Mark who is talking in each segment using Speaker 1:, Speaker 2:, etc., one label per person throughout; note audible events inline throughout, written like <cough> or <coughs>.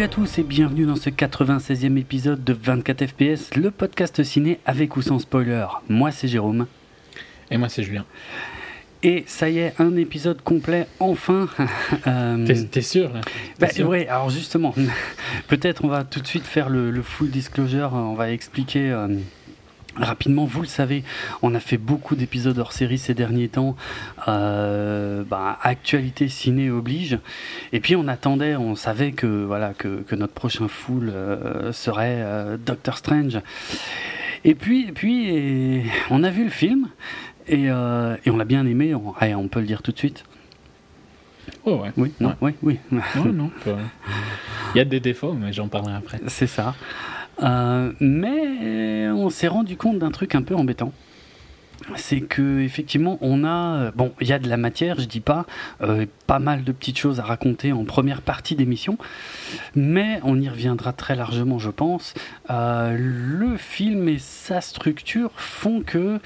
Speaker 1: Salut à tous et bienvenue dans ce 96e épisode de 24 FPS, le podcast ciné avec ou sans spoiler. Moi c'est Jérôme.
Speaker 2: Et moi c'est Julien.
Speaker 1: Et ça y est, un épisode complet enfin. <laughs>
Speaker 2: euh... T'es sûr, là?
Speaker 1: Bah, Oui, alors justement, <laughs> peut-être on va tout de suite faire le, le full disclosure, on va expliquer. Euh, Rapidement, vous le savez, on a fait beaucoup d'épisodes hors série ces derniers temps. Euh, bah, actualité ciné oblige. Et puis on attendait, on savait que voilà que, que notre prochain full euh, serait euh, Doctor Strange. Et puis, et puis et on a vu le film et, et on l'a bien aimé. On, allez, on peut le dire tout de suite.
Speaker 2: Oh ouais.
Speaker 1: Oui, non,
Speaker 2: ouais.
Speaker 1: oui, oui.
Speaker 2: Non, Il y a des défauts, mais j'en parlerai après.
Speaker 1: C'est ça. Euh, mais on s'est rendu compte d'un truc un peu embêtant. C'est que effectivement, on a bon, il y a de la matière, je dis pas, euh, pas mal de petites choses à raconter en première partie d'émission, mais on y reviendra très largement, je pense. Euh, le film et sa structure font que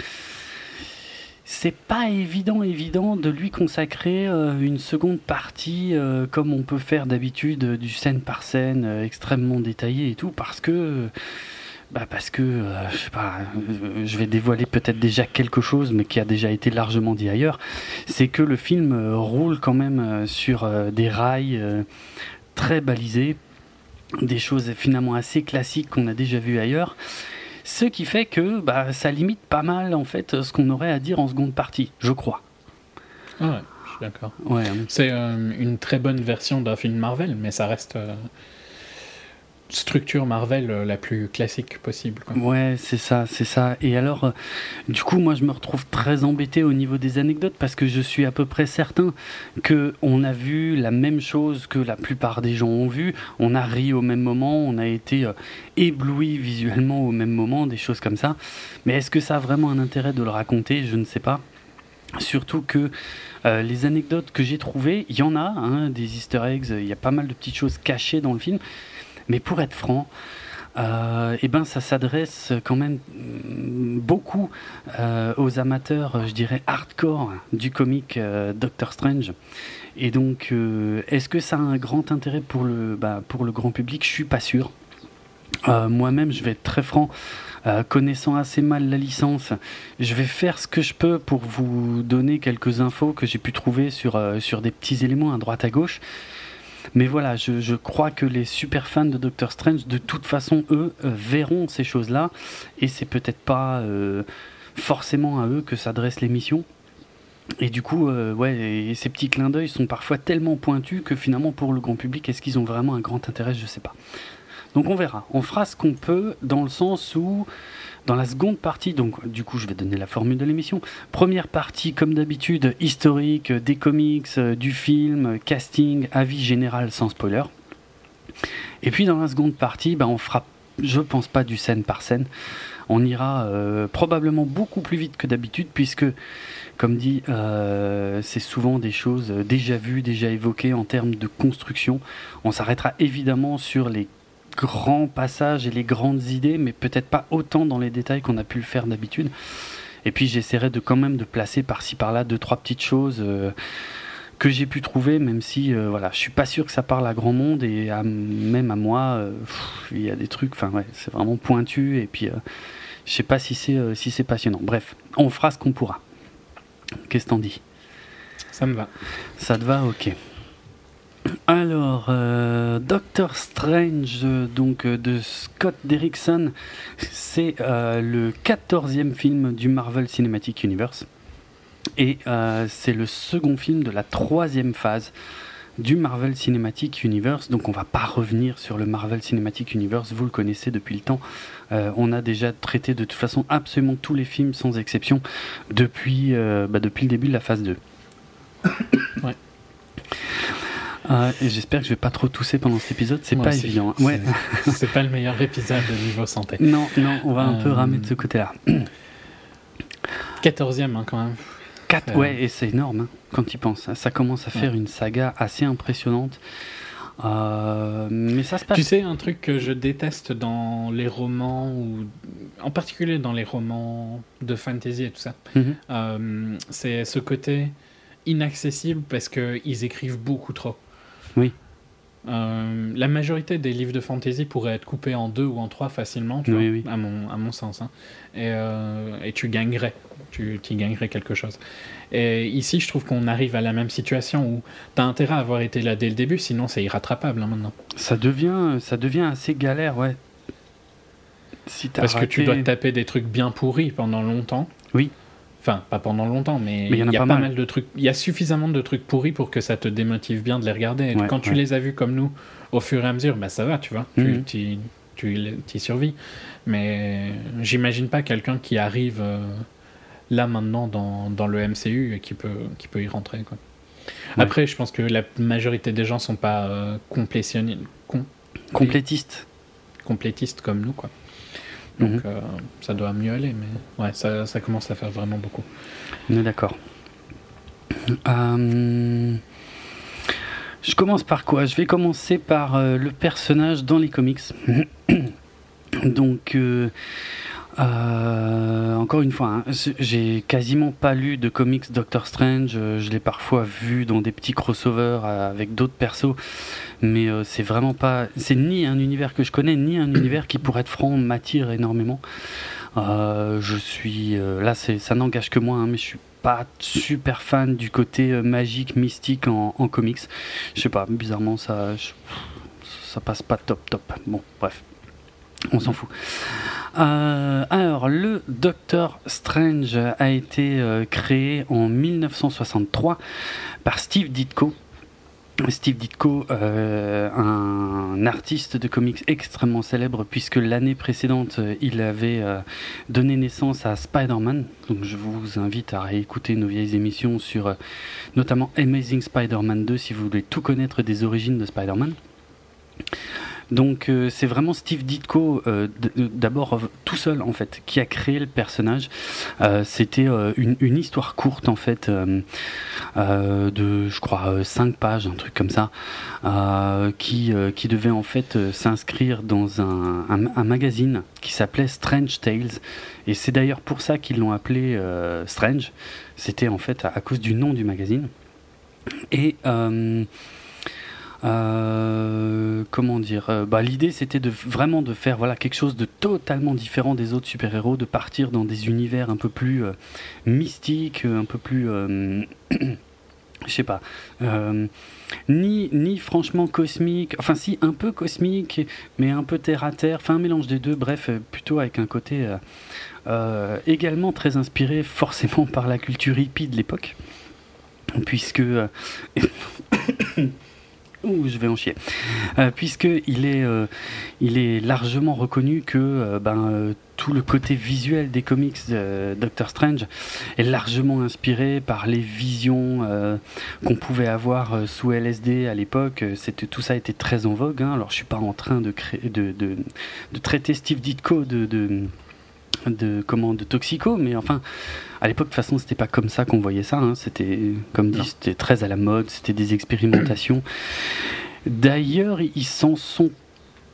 Speaker 1: c'est pas évident, évident de lui consacrer euh, une seconde partie euh, comme on peut faire d'habitude, euh, du scène par scène, extrêmement détaillé et tout, parce que, bah parce que, je sais pas, je vais dévoiler peut-être déjà quelque chose, mais qui a déjà été largement dit ailleurs, c'est que le film roule quand même sur des rails très balisés, des choses finalement assez classiques qu'on a déjà vues ailleurs. Ce qui fait que bah, ça limite pas mal en fait ce qu'on aurait à dire en seconde partie, je crois.
Speaker 2: Ah ouais, je suis d'accord.
Speaker 1: Ouais.
Speaker 2: C'est euh, une très bonne version d'un film Marvel, mais ça reste euh, structure Marvel euh, la plus classique possible.
Speaker 1: Ouais, c'est ça, c'est ça. Et alors, euh, du coup, moi, je me retrouve très embêté au niveau des anecdotes parce que je suis à peu près certain que on a vu la même chose que la plupart des gens ont vu. On a ri au même moment, on a été euh, ébloui visuellement au même moment, des choses comme ça. Mais est-ce que ça a vraiment un intérêt de le raconter? Je ne sais pas. Surtout que les anecdotes que j'ai trouvées, il y en a, hein, des easter eggs, il y a pas mal de petites choses cachées dans le film. Mais pour être franc, euh, eh ben, ça s'adresse quand même mm, beaucoup euh, aux amateurs, je dirais, hardcore du comic euh, Doctor Strange. Et donc, euh, est-ce que ça a un grand intérêt pour le, bah, pour le grand public? Je suis pas sûr. Euh, Moi-même, je vais être très franc, euh, connaissant assez mal la licence, je vais faire ce que je peux pour vous donner quelques infos que j'ai pu trouver sur, euh, sur des petits éléments à droite à gauche. Mais voilà, je, crois que les super fans de Doctor Strange, de toute façon, eux, euh, verront ces choses-là. Et c'est peut-être pas euh, forcément à eux que s'adresse l'émission. Et du coup, euh, ouais, ces petits clins d'œil sont parfois tellement pointus que finalement, pour le grand public, est-ce qu'ils ont vraiment un grand intérêt? Je sais pas. Donc on verra. On fera ce qu'on peut dans le sens où dans la seconde partie, donc du coup je vais donner la formule de l'émission. Première partie, comme d'habitude, historique, euh, des comics, euh, du film, euh, casting, avis général sans spoiler. Et puis dans la seconde partie, ben, on fera, je pense pas du scène par scène. On ira probablement beaucoup plus vite que d'habitude puisque, comme dit, c'est souvent des choses déjà vues, déjà évoquées en termes de construction. On s'arrêtera évidemment sur les grands passages et les grandes idées, mais peut-être pas autant dans les détails qu'on a pu le faire d'habitude. Et puis j'essaierai de quand même de placer par-ci par-là deux trois petites choses euh, que j'ai pu trouver, même si euh, voilà, je suis pas sûr que ça parle à grand monde et à, même à moi, euh, il y a des trucs, enfin ouais, c'est vraiment pointu et puis je sais pas si c'est si c'est passionnant. Bref, on fera ce qu'on pourra. Qu'est-ce que t'en dis?
Speaker 2: Ça me va.
Speaker 1: Ça te va, ok. Alors, euh, Doctor Strange, donc euh, de Scott Derrickson, c'est euh, le quatorzième film du Marvel Cinematic Universe. Et c'est le second film de la troisième phase du Marvel Cinematic Universe. Donc on va pas revenir sur le Marvel Cinematic Universe, vous le connaissez depuis le temps. On a déjà traité de toute façon absolument tous les films sans exception depuis, bah, depuis le début de la phase 2. <coughs>
Speaker 2: Ouais.
Speaker 1: Euh, j'espère que je vais pas trop tousser pendant cet épisode, c'est pas
Speaker 2: aussi.
Speaker 1: évident. hein. Ouais. <laughs>
Speaker 2: C'est pas le meilleur épisode de niveau santé.
Speaker 1: Non, non, on va un peu
Speaker 2: Euh,
Speaker 1: ramer de ce côté-là.
Speaker 2: 14ème hein, quand même.
Speaker 1: Quatre,
Speaker 2: Euh.
Speaker 1: ouais, et c'est énorme hein, quand tu penses. Ça commence à faire une saga assez impressionnante. Euh, mais ça se passe.
Speaker 2: Tu sais, un truc que je déteste dans les romans, ou en particulier dans les romans de fantasy et tout ça,
Speaker 1: Mhm.
Speaker 2: euh, c'est ce côté inaccessible parce qu'ils écrivent beaucoup trop.
Speaker 1: Oui.
Speaker 2: Euh, la majorité des livres de fantasy pourraient être coupés en deux ou en trois facilement, tu
Speaker 1: Oui,
Speaker 2: vois,
Speaker 1: oui.
Speaker 2: À, mon, à mon sens. hein. Et, euh, et tu gagnerais. Tu y gagnerais quelque chose. Et ici, je trouve qu'on arrive à la même situation où tu as intérêt à avoir été là dès le début, sinon c'est irrattrapable hein, maintenant.
Speaker 1: Ça devient, ça devient assez galère, ouais. Si
Speaker 2: Parce que tu dois taper des trucs bien pourris pendant longtemps.
Speaker 1: Oui.
Speaker 2: Enfin, pas pendant longtemps, mais
Speaker 1: il y a pas mal.
Speaker 2: mal de trucs. Il y a suffisamment de trucs pourris pour que ça te démotive bien de les regarder.
Speaker 1: Ouais,
Speaker 2: quand tu
Speaker 1: ouais.
Speaker 2: les as vus comme nous, au fur et à mesure, bah ça va, tu vois. Tu,
Speaker 1: Mhm.
Speaker 2: tu, tu, tu y survis. Mais j'imagine pas quelqu'un qui arrive euh, là maintenant dans, dans le MCU et qui peut, qui peut y rentrer. Quoi.
Speaker 1: Ouais.
Speaker 2: Après, je pense que la majorité des gens sont pas euh, complétionni- com-
Speaker 1: complétiste.
Speaker 2: complétistes comme nous. Quoi. Donc
Speaker 1: Mhm.
Speaker 2: euh, ça doit mieux aller, mais ouais, ça, ça commence à faire vraiment beaucoup.
Speaker 1: On est d'accord. Euh, Je commence par quoi? Je vais commencer par euh, le personnage dans les comics. <clears throat> Donc, euh, euh, encore une fois, hein, j'ai quasiment pas lu de comics Doctor Strange. euh, Je l'ai parfois vu dans des petits crossovers euh, avec d'autres persos, mais c'est vraiment pas. C'est ni un univers que je connais, ni un univers qui, pour être franc, m'attire énormément. Je suis là, ça n'engage que moi, hein, mais je suis pas super fan du côté magique, mystique en, comics. Je sais pas, bizarrement ça, ça passe pas top top. Bon, bref, on s'en fout. Euh, alors, le Doctor Strange a été euh, créé en 1963 par Steve Ditko. Steve Ditko, euh, un artiste de comics extrêmement célèbre, puisque l'année précédente, il avait donné naissance à Spider-Man. Donc je vous invite à réécouter nos vieilles émissions sur notamment Amazing Spider-Man 2 si vous voulez tout connaître des origines de Spider-Man. Donc euh, c'est vraiment Steve Ditko, euh, d'abord euh, tout seul en fait, qui a créé le personnage. C'était une, histoire courte en fait, de je crois 5 pages, un truc comme ça, qui, qui devait en fait s'inscrire dans un, magazine qui s'appelait Strange Tales. Et c'est d'ailleurs pour ça qu'ils l'ont appelé Strange. C'était en fait à, à cause du nom du magazine. Et euh, comment dire euh, bah, L'idée c'était vraiment de faire voilà quelque chose de totalement différent des autres super-héros, de partir dans des univers un peu plus euh, mystiques, un peu plus <clears throat> je sais pas, ni, ni franchement cosmique, enfin si un peu cosmique, mais un peu terre à terre, enfin un mélange des deux, bref, plutôt avec un côté également très inspiré forcément <laughs> par la culture hippie de l'époque, puisque... <coughs> Ouh, je vais en chier. Euh, puisque il est, euh, il est largement reconnu que euh, ben, euh, tout le côté visuel des comics Doctor Strange est largement inspiré par les visions qu'on pouvait avoir sous LSD à l'époque. Tout ça était très en vogue. hein. Alors je suis pas en train de créer, de, de, de traiter Steve Ditko de, de de comment de toxico mais enfin à l'époque de toute façon c'était pas comme ça qu'on voyait ça hein. c'était comme dit c'était très à la mode c'était des expérimentations d'ailleurs ils s'en sont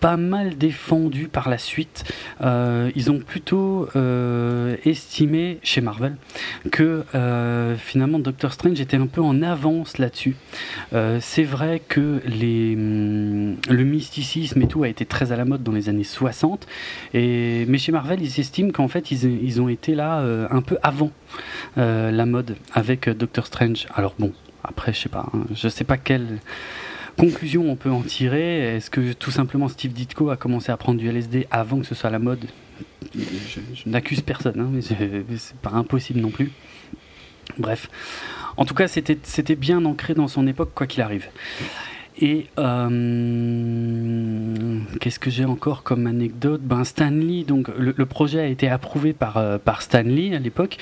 Speaker 1: pas mal défendus par la suite. Euh, ils ont plutôt euh, estimé chez Marvel que euh, finalement Doctor Strange était un peu en avance là-dessus. C'est vrai que hum, le mysticisme et tout a été très à la mode dans les années 60, et, mais chez Marvel, ils estiment qu'en fait, ils, ont été là un peu avant la mode avec Doctor Strange. Alors bon, après, je sais pas, hein, je sais pas quelle conclusion on peut en tirer. Est-ce que tout simplement Steve Ditko a commencé à prendre du LSD avant que ce soit la mode? Je, n'accuse personne, hein, mais c'est pas impossible non plus. Bref, en tout cas, c'était bien ancré dans son époque, quoi qu'il arrive. Et euh, qu'est-ce que j'ai encore comme anecdote? Ben Stanley, donc le, projet a été approuvé par euh, par Stanley à l'époque,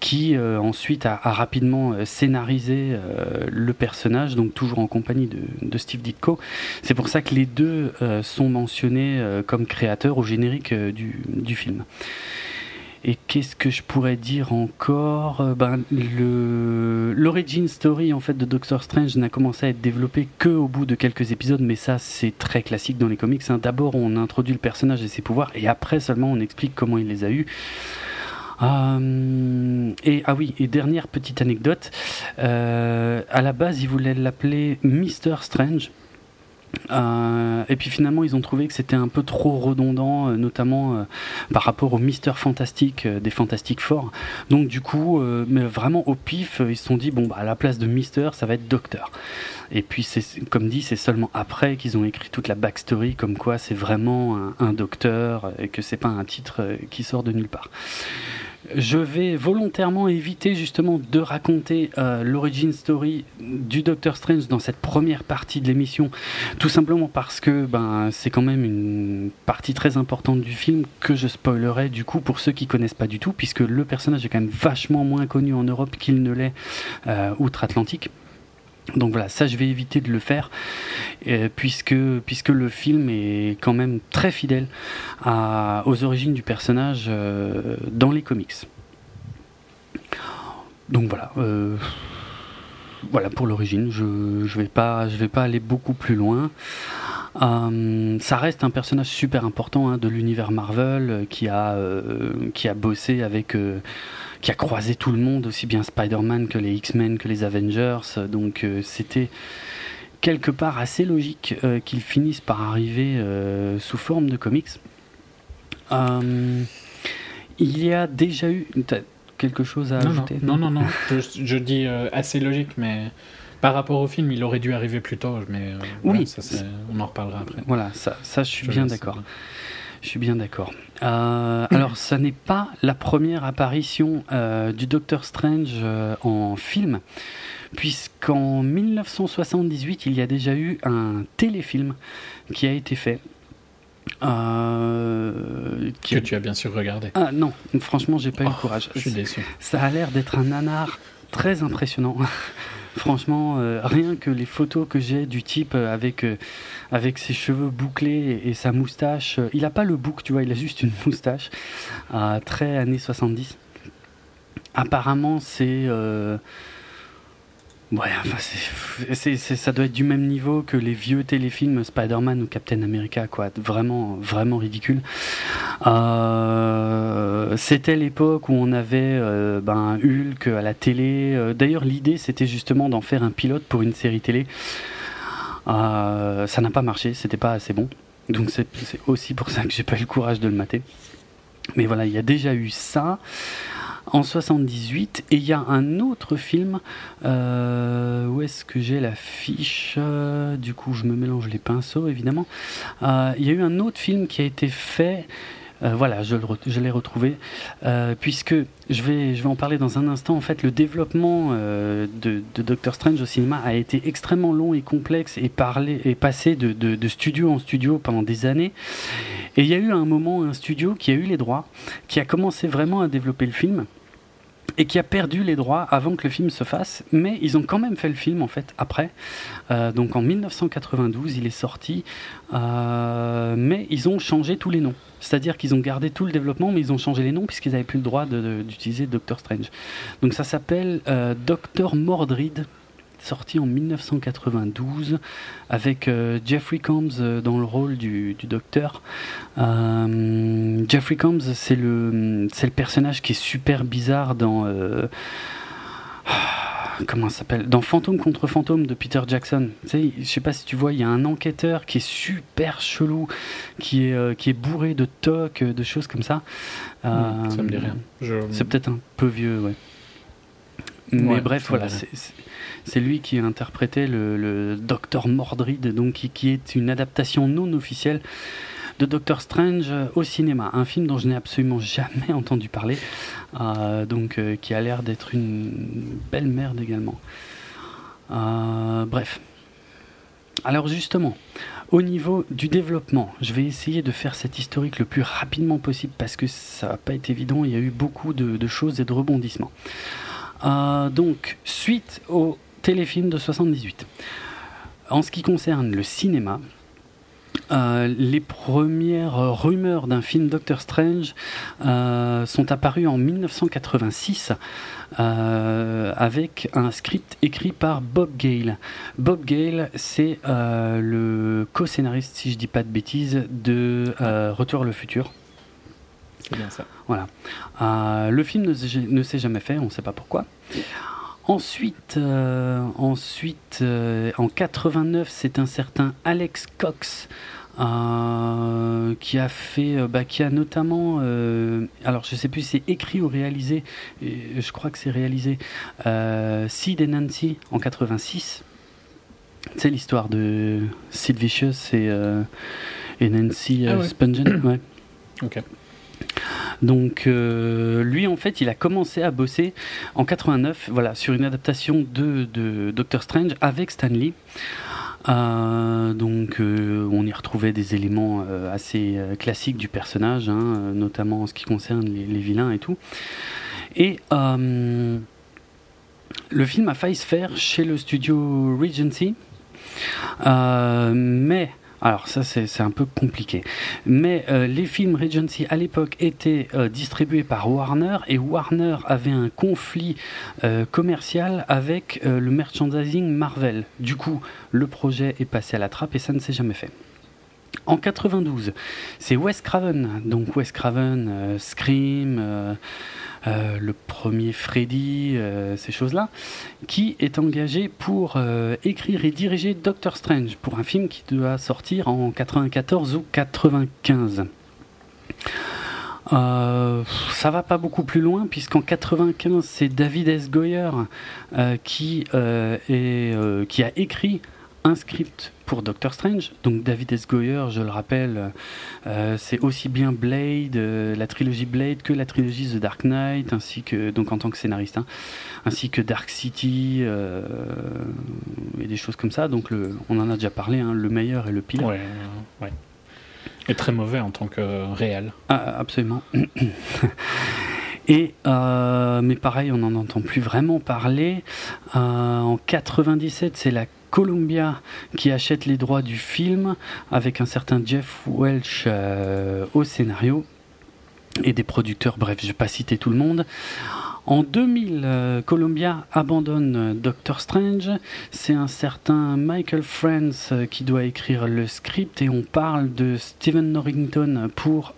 Speaker 1: qui euh, ensuite a, a rapidement euh, scénarisé euh, le personnage, donc toujours en compagnie de, de Steve Ditko. C'est pour ça que les deux sont mentionnés comme créateurs au générique du, du film. Et qu'est-ce que je pourrais dire encore Euh, ben, le L'origin story en fait de Doctor Strange n'a commencé à être développé que au bout de quelques épisodes, mais ça c'est très classique dans les comics. hein. D'abord on introduit le personnage et ses pouvoirs, et après seulement on explique comment il les a eus. Euh, et ah oui, et dernière petite anecdote. euh, à la base, ils voulaient l'appeler Mister Strange. Euh, et puis finalement, ils ont trouvé que c'était un peu trop redondant, euh, notamment euh, par rapport au Mister Fantastique des Fantastic Four. Donc du coup, mais vraiment au pif, ils se sont dit bon bah à la place de Mister, ça va être Docteur. Et puis c'est comme dit, c'est seulement après qu'ils ont écrit toute la backstory, comme quoi c'est vraiment un, un, docteur et que c'est pas un titre qui sort de nulle part je vais volontairement éviter justement de raconter euh, l'origin story du Doctor Strange dans cette première partie de l'émission, tout simplement parce que ben, c'est quand même une partie très importante du film que je spoilerai du coup pour ceux qui connaissent pas du tout, puisque le personnage est quand même vachement moins connu en Europe qu'il ne l'est euh, outre-Atlantique. Donc voilà, ça je vais éviter de le faire euh, puisque, le film est quand même très fidèle aux origines du personnage euh, dans les comics. Donc voilà, euh, voilà pour l'origine, je ne vais, pas, aller beaucoup plus loin. ça reste un personnage super important hein, de l'univers Marvel qui a bossé avec qui a croisé tout le monde, aussi bien Spider-Man que les X-Men, que les Avengers. Donc euh, c'était quelque part assez logique euh, qu'ils finissent par arriver euh, sous forme de comics. il y a déjà eu quelque chose à ajouter
Speaker 2: Non, non, non. je, dis assez logique, mais par rapport au film, il aurait dû arriver plus tôt. Mais oui, ça, on en reparlera après.
Speaker 1: Voilà, ça, ça je suis bien d'accord. Je suis bien d'accord. Euh, alors, ça n'est pas la première apparition euh, du Docteur Strange euh, en film, puisqu'en 1978, il y a déjà eu un téléfilm qui a été fait.
Speaker 2: que tu as bien sûr regardé.
Speaker 1: Ah non, franchement, j'ai pas eu le oh, courage.
Speaker 2: Je suis déçu.
Speaker 1: Ça a l'air d'être un nanar très impressionnant. Franchement, euh, rien que les photos que j'ai du type euh, avec, euh, avec ses cheveux bouclés et, sa moustache, il n'a pas le bouc, tu vois, il a juste une <laughs> moustache, très années 70. Apparemment, c'est Ouais, enfin, c'est, ça doit être du même niveau que les vieux téléfilms Spider-Man ou Captain America, quoi. Vraiment, vraiment ridicule. Euh, c'était l'époque où on avait euh, ben, Hulk à la télé. Euh, d'ailleurs, l'idée, c'était justement d'en faire un pilote pour une série télé. ça n'a pas marché, c'était pas assez bon. Donc c'est, aussi pour ça que j'ai pas eu le courage de le mater. Mais voilà, il y a déjà eu ça en 78. Et il y a un autre film, euh, où est-ce que j'ai la fiche Du coup, je me mélange les pinceaux, évidemment. Euh, il y a eu un autre film qui a été fait. Euh, voilà, je, l'ai retrouvé, puisque je vais, je vais en parler dans un instant. En fait, le développement de, Doctor Strange au cinéma a été extrêmement long et complexe et, parlé, et passé de, de, studio en studio pendant des années. Et il y a eu un moment un studio qui a eu les droits, qui a commencé vraiment à développer le film et qui a perdu les droits avant que le film se fasse, mais ils ont quand même fait le film en fait après. Euh, donc en 1992, il est sorti, euh, mais ils ont changé tous les noms. C'est-à-dire qu'ils ont gardé tout le développement, mais ils ont changé les noms puisqu'ils n'avaient plus le droit d'utiliser Doctor Strange. Donc ça s'appelle euh, Doctor Mordrid sorti en 1992 avec euh, Jeffrey Combs euh, dans le rôle du, docteur. Euh, Jeffrey Combs, c'est le, c'est le personnage qui est super bizarre dans <sighs> comment s'appelle? Dans Fantôme contre Fantôme de Peter Jackson. Tu sais, je sais pas si tu vois, il y a un enquêteur qui est super chelou, qui est, qui est bourré de tocs, de choses comme ça.
Speaker 2: Ça me dit rien.
Speaker 1: C'est peut-être un peu vieux, ouais. Mais bref, voilà, c'est lui qui interprétait le, le Docteur Mordrid, donc qui, est une adaptation non officielle de Doctor Strange au cinéma, un film dont je n'ai absolument jamais entendu parler, euh, donc euh, qui a l'air d'être une belle merde également. Euh, bref. Alors justement, au niveau du développement, je vais essayer de faire cet historique le plus rapidement possible parce que ça va pas être évident, il y a eu beaucoup de, choses et de rebondissements. Donc, suite au téléfilm de 78. En ce qui concerne le cinéma, euh, les premières rumeurs d'un film Doctor Strange euh, sont apparues en 1986 avec un script écrit par Bob Gale. Bob Gale, c'est le co-scénariste, si je dis pas de bêtises, de Retour le futur.
Speaker 2: C'est bien ça.
Speaker 1: Voilà. Euh, le film ne, s'est jamais fait, on ne sait pas pourquoi. Ensuite, euh, ensuite euh, en 89, c'est un certain Alex Cox euh, qui a fait, bah, qui a notamment, alors je sais plus si c'est écrit ou réalisé, je crois que c'est réalisé, Sid et Nancy en 86. C'est l'histoire de Sid Vicious et, et Nancy ah Spungen. Ouais.
Speaker 2: Ok.
Speaker 1: Donc euh, lui en fait il a commencé à bosser en 89 voilà, sur une adaptation de, de Doctor Strange avec Stan Lee. Euh, donc euh, on y retrouvait des éléments assez classiques du personnage, hein, notamment en ce qui concerne les, les vilains et tout. Et le film a failli se faire chez le studio Regency. mais alors ça c'est un peu compliqué. Mais euh, les films Regency à l'époque étaient euh, distribués par Warner et Warner avait un conflit euh, commercial avec le merchandising Marvel. Du coup, le projet est passé à la trappe et ça ne s'est jamais fait. En 92, c'est Wes Craven, donc Wes Craven, Scream, euh, le premier Freddy, euh, ces choses-là, qui est engagé pour euh, écrire et diriger Doctor Strange pour un film qui doit sortir en 94 ou 95. ça va pas beaucoup plus loin puisqu'en 95 c'est David S. Goyer qui, a écrit un script pour Doctor Strange. Donc David S. Goyer, je le rappelle, euh, c'est aussi bien Blade, euh, la trilogie Blade, que la trilogie The Dark Knight, ainsi que donc en tant que scénariste, hein, ainsi que Dark City euh, et des choses comme ça. Donc le, on en a déjà parlé, hein, le meilleur et le pire.
Speaker 2: Ouais, ouais. Et très mauvais en tant que réel.
Speaker 1: Ah, absolument. <coughs> Et mais pareil, on n'en entend plus vraiment parler. en 97, c'est la Columbia qui achète les droits du film avec un certain Jeff Welch euh, au scénario et des producteurs, bref, je vais pas citer tout le monde. En 2000, euh, Columbia abandonne euh, Doctor Strange. C'est un certain Michael Friends qui doit écrire le script et on parle de Stephen Norrington pour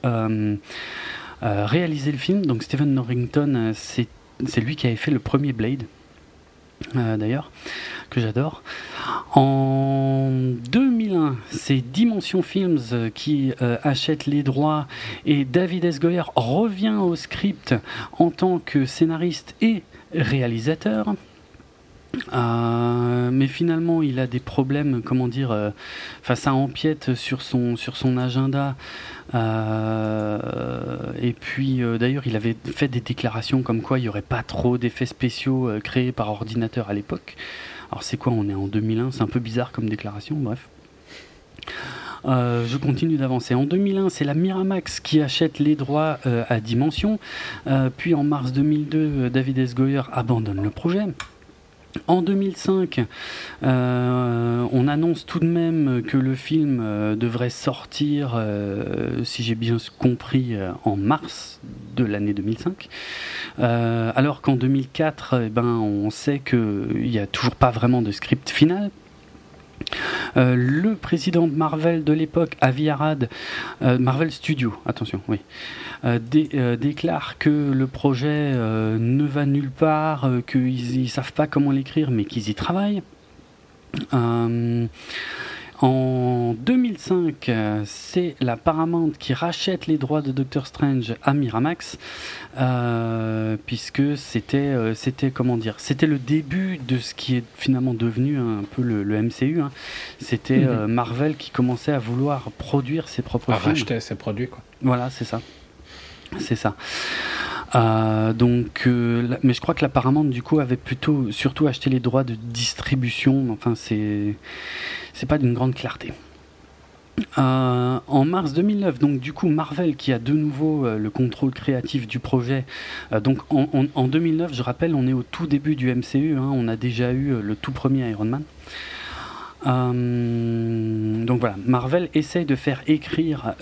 Speaker 1: réaliser le film. Donc Stephen Norrington, c'est lui qui avait fait le premier Blade. D'ailleurs, que j'adore. En 2001, c'est Dimension Films qui euh, achète les droits et David S. Goyer revient au script en tant que scénariste et réalisateur. Euh, mais finalement, il a des problèmes, comment dire, euh, enfin, ça empiète sur son, sur son agenda. et puis, d'ailleurs, il avait fait des déclarations comme quoi il n'y aurait pas trop d'effets spéciaux créés par ordinateur à l'époque. Alors c'est quoi On est en 2001, c'est un peu bizarre comme déclaration, bref. Euh, je continue d'avancer. En 2001, c'est la Miramax qui achète les droits euh, à Dimension. Euh, puis en mars 2002, David S. Abandonne le projet. En 2005, euh, on annonce tout de même que le film euh, devrait sortir, euh, si j'ai bien compris, en mars de l'année 2005. alors qu'en 2004, eh ben, on sait qu'il n'y a toujours pas vraiment de script final euh, le président de Marvel de l'époque, Avi Arad, euh, Marvel Studio, attention, oui, euh, déclare que le projet ne va nulle part, qu'ils ne savent pas comment l'écrire, mais qu'ils y travaillent. En 2005, c'est la Paramount qui rachète les droits de Doctor Strange à Miramax, euh, puisque c'était, euh, c'était comment dire, c'était le début de ce qui est finalement devenu un peu le, MCU. Hein. C'était mhm. euh, Marvel qui commençait à vouloir produire ses propres à
Speaker 2: racheter ses produits, quoi.
Speaker 1: Voilà, c'est ça, c'est ça. donc, mais je crois que la du coup avait plutôt surtout acheté les droits de distribution. Enfin, c'est c'est pas d'une grande clarté. Euh, en mars 2009, donc du coup Marvel qui a de nouveau euh, le contrôle créatif du projet. Euh, donc en, 2009, je rappelle, on est au tout début du MCU. Hein, on a déjà eu le tout premier Iron Man. donc voilà, Marvel essaye de faire écrire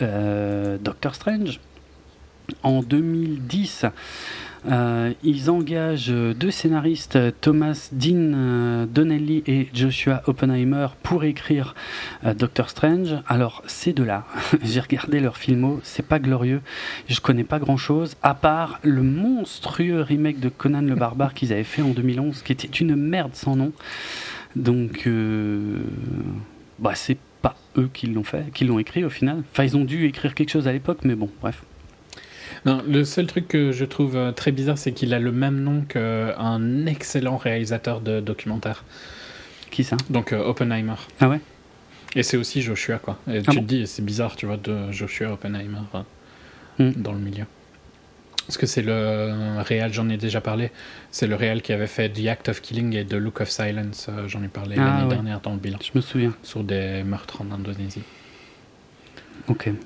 Speaker 1: Doctor Strange. En 2010, Euh, ils engagent deux scénaristes, Thomas Dean euh, Donnelly et Joshua Oppenheimer, pour écrire euh, Doctor Strange. Alors, ces deux-là, <laughs> j'ai regardé leur filmo, c'est pas glorieux. Je connais pas grand-chose, à part le monstrueux remake de Conan le Barbare qu'ils avaient fait en 2011, qui était une merde sans nom. Donc, bah, c'est pas eux qui l'ont fait, qui l'ont écrit au final. Enfin, ils ont dû écrire quelque chose à l'époque, mais bon, bref.
Speaker 2: Non, le seul truc que je trouve euh, très bizarre, c'est qu'il a le même nom qu'un excellent réalisateur de documentaire.
Speaker 1: Qui ça?
Speaker 2: Donc euh, Oppenheimer.
Speaker 1: Ah ouais?
Speaker 2: Et c'est aussi Joshua, quoi. Et
Speaker 1: ah
Speaker 2: tu te dis, c'est bizarre, tu vois, de Joshua Oppenheimer euh, hmm. dans le milieu. Parce que c'est le réal, j'en ai déjà parlé, c'est le réal qui avait fait The Act of Killing et The Look of Silence, j'en ai parlé ah l'année dernière dans le bilan.
Speaker 1: Je me souviens.
Speaker 2: Sur des meurtres en Indonésie.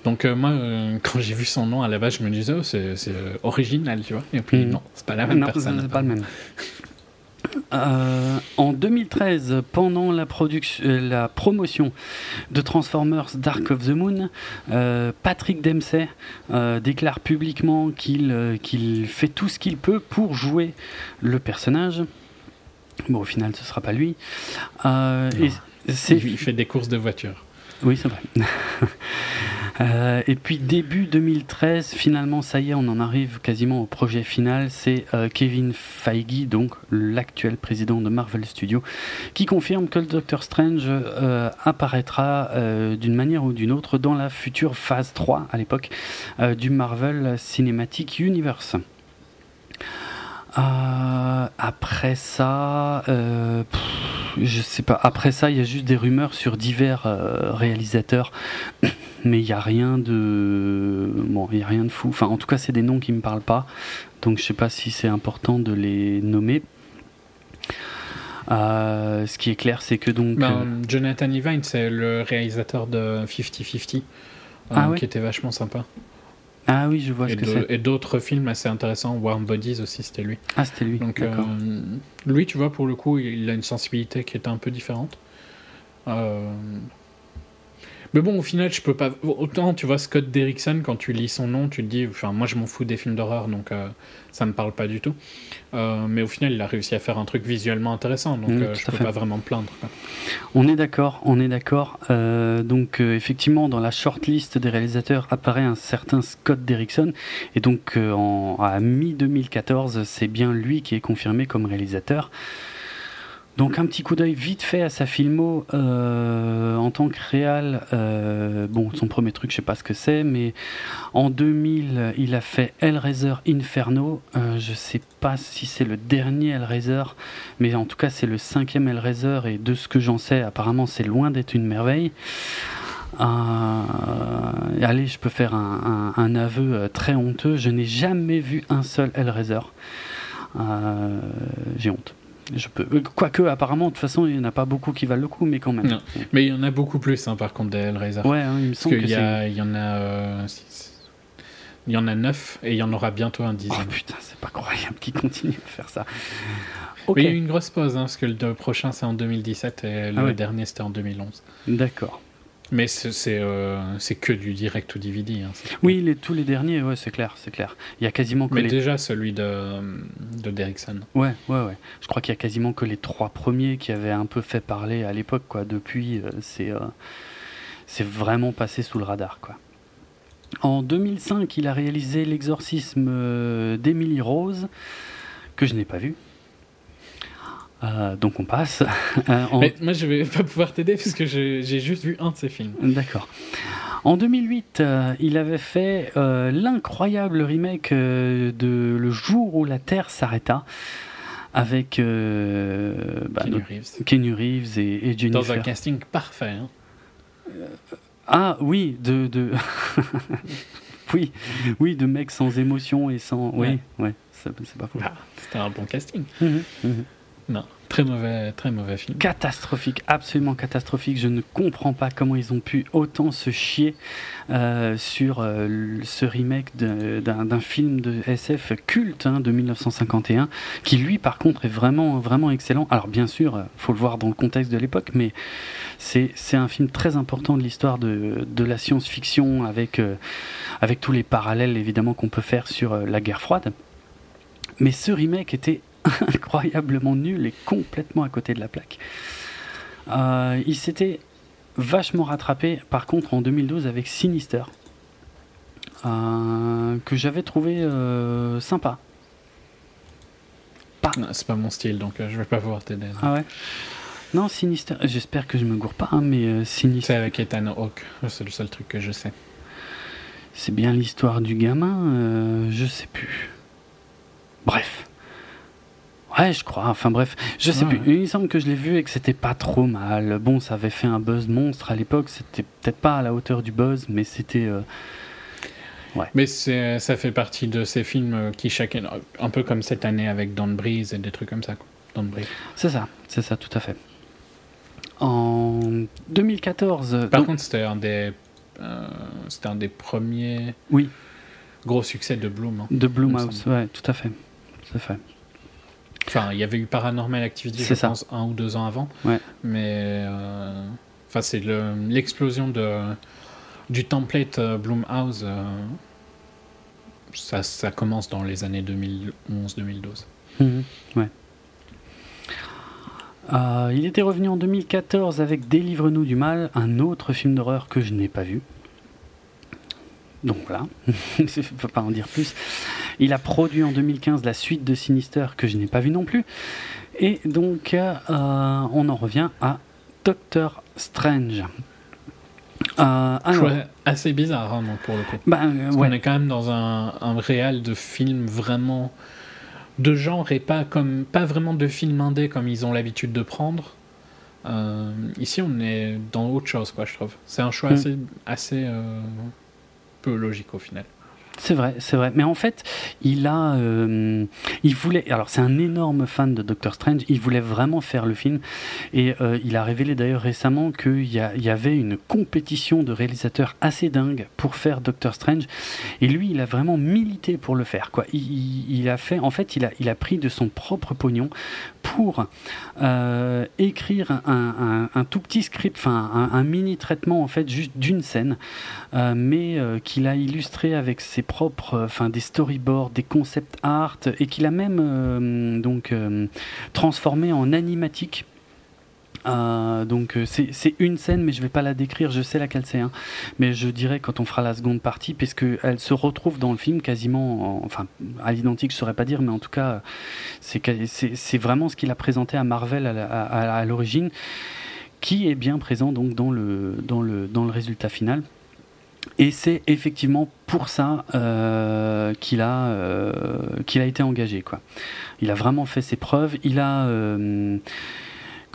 Speaker 2: Donc euh, moi, euh, quand j'ai vu son nom à la base, je me disais, oh, c'est euh, original, tu vois. Et puis mm. non, c'est pas la même personne.
Speaker 1: c'est pas le même. en 2013, pendant la, la, promotion de Transformers Dark of the Moon, Patrick Dempsey déclare publiquement qu'il qu'il fait tout ce qu'il peut pour jouer le personnage. Bon, au final, ce sera pas lui.
Speaker 2: et il fait des courses de voiture.
Speaker 1: Oui, c'est vrai. <laughs> Euh, et puis début 2013, finalement, ça y est, on en arrive quasiment au projet final. C'est euh, Kevin Feige, donc l'actuel président de Marvel Studios, qui confirme que le Doctor Strange euh, apparaîtra d'une manière ou d'une autre dans la future phase 3 à l'époque du Marvel Cinematic Universe. Euh, après ça, euh, je sais pas. Après ça, il y a juste des rumeurs sur divers euh, réalisateurs, <coughs> mais il n'y a rien de bon, il y a rien de fou. Enfin, en tout cas, c'est des noms qui me parlent pas, donc je sais pas si c'est important de les nommer. ce qui est clair, c'est que donc
Speaker 2: ben, Jonathan Evine, c'est le réalisateur de 50-50, ah qui était vachement sympa.
Speaker 1: Ah oui, je vois ce que c'est.
Speaker 2: Et d'autres films assez intéressants, Warm Bodies aussi, c'était lui.
Speaker 1: Ah, c'était lui.
Speaker 2: Donc, euh, lui, tu vois, pour le coup, il a une sensibilité qui est un peu différente. Euh, mais bon, au final, je peux pas. Autant, tu vois, Scott Derrickson, quand tu lis son nom, tu te dis. Enfin, moi, je m'en fous des films d'horreur, donc euh, ça me parle pas du tout. Euh, mais au final, il a réussi à faire un truc visuellement intéressant, donc euh, je peux pas vraiment me plaindre.
Speaker 1: On est d'accord, on est d'accord. donc, effectivement, dans la shortlist des réalisateurs apparaît un certain Scott Derrickson. Et donc, en, à mi-2014, c'est bien lui qui est confirmé comme réalisateur. Donc un petit coup d'œil vite fait à sa filmo euh, en tant que réal. Euh, bon, son premier truc, je sais pas ce que c'est, mais en 2000, il a fait Hellraiser Inferno. Euh, je sais pas si c'est le dernier Hellraiser, mais en tout cas c'est le cinquième Hellraiser et de ce que j'en sais, apparemment c'est loin d'être une merveille. allez, je peux faire un, un aveu très honteux. Je n'ai jamais vu un seul Hellraiser. J'ai honte. Je peux. Euh, quoique, apparemment, de toute façon, il n'y en a pas beaucoup qui valent le coup, mais quand même.
Speaker 2: Mais il y en a beaucoup plus, hein, par contre, des Hellraiser.
Speaker 1: Ouais, hein, il me semble
Speaker 2: qu'il y, y, en a. Euh, il y en a neuf et il y en aura bientôt un dixième.
Speaker 1: Oh putain, c'est pas croyable qu'il continue à faire ça.
Speaker 2: Mais il y a eu une grosse pause, hein, parce que le prochain c'est en 2017 et le ah dernier c'était en 2011.
Speaker 1: D'accord.
Speaker 2: Mais c'est euh, que du direct ou DVD. Hein,
Speaker 1: oui, les, tous les derniers, ouais, c'est clair, c'est clair. Il y a quasiment que
Speaker 2: Mais
Speaker 1: les...
Speaker 2: déjà celui de, de Derrickson.
Speaker 1: Ouais, ouais, ouais. Je crois qu'il y a quasiment que les trois premiers qui avaient un peu fait parler à l'époque, quoi. Depuis, euh, c'est euh, c'est vraiment passé sous le radar, quoi. En 2005, il a réalisé l'exorcisme d'Emily Rose, que je n'ai pas vu. Euh, donc on passe. <laughs>
Speaker 2: Euh, moi je vais pas pouvoir t'aider parce que j'ai juste vu un de ses films.
Speaker 1: D'accord. En 2008, euh, il avait fait l'incroyable remake de Le jour où la Terre s'arrêta avec
Speaker 2: bah,
Speaker 1: Kenny, Reeves. et, et, Jennifer.
Speaker 2: Dans un casting parfait. Hein.
Speaker 1: ah oui, de, de... <laughs> oui, oui, de mecs sans émotion et sans. Oui, ouais, c'est pas faux.
Speaker 2: Ah, c'était un bon casting.
Speaker 1: Mhm.
Speaker 2: Non, très mauvais, très mauvais film.
Speaker 1: Catastrophique, absolument catastrophique. Je ne comprends pas comment ils ont pu autant se chier euh, sur euh, ce remake d'un film de SF culte hein, de 1951, qui lui, par contre, est vraiment, vraiment excellent. Alors bien sûr, euh, faut le voir dans le contexte de l'époque, mais c'est un film très important de l'histoire de, de, la science-fiction avec, avec tous les parallèles évidemment qu'on peut faire sur la guerre froide. Mais ce remake était <laughs> incroyablement nul et complètement à côté de la plaque. Euh, il s'était vachement rattrapé par contre en 2012 avec Sinister, euh, que j'avais trouvé euh, sympa.
Speaker 2: Pas. C'est pas mon style donc je vais pas pouvoir t'aider.
Speaker 1: Ah ouais Non, Sinister, j'espère que je me gourre pas, hein, mais Sinister.
Speaker 2: C'est avec Ethan Hawke, c'est le seul truc que je sais.
Speaker 1: C'est bien l'histoire du gamin, je sais plus. Bref. Ouais, je crois. Enfin bref, je sais plus. Il me semble que je l'ai vu et que c'était pas trop mal. Bon, ça avait fait un buzz monstre à l'époque. C'était peut-être pas à la hauteur du buzz, mais c'était. Euh,
Speaker 2: ouais. Mais ça fait partie de ces films qui chacun, un peu comme cette année avec Don Breeze et des trucs comme ça.
Speaker 1: C'est ça, c'est ça, tout à fait. En 2014.
Speaker 2: Par contre, c'était un des, euh, c'était un des premiers.
Speaker 1: Oui.
Speaker 2: Gros succès de Bloom. Hein,
Speaker 1: de Bloomhouse, ouais, tout à fait, tout à fait.
Speaker 2: Enfin, il y avait eu Paranormal Activity, je pense, un ou deux ans avant.
Speaker 1: Ouais.
Speaker 2: Mais. Euh, enfin, c'est l'explosion de du template euh, Bloomhouse. Euh, ça, ça, commence dans les années 2011-2012.
Speaker 1: Mhm, ouais. il était revenu en 2014 avec Délivre-nous du mal, un autre film d'horreur que je n'ai pas vu. Donc voilà, <laughs> je ne peux pas en dire plus. Il a produit en 2015 la suite de Sinister que je n'ai pas vu non plus. Et donc euh, on en revient à Doctor Strange.
Speaker 2: Euh, assez bizarre hein, pour le coup.
Speaker 1: Bah, euh,
Speaker 2: on est quand même dans un, un réel de film vraiment de genre et pas comme pas vraiment de film indé comme ils ont l'habitude de prendre. ici, on est dans autre chose, quoi, je trouve. C'est un choix mm. assez, assez logique au final.
Speaker 1: C'est vrai, c'est vrai. Mais en fait, il a, euh, il voulait. Alors, c'est un énorme fan de Doctor Strange. Il voulait vraiment faire le film, et euh, il a révélé d'ailleurs récemment qu'il y, y, avait une compétition de réalisateurs assez dingue pour faire Doctor Strange. Et lui, il a vraiment milité pour le faire. Quoi. Il, il a fait, en fait, il a, il a pris de son propre pognon pour euh, écrire un, tout petit script, enfin un, mini traitement en fait juste d'une scène, mais qu'il a illustré avec ses propres, euh, enfin des storyboards, des concept art, et qu'il a même euh, donc euh, transformé en animatique. Donc c'est une scène, mais je vais pas la décrire, je sais laquelle c'est, hein. mais je dirais quand on fera la seconde partie, puisque elle se retrouve dans le film quasiment, enfin à l'identique, je saurais pas dire, mais en tout cas c'est vraiment ce qu'il a présenté à Marvel à, l'origine, qui est bien présent donc dans le dans le dans le résultat final. Et c'est effectivement pour ça euh, qu'il a, euh, qu'il a été engagé. Quoi. Il a vraiment fait ses preuves. Il a, euh,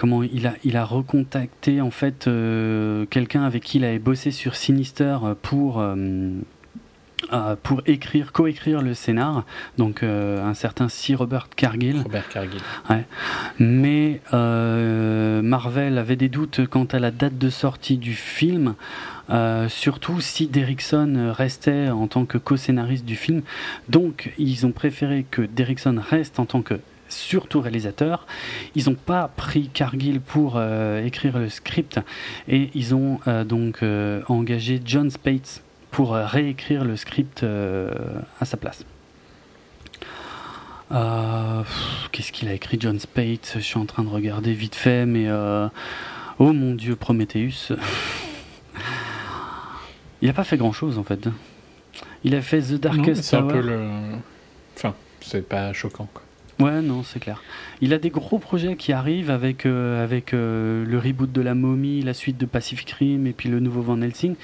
Speaker 1: comment, il a, il a recontacté en fait quelqu'un avec qui il avait bossé sur Sinister pour pour écrire, coécrire le scénar, donc euh, un certain C. Robert Cargill.
Speaker 2: Robert Cargill.
Speaker 1: Ouais. Mais euh, Marvel avait des doutes quant à la date de sortie du film, euh, surtout si Derrickson restait en tant que co-scénariste du film. Donc ils ont préféré que Derrickson reste en tant que surtout réalisateur. Ils n'ont pas pris Cargill pour écrire le script et ils ont donc engagé John Spates pour euh, réécrire le script euh, à sa place. Euh, qu'est-ce qu'il a écrit John Spates? Je suis en train de regarder vite fait, mais oh mon dieu, Prometheus. <laughs> Il n'a pas fait grand chose en fait. Il a fait The Darkest
Speaker 2: C'est un peu le. Enfin, c'est pas choquant. Quoi.
Speaker 1: Ouais, non, c'est clair. Il a des gros projets qui arrivent avec, avec le reboot de la momie, la suite de Pacific Rim et puis le nouveau Van Helsing.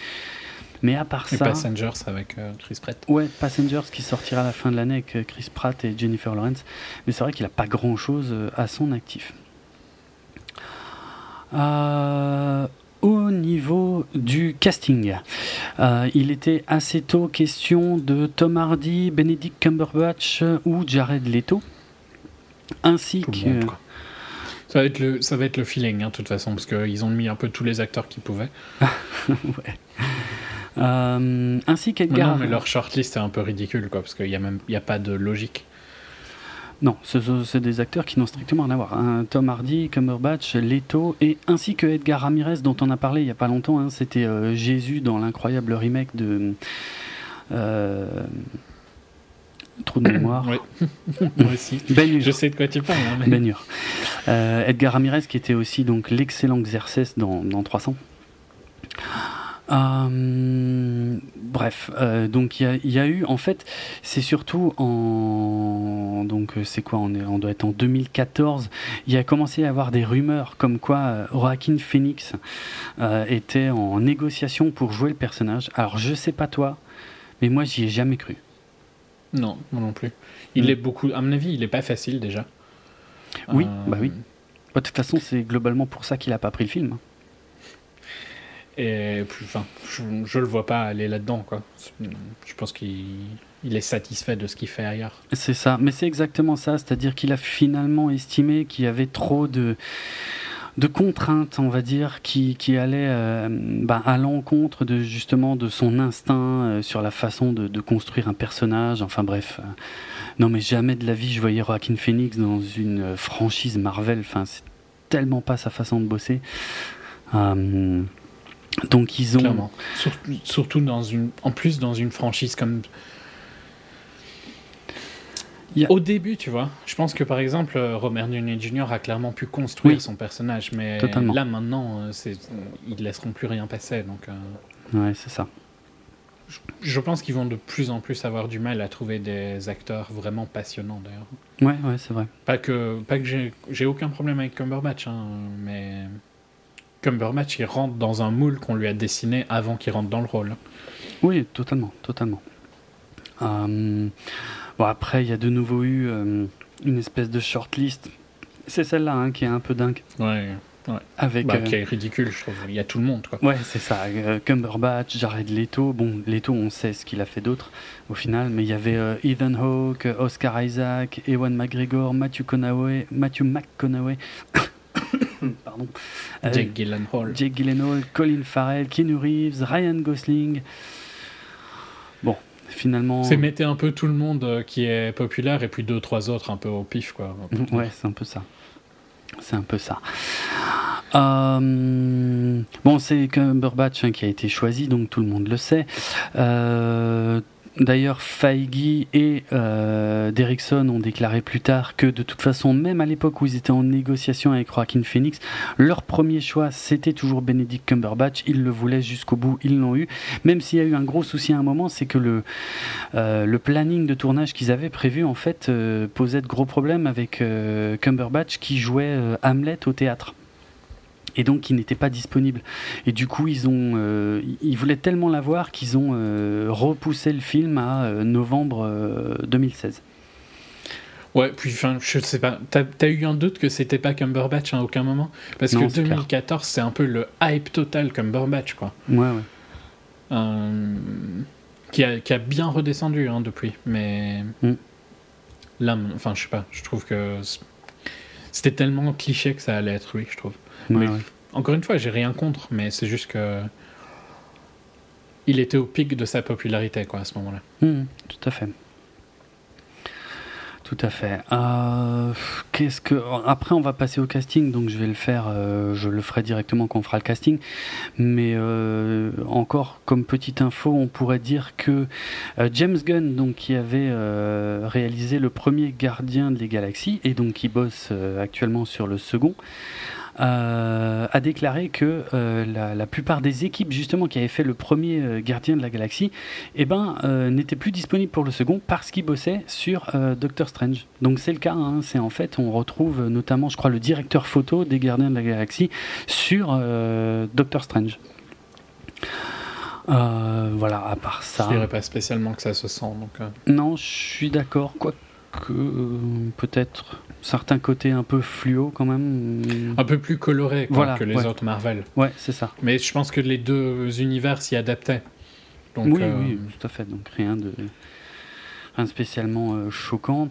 Speaker 1: Mais à part ça.
Speaker 2: Passengers avec euh, Chris Pratt.
Speaker 1: Ouais, Passengers qui sortira à la fin de l'année avec euh, Chris Pratt et Jennifer Lawrence. Mais c'est vrai qu'il n'a pas grand chose euh, à son actif. au niveau du casting, il était assez tôt question de Tom Hardy, Benedict Cumberbatch ou Jared Leto. Ainsi que.
Speaker 2: ça va, être le, ça va être le feeling, hein, de toute façon, parce qu'ils ont mis un peu tous les acteurs qu'ils pouvaient. <laughs>
Speaker 1: ouais. Euh, ainsi qu'Edgar.
Speaker 2: Non, mais leur shortlist est un peu ridicule, quoi, parce qu'il n'y a, même, a pas de logique.
Speaker 1: Non, c'est des acteurs qui n'ont strictement rien à voir. Hein. Tom Hardy, Cumberbatch, Leto, et ainsi que Edgar Ramirez, dont on a parlé il n'y a pas longtemps. Hein. C'était euh, Jésus dans l'incroyable remake de. Euh, Trou de mémoire.
Speaker 2: Oui. <laughs> Moi aussi.
Speaker 1: Ben
Speaker 2: Je sais de quoi tu parles. hein, mais-
Speaker 1: Ben. Euh, Edgar Ramirez, qui était aussi donc l'excellent Xerxes dans, dans 300. Euh, bref, euh, donc il y a, il y a eu, en fait, c'est surtout en, donc c'est quoi, on, est, on doit être en 2014, il y a commencé à y avoir des rumeurs comme quoi euh, Joaquin Phoenix était en négociation pour jouer le personnage. Alors je sais pas toi, mais moi j'y ai jamais cru.
Speaker 2: Non, moi non plus. Il
Speaker 1: Mm.
Speaker 2: est beaucoup. À mon avis, il est pas facile déjà.
Speaker 1: Oui,
Speaker 2: Euh,
Speaker 1: bah oui. De toute façon, c'est globalement pour ça qu'il a pas pris le film.
Speaker 2: Et puis, enfin, je, je le vois pas aller là-dedans, quoi. Je pense qu'il il est satisfait de ce qu'il fait ailleurs.
Speaker 1: C'est ça, mais c'est exactement ça, c'est-à-dire qu'il a finalement estimé qu'il y avait trop de, de contraintes, on va dire, qui, qui allaient euh, bah, à l'encontre de justement de son instinct euh, sur la façon de, construire un personnage, enfin bref. euh, non mais jamais de la vie je voyais Joaquin Phoenix dans une franchise Marvel, enfin c'est tellement pas sa façon de bosser. Donc ils ont...
Speaker 2: Clairement. Surtout dans une. En plus, dans une franchise comme. Au début, tu vois, je pense que par exemple, euh, Robert Downey Jr. a clairement pu construire
Speaker 1: Oui.
Speaker 2: son personnage, mais
Speaker 1: Totalement.
Speaker 2: là maintenant, euh, ils laisseront plus rien passer. Donc, euh,
Speaker 1: Ouais, c'est ça.
Speaker 2: je pense qu'ils vont de plus en plus avoir du mal à trouver des acteurs vraiment passionnants d'ailleurs.
Speaker 1: Ouais, ouais, c'est vrai.
Speaker 2: Pas que, pas que j'ai, j'ai aucun problème avec Cumberbatch, hein, mais Cumberbatch il rentre dans un moule qu'on lui a dessiné avant qu'il rentre dans le rôle.
Speaker 1: Oui, totalement, totalement. Euh, bon, après, il y a de nouveau eu euh, une espèce de shortlist. C'est celle-là hein, qui est un peu dingue.
Speaker 2: Ouais,
Speaker 1: Avec,
Speaker 2: bah,
Speaker 1: euh,
Speaker 2: qui est ridicule, je trouve. Il y a tout le monde, quoi.
Speaker 1: Ouais, c'est ça. euh, Cumberbatch, Jared Leto. Bon, Leto, on sait ce qu'il a fait d'autre au final, mais il y avait euh, Ethan Hawke, Oscar Isaac, Ewan McGregor, Matthew Conaway, Matthew McConaughey. <coughs> Pardon.
Speaker 2: Jake Gyllenhaal.
Speaker 1: Jake Gyllenhaal, Colin Farrell, Keanu Reeves, Ryan Gosling. Finalement.
Speaker 2: C'est mettez un peu tout le monde euh, qui est populaire et puis deux, trois autres un peu au pif, quoi.
Speaker 1: Ouais, c'est un peu ça. C'est un peu ça. Euh, bon, c'est Cumberbatch hein, qui a été choisi, donc tout le monde le sait. Euh, D'ailleurs, Feige et euh, Derrickson ont déclaré plus tard que de toute façon, même à l'époque où ils étaient en négociation avec Joaquin Phoenix, leur premier choix c'était toujours Benedict Cumberbatch. Ils le voulaient jusqu'au bout, ils l'ont eu. Même s'il y a eu un gros souci à un moment, c'est que le, euh, le planning de tournage qu'ils avaient prévu en fait euh, posait de gros problèmes avec Cumberbatch qui jouait Hamlet au théâtre et donc qui n'était pas disponible. Et du coup, ils ont, euh, ils voulaient tellement l'avoir qu'ils ont euh, repoussé le film à euh, novembre euh, 2016.
Speaker 2: Ouais, puis enfin, je sais pas. T'as as eu un doute que c'était pas Cumberbatch à aucun moment? Parce
Speaker 1: Non,
Speaker 2: que
Speaker 1: c'est clair.
Speaker 2: 2014, c'est un peu le hype total Cumberbatch, quoi.
Speaker 1: Ouais, ouais.
Speaker 2: Qui, a, qui a bien redescendu hein, depuis. Mais
Speaker 1: Mm.
Speaker 2: là, enfin, je sais pas. Je trouve que c'était tellement cliché que ça allait être lui, je trouve.
Speaker 1: Ouais,
Speaker 2: Mais-
Speaker 1: ouais.
Speaker 2: Encore une fois, j'ai rien contre, mais c'est juste que. Il était au pic de sa popularité, quoi, à ce moment-là.
Speaker 1: Mhm, tout à fait. Tout à fait. Euh, Qu'est-ce que après on va passer au casting, donc je vais le faire, euh, je le ferai directement quand on fera le casting. Mais euh, encore comme petite info, on pourrait dire que James Gunn, donc qui avait réalisé le premier Gardien des Galaxies et donc qui bosse actuellement sur le second, a déclaré que euh, la, la plupart des équipes justement qui avaient fait le premier euh, Gardien de la Galaxie eh ben, euh, n'était plus disponible pour le second parce qu'il bossait sur euh, Doctor Strange. Donc c'est le cas, hein, c'est en fait, on retrouve euh, notamment, je crois, le directeur photo des Gardiens de la Galaxie sur euh, Doctor Strange. Euh, voilà, à part ça.
Speaker 2: Je dirais pas spécialement que ça se sent, donc. euh,
Speaker 1: Non, je suis d'accord, quoique euh, peut-être certains côtés un peu fluo quand même.
Speaker 2: un peu plus coloré quoi,
Speaker 1: Voilà,
Speaker 2: que les
Speaker 1: ouais.
Speaker 2: autres Marvel.
Speaker 1: Ouais, c'est ça.
Speaker 2: Mais je pense que les deux univers s'y adaptaient. Donc,
Speaker 1: oui,
Speaker 2: euh,
Speaker 1: oui, tout à fait. Donc rien de, rien de spécialement euh, choquant.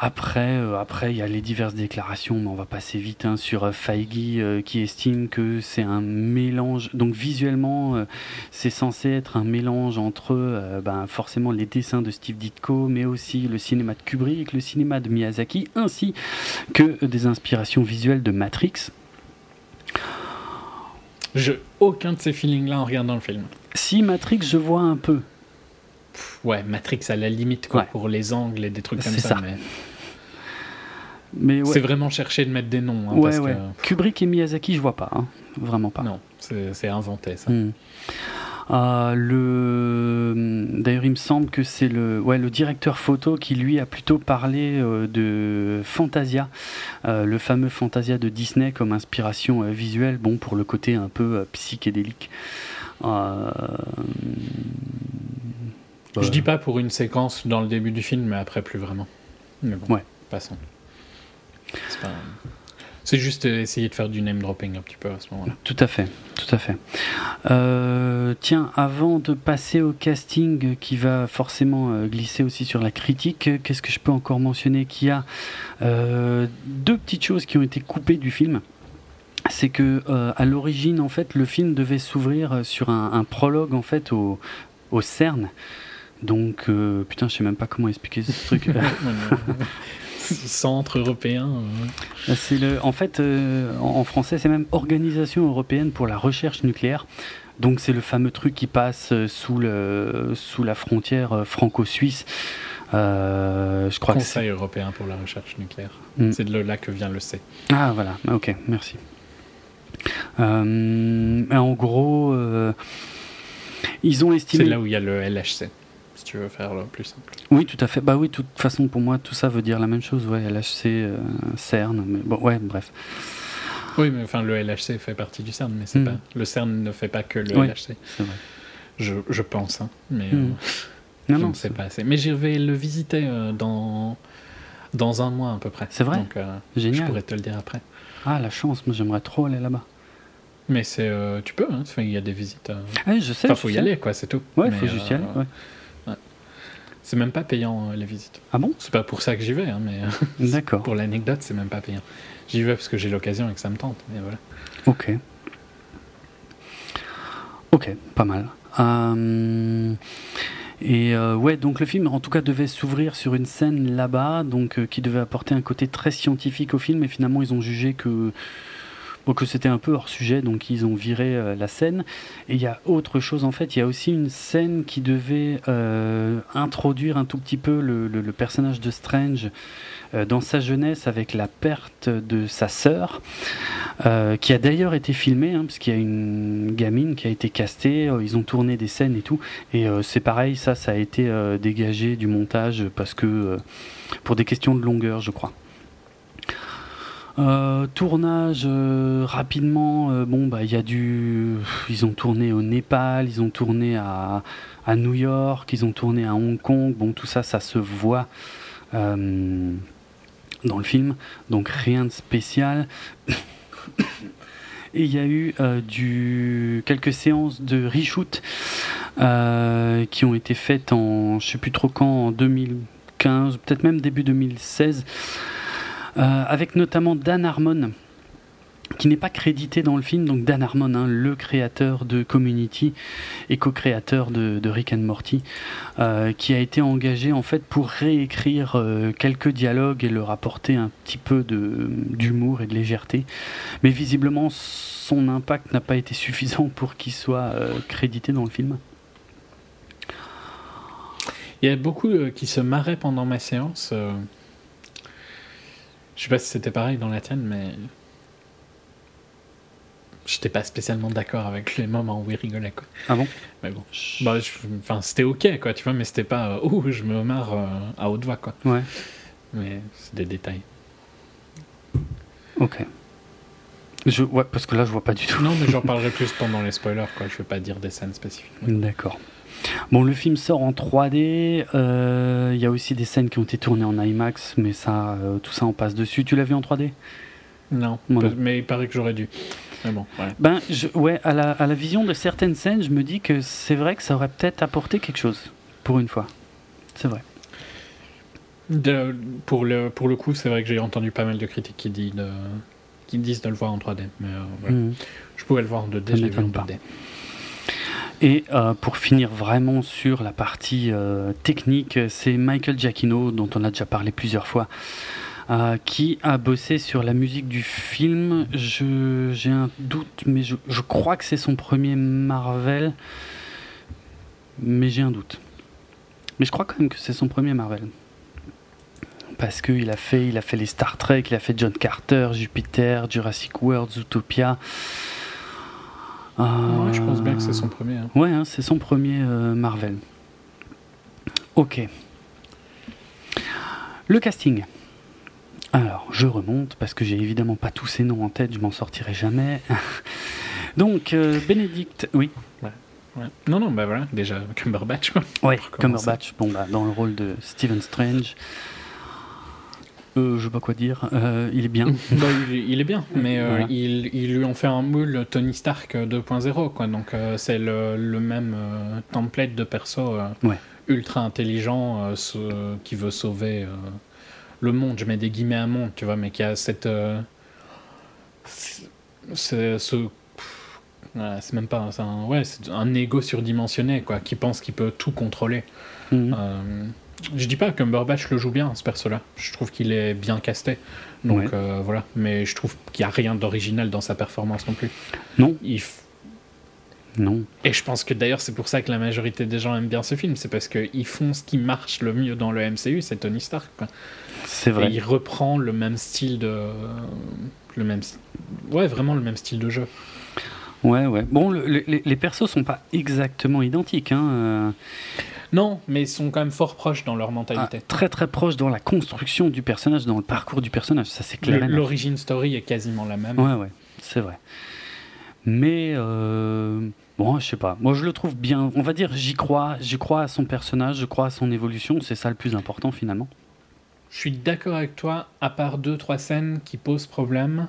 Speaker 1: Après, euh, après, il y a les diverses déclarations, mais on va passer vite hein, sur euh, Feige euh, qui estime que c'est un mélange. Donc visuellement, c'est censé être un mélange entre ben, forcément les dessins de Steve Ditko, mais aussi le cinéma de Kubrick, le cinéma de Miyazaki, ainsi que des inspirations visuelles de Matrix.
Speaker 2: J'ai aucun de ces feelings-là en regardant le film.
Speaker 1: Si Matrix, je vois un peu.
Speaker 2: Ouais, Matrix à la limite quoi, pour les angles et des trucs comme ça. Mais... Mais C'est vraiment chercher de mettre des noms. Hein, parce Que...
Speaker 1: Kubrick et Miyazaki, je vois pas. Hein. Vraiment pas.
Speaker 2: Non, c'est inventé ça. Hmm.
Speaker 1: Euh, le... D'ailleurs, il me semble que c'est le... Ouais, le directeur photo qui, lui, a plutôt parlé euh, de Fantasia, euh, le fameux Fantasia de Disney comme inspiration visuelle, bon, pour le côté un peu psychédélique.
Speaker 2: Je dis pas pour une séquence dans le début du film, mais après, plus vraiment. Mais bon,
Speaker 1: ouais.
Speaker 2: passons. C'est juste essayer de faire du name dropping un petit peu à ce moment-là.
Speaker 1: Tout à fait, tout à fait. Euh, tiens, avant de passer au casting qui va forcément euh, glisser aussi sur la critique, qu'est-ce que je peux encore mentionner Qu'il y a euh, deux petites choses qui ont été coupées du film c'est que à l'origine en fait le film devait s'ouvrir sur un, prologue en fait au, au CERN donc putain je sais même pas comment expliquer ce truc <laughs> <laughs>
Speaker 2: centre européen.
Speaker 1: Euh. C'est le, en fait, euh, en, français, c'est même Organisation européenne pour la recherche nucléaire. Donc c'est le fameux truc qui passe euh, sous, le, sous la frontière franco-suisse. je crois
Speaker 2: Conseil européen pour la recherche nucléaire. Hmm. C'est de là que vient le C.
Speaker 1: Ah voilà, ok, merci. en gros, ils ont estimé.
Speaker 2: C'est là où il y a le LHC tu veux faire le plus simple.
Speaker 1: Oui, tout à fait. Bah oui, de toute façon, pour moi, tout ça veut dire la même chose. Ouais, LHC, euh, CERN, mais bon, ouais, bref.
Speaker 2: Oui, mais enfin, le LHC fait partie du CERN, mais c'est hmm. pas. Le CERN ne fait pas que le LHC.
Speaker 1: C'est vrai.
Speaker 2: Je, je, pense, hein, mais. Hmm. Euh, non, non, c'est pas assez. Mais je vais le visiter euh, dans dans un mois à peu près.
Speaker 1: C'est vrai.
Speaker 2: Donc, Génial. Je pourrais te le dire après.
Speaker 1: Ah, la chance, moi j'aimerais trop aller là-bas.
Speaker 2: Mais c'est, tu peux, hein, il y a des visites.
Speaker 1: Ah, je sais.
Speaker 2: Enfin, faut y aller, quoi, c'est tout.
Speaker 1: Ouais, il faut juste y aller. Ouais.
Speaker 2: C'est même pas payant euh, les visites.
Speaker 1: Ah bon?
Speaker 2: C'est pas pour ça que j'y vais, hein, mais euh, <laughs>
Speaker 1: D'accord.
Speaker 2: pour l'anecdote, c'est même pas payant. J'y vais parce que j'ai l'occasion et que ça me tente, mais voilà.
Speaker 1: Ok. Ok, pas mal. Euh, et ouais, donc le film, en tout cas, devait s'ouvrir sur une scène là-bas, donc qui devait apporter un côté très scientifique au film. Et finalement, ils ont jugé que que c'était un peu hors sujet, donc ils ont viré euh, la scène. Et il y a autre chose en fait, il y a aussi une scène qui devait euh, introduire un tout petit peu le, personnage de Strange euh, dans sa jeunesse avec la perte de sa sœur, qui a d'ailleurs été filmée, hein, parce y a une gamine qui a été castée, ils ont tourné des scènes et tout, et c'est pareil, ça, ça a été dégagé du montage parce que pour des questions de longueur, je crois. Euh, tournage euh, rapidement, euh, bon bah il y a du, ils ont tourné au Népal, ils ont tourné à, New York, ils ont tourné à Hong Kong, bon tout ça ça se voit dans le film, donc rien de spécial. Et il y a eu du, quelques séances de reshoot qui ont été faites en, je sais plus trop quand, en 2015, peut-être même début 2016. Euh, avec notamment Dan Harmon qui n'est pas crédité dans le film, donc Dan Harmon, hein, le créateur de Community et co-créateur de, Rick and Morty, euh, qui a été engagé en fait pour réécrire euh, quelques dialogues et leur apporter un petit peu d'humour et de légèreté. Mais visiblement, son impact n'a pas été suffisant pour qu'il soit crédité dans le film.
Speaker 2: Il y a beaucoup qui se marraient pendant ma séance. Je sais pas si c'était pareil dans la tienne, mais. J'étais pas spécialement d'accord avec les moments où il rigolait, quoi.
Speaker 1: Ah bon?
Speaker 2: Mais bon. Bah, enfin, c'était ok, quoi, tu vois, mais c'était pas. Euh, ouh, je me marre euh, à haute voix, quoi.
Speaker 1: Ouais.
Speaker 2: Mais c'est des détails.
Speaker 1: Ok. Je, ouais, parce que là, je vois pas du tout.
Speaker 2: Non, mais j'en <laughs> parlerai plus pendant les spoilers, quoi. Je vais pas dire des scènes spécifiques.
Speaker 1: D'accord. Bon, le film sort en 3D. Euh, il y a aussi des scènes qui ont été tournées en IMAX, mais ça, euh, tout ça, on passe dessus. Tu l'as vu en 3D
Speaker 2: non, mais il paraît que j'aurais dû. Mais bon, ouais.
Speaker 1: Ben, je, ouais, à la, à la vision de certaines scènes, je me dis que c'est vrai que ça aurait peut-être apporté quelque chose, pour une fois. C'est vrai.
Speaker 2: De, pour, le, pour le coup, c'est vrai que j'ai entendu pas mal de critiques qui, disent de, qui disent de le voir en 3D. Mais euh, mmh. Je pouvais le voir en 2D, je l'ai vu en 2D.
Speaker 1: Et euh, pour finir vraiment sur la partie euh, technique, c'est Michael Giacchino, dont on a déjà parlé plusieurs fois, euh, qui a bossé sur la musique du film. J'ai un doute, mais je, je crois que c'est son premier Marvel, mais j'ai un doute. Mais je crois quand même que c'est son premier Marvel. Parce qu'il a fait, il a fait les Star Trek, il a fait John Carter, Jupiter, Jurassic World, Zootopia.
Speaker 2: Ouais, je pense bien que c'est son premier. hein.
Speaker 1: Ouais, hein, c'est son premier euh, Marvel. Ok. Le casting. Alors, je remonte parce que j'ai évidemment pas tous ces noms en tête, je m'en sortirai jamais. <laughs> Donc, euh, Bénédicte, oui.
Speaker 2: Ouais. Non, non, bah voilà, déjà Cumberbatch. quoi.
Speaker 1: Ouais. Cumberbatch, bon, bah, dans le rôle de Stephen Strange. Euh, je sais pas quoi dire, euh, il est bien. <laughs>
Speaker 2: Bah, il, il est bien, mais euh,
Speaker 1: Voilà.
Speaker 2: lui ont fait un moule Tony Stark 2.0, quoi. Donc euh, c'est le, le même euh, template de perso euh,
Speaker 1: Ouais.
Speaker 2: ultra intelligent euh, ce- qui veut sauver euh, le monde. Je mets des guillemets à monde, tu vois, mais qui a cette. euh, c'est ce. C'est même pas. Un, ouais, c'est un ego surdimensionné, quoi, qui pense qu'il peut tout contrôler.
Speaker 1: Mhm.
Speaker 2: Euh, je dis pas que Cumberbatch le joue bien, ce perso-là. Je trouve qu'il est bien casté. Donc
Speaker 1: Ouais.
Speaker 2: euh, voilà. Mais je trouve qu'il n'y a rien d'original dans sa performance non plus.
Speaker 1: Non,
Speaker 2: Il f-
Speaker 1: non.
Speaker 2: Et je pense que d'ailleurs, c'est pour ça que la majorité des gens aiment bien ce film. C'est parce qu'ils font ce qui marche le mieux dans le MCU, c'est Tony Stark.
Speaker 1: C'est
Speaker 2: Et
Speaker 1: vrai.
Speaker 2: il reprend le même style de. Le même... Ouais, vraiment le même style de jeu.
Speaker 1: Ouais, ouais. Bon, le- le- les, les persos sont pas exactement identiques. Hein.
Speaker 2: Non, mais ils sont quand même fort proches dans leur
Speaker 1: ah,
Speaker 2: mentalité.
Speaker 1: très très proches dans la construction du personnage, dans le parcours du personnage. Ça, c'est clair.
Speaker 2: L'origine story est quasiment la même.
Speaker 1: Ouais, ouais, c'est vrai. Mais euh, bon, je sais pas. Moi, je le trouve bien. On va dire, j'y crois. J'y crois à son personnage. Je crois à son évolution. C'est ça le plus important finalement.
Speaker 2: Je suis d'accord avec toi, à part deux, trois scènes qui posent problème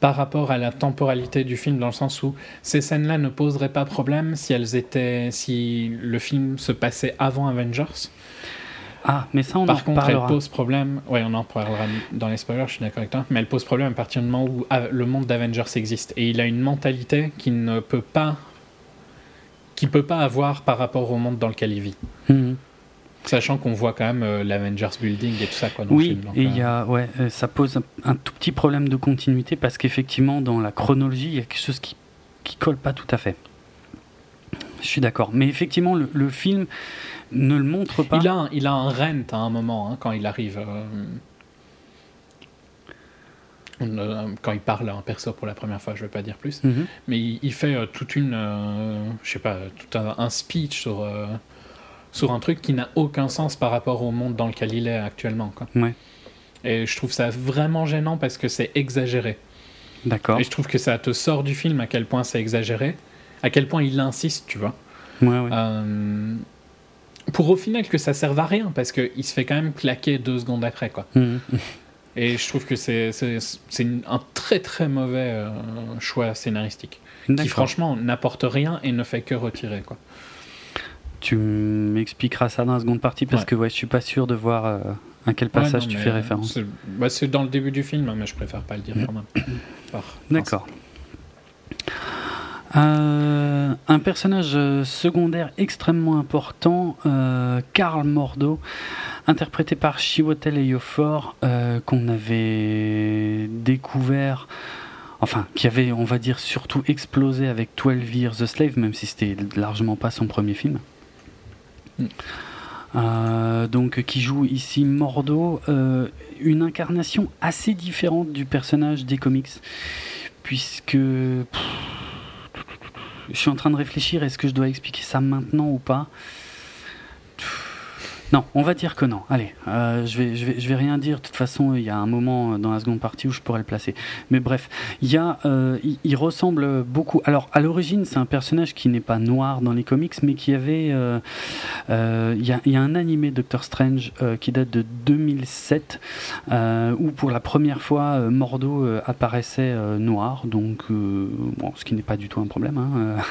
Speaker 2: par rapport à la temporalité du film, dans le sens où ces scènes-là ne poseraient pas problème si elles étaient, si le film se passait avant Avengers.
Speaker 1: Ah, mais ça, on
Speaker 2: Par
Speaker 1: en
Speaker 2: contre,
Speaker 1: reparlera.
Speaker 2: elle pose problème. Ouais, on en parlera dans les spoilers. Je suis d'accord avec toi, mais elle pose problème à partir du moment où ah, le monde d'Avengers existe et il a une mentalité qui ne peut pas, qui peut pas avoir par rapport au monde dans lequel il vit.
Speaker 1: Mhm.
Speaker 2: Sachant qu'on voit quand même euh, l'Avengers Building et tout ça quoi, dans le
Speaker 1: Oui,
Speaker 2: film. donc,
Speaker 1: et
Speaker 2: euh,
Speaker 1: il y a, ouais, euh, ça pose un, un tout petit problème de continuité parce qu'effectivement, dans la chronologie, il y a quelque chose qui, qui colle pas tout à fait. Je suis d'accord. Mais effectivement, le, le film ne le montre pas.
Speaker 2: Il a, un, il a un rent à un moment hein, quand il arrive. euh, euh, quand il parle à un perso pour la première fois, je vais pas dire plus.
Speaker 1: Mhm.
Speaker 2: Mais il, il fait euh, toute une. euh, je sais pas, tout un, un speech sur, euh, sur un truc qui n'a aucun sens par rapport au monde dans lequel il est actuellement. Quoi.
Speaker 1: Ouais,
Speaker 2: Et je trouve ça vraiment gênant parce que c'est exagéré.
Speaker 1: d'accord.
Speaker 2: Et je trouve que ça te sort du film à quel point c'est exagéré, à quel point il insiste, tu vois.
Speaker 1: Ouais, ouais.
Speaker 2: Euh, pour au final que ça serve à rien parce qu'il se fait quand même claquer deux secondes après quoi.
Speaker 1: Mhm. <laughs>
Speaker 2: Et je trouve que c'est un très très mauvais euh, choix scénaristique qui franchement n'apporte rien et ne fait que retirer quoi.
Speaker 1: Tu m'expliqueras ça dans la seconde partie parce
Speaker 2: Ouais.
Speaker 1: que ouais, je suis pas sûr de voir euh, à quel
Speaker 2: Ouais,
Speaker 1: passage
Speaker 2: non,
Speaker 1: tu fais référence.
Speaker 2: C'est bah, c'est dans le début du film mais je préfère pas le dire quand même. <coughs>
Speaker 1: D'accord. Euh, un personnage euh, secondaire extrêmement important, euh, Karl Mordo, interprété par Chiwetel Ejiofor, euh, qu'on avait découvert, enfin, qui avait, on va dire, surtout explosé avec 12 Years a Slave, même si c'était largement pas son premier film. Euh, donc, qui joue ici Mordo, euh, une incarnation assez différente du personnage des comics, puisque je suis en train de réfléchir, est-ce que je dois expliquer ça maintenant ou pas? Non, on va dire que non. Allez, euh, je, vais, je, vais, je vais rien dire. De toute façon, il y a un moment euh, dans la seconde partie où je pourrais le placer. Mais bref, il, y a, euh, il, ressemble beaucoup. Alors, à l'origine, c'est un personnage qui n'est pas noir dans les comics, mais qui avait. Il y, a, un animé Doctor Strange qui date de 2007, euh, où pour la première fois, Mordo apparaissait noir, donc bon, ce qui n'est pas du tout un problème. hein,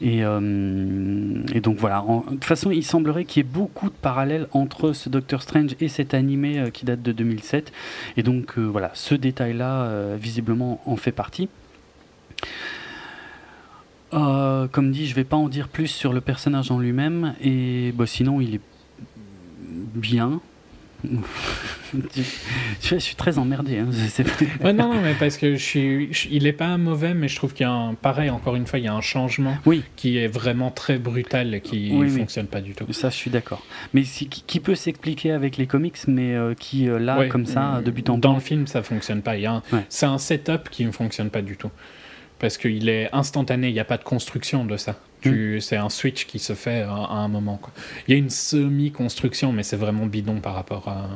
Speaker 1: et, et donc voilà. En- de toute façon, il semblerait qu'il y ait beaucoup de parallèles entre ce Doctor Strange et cet animé euh, qui date de 2007. Et donc euh, voilà, ce détail-là, euh, visiblement, en fait partie. Comme dit, je vais pas en dire plus sur le personnage en lui-même, et bah, sinon il est bien, <laughs> je, je suis très emmerdé. Hein.
Speaker 2: ouais, non, non, mais parce que je suis, il est pas mauvais, mais je trouve qu'il y a un, pareil, encore une fois, il y a un changement
Speaker 1: oui.
Speaker 2: qui est vraiment très brutal et qui ne fonctionne pas du tout.
Speaker 1: Ça, je suis d'accord. Mais qui, peut s'expliquer avec les comics, mais euh, qui, euh, là, comme ça, depuis tant
Speaker 2: Dans le film, ça fonctionne pas. C'est un setup qui ne fonctionne pas du tout. Parce qu'il est instantané, il n'y a pas de construction de ça. Mm. C'est un switch qui se fait à, un moment. Il y a une semi-construction, mais c'est vraiment bidon par rapport, à,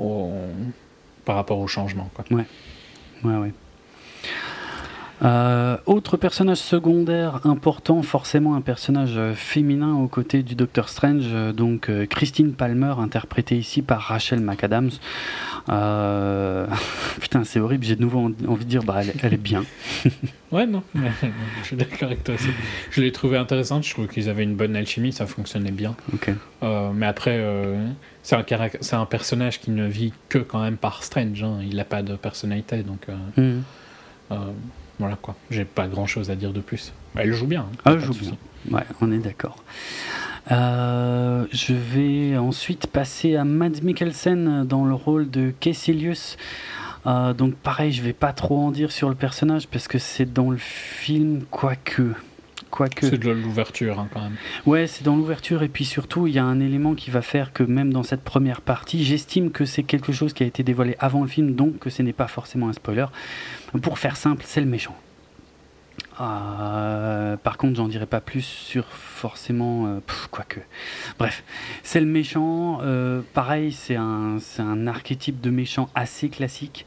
Speaker 2: au, par rapport au changement. Quoi.
Speaker 1: Ouais. Ouais, ouais. Euh, autre personnage secondaire important, forcément un personnage euh, féminin aux côtés du Docteur Strange, euh, donc Christine Palmer, interprétée ici par Rachel McAdams. <laughs> Putain, c'est horrible, j'ai de nouveau envie de dire, bah, elle, est bien. <laughs>
Speaker 2: ouais, non, je suis d'accord avec toi aussi. Je l'ai trouvé intéressante, je trouve qu'ils avaient une bonne alchimie, ça fonctionnait bien. mais après, c'est un, un, personnage qui ne vit que quand même par Strange, hein. il n'a pas de personnalité, donc. Mm. Voilà quoi, j'ai pas grand chose à dire de plus. Elle joue bien. Hein,
Speaker 1: ah, elle joue bien. Ouais, on est d'accord. Euh, je vais ensuite passer à Mads Mikkelsen dans le rôle de Caecilius. Euh, donc pareil, je vais pas trop en dire sur le personnage parce que c'est dans le film, quoique.
Speaker 2: C'est de l'ouverture hein, quand même.
Speaker 1: Ouais, c'est dans l'ouverture et puis surtout il y a un élément qui va faire que même dans cette première partie, j'estime que c'est quelque chose qui a été dévoilé avant le film, donc que ce n'est pas forcément un spoiler. Pour faire simple, c'est le méchant. Euh, par contre, j'en dirai pas plus sur forcément. Euh, quoique. Bref, c'est le méchant. Euh, pareil, c'est un, un archétype de méchant assez classique.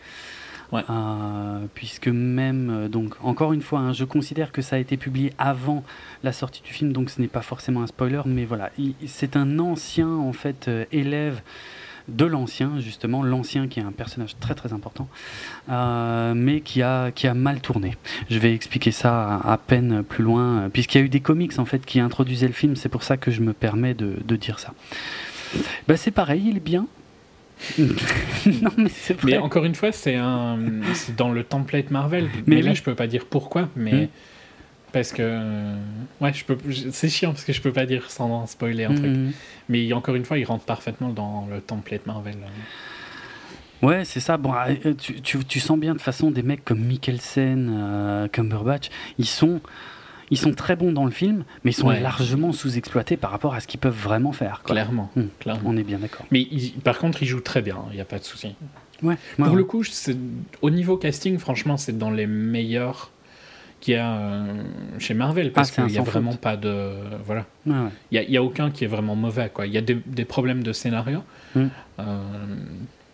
Speaker 1: Euh, puisque même, euh, donc encore une fois, hein, je considère que ça a été publié avant la sortie du film, donc ce n'est pas forcément un spoiler, mais voilà, c'est un ancien en fait élève de l'ancien, justement, l'ancien qui est un personnage très très important, mais qui a, qui a mal tourné. Je vais expliquer ça à, peine plus loin, puisqu'il y a eu des comics en fait qui introduisaient le film, c'est pour ça que je me permets de, de dire ça. Bah, c'est pareil, il est bien, <laughs>
Speaker 2: non, mais c'est vrai. Mais encore une fois, c'est un, c'est dans le template Marvel. Mais, là, je peux pas dire pourquoi, mais hmm. Parce que, ouais, je peux, c'est chiant parce que je peux pas dire sans spoiler un truc. Hmm. Mais encore une fois, il rentre parfaitement dans le template Marvel.
Speaker 1: Ouais, c'est ça. Bon, euh, tu, tu, tu, sens bien de façon des mecs comme Mikkelsen, euh, Cumberbatch, ils sont ils sont très bons dans le film, mais ils sont largement sous-exploités par rapport à ce qu'ils peuvent vraiment faire.
Speaker 2: Clairement, hmm. Clairement,
Speaker 1: On est bien d'accord.
Speaker 2: Mais par contre, ils jouent très bien, il n'y a pas de souci.
Speaker 1: Ouais,
Speaker 2: Pour le coup, au niveau casting, franchement, c'est dans les meilleurs qu'il y a euh, chez Marvel parce ah, qu'il n'y a vraiment pas de voilà il n'y a, aucun qui est vraiment mauvais quoi il y a des, problèmes de scénario hmm. euh,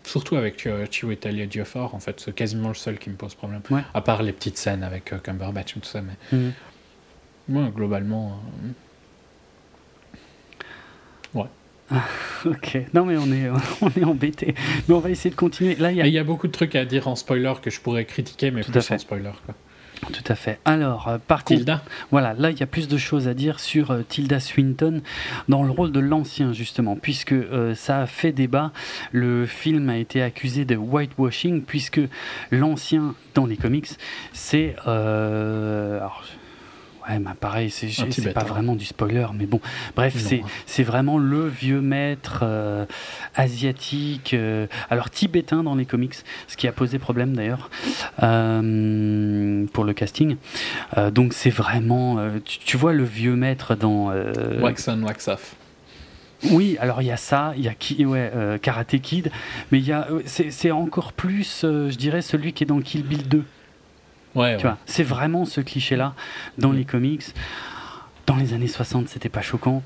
Speaker 2: surtout avec euh, Chiwetel Ejiofor en fait c'est quasiment le seul qui me pose problème à part les petites scènes avec euh, Cumberbatch et tout ça mais. Ouais, globalement. Ouais.
Speaker 1: ok, non mais on est, <laughs> on est embêté. Mais on va essayer de continuer. Là,
Speaker 2: il y, a... beaucoup de trucs à dire en spoiler que je pourrais critiquer, mais Tout plus en spoiler. Quoi.
Speaker 1: Tout à fait. Alors, euh, par
Speaker 2: Tilda.
Speaker 1: voilà, là, il y a plus de choses à dire sur euh, Tilda Swinton dans le rôle de l'ancien, justement, puisque ça a fait débat. Le film a été accusé de whitewashing, puisque l'ancien, dans les comics, c'est. alors, Ouais, bah pareil, c'est pas vraiment du spoiler, mais bon. Bref, c'est vraiment le vieux maître euh, asiatique, euh, alors tibétain dans les comics, ce qui a posé problème d'ailleurs euh, pour le casting. donc c'est vraiment, tu, vois le vieux maître dans.
Speaker 2: wax on, wax off.
Speaker 1: Oui, alors il y a ça, il y a qui, ouais, Karate Kid, mais il y a, c'est encore plus, je dirais, celui qui est dans Kill Bill 2 c'est vraiment ce cliché-là dans les comics. Dans les années 60, c'était pas choquant.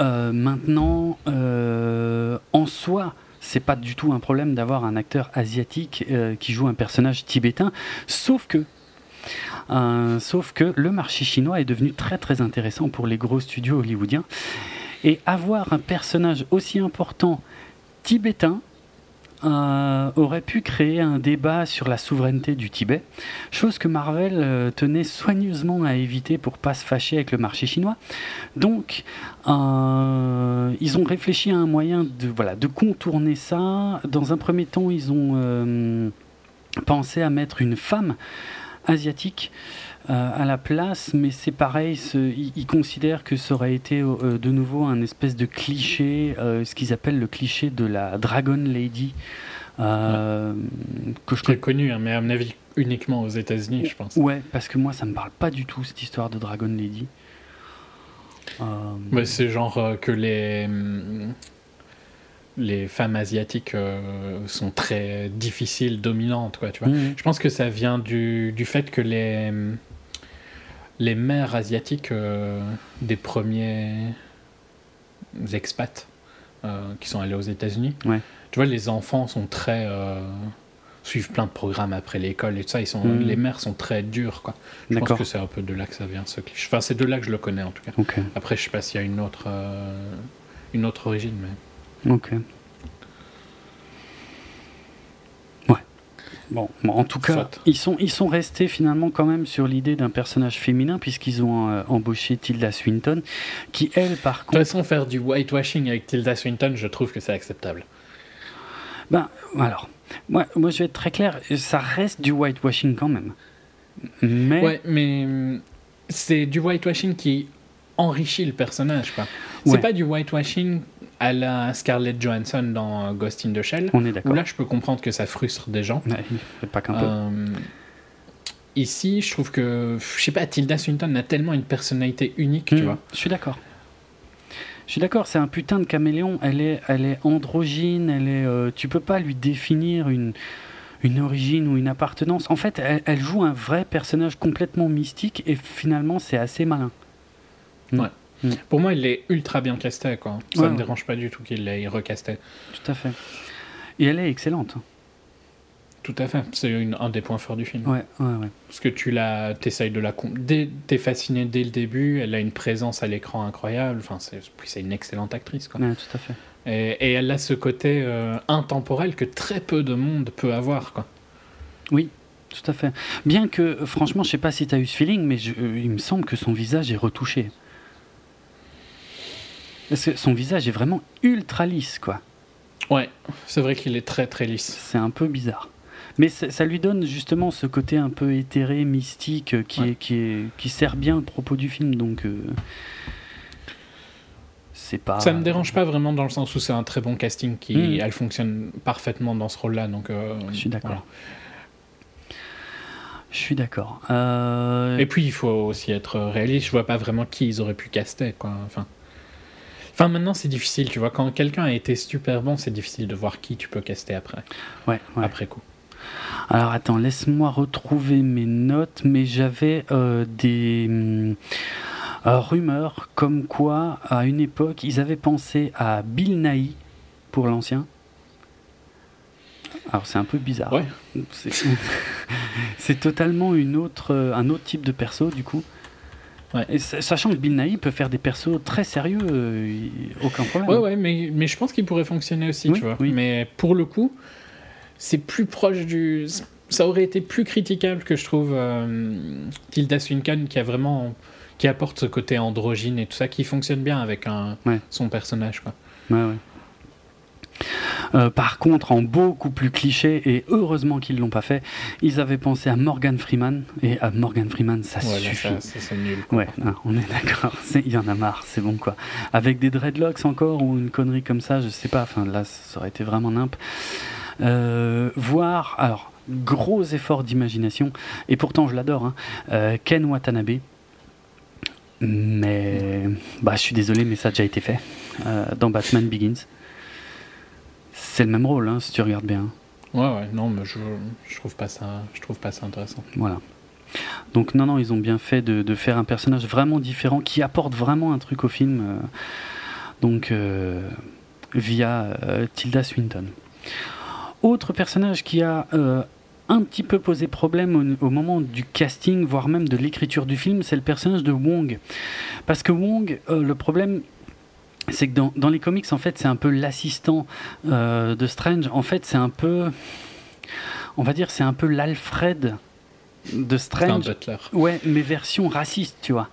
Speaker 1: Euh, maintenant, euh, en soi, c'est pas du tout un problème d'avoir un acteur asiatique euh, qui joue un personnage tibétain, sauf que sauf que le marché chinois est devenu très très intéressant pour les gros studios hollywoodiens. Et avoir un personnage aussi important tibétain, euh, aurait pu créer un débat sur la souveraineté du Tibet, chose que Marvel euh, tenait soigneusement à éviter pour pas se fâcher avec le marché chinois. Donc, euh, ils ont réfléchi à un moyen de, contourner ça. Dans un premier temps, ils ont pensé à mettre une femme asiatique à la place, mais c'est pareil, ce, ils, considèrent que ça aurait été de nouveau un espèce de cliché, ce qu'ils appellent le cliché de la Dragon Lady.
Speaker 2: que je connais connu, hein, mais à mon avis uniquement aux États-Unis, je pense.
Speaker 1: Ouais, parce que moi, ça me parle pas du tout cette histoire de Dragon Lady.
Speaker 2: C'est genre que les les femmes asiatiques euh, sont très difficiles, dominantes, quoi, tu vois. Mhm. Je pense que ça vient du, du, fait que les, les mères asiatiques euh, des premiers expats euh, qui sont allés aux États-Unis, tu vois, les enfants sont très suivent plein de programmes après l'école et tout ça. Ils sont, mhm. Les mères sont très dures, quoi. Je pense que c'est un peu de là que ça vient, ce cliché. Enfin, c'est de là que je le connais, en tout cas. Après, je sais pas s'il y a une autre, une autre origine, mais...
Speaker 1: Ok. Ouais. Bon, en tout cas, ils sont, ils sont restés finalement quand même sur l'idée d'un personnage féminin, puisqu'ils ont euh, embauché Tilda Swinton, qui elle, par contre.
Speaker 2: De toute façon, faire du whitewashing avec Tilda Swinton, je trouve que c'est acceptable.
Speaker 1: Ben, alors, moi, moi, je vais être très clair, ça reste du whitewashing quand même.
Speaker 2: Mais. Ouais, mais hum, c'est du whitewashing qui enrichit le personnage, quoi. C'est pas du whitewashing à la Scarlett Johansson dans Ghost in the Shell.
Speaker 1: On est d'accord.
Speaker 2: Là, je peux comprendre que ça frustre des gens.
Speaker 1: Ouais, pas qu'un peu. Euh,
Speaker 2: ici, je trouve que, je sais pas, Tilda Swinton a tellement une personnalité unique, tu hmm, vois.
Speaker 1: Je suis d'accord. Je suis d'accord, c'est un putain de caméléon. Elle est, elle est androgyne. Elle est, euh, tu peux pas lui définir une, une origine ou une appartenance. En fait, elle, elle joue un vrai personnage complètement mystique et finalement, c'est assez malin.
Speaker 2: Ouais. Mm. Pour moi, il est ultra bien casté, quoi. Ça ne me dérange pas du tout qu'il l'ait recasté.
Speaker 1: Tout à fait. Et elle est excellente.
Speaker 2: Tout à fait. C'est un des points forts du film.
Speaker 1: Ouais, ouais, ouais.
Speaker 2: Parce que tu la, de la, t'es fasciné dès le début. Elle a une présence à l'écran incroyable. Enfin, c'est une excellente actrice, quoi.
Speaker 1: Ouais, tout à fait.
Speaker 2: Et, elle a ce côté euh, intemporel que très peu de monde peut avoir, quoi.
Speaker 1: Oui, tout à fait. Bien que, franchement, je sais pas si tu as eu ce feeling, mais euh, il me semble que son visage est retouché son visage est vraiment ultra lisse, quoi.
Speaker 2: Ouais, c'est vrai qu'il est très très lisse.
Speaker 1: C'est un peu bizarre. Mais ça lui donne justement ce côté un peu éthéré, mystique, euh, qui, est, qui, est, qui sert bien le propos du film. Donc, euh, c'est pas.
Speaker 2: Ça me dérange pas vraiment dans le sens où c'est un très bon casting qui, hmm. elle fonctionne parfaitement dans ce rôle-là. Donc, euh,
Speaker 1: je suis d'accord. Je suis d'accord.
Speaker 2: Et puis il faut aussi être réaliste. Je vois pas vraiment qui ils auraient pu caster, quoi. Enfin. Enfin, maintenant, c'est difficile, tu vois. Quand quelqu'un a été super bon, c'est difficile de voir qui tu peux caster après.
Speaker 1: Ouais,
Speaker 2: Après coup.
Speaker 1: Alors, attends, laisse-moi retrouver mes notes, mais j'avais euh, des euh, rumeurs comme quoi, à une époque, ils avaient pensé à Bill Nighy pour l'ancien. Alors c'est un peu bizarre.
Speaker 2: Ouais. <laughs>
Speaker 1: C'est totalement une autre, un autre type de perso du coup. Et sachant que Bill Nighy peut faire des persos très sérieux, euh, aucun problème.
Speaker 2: Ouais, ouais, mais, mais je pense qu'il pourrait fonctionner aussi, tu vois. Mais pour le coup, c'est plus proche du. Ça aurait été plus critiquable que je trouve euh, Tilda Swinton qui a vraiment. qui apporte ce côté androgyne et tout ça, qui fonctionne bien avec un, son personnage, quoi.
Speaker 1: Ouais, ouais. Euh, par contre, en beaucoup plus cliché, et heureusement qu'ils l'ont pas fait, ils avaient pensé à Morgan Freeman, et à Morgan Freeman, ça suffit.
Speaker 2: c'est nul.
Speaker 1: Ouais, on est d'accord, <laughs> il y en a marre, c'est bon quoi. Avec des dreadlocks encore, ou une connerie comme ça, je sais pas, enfin là, ça aurait été vraiment nimp. Euh, voir, alors, gros effort d'imagination, et pourtant je l'adore, hein, euh, Ken Watanabe. Mais bah, je suis désolé, mais ça a déjà été fait dans Batman Begins. C'est le même rôle, hein, si tu regardes bien.
Speaker 2: Ouais, ouais, non, mais je, je, trouve pas ça, je trouve pas ça intéressant.
Speaker 1: Voilà. Donc, non, non, ils ont bien fait de, de faire un personnage vraiment différent qui apporte vraiment un truc au film. Euh, donc, euh, via euh, Tilda Swinton. Autre personnage qui a un petit peu posé problème au, moment du casting, voire même de l'écriture du film, c'est le personnage de Wong. Parce que Wong, le problème, c'est que dans, dans, les comics, en fait, c'est un peu l'assistant euh, de Strange. En fait, c'est un peu, on va dire, c'est un peu l'Alfred de Strange. Ouais, mais version raciste, tu vois.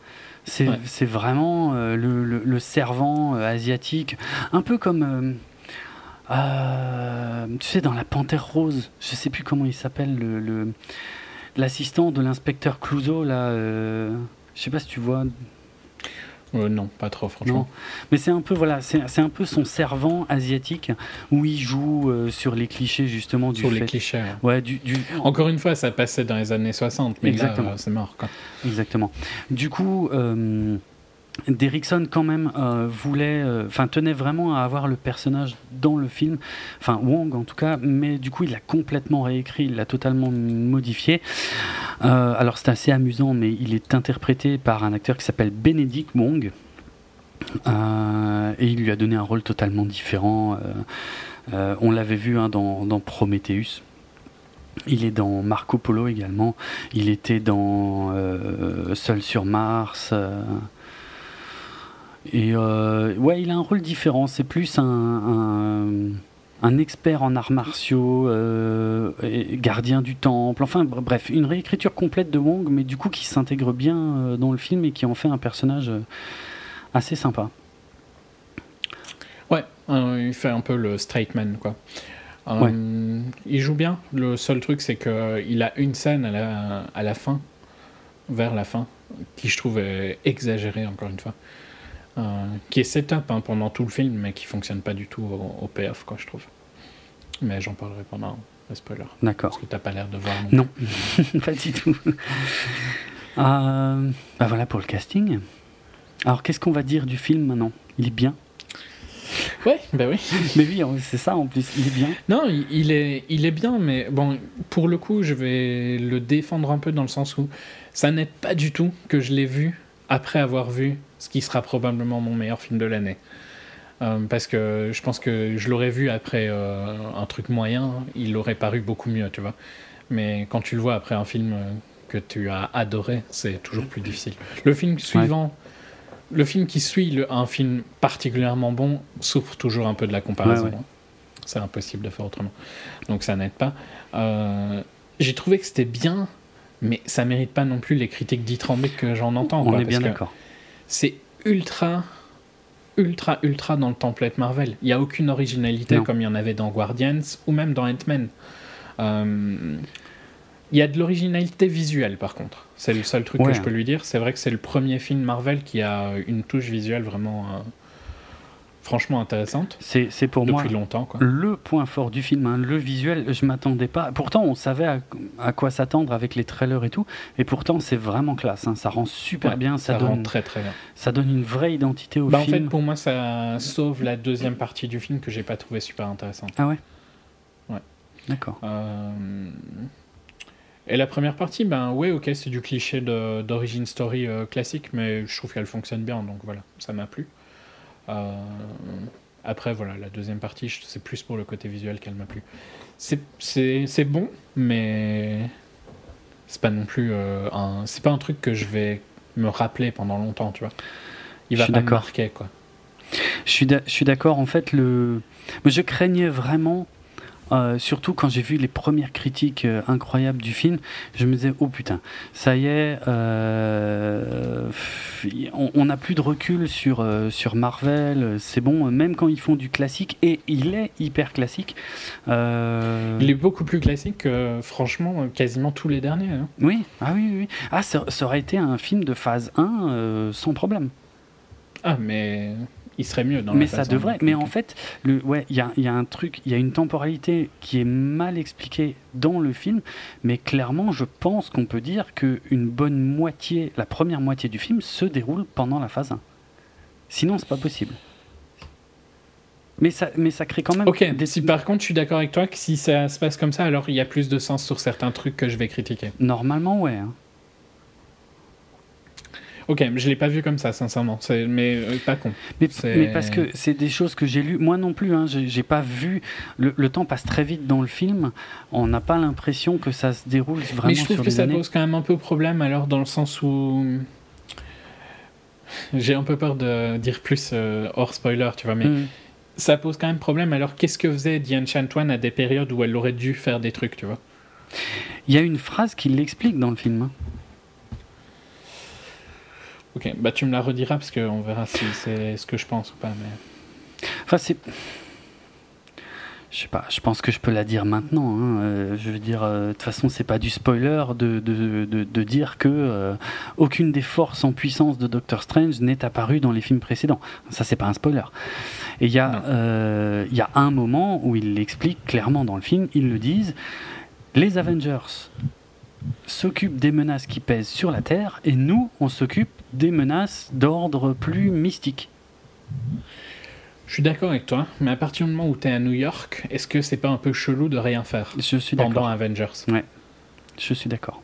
Speaker 1: C'est vraiment euh, le, le, servant euh, asiatique, un peu comme, tu sais, dans la Panthère Rose. Je sais plus comment il s'appelle le, le l'assistant de l'inspecteur Clouseau, là, je sais pas si tu vois.
Speaker 2: Euh, non, pas trop, franchement.
Speaker 1: Non. Mais c'est un peu, voilà, c'est un peu son servant asiatique où il joue euh, sur les clichés, justement, du
Speaker 2: Sur
Speaker 1: fait.
Speaker 2: les clichés. ouais.
Speaker 1: Ouais, du, du-
Speaker 2: Encore une fois, ça passait dans les années 60, mais
Speaker 1: Exactement.
Speaker 2: euh, c'est mort. Quoi.
Speaker 1: Exactement. Du coup, euh, Derrickson quand même euh, voulait, euh, enfin tenait vraiment à avoir le personnage dans le film, enfin Wong en tout cas, mais du coup il l'a complètement réécrit, il l'a totalement modifié. Euh, alors c'est assez amusant, mais il est interprété par un acteur qui s'appelle Benedict Wong. Et il lui a donné un rôle totalement différent. On l'avait vu hein, dans, Prometheus. Il est dans Marco Polo également. Il était dans Seul sur Mars. Et euh, ouais, il a un rôle différent. C'est plus un, un, un expert en arts martiaux, euh, et gardien du temple. Enfin br- bref, une réécriture complète de Wong, mais du coup qui s'intègre bien euh, dans le film et qui en fait un personnage assez sympa.
Speaker 2: Ouais, euh, il fait un peu le straight man, quoi. Il joue bien. Le seul truc, c'est qu'il a une scène à la, à la fin, vers la fin, qui je trouve est exagérée, encore une fois. Euh, qui est setup hein, pendant tout le film, mais qui fonctionne pas du tout au, au payoff, quoi, je trouve. Mais j'en parlerai pendant le spoiler.
Speaker 1: D'accord.
Speaker 2: Parce que t'as pas l'air de voir.
Speaker 1: Non, <laughs> pas du tout. Euh, bah voilà pour le casting. Alors qu'est-ce qu'on va dire du film maintenant? Il est bien?
Speaker 2: Ouais, bah oui. <laughs>
Speaker 1: Mais oui, c'est ça en plus, il est bien.
Speaker 2: Non, il- il est, il est bien, mais bon, pour le coup, je vais le défendre un peu dans le sens où ça n'aide pas du tout que je l'ai vu après avoir vu ce qui sera probablement mon meilleur film de l'année. Euh, parce que je pense que je l'aurais vu après euh, un truc moyen, il aurait paru beaucoup mieux, tu vois. Mais quand tu le vois après un film euh, que tu as adoré, c'est toujours plus difficile. Le film suivant, le film qui suit le- un film particulièrement bon souffre toujours un peu de la comparaison.
Speaker 1: Ouais, ouais.
Speaker 2: C'est impossible de faire autrement. Donc ça n'aide pas. Euh, J'ai trouvé que c'était bien, mais ça mérite pas non plus les critiques dithyrambiques que j'en entends.
Speaker 1: On
Speaker 2: quoi,
Speaker 1: est bien d'accord.
Speaker 2: C'est ultra, ultra, ultra dans le template Marvel. Il n'y a aucune originalité
Speaker 1: Non.
Speaker 2: comme il y en avait dans Guardians ou même dans Ant-Man. Euh, Il y a de l'originalité visuelle par contre. C'est le seul truc
Speaker 1: Ouais.
Speaker 2: que je peux lui dire. C'est vrai que c'est le premier film Marvel qui a une touche visuelle vraiment euh, franchement intéressante
Speaker 1: C'est c'est pour moi
Speaker 2: depuis longtemps. Quoi.
Speaker 1: le point fort du film, hein, le visuel. Je m'attendais pas. Pourtant, on savait à, à quoi s'attendre avec les trailers et tout. Et pourtant, c'est vraiment classe. hein, Ça rend super
Speaker 2: Ouais,
Speaker 1: bien. Ça,
Speaker 2: ça rend
Speaker 1: donne,
Speaker 2: très très bien.
Speaker 1: ça donne une vraie identité au
Speaker 2: Bah, en fait,
Speaker 1: film.
Speaker 2: pour moi, ça sauve la deuxième partie du film que j'ai pas trouvé super intéressante.
Speaker 1: Ah ouais?
Speaker 2: Ouais.
Speaker 1: D'accord.
Speaker 2: Euh, Et la première partie, ben ouais, ok, c'est du cliché de- d'origin story euh, classique, mais je trouve qu'elle fonctionne bien, donc voilà, ça m'a plu. Euh, Après, voilà, la deuxième partie, c'est plus pour le côté visuel qu'elle m'a plu. C'est- bon, mais c'est pas non plus euh, un. C'est pas un truc que je vais me rappeler pendant longtemps, tu vois. Il va pas me marquer, quoi.
Speaker 1: Je suis d'accord. En fait, le... je craignais vraiment, euh, surtout quand j'ai vu les premières critiques euh, incroyables du film, je me disais, oh putain, ça y est, euh, on n'a plus de recul sur, sur Marvel, c'est bon, même quand ils font du classique, et il est hyper classique.
Speaker 2: Il est beaucoup plus classique que, franchement, quasiment tous les derniers. hein.
Speaker 1: Oui, ah oui, oui. Ah, ça, ça aurait été un film de phase 1 euh, sans problème.
Speaker 2: Ah, mais il serait mieux dans
Speaker 1: mais
Speaker 2: la
Speaker 1: ça
Speaker 2: façon
Speaker 1: devrait. Mais en fait, le, ouais, il y a, il y a un truc, il y a une temporalité qui est mal expliquée dans le film, mais clairement, je pense qu'on peut dire que une bonne moitié, la première moitié du film se déroule pendant la phase 1. Sinon, c'est pas possible. Mais ça, mais ça crée quand même
Speaker 2: Ok,
Speaker 1: des
Speaker 2: si par contre je suis d'accord avec toi que si ça se passe comme ça, alors il y a plus de sens sur certains trucs que je vais critiquer.
Speaker 1: Normalement, ouais. hein.
Speaker 2: Ok, je l'ai pas vu comme ça, sincèrement. C'est- Mais euh, pas con.
Speaker 1: Mais, parce que c'est des choses que j'ai lues, moi non plus, hein, j'ai pas vu. Le, le temps passe très vite dans le film, on n'a pas l'impression que ça se déroule vraiment
Speaker 2: Mais je trouve
Speaker 1: sur
Speaker 2: que ça
Speaker 1: années.
Speaker 2: pose quand même un peu problème alors dans le sens où j'ai un peu peur de dire plus euh, hors spoiler, tu vois, mais
Speaker 1: Mm.
Speaker 2: ça pose quand même problème. Alors qu'est-ce que faisait Diane Chantuan à des périodes où elle aurait dû faire des trucs, tu vois?
Speaker 1: Il y a une phrase qui l'explique dans le film. hein.
Speaker 2: Ok, bah tu me la rediras parce qu'on verra si c'est ce que je pense ou pas. Mais...
Speaker 1: Enfin, c'est. je sais pas, je pense que je peux la dire maintenant. hein. Euh, je veux dire, euh, de toute façon, c'est pas du spoiler de, de, de, de dire que euh, aucune des forces en puissance de Doctor Strange n'est apparue dans les films précédents. Ça, c'est pas un spoiler. Et il y, il y a un moment où ils l'expliquent clairement dans le film, ils le disent les Avengers s'occupent des menaces qui pèsent sur la Terre et nous, on s'occupe des menaces d'ordre plus mystique.
Speaker 2: Je suis d'accord avec toi, mais à partir du moment où tu es à New York, est-ce que c'est pas un peu chelou de rien faire
Speaker 1: Je suis
Speaker 2: pendant. Avengers?
Speaker 1: Je suis d'accord.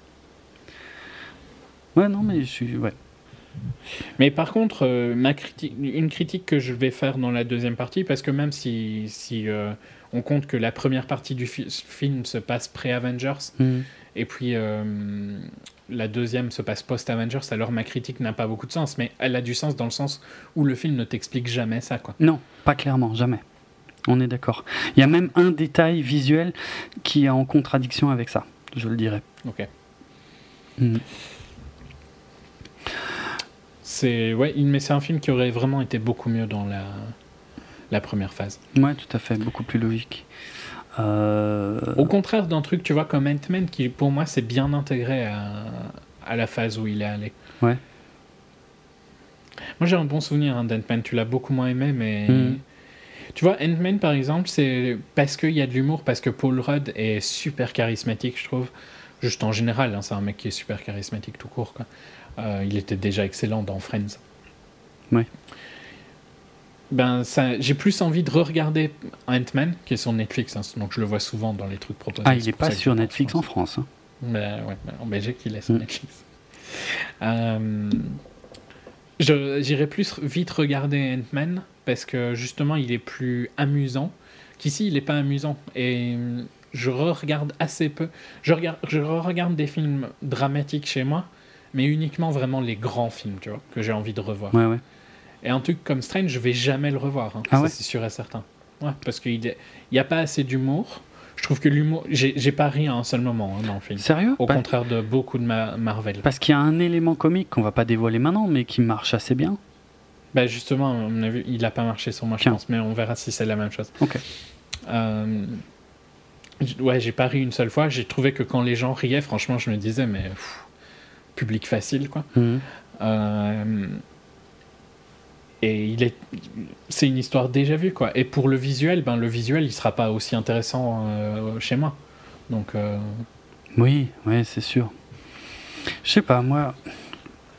Speaker 1: Ouais, non, mais je suis. Ouais.
Speaker 2: Mais par contre, euh, ma une critique que je vais faire dans la deuxième partie, parce que même si, si euh, on compte que la première partie du fi- film se passe pré-Avengers,
Speaker 1: Hmm.
Speaker 2: Et puis euh, la deuxième se passe post-Avengers, alors ma critique n'a pas beaucoup de sens, mais elle a du sens dans le sens où le film ne t'explique jamais ça, quoi.
Speaker 1: Non, pas clairement, jamais. On est d'accord. Il y a même un détail visuel qui est en contradiction avec ça, je le dirais.
Speaker 2: Ok.
Speaker 1: Hmm.
Speaker 2: C'est ouais, mais c'est un film qui aurait vraiment été beaucoup mieux dans la, la première phase.
Speaker 1: Ouais, tout à fait, beaucoup plus logique. Euh,
Speaker 2: Au contraire d'un truc, tu vois, comme Ant-Man, qui pour moi c'est bien intégré à, à la phase où il est allé.
Speaker 1: Ouais.
Speaker 2: Moi j'ai un bon souvenir hein, d'Ant-Man, tu l'as beaucoup moins aimé, mais.
Speaker 1: Mhm.
Speaker 2: Tu vois, Ant-Man par exemple, c'est parce qu'il y a de l'humour, parce que Paul Rudd est super charismatique, je trouve. Juste en général, hein, c'est un mec qui est super charismatique tout court. Quoi. Euh, il était déjà excellent dans Friends.
Speaker 1: Ouais.
Speaker 2: Ben, ça, j'ai plus envie de re-regarder Ant-Man, qui est sur Netflix, hein, donc je le vois souvent dans les trucs proposés.
Speaker 1: Ah, il n'est pas sur Netflix en. France. hein.
Speaker 2: Ben, ouais, ben, en Belgique, il est sur
Speaker 1: Mm.
Speaker 2: Netflix. Euh, je- J'irais plus vite regarder Ant-Man, parce que justement, il est plus amusant. Qu'ici, il n'est pas amusant. Et je re-regarde assez peu. Je, regarde, je re-regarde des films dramatiques chez moi, mais uniquement vraiment les grands films, tu vois, que j'ai envie de revoir.
Speaker 1: Ouais, ouais.
Speaker 2: Et un truc comme Strange, je vais jamais le revoir. hein.
Speaker 1: Ah ouais
Speaker 2: c'est sûr et certain. Ouais, parce qu'il n'y a pas assez d'humour. Je trouve que l'humour. J'ai pas ri à un seul moment hein, dans le film.
Speaker 1: Sérieux
Speaker 2: Au
Speaker 1: Pas-
Speaker 2: contraire de beaucoup de ma- Marvel.
Speaker 1: Parce qu'il y a un élément comique qu'on va pas dévoiler maintenant, mais qui marche assez bien.
Speaker 2: Bah justement, à mon avis, il a pas marché sur moi, je
Speaker 1: Tiens.
Speaker 2: pense, mais on verra si c'est la même chose.
Speaker 1: Ok.
Speaker 2: Euh, ouais, j'ai pas ri une seule fois. J'ai trouvé que quand les gens riaient, franchement, je me disais, mais pff, public facile, quoi.
Speaker 1: Mhm.
Speaker 2: Euh, et il est, c'est une histoire déjà vue, quoi. Et pour le visuel, ben le visuel, il sera pas aussi intéressant euh, chez moi. Donc, euh,
Speaker 1: Oui, ouais, c'est sûr. Je sais pas, moi.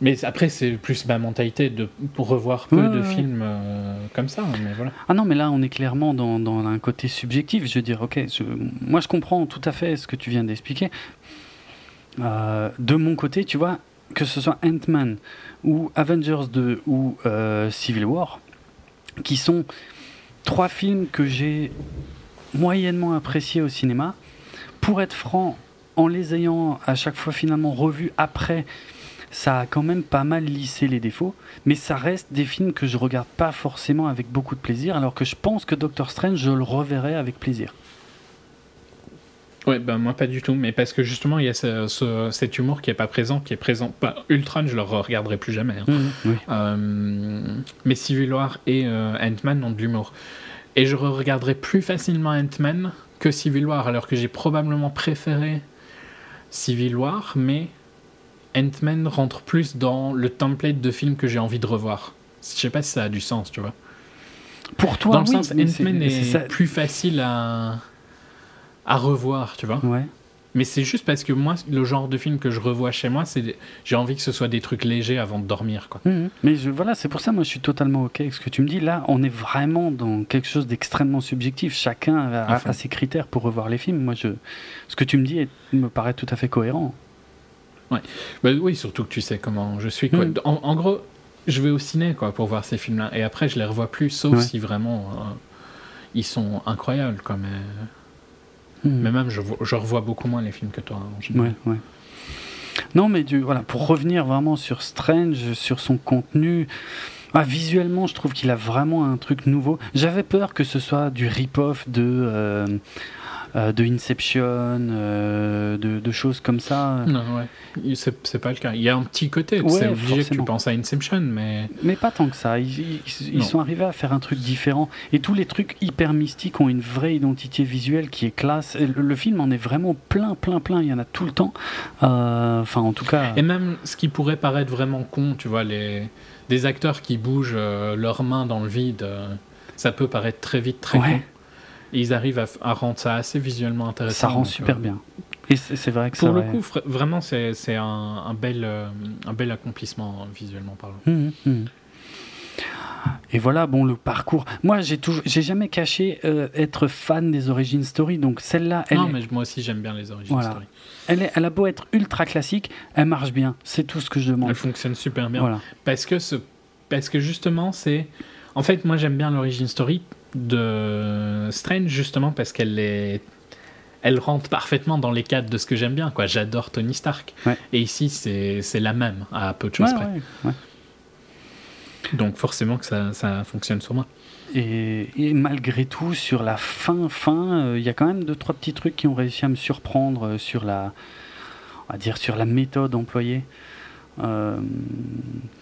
Speaker 2: mais après, c'est plus ma mentalité de pour revoir peu
Speaker 1: Ouais,
Speaker 2: de
Speaker 1: ouais,
Speaker 2: films euh, comme ça. Mais voilà.
Speaker 1: Ah non, mais là, on est clairement dans, dans un côté subjectif. Je veux dire, ok, je- moi je comprends tout à fait ce que tu viens d'expliquer. De mon côté, tu vois, que ce soit Ant-Man ou Avengers 2 ou euh, Civil War, qui sont trois films que j'ai moyennement appréciés au cinéma. Pour être franc, en les ayant à chaque fois finalement revus après, ça a quand même pas mal lissé les défauts, mais ça reste des films que je regarde pas forcément avec beaucoup de plaisir, alors que je pense que Doctor Strange, je le reverrai avec plaisir.
Speaker 2: Ouais, ben moi pas du tout, mais parce que justement il y a ce- ce- cet humour qui est pas présent, qui est présent. Bah, Ultron, je le regarderai plus jamais. hein.
Speaker 1: Oui.
Speaker 2: Euh, mais Civil War et euh, Ant-Man ont de l'humour. Et je regarderai plus facilement Ant-Man que Civil War, alors que j'ai probablement préféré Civil War, mais Ant-Man rentre plus dans le template de film que j'ai envie de revoir. Je sais pas si ça a du sens, tu vois.
Speaker 1: Pour toi,
Speaker 2: dans le sens, Ant-Man est,
Speaker 1: ça-
Speaker 2: plus facile à, à revoir, tu vois.
Speaker 1: Ouais.
Speaker 2: Mais c'est juste parce que moi, le genre de film que je revois chez moi, c'est j'ai envie que ce soit des trucs légers avant de dormir, quoi.
Speaker 1: Mhm. Mais je, voilà, c'est pour ça, moi, je suis totalement ok avec ce que tu me dis. Là, on est vraiment dans quelque chose d'extrêmement subjectif. Chacun a,
Speaker 2: Enfin.
Speaker 1: a ses critères pour revoir les films. Moi, je, ce que tu me dis est- me paraît tout à fait cohérent.
Speaker 2: Bah oui, surtout que tu sais comment je suis. Quoi.
Speaker 1: Mm.
Speaker 2: En, en gros, je vais au ciné quoi, pour voir ces films-là. Et après, je les revois plus, sauf
Speaker 1: Ouais.
Speaker 2: si vraiment euh, ils sont incroyables. Quoi. Mais,
Speaker 1: Mhm.
Speaker 2: mais même, je, vois- je revois beaucoup moins les films que toi. hein, en général.
Speaker 1: Ouais, ouais. Non, mais du, voilà, pour revenir vraiment sur Strange, sur son contenu, ah, visuellement, je trouve qu'il a vraiment un truc nouveau. J'avais peur que ce soit du rip-off de, euh, euh, de Inception, euh, de, de choses comme ça.
Speaker 2: Non, ouais. C'est pas le cas. Il y a un petit côté,
Speaker 1: Ouais,
Speaker 2: c'est obligé que tu
Speaker 1: forcément.
Speaker 2: penses à Inception, mais.
Speaker 1: Mais pas tant que ça. Ils, ils- ils
Speaker 2: Non.
Speaker 1: sont arrivés à faire un truc différent. Et tous les trucs hyper mystiques ont une vraie identité visuelle qui est classe. Et le, le film en est vraiment plein, plein, plein. Il y en a tout le temps. Euh, Enfin, en tout cas.
Speaker 2: Et même ce qui pourrait paraître vraiment con, tu vois, les... des acteurs qui bougent euh, leurs mains dans le vide, euh, ça peut paraître très vite très
Speaker 1: Ouais.
Speaker 2: con. Et ils arrivent à, rendre ça assez visuellement intéressant.
Speaker 1: ça rend super
Speaker 2: euh,
Speaker 1: bien. Et c'est vrai que
Speaker 2: Pour
Speaker 1: ça.
Speaker 2: le coup, vraiment, c'est c'est un, un bel, euh, un bel accomplissement euh, visuellement parlant.
Speaker 1: Mhm, mhm. Et voilà, bon, le parcours. Moi, j'ai toujours, j'ai jamais caché euh, être fan des origin story. Donc celle-là, elle,
Speaker 2: non, mais moi aussi, j'aime bien les
Speaker 1: Voilà.
Speaker 2: story.
Speaker 1: elle, est- elle a beau être ultra classique, elle marche bien. C'est tout ce que je demande.
Speaker 2: Elle fonctionne super bien.
Speaker 1: Voilà.
Speaker 2: Parce que, ce, parce que justement, c'est. En fait, moi, j'aime bien l'origine story de Strange, justement, parce qu'elle est. Elle rentre parfaitement dans les cadres de ce que j'aime bien. quoi. J'adore Tony Stark.
Speaker 1: Ouais.
Speaker 2: Et ici, c'est la même, à peu de choses
Speaker 1: Ouais,
Speaker 2: près.
Speaker 1: ouais.
Speaker 2: Donc, forcément, que ça, ça fonctionne sur moi.
Speaker 1: Et, et malgré tout, sur la fin, fin, euh, il y a quand même deux trois petits trucs qui ont réussi à me surprendre euh, sur la, on va dire sur la méthode employée. Euh,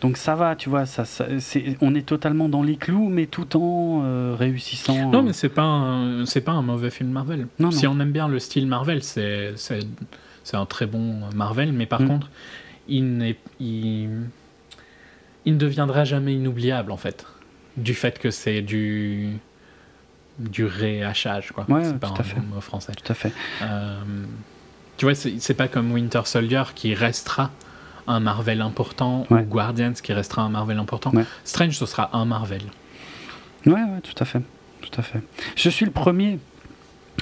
Speaker 1: donc ça va, tu vois, ça, ça- c'est- on est totalement dans les clous, mais tout en euh, réussissant.
Speaker 2: Non, mais c'est pas c'est pas un mauvais film Marvel.
Speaker 1: Non,
Speaker 2: si
Speaker 1: non.
Speaker 2: on aime bien le style Marvel, c'est un très bon Marvel, mais par
Speaker 1: Mm.
Speaker 2: contre, il n'est il, il ne deviendra jamais inoubliable en fait, du fait que c'est du du réhachage quoi.
Speaker 1: Ouais,
Speaker 2: c'est pas
Speaker 1: tout
Speaker 2: un
Speaker 1: à fait.
Speaker 2: bon mot français.
Speaker 1: tout à fait.
Speaker 2: Euh, tu vois, c'est pas comme Winter Soldier qui restera un Marvel important
Speaker 1: Ouais.
Speaker 2: ou Guardians qui restera un Marvel important.
Speaker 1: Ouais.
Speaker 2: Strange, ce sera un Marvel.
Speaker 1: Ouais, ouais, tout à fait, tout à fait. Je suis le premier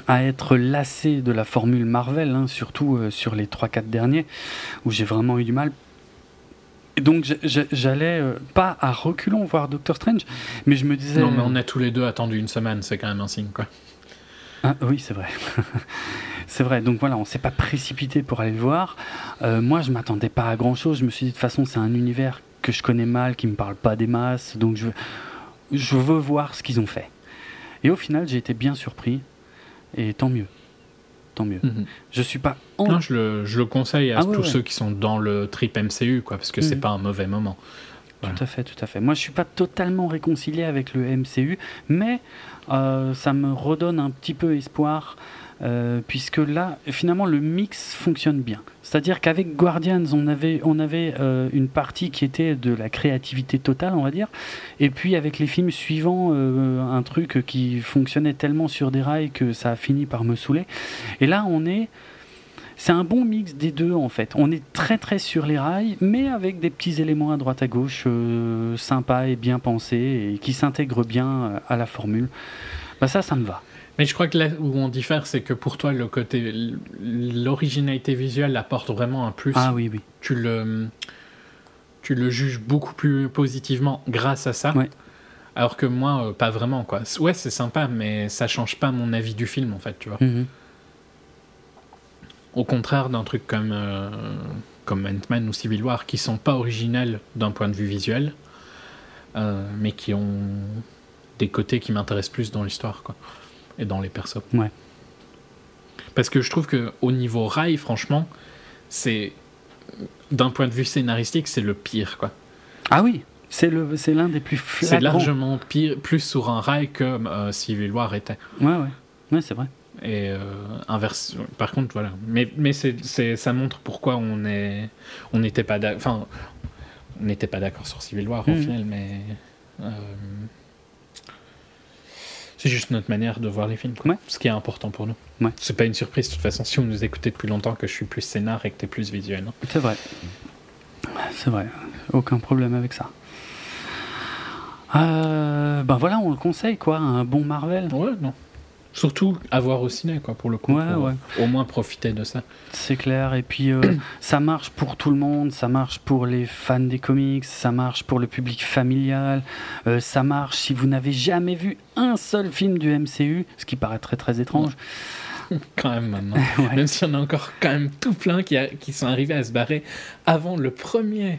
Speaker 1: à être lassé de la formule Marvel, hein, surtout euh, sur les 3-4 derniers, où j'ai vraiment eu du mal. Et donc j'allais euh, pas à reculons voir Doctor Strange, mais je me disais...
Speaker 2: Non, mais on a tous les deux attendu une semaine, c'est quand même un signe quoi.
Speaker 1: Ah, oui, c'est vrai. <laughs> c'est vrai. Donc voilà, on s'est pas précipité pour aller le voir. Euh, moi, je m'attendais pas à grand chose. Je me suis dit, de toute façon, c'est un univers que je connais mal, qui me parle pas des masses. Donc je, je veux voir ce qu'ils ont fait. Et au final, j'ai été bien surpris. Et tant mieux. Tant mieux. Je suis pas en...
Speaker 2: Non, je le, je le conseille à
Speaker 1: Ah
Speaker 2: tous
Speaker 1: ouais, ouais.
Speaker 2: ceux qui sont dans le trip MCU, quoi, parce que c'est
Speaker 1: Mhm.
Speaker 2: pas un mauvais moment. Voilà.
Speaker 1: Tout à fait, tout à fait. Moi, je suis pas totalement réconcilié avec le MCU, mais ça me redonne un petit peu espoir, euh, puisque là, finalement, le mix fonctionne bien. C'est-à-dire qu'avec Guardians, on avait, on avait euh, une partie qui était de la créativité totale, on va dire, et puis avec les films suivants, euh, un truc qui fonctionnait tellement sur des rails que ça a fini par me saouler. Et là, on est c'est un bon mix des deux en fait. On est très très sur les rails, mais avec des petits éléments à droite à gauche euh, sympas et bien pensés et qui s'intègrent bien euh, à la formule. Bah ça, ça me va.
Speaker 2: Mais je crois que là où on diffère, c'est que pour toi, le côté, l'originalité visuelle apporte vraiment un plus.
Speaker 1: Ah oui, oui.
Speaker 2: Tu le, tu le juges beaucoup plus positivement grâce à ça.
Speaker 1: Ouais.
Speaker 2: Alors que moi, euh, pas vraiment, quoi. Ouais, c'est sympa, mais ça change pas mon avis du film, en fait, tu vois.
Speaker 1: Mhm.
Speaker 2: Au contraire d'un truc comme, euh, comme Ant-Man ou Civil War, qui sont pas originels d'un point de vue visuel, euh, mais qui ont des côtés qui m'intéressent plus dans l'histoire, quoi, et dans les persos.
Speaker 1: Ouais.
Speaker 2: Parce que je trouve que au niveau rail, franchement, c'est d'un point de vue scénaristique, c'est le pire, quoi.
Speaker 1: Ah oui, c'est le, c'est l'un des plus
Speaker 2: C'est
Speaker 1: flagrants.
Speaker 2: largement pire, plus sur un rail que euh, Civil War était.
Speaker 1: Ouais, ouais, ouais, c'est vrai.
Speaker 2: Et euh, inverse. Par contre, voilà. Mais, mais c'est, ça montre pourquoi on est, on n'était pas d'accord. Enfin, on n'était pas d'accord sur Civil War au
Speaker 1: Mhm.
Speaker 2: final, mais euh, c'est juste notre manière de voir les films. Quoi.
Speaker 1: Ouais.
Speaker 2: Ce qui est important pour nous.
Speaker 1: Ouais.
Speaker 2: C'est pas une surprise de toute façon si vous nous écoutez depuis longtemps que je suis plus scénar et que t'es plus visuel. hein.
Speaker 1: C'est vrai. C'est vrai. Aucun problème avec ça. Euh, ben voilà, on le conseille quoi, un bon Marvel.
Speaker 2: Ouais, non. Surtout à voir au ciné, quoi, pour le coup.
Speaker 1: Ouais,
Speaker 2: pour,
Speaker 1: ouais.
Speaker 2: euh, Au moins profiter de ça.
Speaker 1: C'est clair, et puis euh, <clears throat> ça marche pour tout le monde, ça marche pour les fans des comics, ça marche pour le public familial, euh, ça marche si vous n'avez jamais vu un seul film du MCU, ce qui paraît très très étrange. <laughs>
Speaker 2: Quand même maintenant. <laughs> Même s'il y en a encore quand même tout plein qui, a- qui sont arrivés à se barrer avant le premier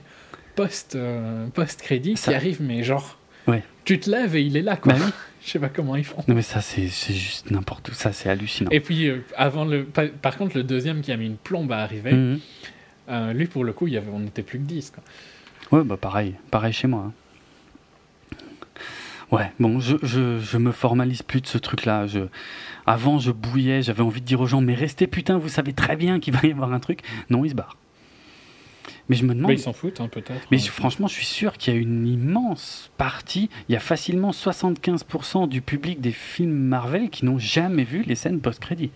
Speaker 2: post, euh, post-crédit
Speaker 1: Ça-
Speaker 2: qui arrive, mais genre,
Speaker 1: Ouais.
Speaker 2: tu te lèves et il est là, quoi.
Speaker 1: Bah oui. <laughs>
Speaker 2: Je sais pas comment ils font.
Speaker 1: Non, mais ça, c'est juste n'importe où. Ça, c'est hallucinant.
Speaker 2: Et puis, euh, avant le. Par, par contre, le deuxième qui a mis une plombe à arriver,
Speaker 1: Mhm.
Speaker 2: euh, lui, pour le coup, il y avait, on n'était plus que 10. Quoi.
Speaker 1: Ouais, bah pareil. Pareil chez moi. hein. Ouais, bon, je, je, je me formalise plus de ce truc-là. Je... Avant, je bouillais, j'avais envie de dire aux gens, mais restez putain, vous savez très bien qu'il va y avoir un truc. Non, ils se barrent. Mais je me demande.
Speaker 2: Mais ils s'en foutent, hein, peut-être.
Speaker 1: Mais
Speaker 2: hein.
Speaker 1: je- franchement, je suis sûr qu'il y a une immense partie, il y a facilement 75% du public des films Marvel qui n'ont jamais vu les scènes post-crédit.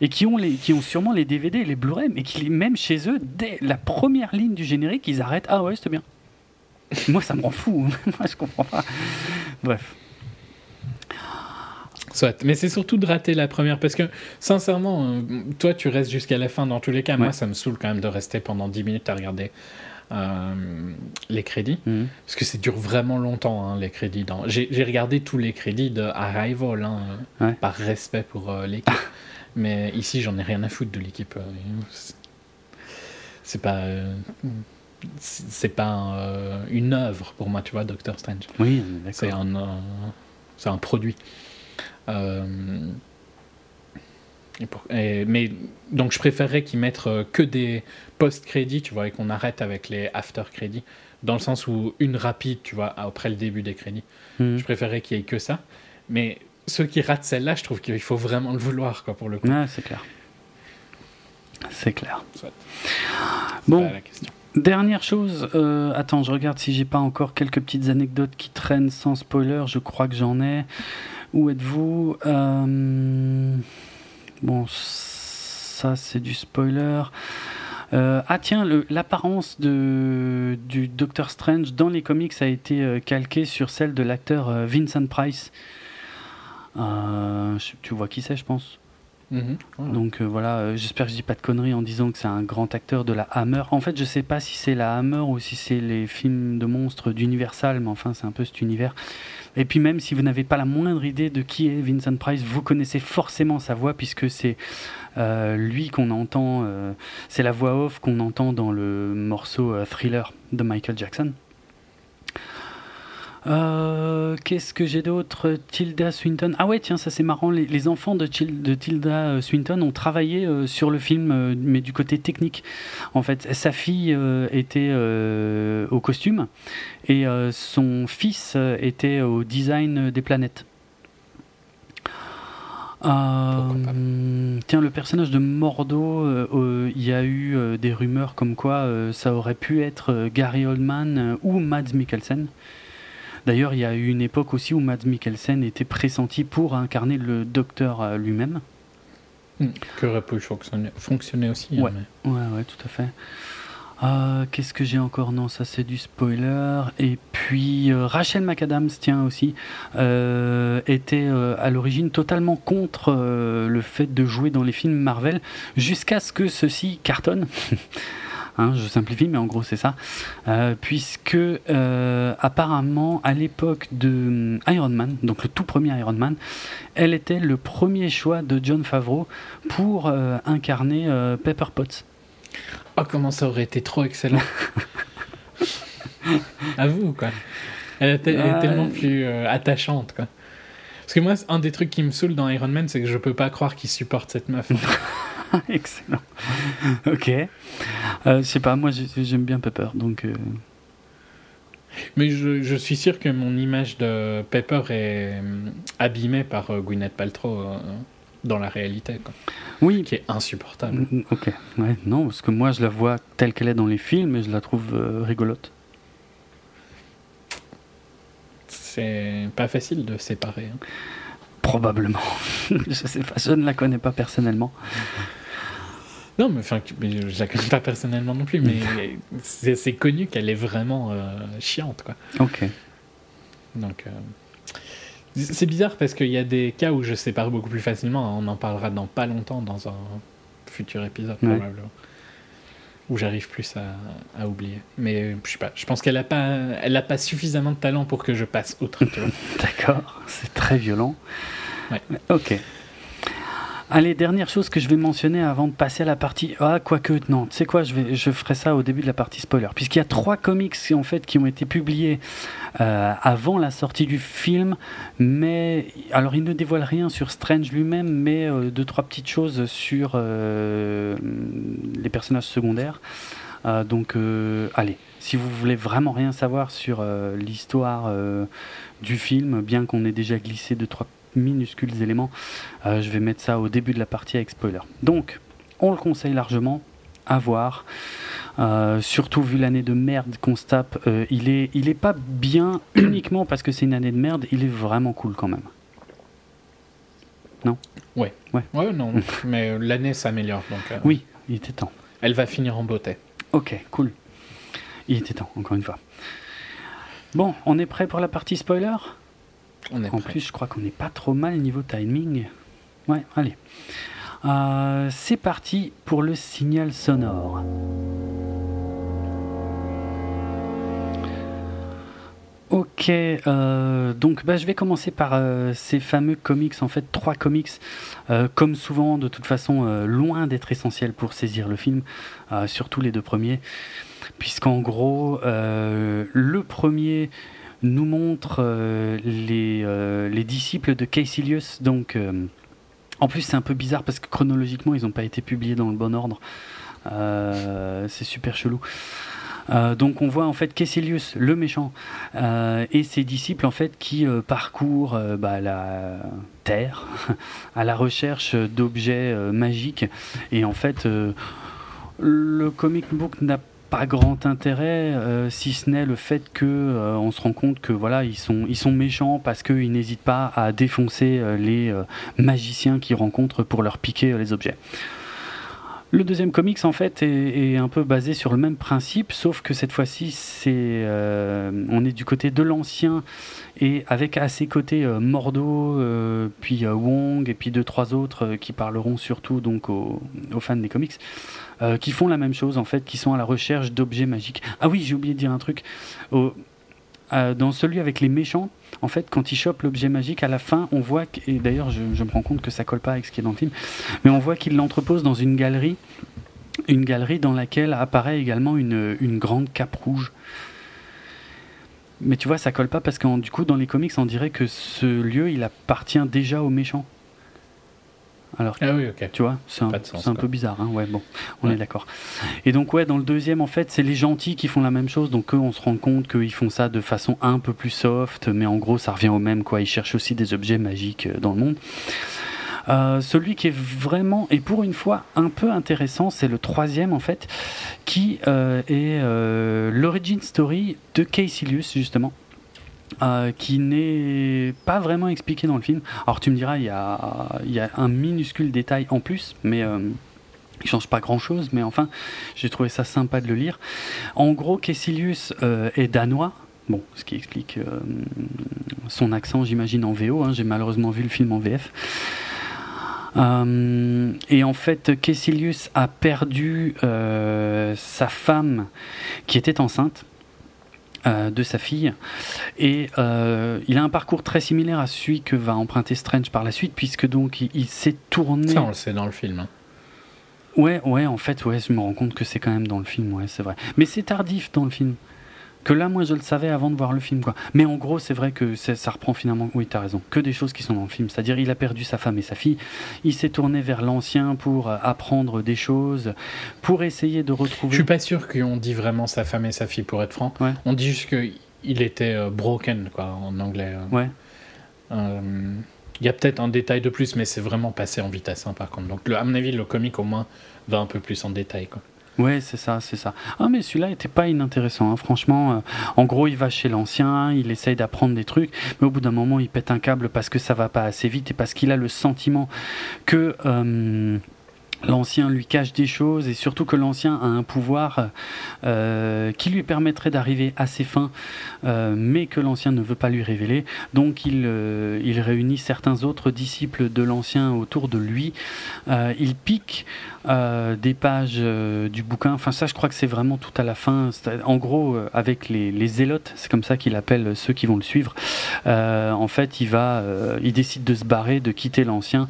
Speaker 1: Et qui ont, les, qui ont sûrement les DVD et les Blu-ray, mais qui, même chez eux, dès la première ligne du générique, ils arrêtent. Ah ouais, c'était bien. <laughs> Moi, ça me rend fou. <laughs> Moi, je comprends pas. Bref.
Speaker 2: Soit. Mais c'est surtout de rater la première. Parce que, sincèrement, euh, toi, tu restes jusqu'à la fin dans tous les cas. Moi, ça me saoule quand même de rester pendant 10 minutes à regarder euh, les crédits.
Speaker 1: Mhm.
Speaker 2: Parce que ça dure vraiment longtemps, hein, les crédits. Dans... J'ai regardé tous les crédits de Arrival, hein,
Speaker 1: Ouais.
Speaker 2: par respect pour euh, l'équipe. Mais ici, j'en ai rien à foutre de l'équipe. c'est- pas. euh, c'est pas un, euh, une œuvre pour moi, tu vois, Doctor Strange.
Speaker 1: Oui,
Speaker 2: C'est un- c'est un produit. Euh, et pour- et- mais donc je préférerais qu'ils mettent euh, que des post-crédits, tu vois, et qu'on arrête avec les after-crédits, dans le sens où une rapide, tu vois, après le début des crédits.
Speaker 1: Mhm.
Speaker 2: Je préférerais qu'il y ait que ça. Mais ceux qui ratent celle-là, je trouve qu'il faut vraiment le vouloir, quoi, pour le coup.
Speaker 1: Ouais, c'est clair. C'est clair.
Speaker 2: Soit.
Speaker 1: Bon. Dernière chose, euh, attends, je regarde si j'ai pas encore quelques petites anecdotes qui traînent sans spoiler. Je crois que j'en ai. Où êtes-vous Euh, Bon, ça c'est du spoiler. Euh, ah tiens, l'apparence du Doctor Strange dans les comics a été euh, calquée sur celle de l'acteur Vincent Price. Euh, tu vois qui c'est, je pense.
Speaker 2: Mhm. Voilà.
Speaker 1: Donc euh, voilà, euh, j'espère que je dis pas de conneries en disant que c'est un grand acteur de la Hammer. En fait, je sais pas si c'est la Hammer ou si c'est les films de monstres d'Universal, mais enfin, c'est un peu cet univers. Et puis même si vous n'avez pas la moindre idée de qui est Vincent Price, vous connaissez forcément sa voix puisque c'est euh, lui qu'on entend, euh, c'est la voix off qu'on entend dans le morceau euh, Thriller de Michael Jackson. Euh, Qu'est-ce que j'ai d'autre? Tilda Swinton. Ah ouais, tiens, ça c'est marrant. Les, les enfants de, Til- de Tilda euh, Swinton ont travaillé euh, sur le film, euh, mais du côté technique. En fait, sa fille était au costume et son fils était au design des planètes. Euh, tiens, le personnage de Mordo, euh, euh, il y a eu des rumeurs comme quoi ça aurait pu être Gary Oldman ou Mads Mikkelsen. D'ailleurs, il y a eu une époque aussi où Mads Mikkelsen était pressenti pour incarner le docteur euh, lui-même.
Speaker 2: Mhm. Que aurait pu fonctionner, fonctionner aussi. hein,
Speaker 1: Ouais.
Speaker 2: mais-
Speaker 1: Ouais, ouais, tout à fait. Euh, Qu'est-ce que j'ai encore? Non, ça c'est du spoiler. Et puis euh, Rachel McAdams, tiens aussi, euh, était à l'origine totalement contre le fait de jouer dans les films Marvel, jusqu'à ce que ceci cartonne. <laughs> Hein, je simplifie, mais en gros c'est ça. Euh, puisque euh, apparemment à l'époque de hum, Iron Man, donc le tout premier Iron Man, elle était le premier choix de John Favreau pour euh, incarner Pepper Potts.
Speaker 2: Oh, comment ça aurait été trop excellent. <laughs> Avoue, quoi. Elle est, elle est
Speaker 1: Ouais.
Speaker 2: tellement plus attachante, quoi. Parce que moi, un des trucs qui me saoule dans Iron Man, c'est que je peux pas croire qu'il supporte cette meuf. <laughs> <laughs>
Speaker 1: Excellent. ok. Euh, je sais pas, moi j'ai- j'aime bien Pepper, donc. euh,
Speaker 2: Mais je, je suis sûr que mon image de Pepper est hum, abîmée par euh, Gwyneth Paltrow euh, dans la réalité, quoi.
Speaker 1: Oui.
Speaker 2: Qui est insupportable.
Speaker 1: Mm, Ok. Ouais, non, parce que moi je la vois telle qu'elle est dans les films et je la trouve euh, rigolote.
Speaker 2: C'est pas facile de séparer. hein.
Speaker 1: Probablement. <laughs> je sais pas, je ne la connais pas personnellement.
Speaker 2: Non, mais enfin, je la connais pas personnellement non plus, mais c'est connu qu'elle est vraiment euh, chiante, quoi.
Speaker 1: Ok.
Speaker 2: Donc, euh, c'est bizarre parce qu'il y a des cas où je sépare beaucoup plus facilement. hein. On en parlera dans pas longtemps dans un futur épisode
Speaker 1: Ouais.
Speaker 2: probablement. Où j'arrive plus à, à oublier. Mais je sais pas. Je pense qu'elle a pas, elle a pas suffisamment de talent pour que je passe outre. <laughs>
Speaker 1: D'accord, c'est très violent.
Speaker 2: Ouais.
Speaker 1: Ok. Allez, dernière chose que je vais mentionner avant de passer à la partie. Ah, quoique, non, tu sais quoi, je, vais, je ferai ça au début de la partie spoiler. Puisqu'il y a trois comics en fait, qui ont été publiés euh, avant la sortie du film, mais. Alors, ils ne dévoilent rien sur Strange lui-même, mais euh, deux, trois petites choses sur euh, les personnages secondaires. donc, allez, si vous voulez vraiment rien savoir sur l'histoire du film, bien qu'on ait déjà glissé deux, trois minuscules éléments. Euh, je vais mettre ça au début de la partie avec spoiler. Donc, on le conseille largement à voir. Euh, surtout vu l'année de merde qu'on se tape, euh, il, est, il est pas bien <clears throat> uniquement parce que c'est une année de merde, il est vraiment cool quand même. Non?
Speaker 2: Ouais.
Speaker 1: Ouais.
Speaker 2: Ouais, non. <laughs> mais l'année s'améliore. donc.
Speaker 1: oui, il était temps.
Speaker 2: Elle va finir en beauté.
Speaker 1: Ok, cool. Il était temps, encore une fois. Bon, on est prêt pour la partie spoiler? En plus, je crois qu'on n'est pas trop mal niveau timing. Ouais, allez. Euh, c'est parti pour le signal sonore. Ok, euh, donc bah, je vais commencer par euh, ces fameux comics, en fait trois comics, comme souvent de toute façon loin d'être essentiels pour saisir le film, surtout les deux premiers, puisqu'en gros le premier nous montre euh, les, euh, les, disciples de Caecilius. Donc, euh, en plus, c'est un peu bizarre parce que chronologiquement, ils n'ont pas été publiés dans le bon ordre. c'est super chelou. donc on voit en fait Caecilius, le méchant, et ses disciples en fait qui parcourent bah, la Terre <laughs> à la recherche d'objets magiques. Et en fait, le comic book n'a pas grand intérêt, euh, si ce n'est le fait que euh, on se rend compte que voilà ils sont ils sont méchants parce qu'ils n'hésitent pas à défoncer euh, les magiciens qu'ils rencontrent pour leur piquer les objets. Le deuxième comics en fait est, un peu basé sur le même principe, sauf que cette fois-ci c'est on est du côté de l'ancien et avec à ses côtés Mordo, puis Wong et puis deux trois autres qui parleront surtout donc aux fans des comics. Euh, qui font la même chose en fait, qui sont à la recherche d'objets magiques. Ah oui, j'ai oublié de dire un truc. Euh, dans celui avec les méchants, en fait, quand ils chopent l'objet magique, à la fin, on voit, et d'ailleurs, je, me rends compte que ça colle pas avec ce qui est dans le film, mais on voit qu'ils l'entreposent dans une galerie, une galerie dans laquelle apparaît également une, une grande cape rouge. Mais tu vois, ça colle pas parce que du coup, dans les comics, on dirait que ce lieu, il appartient déjà aux méchants.
Speaker 2: Alors, ah oui.
Speaker 1: Tu vois, c'est un, peu bizarre. Hein ouais, bon, on est d'accord. Et donc, ouais, dans le deuxième, en fait, c'est les gentils qui font la même chose. Donc, eux, on se rend compte qu'ils font ça de façon un peu plus soft, mais en gros, ça revient au même, quoi. Ils cherchent aussi des objets magiques euh, dans le monde. Euh, celui qui est vraiment, et pour une fois, un peu intéressant, c'est le troisième en fait, qui euh, est l'origin story de Caecilius justement. Euh, qui n'est pas vraiment expliqué dans le film. Alors tu me diras, il y a, un minuscule détail en plus, mais euh, il change pas grand chose, mais enfin, j'ai trouvé ça sympa de le lire. En gros, Kessilius euh, est danois. Bon, ce qui explique son accent, j'imagine, en VO. Hein. j'ai malheureusement vu le film en VF. et en fait, Kessilius a perdu sa femme qui était enceinte euh, de sa fille. Et euh, il a un parcours très similaire à celui que va emprunter Strange par la suite, puisque donc il, s'est tourné.
Speaker 2: Ça, on le sait dans le film. Hein.
Speaker 1: Ouais, ouais, en fait, ouais, je me rends compte que c'est quand même dans le film, ouais, c'est vrai. Mais c'est tardif dans le film que là, moi, je le savais avant de voir le film, quoi. Mais en gros, c'est vrai que ça reprend finalement, oui, t'as raison, que des choses qui sont dans le film. C'est-à-dire, il a perdu sa femme et sa fille, il s'est tourné vers l'ancien pour euh, apprendre des choses, pour essayer de retrouver.
Speaker 2: Je suis pas sûr qu'on dit vraiment sa femme et sa fille, pour être franc. On dit juste qu'il était euh, broken, quoi, en anglais.
Speaker 1: Euh. Ouais.
Speaker 2: Il y a peut-être un détail de plus, mais c'est vraiment passé en vitesse, hein, par contre. Donc, le, à mon avis, le comique, au moins, va un peu plus en détail, quoi.
Speaker 1: Ouais, c'est ça, c'est ça. Ah, mais celui-là était pas inintéressant, hein. franchement. Euh, en gros, il va chez l'ancien, il essaye d'apprendre des trucs, mais au bout d'un moment, il pète un câble parce que ça va pas assez vite et parce qu'il a le sentiment que. Euh, l'ancien lui cache des choses et surtout que l'ancien a un pouvoir euh, qui lui permettrait d'arriver à ses fins, mais que l'ancien ne veut pas lui révéler. Donc il, il réunit certains autres disciples de l'ancien autour de lui. il pique euh, des pages euh, du bouquin. Enfin, ça, je crois que c'est vraiment tout à la fin. En gros, euh, avec les, les zélotes, c'est comme ça qu'il appelle ceux qui vont le suivre. en fait, il va, il décide de se barrer, de quitter l'ancien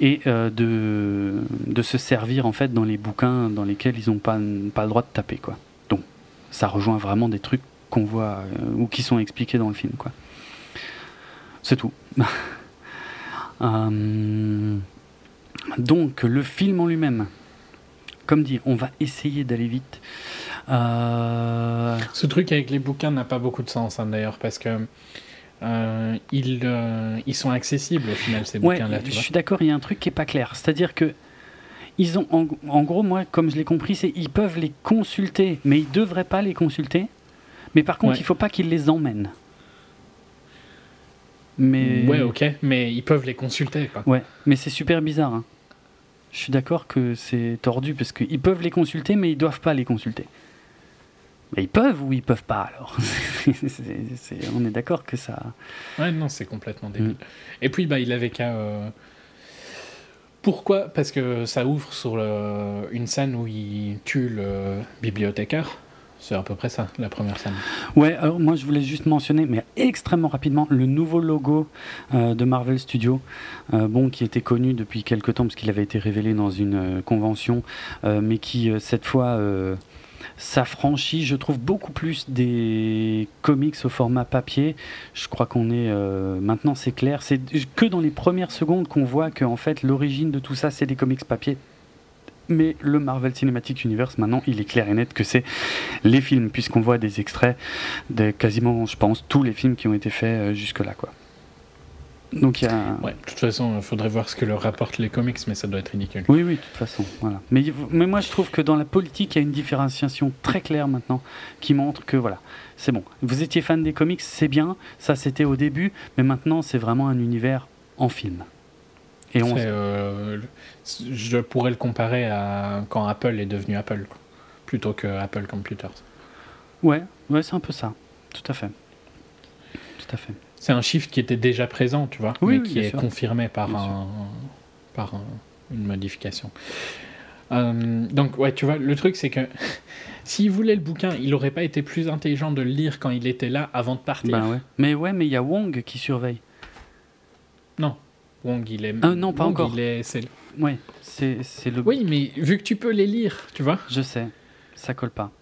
Speaker 1: et de, de se servir en fait dans les bouquins dans lesquels ils n'ont pas, pas le droit de taper, quoi. Donc, ça rejoint vraiment des trucs qu'on voit ou qui sont expliqués dans le film, quoi. C'est tout. <laughs> Donc, le film en lui-même, comme dit, on va essayer d'aller vite.
Speaker 2: Euh, Ce truc avec les bouquins n'a pas beaucoup de sens, hein, d'ailleurs, parce que euh, ils, euh, ils, sont accessibles au final, ces bouquins-là.
Speaker 1: Je suis d'accord, il y a un truc qui est pas clair. C'est-à-dire que. Ils ont, en, gros, moi, comme je l'ai compris, c'est ils peuvent les consulter, mais ils devraient pas les consulter. Mais par contre, il faut pas qu'ils les emmènent.
Speaker 2: Mais... Ouais, ok, mais ils peuvent les consulter. Quoi.
Speaker 1: Ouais, mais c'est super bizarre. Hein. Je suis d'accord que c'est tordu parce qu'ils peuvent les consulter, mais ils doivent pas les consulter. Mais ils peuvent ou ils peuvent pas alors <laughs> On est d'accord que ça.
Speaker 2: Ouais, non, c'est complètement débile. Mm. Et puis, bah, il avait qu'à. Euh, pourquoi? Parce que ça ouvre sur une scène où il tue le bibliothécaire. C'est à peu près ça, la première scène.
Speaker 1: Ouais, alors moi je voulais juste mentionner, mais extrêmement rapidement, le nouveau logo euh, de Marvel Studios, euh, bon, qui était connu depuis quelques temps parce qu'il avait été révélé dans une euh, convention, mais qui cette fois s'affranchit, je trouve, beaucoup plus des comics au format papier. Je crois qu'on est maintenant, c'est clair, c'est que dans les premières secondes qu'on voit que fait l'origine de tout ça, c'est des comics papier mais le Marvel Cinematic Universe, maintenant, il est clair et net que c'est les films, puisqu'on voit des extraits de quasiment, je pense, tous les films qui ont été faits euh, jusque-là, quoi.
Speaker 2: Donc il y a... Ouais, de toute façon, il faudrait voir ce que leur rapportent les comics, mais ça doit être ridicule.
Speaker 1: Oui, oui, de toute façon, voilà. Mais, mais moi, je trouve que dans la politique, il y a une différenciation très claire maintenant, qui montre que, voilà, c'est bon. Vous étiez fan des comics, c'est bien, ça c'était au début, mais maintenant, c'est vraiment un univers en film.
Speaker 2: Et on... Euh, je pourrais le comparer à quand Apple est devenu Apple, plutôt que Apple Computers.
Speaker 1: Ouais, ouais c'est un peu ça. Tout à fait. Tout à fait.
Speaker 2: C'est un shift qui était déjà présent, tu vois, mais qui est confirmé par, un, par une modification. Euh, donc, ouais, tu vois, le truc, c'est que <laughs> s'il voulait le bouquin, il n'aurait pas été plus intelligent de le lire quand il était là avant de partir.
Speaker 1: Ben ouais. Mais ouais, mais il y a Wong qui surveille.
Speaker 2: Non, Wong, il est.
Speaker 1: Ah non, pas encore.
Speaker 2: Il est,
Speaker 1: oui, c'est le.
Speaker 2: Oui, mais vu que tu peux les lire, tu vois.
Speaker 1: Je sais, ça colle pas.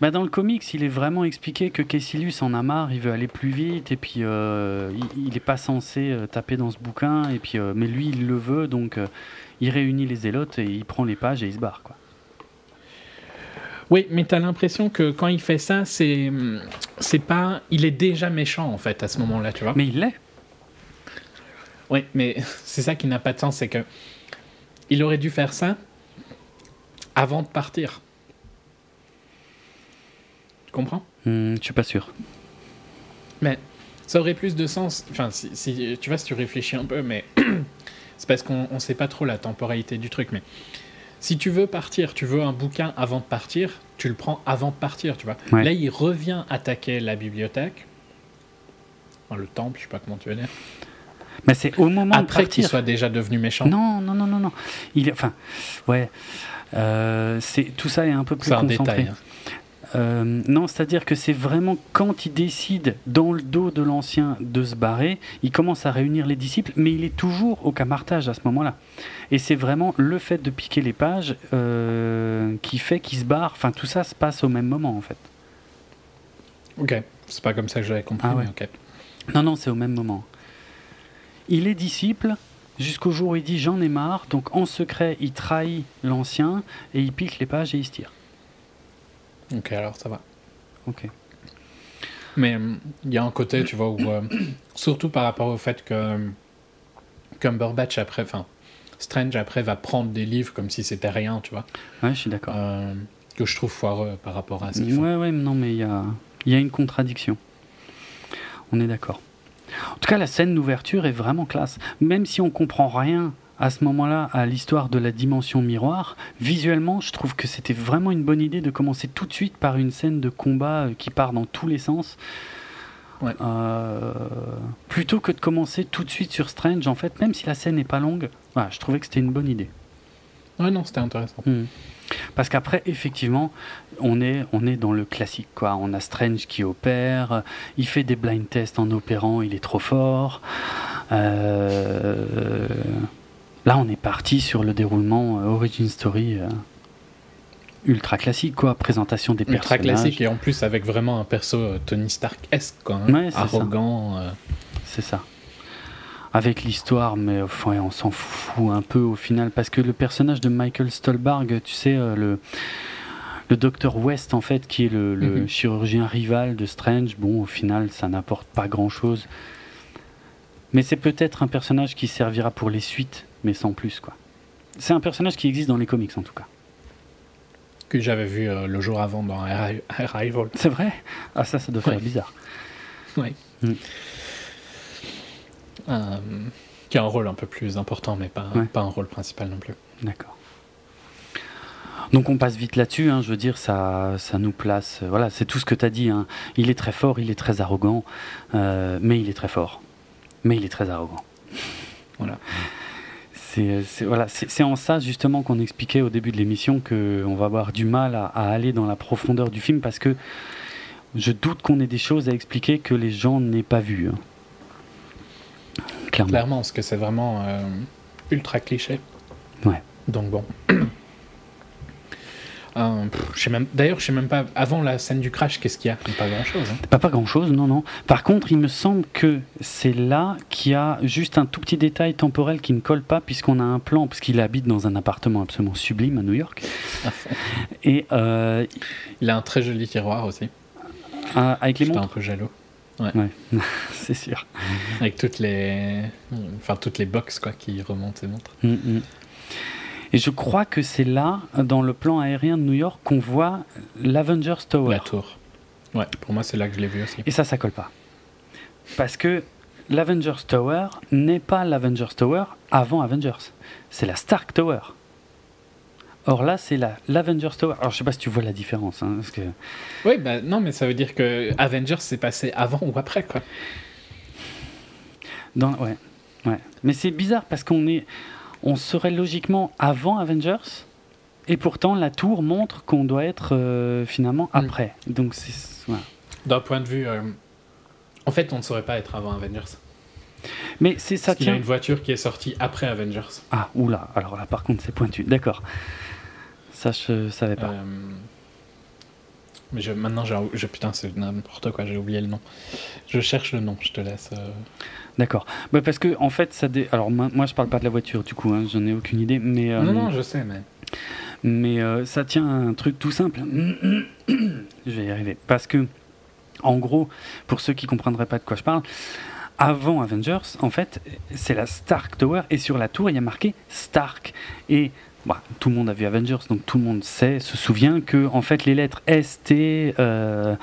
Speaker 1: Bah dans le comics, il est vraiment expliqué que Caecilius en a marre, il veut aller plus vite, et puis euh, il n'est pas censé euh, taper dans ce bouquin, et puis, euh, mais lui, il le veut, donc il réunit les zélotes et il prend les pages et il se barre. Quoi.
Speaker 2: Oui, mais tu as l'impression que quand il fait ça, c'est c'est pas. Il est déjà méchant, en fait, à ce moment-là, tu vois.
Speaker 1: Mais il l'est.
Speaker 2: Oui, mais <laughs> c'est ça qui n'a pas de sens, c'est que il aurait dû faire ça avant de partir. Tu comprends?
Speaker 1: Hmm, Je suis pas sûr.
Speaker 2: Mais ça aurait plus de sens. Enfin, si, tu vois, si tu réfléchis un peu, mais <clears throat> c'est parce qu'on ne sait pas trop la temporalité du truc. Mais si tu veux partir, tu veux un bouquin avant de partir, tu le prends avant de partir, tu vois. Là, il revient attaquer la bibliothèque, le temple, je sais pas comment tu veux dire.
Speaker 1: Mais c'est au moment
Speaker 2: Après qu'il soit déjà devenu méchant.
Speaker 1: Non, non, non, non, non. Il, enfin, ouais. Euh, c'est tout ça est un peu plus concentré. Détail, hein. euh, non, c'est-à-dire que c'est vraiment quand il décide dans le dos de l'ancien de se barrer, il commence à réunir les disciples, mais il est toujours au camartage à ce moment-là. Et c'est vraiment le fait de piquer les pages euh, qui fait qu'il se barre. Enfin, tout ça se passe au même moment en fait.
Speaker 2: Ok, c'est pas comme ça que j'avais compris. Ah ouais. mais
Speaker 1: Non, non, c'est au même moment. Il est disciple jusqu'au jour où il dit j'en ai marre, donc en secret il trahit l'ancien et il pique les pages et il se tire.
Speaker 2: Ok, alors ça va.
Speaker 1: Ok.
Speaker 2: Mais euh, il y a un côté, tu vois, où, euh, surtout par rapport au fait que euh, Cumberbatch après, enfin, Strange après va prendre des livres comme si c'était rien, tu vois.
Speaker 1: Ouais, je suis d'accord.
Speaker 2: que je trouve foireux par rapport à
Speaker 1: qu'il Ouais, ouais, non, mais il y a, y a une contradiction. On est d'accord. En tout cas, la scène d'ouverture est vraiment classe. Même si on comprend rien à ce moment-là à l'histoire de la dimension miroir, visuellement, je trouve que c'était vraiment une bonne idée de commencer tout de suite par une scène de combat euh, qui part dans tous les sens. Euh, plutôt que de commencer tout de suite sur Strange, en fait, même si la scène n'est pas longue, je trouvais que c'était une bonne idée.
Speaker 2: Ouais, non, c'était intéressant.
Speaker 1: Hmm. Parce qu'après, effectivement, on est, on est dans le classique. Quoi. On a Strange qui opère, il fait des blind tests en opérant, il est trop fort. Euh, Là, on est parti sur le déroulement euh, Origin Story euh, ultra classique, quoi. Présentation des
Speaker 2: Ultra
Speaker 1: personnages.
Speaker 2: classique et en plus avec vraiment un perso euh, Tony Stark-esque, quoi. hein.
Speaker 1: Ouais.
Speaker 2: Arrogant. euh,
Speaker 1: C'est ça. Avec l'histoire, mais enfin, on s'en fout un peu au final, parce que le personnage de Michael Stolbarg, tu sais, euh, le, le docteur West, en fait, qui est le, le
Speaker 2: Mhm.
Speaker 1: chirurgien rival de Strange, bon, au final, ça n'apporte pas grand-chose. Mais c'est peut-être un personnage qui servira pour les suites, mais sans plus, quoi. C'est un personnage qui existe dans les comics, en tout cas.
Speaker 2: que j'avais vu euh, le jour avant dans Arri- Arrival.
Speaker 1: C'est vrai? Ah, ça, ça doit faire
Speaker 2: Ouais.
Speaker 1: bizarre.
Speaker 2: Oui.
Speaker 1: Mm.
Speaker 2: Euh, qui a un rôle un peu plus important, mais pas,
Speaker 1: Ouais.
Speaker 2: pas un rôle principal non plus.
Speaker 1: D'accord. Donc on passe vite là-dessus, hein, je veux dire, ça, ça nous place. euh, voilà, c'est tout ce que tu as dit. hein. Il est très fort, il est très arrogant, euh, mais il est très fort. Mais il est très arrogant. <laughs>
Speaker 2: Voilà.
Speaker 1: C'est c'est- voilà, en ça justement qu'on expliquait au début de l'émission qu'on va avoir du mal à, à aller dans la profondeur du film parce que je doute qu'on ait des choses à expliquer que les gens n'aient pas vues. hein. Clairement.
Speaker 2: Clairement, parce que c'est vraiment euh, ultra cliché.
Speaker 1: Ouais.
Speaker 2: Donc bon. Euh, d'ailleurs, je sais même pas. Avant la scène du crash, qu'est-ce qu'il y a? Pas grand-chose. hein.
Speaker 1: Pas, pas grand chose, non, non. Par contre, il me semble que c'est là qu'il y a juste un tout petit détail temporel qui ne colle pas, puisqu'on a un plan, parce qu'il habite dans un appartement absolument sublime à New York. <laughs> Et euh,
Speaker 2: Il a un très joli tiroir aussi.
Speaker 1: à- avec les
Speaker 2: J'étais un
Speaker 1: montres.
Speaker 2: peu jaloux.
Speaker 1: Ouais, <laughs> c'est sûr.
Speaker 2: Avec toutes les, enfin toutes les box quoi qui remontent et montrent.
Speaker 1: Mm, mm. Et je crois que c'est là, dans le plan aérien de New York, qu'on voit l'Avengers Tower.
Speaker 2: La tour. Ouais, pour moi c'est là que je l'ai vu aussi.
Speaker 1: Et ça, ça colle pas. Parce que l'Avengers Tower n'est pas l'Avengers Tower avant Avengers. C'est la Stark Tower. Or là, c'est la l'Avengers Tower. Alors, je sais pas si tu vois la différence. hein, parce que...
Speaker 2: Oui, bah non, mais ça veut dire que Avengers s'est passé avant ou après quoi.
Speaker 1: dans... ouais, ouais. Mais c'est bizarre parce qu'on est... on serait logiquement avant Avengers. Et pourtant, la tour montre qu'on doit être euh, finalement
Speaker 2: Mm.
Speaker 1: après. Donc, c'est. voilà.
Speaker 2: D'un point de vue, euh, en fait, on ne saurait pas être avant Avengers.
Speaker 1: Mais c'est ça
Speaker 2: Parce qu'il y a une voiture qui est sortie après Avengers.
Speaker 1: Ah, oula. Alors là, par contre, c'est pointu. D'accord. Ça, je savais pas.
Speaker 2: Euh, Mais je, maintenant, j'ai, je, putain, c'est n'importe quoi, j'ai oublié le nom. Je cherche le nom, je te laisse. euh,
Speaker 1: D'accord. Bah, parce que en fait, ça. dé- Alors moi, moi, je parle pas de la voiture, du coup, hein, j'en ai aucune idée, mais euh,
Speaker 2: Non, non, je sais, mais.
Speaker 1: mais euh, ça tient à un truc tout simple. <coughs> je vais y arriver. Parce que, en gros, pour ceux qui comprendraient pas de quoi je parle, avant Avengers, en fait, c'est la Stark Tower et sur la tour, il y a marqué Stark et bah, tout le monde a vu Avengers, donc tout le monde sait, se souvient que en fait les lettres S, T, euh,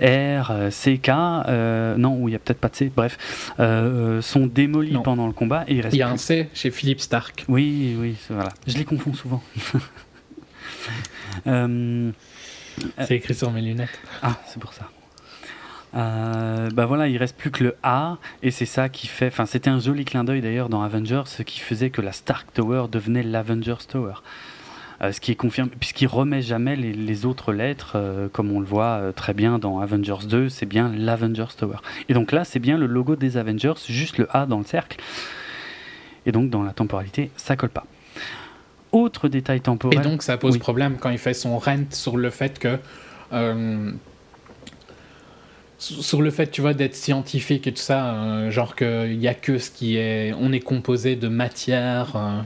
Speaker 1: R, C, K, euh, non, ou il y a peut-être pas de C, bref, euh, sont démolies
Speaker 2: Non.
Speaker 1: pendant le combat et il reste
Speaker 2: Il y a
Speaker 1: plus-
Speaker 2: un C chez Philippe Stark.
Speaker 1: oui, oui, voilà. Je les confonds souvent. <laughs>
Speaker 2: C'est écrit sur mes lunettes.
Speaker 1: ah, c'est pour ça. Euh, bah voilà, il reste plus que le A, et c'est ça qui fait. Enfin, c'était un joli clin d'œil d'ailleurs dans Avengers, ce qui faisait que la Stark Tower devenait l'Avengers Tower. Euh, ce qui est confirmé, puisqu'il remet jamais les, les autres lettres, euh, comme on le voit euh, très bien dans Avengers 2, c'est bien l'Avengers Tower. Et donc là, c'est bien le logo des Avengers, juste le A dans le cercle. Et donc dans la temporalité, ça colle pas. Autre détail
Speaker 2: Et
Speaker 1: temporel.
Speaker 2: donc, ça pose
Speaker 1: Oui.
Speaker 2: problème quand il fait son rent sur le fait que. Sur le fait, tu vois, d'être scientifique et tout ça, euh, genre qu'il n'y a que ce qui est. On est composé de matière. euh,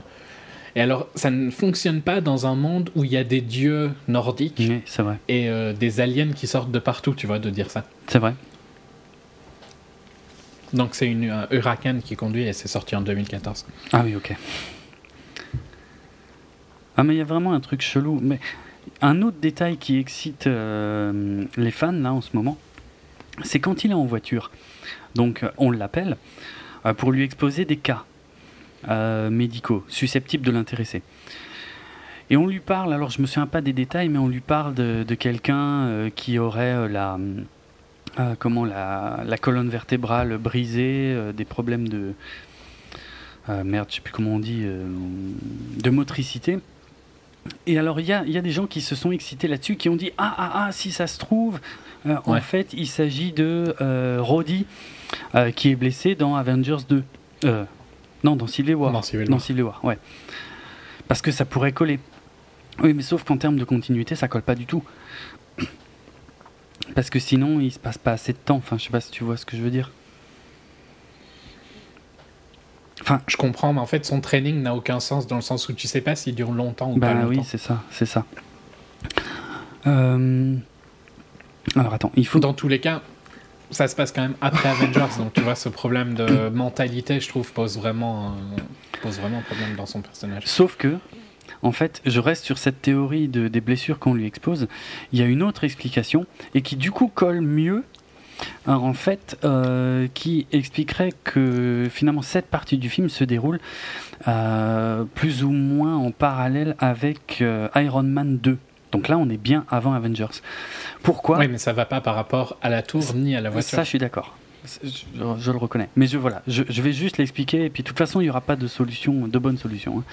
Speaker 2: et alors, ça ne fonctionne pas dans un monde où il y a des dieux nordiques
Speaker 1: Oui, c'est vrai.
Speaker 2: et euh, des aliens qui sortent de partout, tu vois, de dire ça.
Speaker 1: C'est vrai.
Speaker 2: Donc, c'est une un Huracan qui conduit et c'est sorti en 2014.
Speaker 1: Ah oui, ok. Ah mais il y a vraiment un truc chelou. Mais un autre détail qui excite les fans là en ce moment, c'est quand il est en voiture. Donc euh, on l'appelle euh, pour lui exposer des cas euh, médicaux susceptibles de l'intéresser. Et on lui parle, alors je me souviens pas des détails, mais on lui parle de, quelqu'un qui aurait la, comment, la, colonne vertébrale brisée, des problèmes de, merde, je sais plus comment on dit, de motricité. Et alors, il y a, y a, des gens qui se sont excités là-dessus, qui ont dit Ah, ah, ah, si ça se trouve, euh, en fait, il s'agit de euh, Roddy, euh, qui est blessé dans Avengers 2. non, dans Civil War.
Speaker 2: Dans Civil
Speaker 1: War. Dans Civil War, ouais. Parce que ça pourrait coller. Oui, mais sauf qu'en termes de continuité, ça colle pas du tout. Parce que sinon, il se passe pas assez de temps. Enfin, je sais pas si tu vois ce que je veux dire.
Speaker 2: Enfin, je comprends, mais en fait, son training n'a aucun sens dans le sens où tu sais pas s'il dure longtemps ou
Speaker 1: bah,
Speaker 2: pas longtemps.
Speaker 1: oui, c'est ça, c'est ça. Euh, alors attends, il faut.
Speaker 2: Dans tous les cas, ça se passe quand même après Avengers, donc tu vois, ce problème de <clears throat> mentalité, je trouve, pose vraiment, euh, pose vraiment un problème dans son personnage.
Speaker 1: Sauf que, en fait, je reste sur cette théorie de, des blessures qu'on lui expose. Il y a une autre explication et qui du coup colle mieux. en fait, euh, qui expliquerait que finalement cette partie du film se déroule euh, plus ou moins en parallèle avec euh, Iron Man 2. Donc là, on est bien avant Avengers. Pourquoi
Speaker 2: Oui, mais ça va pas par rapport à la tour ni à la voiture.
Speaker 1: Ça, je suis d'accord. Je, le reconnais. Mais je, voilà, je, vais juste l'expliquer. Et puis, de toute façon, il n'y aura pas de solution, de bonne solution.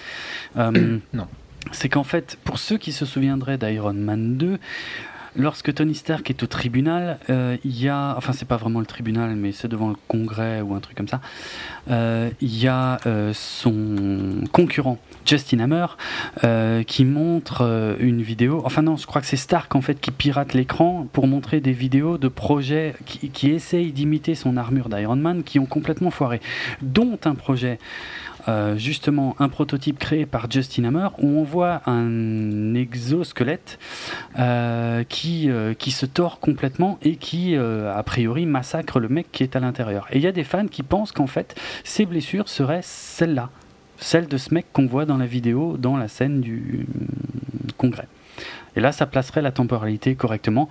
Speaker 2: Hein. Euh, non.
Speaker 1: C'est qu'en fait, pour ceux qui se souviendraient d'Iron Man 2, lorsque Tony Stark est au tribunal, euh, il y a, enfin c'est pas vraiment le tribunal, mais c'est devant le Congrès ou un truc comme ça, euh, il y a son concurrent Justin Hammer qui montre une vidéo, enfin non, je crois que c'est Stark en fait qui pirate l'écran pour montrer des vidéos de projets qui, qui essayent d'imiter son armure d'Iron Man qui ont complètement foiré, dont un projet euh, justement un prototype créé par Justin Hammer où on voit un exosquelette euh, qui, euh, qui se tord complètement et qui, a priori, massacre le mec qui est à l'intérieur. Et il y a des fans qui pensent qu'en fait, ces blessures seraient celles-là, celles de ce mec qu'on voit dans la vidéo, dans la scène du congrès. Et là, ça placerait la temporalité correctement.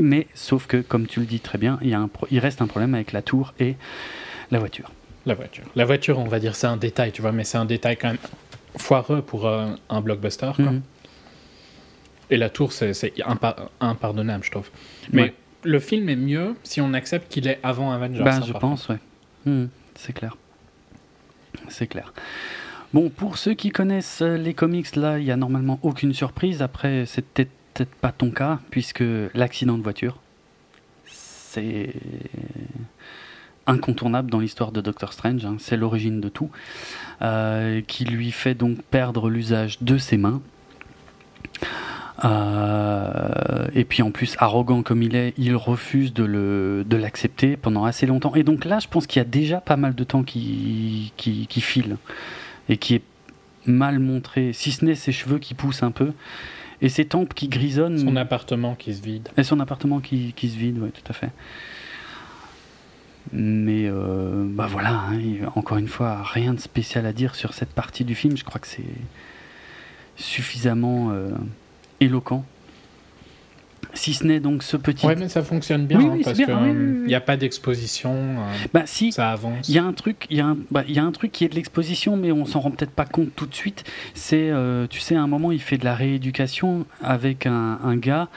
Speaker 1: Mais sauf que, comme tu le dis très bien, il, y a un il reste un problème avec la tour et la voiture.
Speaker 2: La voiture. La voiture, on va dire, c'est un détail, tu vois, mais c'est un détail quand même foireux pour euh, un blockbuster. Quoi. Mhm. Et la tour, c'est impardonnable, je trouve. Mais le film est mieux si on accepte qu'il est avant Avengers.
Speaker 1: Ben, je pense, ouais. Mhm, c'est clair. C'est clair. Bon, pour ceux qui connaissent les comics, là, il n'y a normalement aucune surprise. Après, c'est peut-être pas ton cas, puisque l'accident de voiture, c'est incontournable dans l'histoire de Doctor Strange, hein, c'est l'origine de tout, euh, qui lui fait donc perdre l'usage de ses mains. Euh, et puis en plus, arrogant comme il est, il refuse de l'accepter pendant assez longtemps. Et donc là, je pense qu'il y a déjà pas mal de temps qui, qui, qui, file et qui est mal montré, si ce n'est ses cheveux qui poussent un peu et ses tempes qui grisonnent.
Speaker 2: Son appartement qui se vide.
Speaker 1: Et son appartement qui, qui se vide, oui, tout à fait. Mais euh, bah voilà, hein, encore une fois, rien de spécial à dire sur cette partie du film. Je crois que c'est suffisamment euh, éloquent. Si ce n'est donc ce petit.
Speaker 2: Oui, mais ça fonctionne bien, hein, parce qu'il n'y a pas d'exposition. Euh,
Speaker 1: bah, si.
Speaker 2: Ça avance.
Speaker 1: Il y a un truc, il y, bah, y a un truc qui est de l'exposition, mais on s'en rend peut-être pas compte tout de suite. C'est, tu sais, à un moment, il fait de la rééducation avec un, un gars.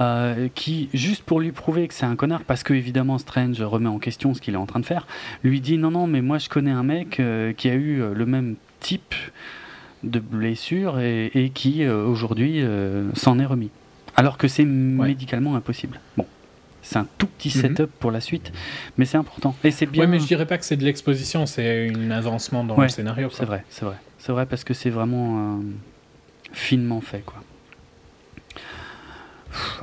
Speaker 1: Euh, qui, juste pour lui prouver que c'est un connard, parce que évidemment Strange remet en question ce qu'il est en train de faire, lui dit non, non, mais moi je connais un mec euh, qui a eu euh, le même type de blessure et, qui aujourd'hui s'en est remis. Alors que c'est médicalement impossible. Bon. C'est un tout petit mhm. setup pour la suite, mais c'est important. Et c'est bien.
Speaker 2: Ouais, mais je dirais pas que c'est de l'exposition, c'est un avancement dans le scénario.
Speaker 1: C'est vrai, c'est vrai. C'est vrai parce que c'est vraiment finement fait, quoi.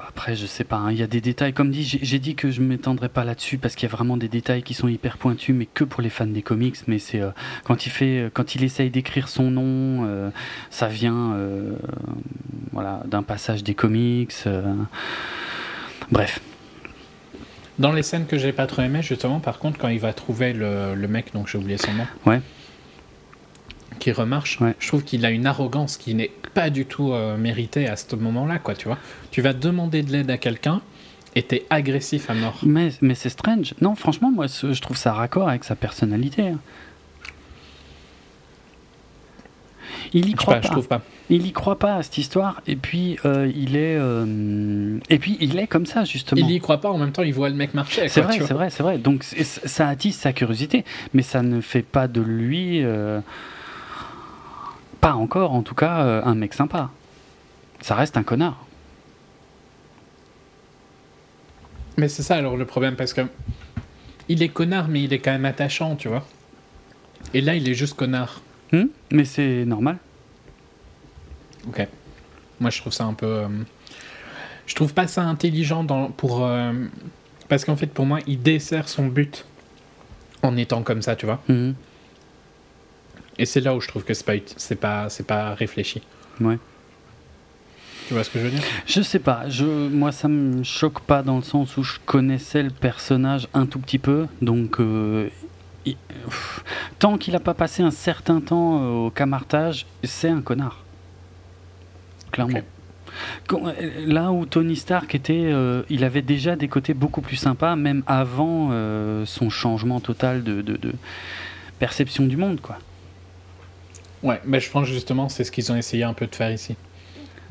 Speaker 1: Après, je sais pas, hein, il y a des détails. Comme dit, j'ai dit que je ne m'étendrais pas là-dessus parce qu'il y a vraiment des détails qui sont hyper pointus, mais que pour les fans des comics. Mais c'est euh, quand il fait, euh, quand il essaye d'écrire son nom, euh, ça vient, voilà, d'un passage des comics. bref.
Speaker 2: Dans les scènes que j'ai pas trop aimées, justement, par contre, quand il va trouver le, le mec, donc j'ai oublié son nom.
Speaker 1: Ouais
Speaker 2: qui remarche. Je trouve qu'il a une arrogance qui n'est pas du tout euh, méritée à ce moment-là, quoi, tu vois. Tu vas demander de l'aide à quelqu'un et t'es agressif à mort.
Speaker 1: Mais, mais c'est strange. Non, franchement, moi, je trouve ça raccord avec sa personnalité. Hein. Il y croit pas, Je trouve pas. Il y croit pas à cette histoire et puis euh, il est euh, et puis il est comme ça justement.
Speaker 2: Il y croit pas en même temps il voit le mec marcher.
Speaker 1: C'est vrai, c'est vrai, c'est vrai. Donc ça attise sa curiosité, mais ça ne fait pas de lui pas encore, en tout cas, euh, un mec sympa. Ça reste un connard.
Speaker 2: Mais c'est ça alors le problème, parce que il est connard, mais il est quand même attachant, tu vois. Et là, il est juste connard.
Speaker 1: Hmm? Mais c'est normal.
Speaker 2: Ok. Moi, je trouve ça un peu. euh, Je trouve pas ça intelligent dans... pour. euh, Parce qu'en fait, pour moi, il dessert son but en étant comme ça, tu vois.
Speaker 1: Mhm.
Speaker 2: Et c'est là où je trouve que c'est pas, c'est pas, c'est pas réfléchi.
Speaker 1: Ouais.
Speaker 2: Tu vois ce que je veux dire?
Speaker 1: Je sais pas, je, moi ça me choque pas dans le sens où je connaissais le personnage un tout petit peu, donc euh, il- pff, tant qu'il a pas passé un certain temps euh, au camartage, c'est un connard. Clairement. Quand- euh, là où Tony Stark était, euh, il avait déjà des côtés beaucoup plus sympas, même avant euh, son changement total de, de- de perception du monde, quoi.
Speaker 2: Ouais, mais je pense justement c'est ce qu'ils ont essayé un peu de faire ici.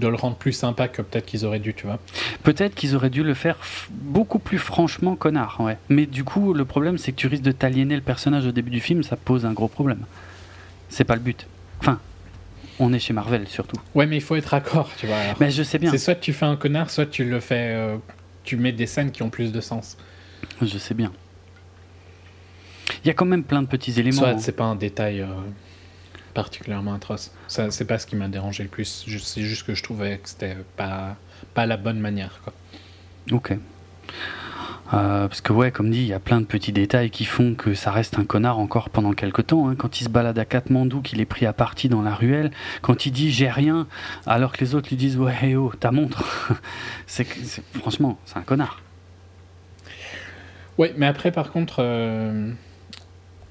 Speaker 2: De le rendre plus sympa que peut-être qu'ils auraient dû, tu vois.
Speaker 1: Peut-être qu'ils auraient dû le faire beaucoup plus franchement connard, ouais. Mais du coup, le problème, c'est que tu risques de t'aliéner le personnage au début du film, ça pose un gros problème. C'est pas le but. Enfin, on est chez Marvel surtout.
Speaker 2: Ouais, mais il faut être raccord, tu vois. alors.
Speaker 1: Mais je sais bien,
Speaker 2: C'est soit tu fais un connard, soit tu le fais. euh, tu mets des scènes qui ont plus de sens.
Speaker 1: je sais bien. Il y a quand même plein de petits éléments.
Speaker 2: Soit
Speaker 1: hein.
Speaker 2: c'est pas un détail euh, particulièrement atroce. Ça, c'est pas ce qui m'a dérangé le plus. C'est juste que je trouvais que c'était pas, pas la bonne manière, quoi.
Speaker 1: Ok. Euh, parce que ouais, comme dit, il y a plein de petits détails qui font que ça reste un connard encore pendant quelques temps. hein. Quand il se balade à Katmandou, qu'il est pris à partie dans la ruelle, quand il dit j'ai rien, alors que les autres lui disent ouais hey, oh ta montre, <laughs> c'est- franchement c'est un connard.
Speaker 2: Ouais, mais après, par contre, euh,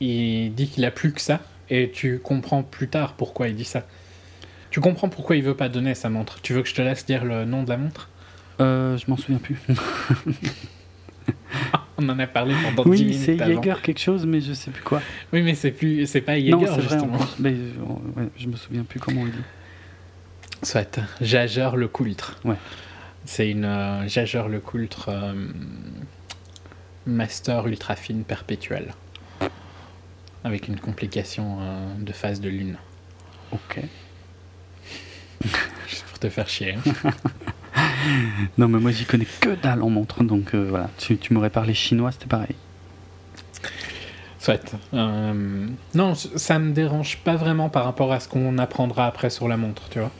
Speaker 2: il dit qu'il a plus que ça, et tu comprends plus tard pourquoi il dit ça. Tu comprends pourquoi il veut pas donner sa montre. Tu veux que je te laisse dire le nom de la montre?
Speaker 1: Euh, je m'en souviens plus. <laughs>
Speaker 2: On en a parlé pendant 10
Speaker 1: oui,
Speaker 2: minutes
Speaker 1: c'est
Speaker 2: avant.
Speaker 1: Jaeger quelque chose, mais je sais plus quoi.
Speaker 2: Oui, mais c'est plus, c'est pas Jaeger
Speaker 1: c'est vrai. en
Speaker 2: justement.
Speaker 1: plus. Mais, euh, ouais, je me souviens plus comment on dit.
Speaker 2: Soit Jager le coultre.
Speaker 1: Ouais.
Speaker 2: C'est une euh, Jager le coultre euh, master ultra fine perpétuelle. Avec une complication euh, de phase de lune.
Speaker 1: Ok. <laughs>
Speaker 2: Juste pour te faire chier. hein. <laughs>
Speaker 1: Non, mais moi j'y connais que dalle en montre, donc euh, voilà. Tu, tu m'aurais parlé chinois, c'était pareil.
Speaker 2: Soit. Euh, non, ça me dérange pas vraiment par rapport à ce qu'on apprendra après sur la montre, tu vois.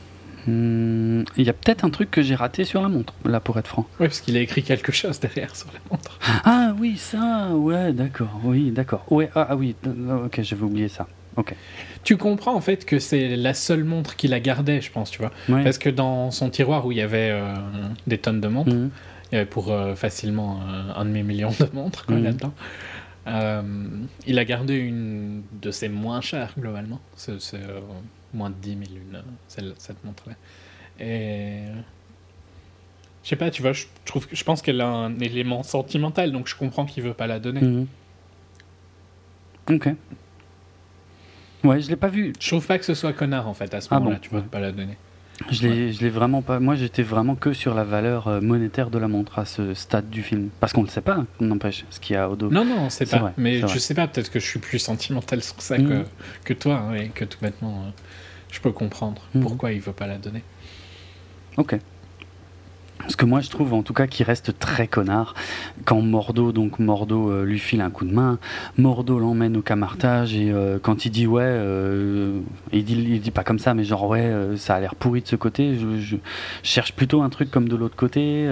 Speaker 1: Hmm, Il y a peut-être un truc que j'ai raté sur la montre, là pour être franc.
Speaker 2: Oui, parce qu'il a écrit quelque chose derrière sur la montre.
Speaker 1: Ah oui, ça, ouais, d'accord, oui, d'accord. Ouais, ah, ah oui, euh, ok, j'avais oublié ça. Ok.
Speaker 2: Tu comprends en fait que c'est la seule montre qu'il a gardée, je pense, tu vois.
Speaker 1: Ouais.
Speaker 2: Parce que dans son tiroir où il y avait euh, des tonnes de montres,
Speaker 1: Mhm.
Speaker 2: il y avait pour euh, facilement euh, un demi-million de montres quoi,
Speaker 1: Mhm.
Speaker 2: là-dedans. Il a gardé une de ses moins chères globalement. C'est c'est, moins de 10 000 une, celle- cette montre-là. Et. Je sais pas, tu vois, je, trouve, je pense qu'elle a un élément sentimental, donc je comprends qu'il veut pas la donner.
Speaker 1: Mhm. Ok. Ouais, je l'ai pas vu.
Speaker 2: Je trouve pas que ce soit connard en fait à ce
Speaker 1: Ah
Speaker 2: moment-là,
Speaker 1: bon,
Speaker 2: tu veux
Speaker 1: ouais.
Speaker 2: pas la donner.
Speaker 1: Je l'ai, je l'ai vraiment pas. Moi, j'étais vraiment que sur la valeur euh, monétaire de la montre à ce stade du film, parce qu'on ne sait pas, n'empêche, ce qu'il y a au dos.
Speaker 2: Non, non, c'est
Speaker 1: C'est
Speaker 2: pas.
Speaker 1: vrai,
Speaker 2: mais je
Speaker 1: vrai.
Speaker 2: sais pas, peut-être que je suis plus sentimental sur ça
Speaker 1: Mhm.
Speaker 2: que, que toi, hein, et que tout bêtement, euh, je peux comprendre
Speaker 1: Mhm.
Speaker 2: pourquoi il veut pas la donner.
Speaker 1: Ok. Parce que moi, je trouve en tout cas qu'il reste très connard quand Mordo, donc Mordo euh, lui file un coup de main, Mordo l'emmène au camartage et euh, quand il dit ouais, euh, il dit il dit pas comme ça, mais genre ouais, ça a l'air pourri de ce côté. Je, je cherche plutôt un truc comme de l'autre côté.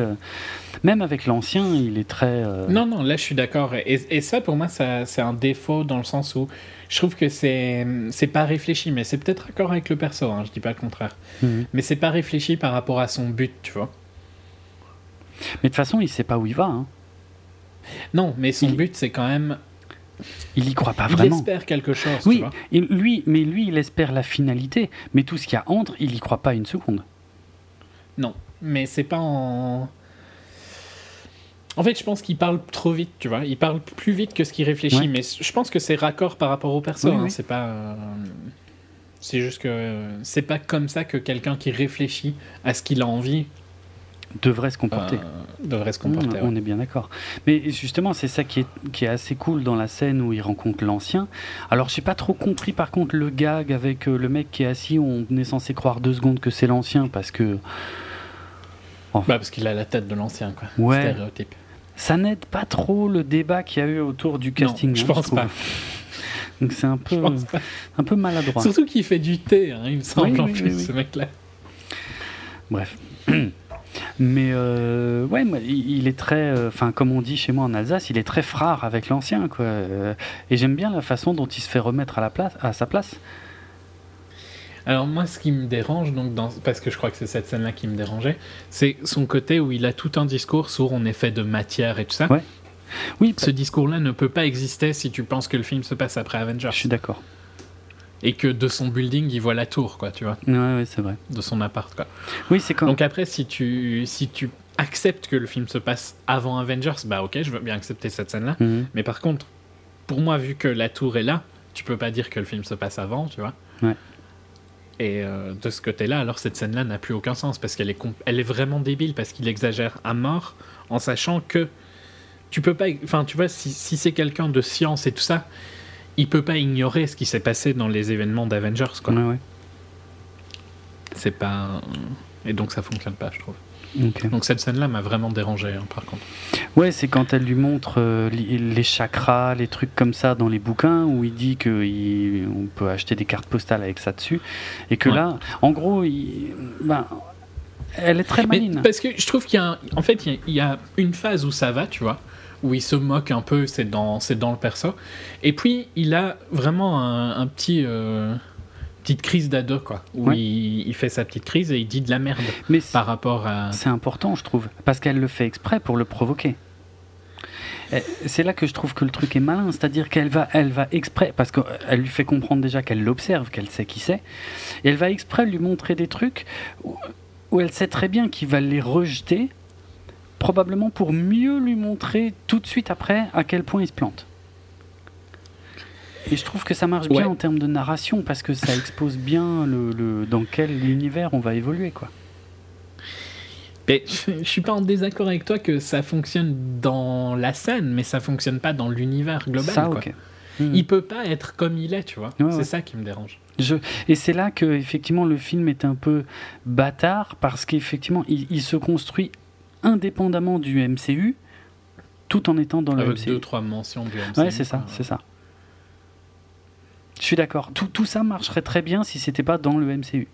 Speaker 1: Même avec l'ancien, il est très. euh,
Speaker 2: Non, non, là je suis d'accord. Et, et ça, pour moi, ça, c'est un défaut dans le sens où je trouve que c'est, c'est pas réfléchi, mais c'est peut-être d'accord avec le perso, hein, je dis pas le contraire.
Speaker 1: mhm.
Speaker 2: Mais c'est pas réfléchi par rapport à son but, tu vois.
Speaker 1: Mais de toute façon, il sait pas où il va. hein.
Speaker 2: Non, mais son
Speaker 1: Il-
Speaker 2: but, c'est quand même.
Speaker 1: Il y croit pas
Speaker 2: il
Speaker 1: vraiment.
Speaker 2: espère quelque chose, tu
Speaker 1: Oui,
Speaker 2: vois.
Speaker 1: et lui, mais lui, il espère la finalité. Mais tout ce qu'il y a entre, il y croit pas une seconde.
Speaker 2: Non, mais c'est pas en. En fait, je pense qu'il parle trop vite, tu vois. Il parle plus vite que ce qu'il réfléchit,
Speaker 1: Ouais.
Speaker 2: mais je pense que c'est raccord par rapport au perso.
Speaker 1: Oui,
Speaker 2: hein,
Speaker 1: oui.
Speaker 2: C'est pas. euh, C'est juste que c'est pas comme ça que quelqu'un qui réfléchit à ce qu'il a envie
Speaker 1: devrait se comporter.
Speaker 2: Euh, devrait se comporter.
Speaker 1: on, est bien d'accord. Mais justement, c'est ça qui est, qui est assez cool dans la scène où il rencontre l'ancien. Alors, j'ai pas trop compris par contre le gag avec euh, le mec qui est assis. On est censé croire deux secondes que c'est l'ancien parce que.
Speaker 2: Bah, parce qu'il a la tête de l'ancien, quoi.
Speaker 1: Ouais. Stéréotype. Ça n'aide pas trop le débat qu'il y a eu autour du casting.
Speaker 2: je hein, pense pas. <laughs>
Speaker 1: Donc c'est un peu, un peu maladroit.
Speaker 2: Surtout qu'il fait du thé, hein, il me semble en plus, ce mec-là.
Speaker 1: Bref. <clears throat> Mais euh, ouais, il est très, euh, enfin comme on dit chez moi en Alsace, il est très frère avec l'ancien, quoi. Euh, et j'aime bien la façon dont il se fait remettre à la place, à sa place.
Speaker 2: Alors moi, ce qui me dérange, donc dans, parce que je crois que c'est cette scène-là qui me dérangeait, c'est son côté où il a tout un discours sur on est fait de matière et tout ça.
Speaker 1: Ouais. Oui.
Speaker 2: Ce discours-là ne peut pas exister si tu penses que le film se passe après Avengers.
Speaker 1: Je suis d'accord
Speaker 2: et que de son building il voit la tour quoi tu vois
Speaker 1: ouais, ouais c'est vrai
Speaker 2: de son appart quoi
Speaker 1: oui c'est quand
Speaker 2: donc après si tu si tu acceptes que le film se passe avant Avengers bah ok je veux bien accepter cette scène là mhm. mais par contre pour moi vu que la tour est là tu peux pas dire que le film se passe avant tu vois
Speaker 1: ouais.
Speaker 2: Et euh, de ce côté là alors cette scène là n'a plus aucun sens parce qu'elle est elle est vraiment débile parce qu'il exagère à mort en sachant que tu peux pas enfin tu vois si, si c'est quelqu'un de science et tout ça il peut pas ignorer ce qui s'est passé dans les événements d'Avengers. Quoi.
Speaker 1: Ouais, ouais.
Speaker 2: C'est pas. Et donc ça fonctionne pas, je trouve. Donc cette scène-là m'a vraiment dérangé, hein, par contre.
Speaker 1: Ouais, c'est quand elle lui montre euh, les chakras, les trucs comme ça dans les bouquins, où il dit qu'on peut acheter des cartes postales avec ça dessus. Et que là, en gros, il, ben, elle est très maligne.
Speaker 2: parce que je trouve qu'il y a, en fait, il y a une phase où ça va, tu vois où il se moque un peu, c'est dans, c'est dans le perso. Et puis, il a vraiment un, petit. Euh, petite crise d'ado, quoi. Où il, fait sa petite crise et il dit de la merde Mais par rapport à.
Speaker 1: C'est important, je trouve. Parce qu'elle le fait exprès pour le provoquer. C'est là que je trouve que le truc est malin, c'est-à-dire qu'elle va, elle va exprès, parce qu'elle lui fait comprendre déjà qu'elle l'observe, qu'elle sait qui c'est, et elle va exprès lui montrer des trucs où elle sait très bien qu'il va les rejeter probablement pour mieux lui montrer tout de suite après à quel point il se plante. Et je trouve que ça marche bien en termes de narration parce que ça expose bien le, dans quel univers on va évoluer quoi.
Speaker 2: Mais <laughs> je suis pas en désaccord avec toi que ça fonctionne dans la scène, mais ça fonctionne pas dans l'univers global. Ça, quoi. Hmm. Il peut pas être comme il est, tu vois. c'est ça qui me dérange.
Speaker 1: Je... Et c'est là que effectivement le film est un peu bâtard parce qu'effectivement il, se construit indépendamment du MCU, tout en étant dans le
Speaker 2: Avec
Speaker 1: MCU.
Speaker 2: deux, trois mentions du MCU.
Speaker 1: Ouais, c'est ça, c'est ça. Je suis d'accord. Tout, tout, ça marcherait très bien si c'était pas dans le MCU.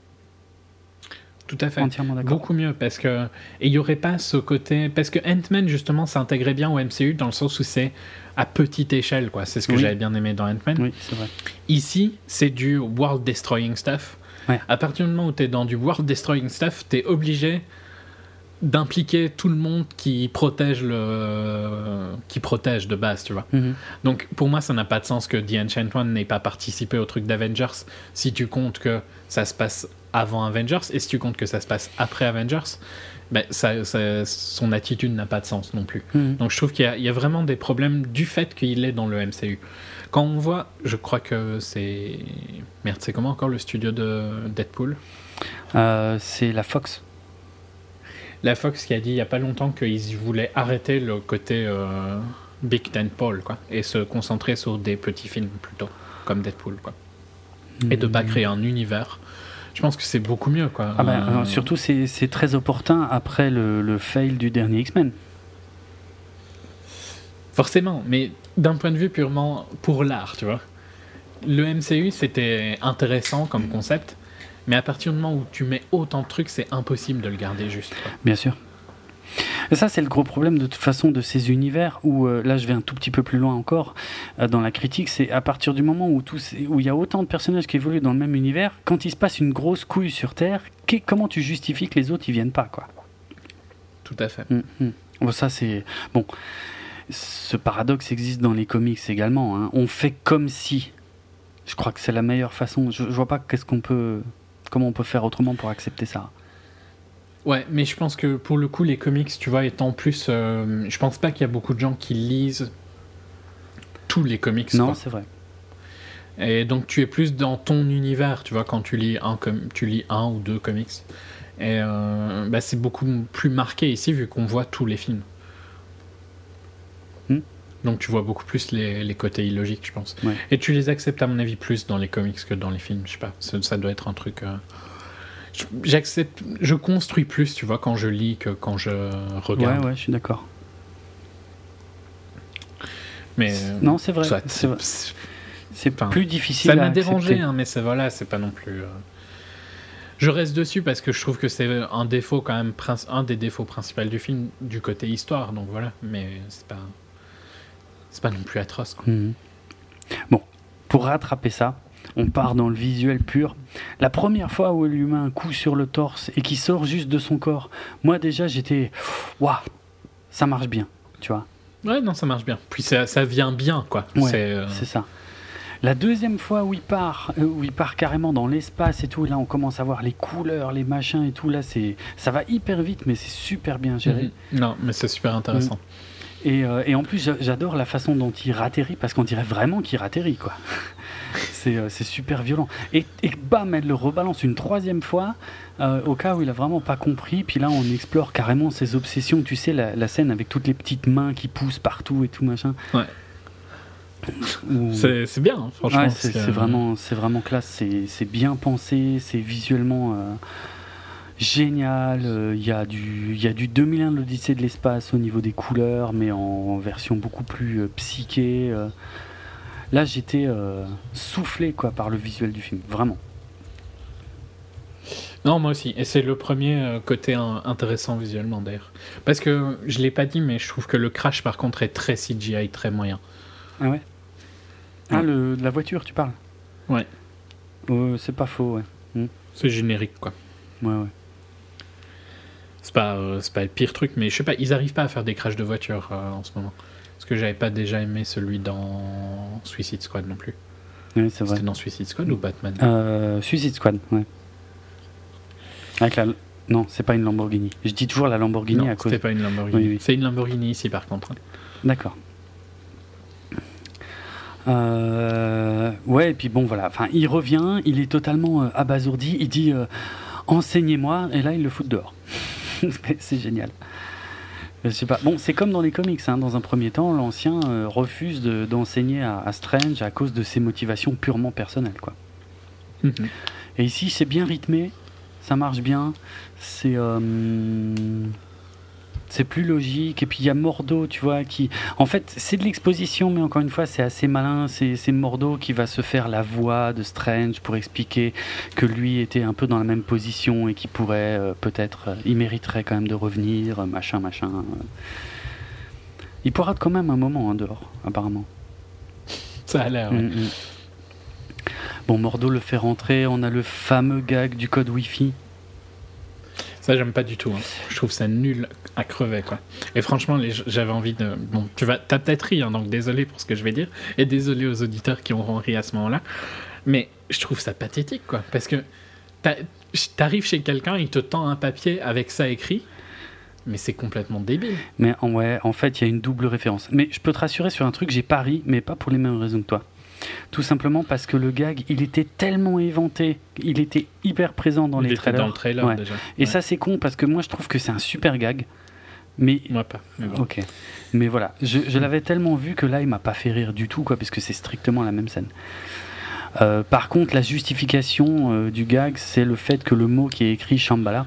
Speaker 2: Tout à fait. Entièrement d'accord. Beaucoup mieux parce que et il y aurait pas ce côté parce que Ant-Man justement s'intégrait bien au MCU dans le sens où c'est à petite échelle quoi. C'est ce que j'avais bien aimé dans Ant-Man.
Speaker 1: Oui, c'est vrai.
Speaker 2: Ici, c'est du world destroying stuff.
Speaker 1: Ouais.
Speaker 2: À partir du moment où tu es dans du world destroying stuff, tu es obligé d'impliquer tout le monde qui protège le qui protège de base tu vois.
Speaker 1: Mhm.
Speaker 2: donc pour moi ça n'a pas de sens que The Ancient One n'ait pas participé au truc d'Avengers. Si tu comptes que ça se passe avant Avengers et si tu comptes que ça se passe après Avengers ben, ça, son attitude n'a pas de sens non plus.
Speaker 1: Mhm.
Speaker 2: donc je trouve qu'il y, a vraiment des problèmes du fait qu'il est dans le MCU quand on voit je crois que c'est merde c'est comment encore le studio de Deadpool?
Speaker 1: Euh, c'est la Fox
Speaker 2: la Fox qui a dit il n'y a pas longtemps qu'ils voulaient arrêter le côté euh, Big Ten Paul quoi, et se concentrer sur des petits films plutôt, comme Deadpool. Quoi. Et de pas hmm. créer un univers. Je pense que c'est beaucoup mieux. Quoi.
Speaker 1: Ah ben, euh, surtout, c'est très opportun après le, le fail du dernier X-Men.
Speaker 2: Forcément, mais d'un point de vue purement pour l'art, tu vois. Le MCU, c'était intéressant comme concept, mais à partir du moment où tu mets autant de trucs, c'est impossible de le garder juste.
Speaker 1: Bien sûr. Et ça, c'est le gros problème de toute façon de ces univers où, euh, là, je vais un tout petit peu plus loin encore euh, dans la critique, c'est à partir du moment où où il y a autant de personnages qui évoluent dans le même univers, quand il se passe une grosse couille sur Terre, comment tu justifies que les autres ils viennent pas, quoi?
Speaker 2: Tout à fait.
Speaker 1: Hum, hum. Bon, ça c'est bon. Ce paradoxe existe dans les comics également. Hein. On fait comme si. Je crois que c'est la meilleure façon. Je, je vois pas qu'est-ce qu'on peut comment on peut faire autrement pour accepter ça
Speaker 2: Ouais, mais je pense que pour le coup, les comics, tu vois, étant plus. Euh, je pense pas qu'il y a beaucoup de gens qui lisent tous les comics.
Speaker 1: Non, c'est vrai.
Speaker 2: Et donc tu es plus dans ton univers, tu vois, quand tu lis un, tu lis un ou deux comics. Et euh, bah, c'est beaucoup plus marqué ici vu qu'on voit tous les films. Donc tu vois beaucoup plus les, les côtés illogiques, je pense.
Speaker 1: Ouais.
Speaker 2: Et tu les acceptes à mon avis plus dans les comics que dans les films. Je sais pas, ça, ça doit être un truc. euh, je- J'accepte, je construis plus, tu vois, quand je lis que quand je regarde.
Speaker 1: Ouais, ouais, je suis d'accord.
Speaker 2: Mais euh,
Speaker 1: Non, c'est vrai. C'est plus difficile
Speaker 2: ça m'a dérangé, hein, mais c'est voilà, c'est pas non plus. euh, Je reste dessus parce que je trouve que c'est un défaut quand même, un des défauts principaux du film, du côté histoire. Donc voilà, mais c'est pas, c'est pas non plus atroce. Quoi.
Speaker 1: Mhm. Bon, pour rattraper ça, on part dans le visuel pur. La première fois où lui met un coup sur le torse et qui sort juste de son corps, moi déjà j'étais, waouh, ça marche bien, tu vois.
Speaker 2: Ouais, non, ça marche bien. Puis ça, ça vient bien, quoi.
Speaker 1: Ouais,
Speaker 2: C'est, euh,
Speaker 1: ça. La deuxième fois où il part, euh, où il part carrément dans l'espace et tout, là on commence à voir les couleurs, les machins et tout, là c'est, ça va hyper vite, mais c'est super bien géré.
Speaker 2: mhm. Non, mais c'est super intéressant.
Speaker 1: Et, euh, et en plus, j'a- j'adore la façon dont il ratterrit, parce qu'on dirait vraiment qu'il ratterrit, quoi. <laughs> c'est euh, c'est super violent. Et, et bam, elle le rebalance une troisième fois, euh, au cas où il a vraiment pas compris. Puis là, on explore carrément ses obsessions. Tu sais, la, la scène avec toutes les petites mains qui poussent partout et tout, machin.
Speaker 2: Ouais.
Speaker 1: Où-
Speaker 2: C'est, bien, hein, franchement.
Speaker 1: Ouais, c'est vraiment, vraiment classe. C'est bien pensé, c'est visuellement génial. euh, Il y a du, y a du 2001 de l'Odyssée de l'espace au niveau des couleurs, mais en, version beaucoup plus euh, psyché. euh. Là, j'étais euh, soufflé quoi par le visuel du film, vraiment.
Speaker 2: Non, moi aussi. Et c'est le premier euh, côté in- intéressant visuellement d'ailleurs. Parce que je l'ai pas dit, mais je trouve que le crash par contre est très CGI, très moyen.
Speaker 1: Ah ouais? Ah
Speaker 2: Ouais.
Speaker 1: le, la voiture, tu parles?
Speaker 2: Ouais.
Speaker 1: Euh, c'est pas faux, ouais.
Speaker 2: C'est générique quoi.
Speaker 1: Ouais, ouais.
Speaker 2: C'est pas, euh, c'est pas le pire truc, mais je sais pas, ils arrivent pas à faire des crashs de voiture euh, en ce moment. Parce que j'avais pas déjà aimé celui dans Suicide Squad non plus.
Speaker 1: Ouais, c'est vrai.
Speaker 2: C'était dans Suicide Squad ou Batman?
Speaker 1: Euh, Suicide Squad, ouais. Avec la... Non, c'est pas une Lamborghini. Je dis toujours la Lamborghini
Speaker 2: Non,
Speaker 1: à cause.
Speaker 2: c'était pas une Lamborghini.
Speaker 1: Oui, oui.
Speaker 2: C'est une Lamborghini ici par contre. hein.
Speaker 1: D'accord. Ouais, et puis bon, voilà. Enfin, il revient, il est totalement abasourdi. Il dit Enseignez-moi, et là, il le fout dehors. <laughs> c'est génial. Je sais pas. Bon, c'est comme dans les comics. hein. Dans un premier temps, l'ancien euh, refuse de- d'enseigner à, à Strange à cause de ses motivations purement personnelles, quoi.
Speaker 2: Mhm.
Speaker 1: Et ici, c'est bien rythmé, ça marche bien, c'est euh, c'est plus logique. Et puis il y a Mordo, tu vois, qui. En fait, c'est de l'exposition, mais encore une fois, c'est assez malin. C'est Mordo qui va se faire la voix de Strange pour expliquer que lui était un peu dans la même position et qu'il pourrait euh, peut-être. euh, il mériterait quand même de revenir, euh, machin, machin. Il pourra quand même un moment hein, dehors, apparemment.
Speaker 2: Ça a l'air. ouais.
Speaker 1: Mm, mm. Bon, Mordo le fait rentrer, on a le fameux gag du code Wi-Fi.
Speaker 2: Ça, j'aime pas du tout. hein. Je trouve ça nul à crever, quoi. Et franchement, j'avais envie de. Bon, tu vas, t'as peut-être ri, hein, donc désolé pour ce que je vais dire, et désolé aux auditeurs qui auront ri à ce moment-là. Mais je trouve ça pathétique, quoi. Parce que t'arrives chez quelqu'un, il te tend un papier avec ça écrit, mais c'est complètement débile.
Speaker 1: Mais en, ouais, en fait, il y a une double référence. Mais je peux te rassurer sur un truc, j'ai pas ri, mais pas pour les mêmes raisons que toi. Tout simplement parce que le gag, il était tellement éventé, il était hyper présent dans
Speaker 2: il
Speaker 1: les
Speaker 2: était
Speaker 1: trailers.
Speaker 2: dans le trailer
Speaker 1: Ouais.
Speaker 2: déjà.
Speaker 1: Et
Speaker 2: Ouais.
Speaker 1: ça, c'est con parce que moi, je trouve que c'est un super gag. Mais
Speaker 2: Moi pas. mais bon.
Speaker 1: Ok. Mais voilà, je, je l'avais tellement vu que là, il m'a pas fait rire du tout, quoi, parce que c'est strictement la même scène. Euh, par contre, la justification euh, du gag, c'est le fait que le mot qui est écrit Shambhala,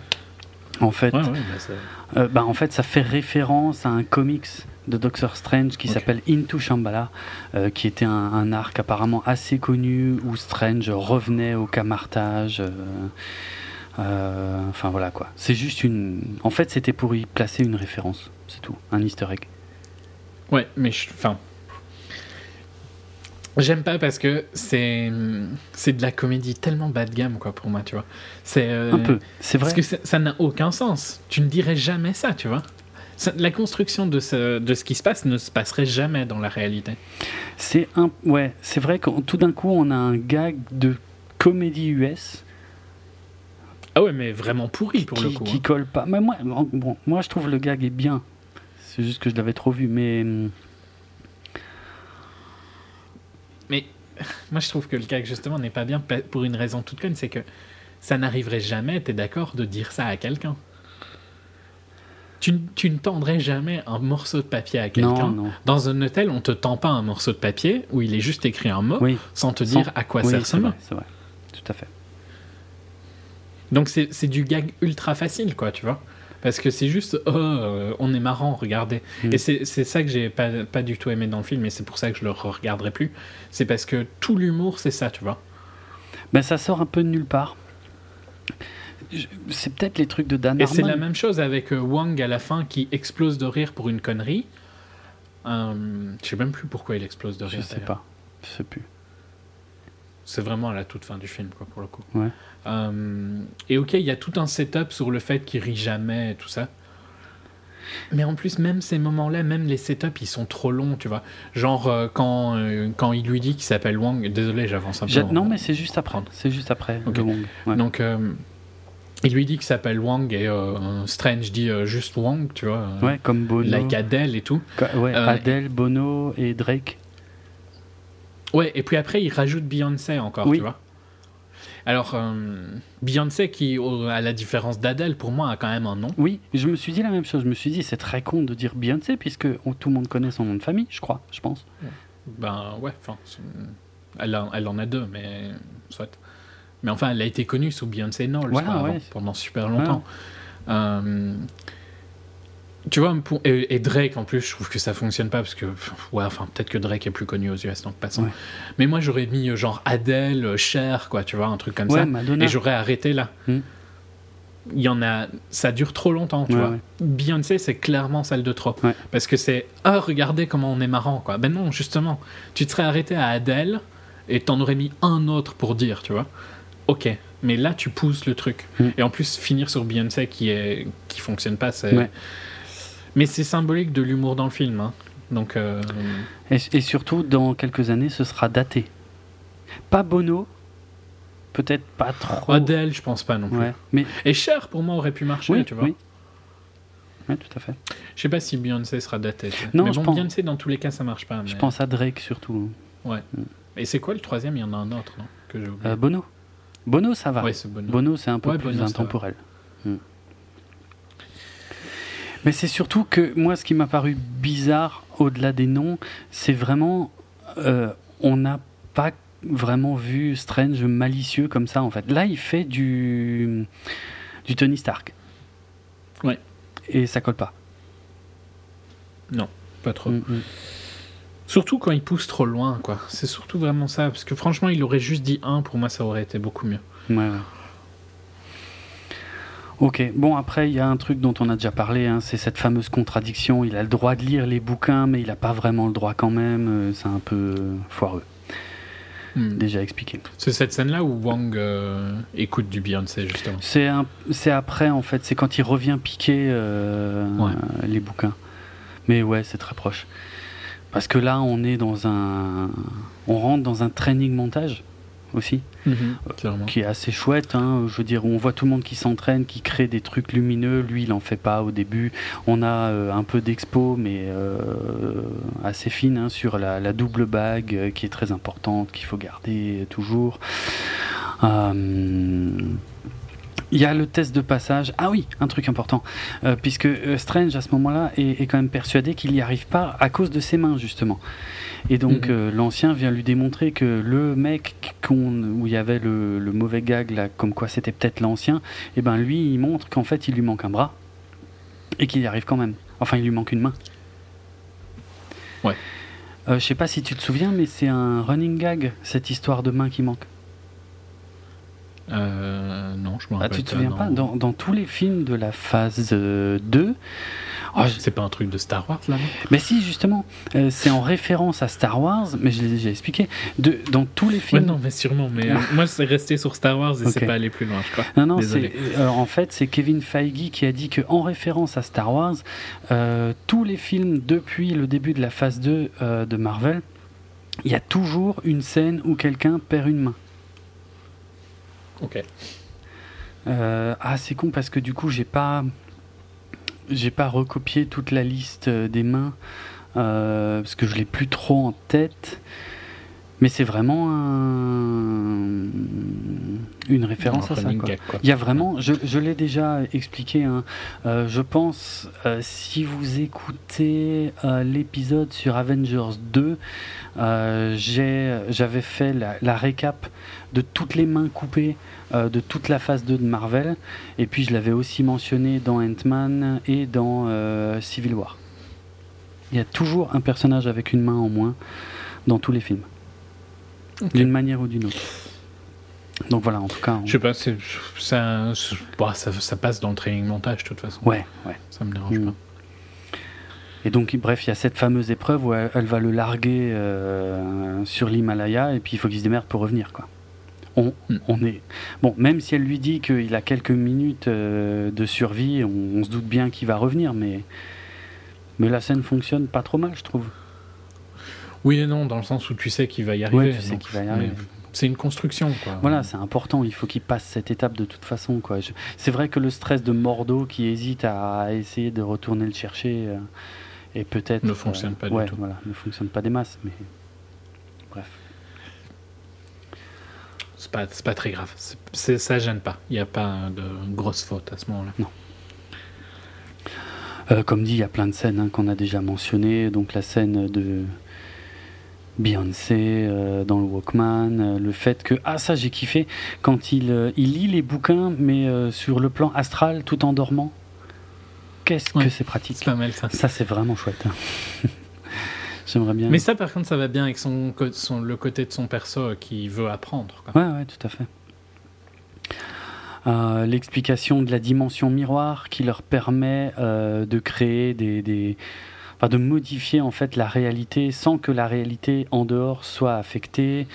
Speaker 1: en fait,
Speaker 2: Ouais, ouais, bah, c'est-
Speaker 1: euh, bah, en fait, ça fait référence à un comics de Doctor Strange qui s'appelle Into Shambhala, euh, qui était un, un arc apparemment assez connu où Strange revenait au camartage. euh, euh, enfin voilà quoi. C'est juste une. En fait, c'était pour y placer une référence, c'est tout, un Easter egg.
Speaker 2: Ouais, mais je- enfin. J'aime pas parce que c'est c'est de la comédie tellement bas de gamme quoi pour moi tu vois. C'est euh,
Speaker 1: Un peu, c'est vrai.
Speaker 2: Parce que ça n'a aucun sens. Tu ne dirais jamais ça, tu vois. Ça- la construction de ce, de ce qui se passe ne se passerait jamais dans la réalité.
Speaker 1: C'est un, ouais, c'est vrai que tout d'un coup on a un gag de comédie US
Speaker 2: Ah ouais, mais vraiment pourri pour
Speaker 1: qui,
Speaker 2: le coup.
Speaker 1: qui
Speaker 2: hein.
Speaker 1: colle pas. Mais moi, bon, moi je trouve le gag est bien. C'est juste que je l'avais trop vu, mais hum,
Speaker 2: Mais <laughs> moi je trouve que le gag justement n'est pas bien pour une raison toute conne, c'est que ça n'arriverait jamais, t'es d'accord, de dire ça à quelqu'un. Tu, tu, ne tendrais jamais un morceau de papier à quelqu'un. Dans un hôtel, on te tend pas un morceau de papier où il est juste écrit un mot sans te dire à quoi sert ce mot.
Speaker 1: C'est vrai, tout à fait.
Speaker 2: Donc c'est du gag ultra facile, quoi, tu vois. Parce que c'est juste, oh, euh, on est marrant, regardez. Mm. Et c'est ça que j'ai pas, pas du tout aimé dans le film, et c'est pour ça que je le regarderai plus. C'est parce que tout l'humour, c'est ça, tu vois.
Speaker 1: Ben, ça sort un peu de nulle part. C'est peut-être les trucs de Dan
Speaker 2: Et c'est la même chose avec euh, Wang à la fin qui explose de rire pour une connerie. Euh, je sais même plus pourquoi il explose de rire.
Speaker 1: Je sais pas. Je sais plus.
Speaker 2: C'est vraiment à la toute fin du film, quoi, pour le coup.
Speaker 1: Ouais.
Speaker 2: Euh, et ok, il y a tout un setup sur le fait qu'il rit jamais et tout ça. Mais en plus, même ces moments-là, même les setups, ils sont trop longs, tu vois. Genre, euh, quand, euh, quand il lui dit qu'il s'appelle Wang, désolé, j'avance un peu.
Speaker 1: Non, mais c'est juste après. C'est juste après.
Speaker 2: Donc, il lui dit qu'il s'appelle Wang et Strange dit juste Wang, tu vois.
Speaker 1: ouais, comme Bono.
Speaker 2: Like Adele et tout.
Speaker 1: ouais, Adele, Bono et Drake.
Speaker 2: Ouais, et puis après, il rajoute Beyoncé encore, tu vois. Alors, euh, Beyoncé, qui, à la différence d'Adèle, pour moi, a quand même un nom.
Speaker 1: Oui, je me suis dit la même chose. Je me suis dit, c'est très con de dire Beyoncé, puisque tout le monde connaît son nom de famille, je crois, je pense.
Speaker 2: Ben ouais, enfin, elle, elle en a deux, mais soit. Mais enfin, elle a été connue sous Beyoncé Knowles pendant super longtemps. Euh, tu vois, et, Drake en plus, je trouve que ça fonctionne pas parce que, ouais, enfin, peut-être que Drake est plus connu aux US, donc passons. Mais moi, j'aurais mis euh, genre Adele, euh, Cher, quoi, tu vois, un truc comme ça. Et j'aurais arrêté là. Hmm. Il y en a, ça dure trop longtemps, tu vois. Beyoncé, c'est clairement celle de trop. Parce que c'est, ah, regardez comment on est marrant, quoi. Ben non, justement, tu te serais arrêté à Adele et t'en aurais mis un autre pour dire, tu vois. Ok, mais là, tu pousses le truc. Hmm. Et en plus, finir sur Beyoncé qui, est, qui fonctionne pas, c'est mais c'est symbolique de l'humour dans le film. Hein. Donc, euh,
Speaker 1: et, surtout, dans quelques années, ce sera daté. Pas Bono, peut-être pas trop.
Speaker 2: Adèle, je pense pas non plus. Mais... Et Cher, pour moi, aurait pu marcher, tu vois.
Speaker 1: Oui. oui, tout à fait.
Speaker 2: Je sais pas si Beyoncé sera daté. Non, mais bon, Beyoncé, dans tous les cas, ça marche pas.
Speaker 1: Je pense à Drake surtout.
Speaker 2: Ouais. Mm. Et c'est quoi le troisième? Il y en a un autre, non? Que
Speaker 1: euh, Bono. Bono, ça va. Bono, c'est un peu plus intemporel. Mais c'est surtout que moi, ce qui m'a paru bizarre au-delà des noms, c'est vraiment. Euh, on n'a pas vraiment vu Strange malicieux comme ça, en fait. Là, il fait du. du Tony Stark.
Speaker 2: Ouais.
Speaker 1: Et ça colle pas.
Speaker 2: Non, pas trop. Mm, mm. Surtout quand il pousse trop loin, quoi. C'est surtout vraiment ça. Parce que franchement, il aurait juste dit un, pour moi, ça aurait été beaucoup mieux.
Speaker 1: Ouais, ouais. Ok, bon après il y a un truc dont on a déjà parlé, hein, c'est cette fameuse contradiction, il a le droit de lire les bouquins mais il n'a pas vraiment le droit quand même, euh, c'est un peu foireux. Hmm. Déjà expliqué.
Speaker 2: C'est cette scène-là où Wang euh, écoute du Beyoncé justement.
Speaker 1: C'est c'est après en fait, c'est quand il revient piquer euh, les bouquins. Mais ouais, c'est très proche. Parce que là, on est dans un, on rentre dans un training montage aussi,
Speaker 2: mhm,
Speaker 1: euh, qui est assez chouette. Hein. Je veux dire, on voit tout le monde qui s'entraîne, qui crée des trucs lumineux. Lui, il en fait pas au début. On a euh, un peu d'expo, mais euh, assez fine hein, sur la, double bague qui est très importante, qu'il faut garder toujours. Il y a le test de passage. Ah oui, un truc important. puisque Strange, à ce moment-là, est, est, quand même persuadé qu'il n'y arrive pas à cause de ses mains, justement. Et donc mhm. euh, l'ancien vient lui démontrer que le mec où il y avait le, mauvais gag, là, comme quoi c'était peut-être l'ancien, et eh ben lui il montre qu'en fait il lui manque un bras et qu'il y arrive quand même. Enfin il lui manque une main.
Speaker 2: Ouais.
Speaker 1: Euh, je sais pas si tu te souviens, mais c'est un running gag cette histoire de main qui manque.
Speaker 2: Euh, non, je me
Speaker 1: rappelle ah, tu te souviens pas, dans, dans, tous les films de la phase 2,
Speaker 2: Oh, c'est pas un truc de Star Wars là
Speaker 1: Mais si, justement, euh, c'est en référence à Star Wars, mais je l'ai déjà expliqué. De, dans tous les films.
Speaker 2: non, mais sûrement. Mais euh, moi, c'est resté sur Star Wars et c'est pas allé plus loin, je crois.
Speaker 1: Non, non, euh, en fait, c'est Kevin Feige qui a dit que en référence à Star Wars, tous les films depuis le début de la phase 2 de Marvel, il y a toujours une scène où quelqu'un perd une main.
Speaker 2: Ok.
Speaker 1: ah, c'est con parce que du coup, j'ai pas j'ai pas recopié toute la liste euh, des mains euh, parce que je l'ai plus trop en tête. Mais c'est vraiment une référence
Speaker 2: Un
Speaker 1: à ça.
Speaker 2: running
Speaker 1: quoi.
Speaker 2: gag, quoi.
Speaker 1: Il y a vraiment, je, je l'ai déjà expliqué, hein, euh, je pense, euh, si vous écoutez euh, l'épisode sur Avengers 2, euh, j'ai- j'avais fait la, la récap de toutes les mains coupées de toute la phase 2 de Marvel, et puis je l'avais aussi mentionné dans Ant-Man et dans Civil War. Il y a toujours un personnage avec une main en moins dans tous les films, D'une manière ou d'une autre. Donc voilà, en tout cas. on-
Speaker 2: Je sais pas, c'est, ça, c'est- bah, ça, ça passe dans le training montage de toute façon.
Speaker 1: Ouais, ouais.
Speaker 2: Ça me dérange
Speaker 1: Mm.
Speaker 2: pas.
Speaker 1: Et donc, bref, il y a cette fameuse épreuve où elle, elle va le larguer euh, sur l'Himalaya et puis il faut qu'il se démerde pour revenir, quoi. On,
Speaker 2: Mm.
Speaker 1: on est bon, même si elle lui dit qu'il a quelques minutes euh, de survie, on, on se doute bien qu'il va revenir, mais mais la scène fonctionne pas trop mal, je trouve.
Speaker 2: Oui et non, dans le sens où tu sais qu'il va y arriver.
Speaker 1: Ouais, tu sais qu'il va y arriver.
Speaker 2: C'est une construction, quoi.
Speaker 1: Voilà, c'est important. Il faut qu'il passe cette étape de toute façon, quoi. C'est vrai que le stress de Mordo qui hésite à essayer de retourner le chercher euh, et peut-être
Speaker 2: Ne fonctionne pas du
Speaker 1: ouais,
Speaker 2: tout.
Speaker 1: Voilà, ne fonctionne pas des masses, mais bref.
Speaker 2: C'est pas, c'est pas très grave. C'est, ça gêne pas. Il n'y a pas de grosse faute à ce moment-là.
Speaker 1: Euh, comme dit, il y a plein de scènes hein, qu'on a déjà mentionnées. Donc la scène de Beyoncé euh, dans le Walkman, euh, le fait que ah ça j'ai kiffé quand il euh, il lit les bouquins mais sur le plan astral tout en dormant. Qu'est-ce
Speaker 2: Ouais.
Speaker 1: que c'est pratique.
Speaker 2: C'est pas mal ça.
Speaker 1: Ça c'est vraiment chouette. <laughs> J'aimerais bien.
Speaker 2: Mais ça, par contre, ça va bien avec son, son- le côté de son perso qui veut apprendre. quoi.
Speaker 1: Ouais, ouais, tout à fait. Euh, L'explication de la dimension miroir qui leur permet euh, de créer des, des- enfin, de modifier en fait la réalité sans que la réalité en dehors soit affectée.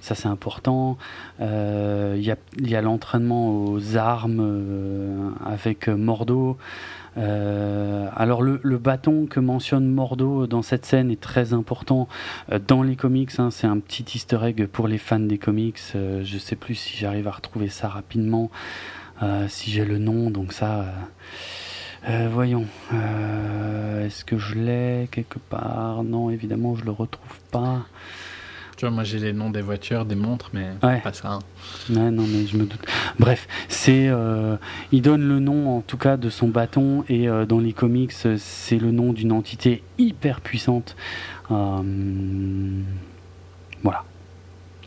Speaker 1: Ça, c'est important. Euh, Il y a, l'entraînement aux armes euh, avec Mordo. Euh, alors le, bâton que mentionne Mordo dans cette scène est très important dans les comics. hein. c'est un petit easter egg pour les fans des comics. Euh, je sais plus si j'arrive à retrouver ça rapidement, si j'ai le nom. Donc ça, euh, voyons. Euh, Est-ce que je l'ai quelque part? Non, évidemment, je le retrouve pas.
Speaker 2: Tu vois, moi j'ai les noms des voitures, des montres, mais
Speaker 1: Ouais.
Speaker 2: pas ça. hein.
Speaker 1: Ouais, non, mais je me doute. Bref, c'est, euh, il donne le nom, en tout cas, de son bâton, et euh, dans les comics, c'est le nom d'une entité hyper puissante. Euh, voilà.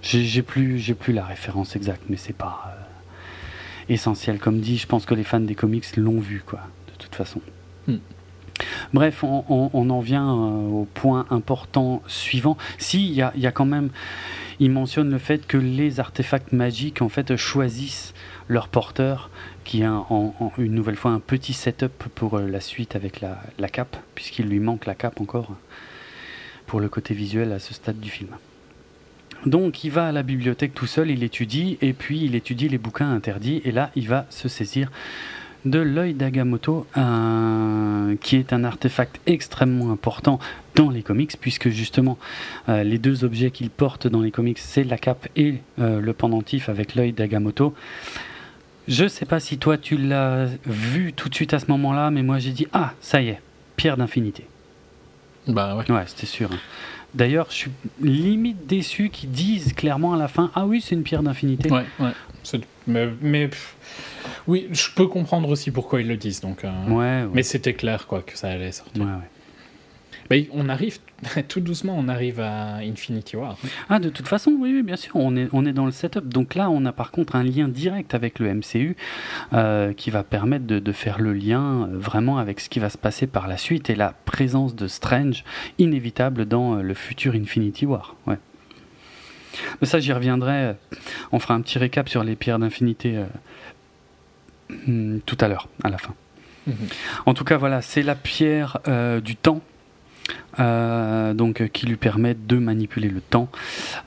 Speaker 1: J'ai plus, j'ai plus la référence exacte, mais c'est pas essentiel. Comme dit, je pense que les fans des comics l'ont vu, quoi, toute façon.
Speaker 2: Hmm.
Speaker 1: Bref, on, on- on en vient euh, au point important suivant. Si, il y a, il y a quand même il mentionne le fait que les artefacts magiques en fait choisissent leur porteur, qui a en- en- une nouvelle fois un petit setup pour euh, la suite avec la, la cape, puisqu'il lui manque la cape encore pour le côté visuel à ce stade du film. Donc il va à la bibliothèque tout seul, il étudie, et puis il étudie les bouquins interdits, et là il va se saisir de l'œil d'Agamotto, euh, qui est un artefact extrêmement important dans les comics, puisque justement euh, les deux objets qu'il porte dans les comics, c'est la cape et euh, le pendentif avec l'œil d'Agamotto. Je sais pas si toi tu l'as vu tout de suite à ce moment-là, mais moi j'ai dit ah ça y est, pierre d'infinité.
Speaker 2: Bah ouais.
Speaker 1: Ouais, c'était sûr. hein. D'ailleurs, je suis limite déçu qu'ils disent clairement à la fin ah oui c'est une pierre d'infinité.
Speaker 2: Ouais, ouais. Mais, mais, pff, oui, je peux comprendre aussi pourquoi ils le disent. Donc, euh,
Speaker 1: Ouais, ouais.
Speaker 2: Mais c'était clair quoi que ça allait sortir.
Speaker 1: Ouais.
Speaker 2: Mais on arrive <laughs> tout doucement, on arrive à Infinity War.
Speaker 1: Ah, de toute façon, oui, oui, bien sûr, on est, on est dans le setup. Donc là, on a par contre un lien direct avec le MCU euh, qui va permettre de, de faire le lien euh, vraiment avec ce qui va se passer par la suite et la présence de Strange inévitable dans le futur Infinity War. Ouais. Mais ça, j'y reviendrai. On fera un petit récap sur les pierres d'infinité tout à l'heure, à la fin.
Speaker 2: Mhm.
Speaker 1: En tout cas, voilà, c'est la pierre euh, du temps. euh, donc euh, qui lui permet de manipuler le temps,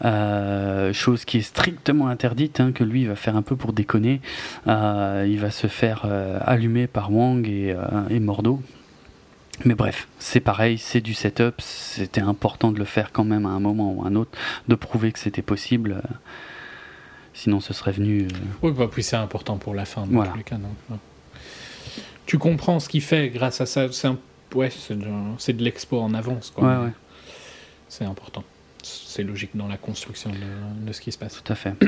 Speaker 1: Euh, chose qui est strictement interdite, hein, que lui il va faire un peu pour déconner. Il va se faire allumer par Wang et, et Mordo. Mais bref, c'est pareil, c'est du setup, c'était important de le faire quand même à un moment ou à un autre, de prouver que c'était possible. Euh, sinon, ce serait venu. euh,
Speaker 2: Oui, bah, puis c'est important pour la fin, dans
Speaker 1: Voilà.
Speaker 2: tous les cas. donc, ouais. Tu comprends ce qu'il fait grâce à ça. C'est un- ouais, de, de l'expo en avance. Quoi.
Speaker 1: Ouais, ouais.
Speaker 2: C'est important. C'est logique dans la construction de, de ce qui se passe.
Speaker 1: Tout à fait. <clears throat>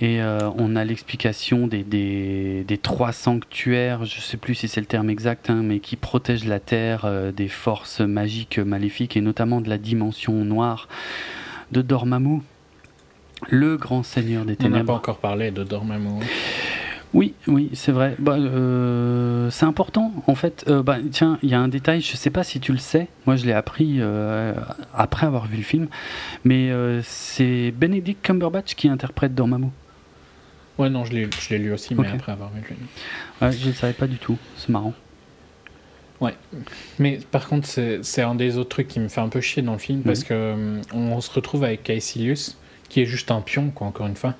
Speaker 1: Et euh, on a l'explication des, des, des, trois sanctuaires, je sais plus si c'est le terme exact, hein, mais qui protègent la Terre euh, des forces magiques maléfiques et notamment de la dimension noire de Dormammu, le grand seigneur des ténèbres.
Speaker 2: On n'a pas encore parlé de Dormammu.
Speaker 1: Oui, oui, c'est vrai. Bah, euh, c'est important, en fait. Euh, bah, tiens, il y a un détail, je ne sais pas si tu le sais. Moi, je l'ai appris euh, après avoir vu le film. Mais c'est Benedict Cumberbatch qui interprète Dormammu.
Speaker 2: Ouais, non, je l'ai lu aussi, mais après avoir vu le film.
Speaker 1: Ouais, je ne savais pas du tout. C'est marrant.
Speaker 2: Ouais. Mais par contre, c'est un des autres trucs qui me fait un peu chier dans le film parce que on se retrouve avec Caecilius, qui est juste un pion, quoi, encore une fois.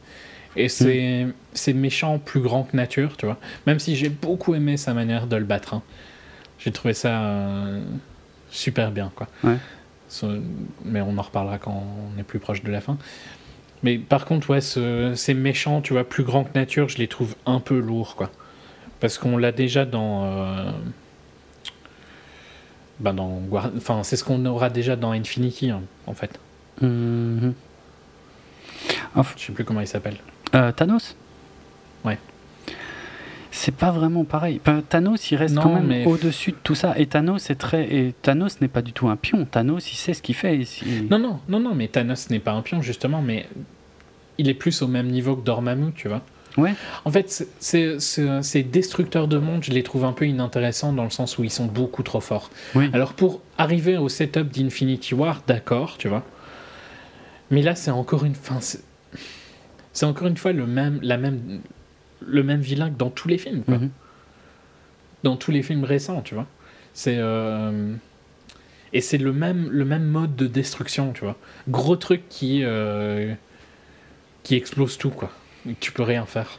Speaker 2: Et mm. c'est méchant plus grand que nature, tu vois. Même si j'ai beaucoup aimé sa manière de le battre. Hein. J'ai trouvé ça euh, super bien, quoi.
Speaker 1: Ouais.
Speaker 2: Mais on en reparlera quand on est plus proche de la fin. Mais par contre, ouais, ces méchants, tu vois, plus grand que nature, je les trouve un peu lourds, quoi. Parce qu'on l'a déjà dans. Euh, ben dans enfin, c'est ce qu'on aura déjà dans Infinity, hein, en fait. Je sais plus comment il s'appelle.
Speaker 1: Euh, Thanos
Speaker 2: Ouais.
Speaker 1: C'est pas vraiment pareil. Thanos, il reste quand même au-dessus de tout ça. Et Thanos, est très... Et Thanos n'est pas du tout un pion. Thanos, il sait ce qu'il fait.
Speaker 2: Non, non, non, non, mais Thanos n'est pas un pion, justement, mais il est plus au même niveau que Dormammu, tu vois.
Speaker 1: Ouais.
Speaker 2: En fait, ces destructeurs de monde, je les trouve un peu inintéressants dans le sens où ils sont beaucoup trop forts.
Speaker 1: Oui.
Speaker 2: Alors, pour arriver au setup d'Infinity War, d'accord, tu vois. Mais là, c'est encore une. Fin, c'est encore une fois le même, la même, le même vilain que dans tous les films. Quoi. Mhm. Dans tous les films récents, tu vois. C'est. Euh, et c'est le même, le même mode de destruction, tu vois. Gros truc qui. Euh, qui explose tout, quoi. Tu peux rien faire.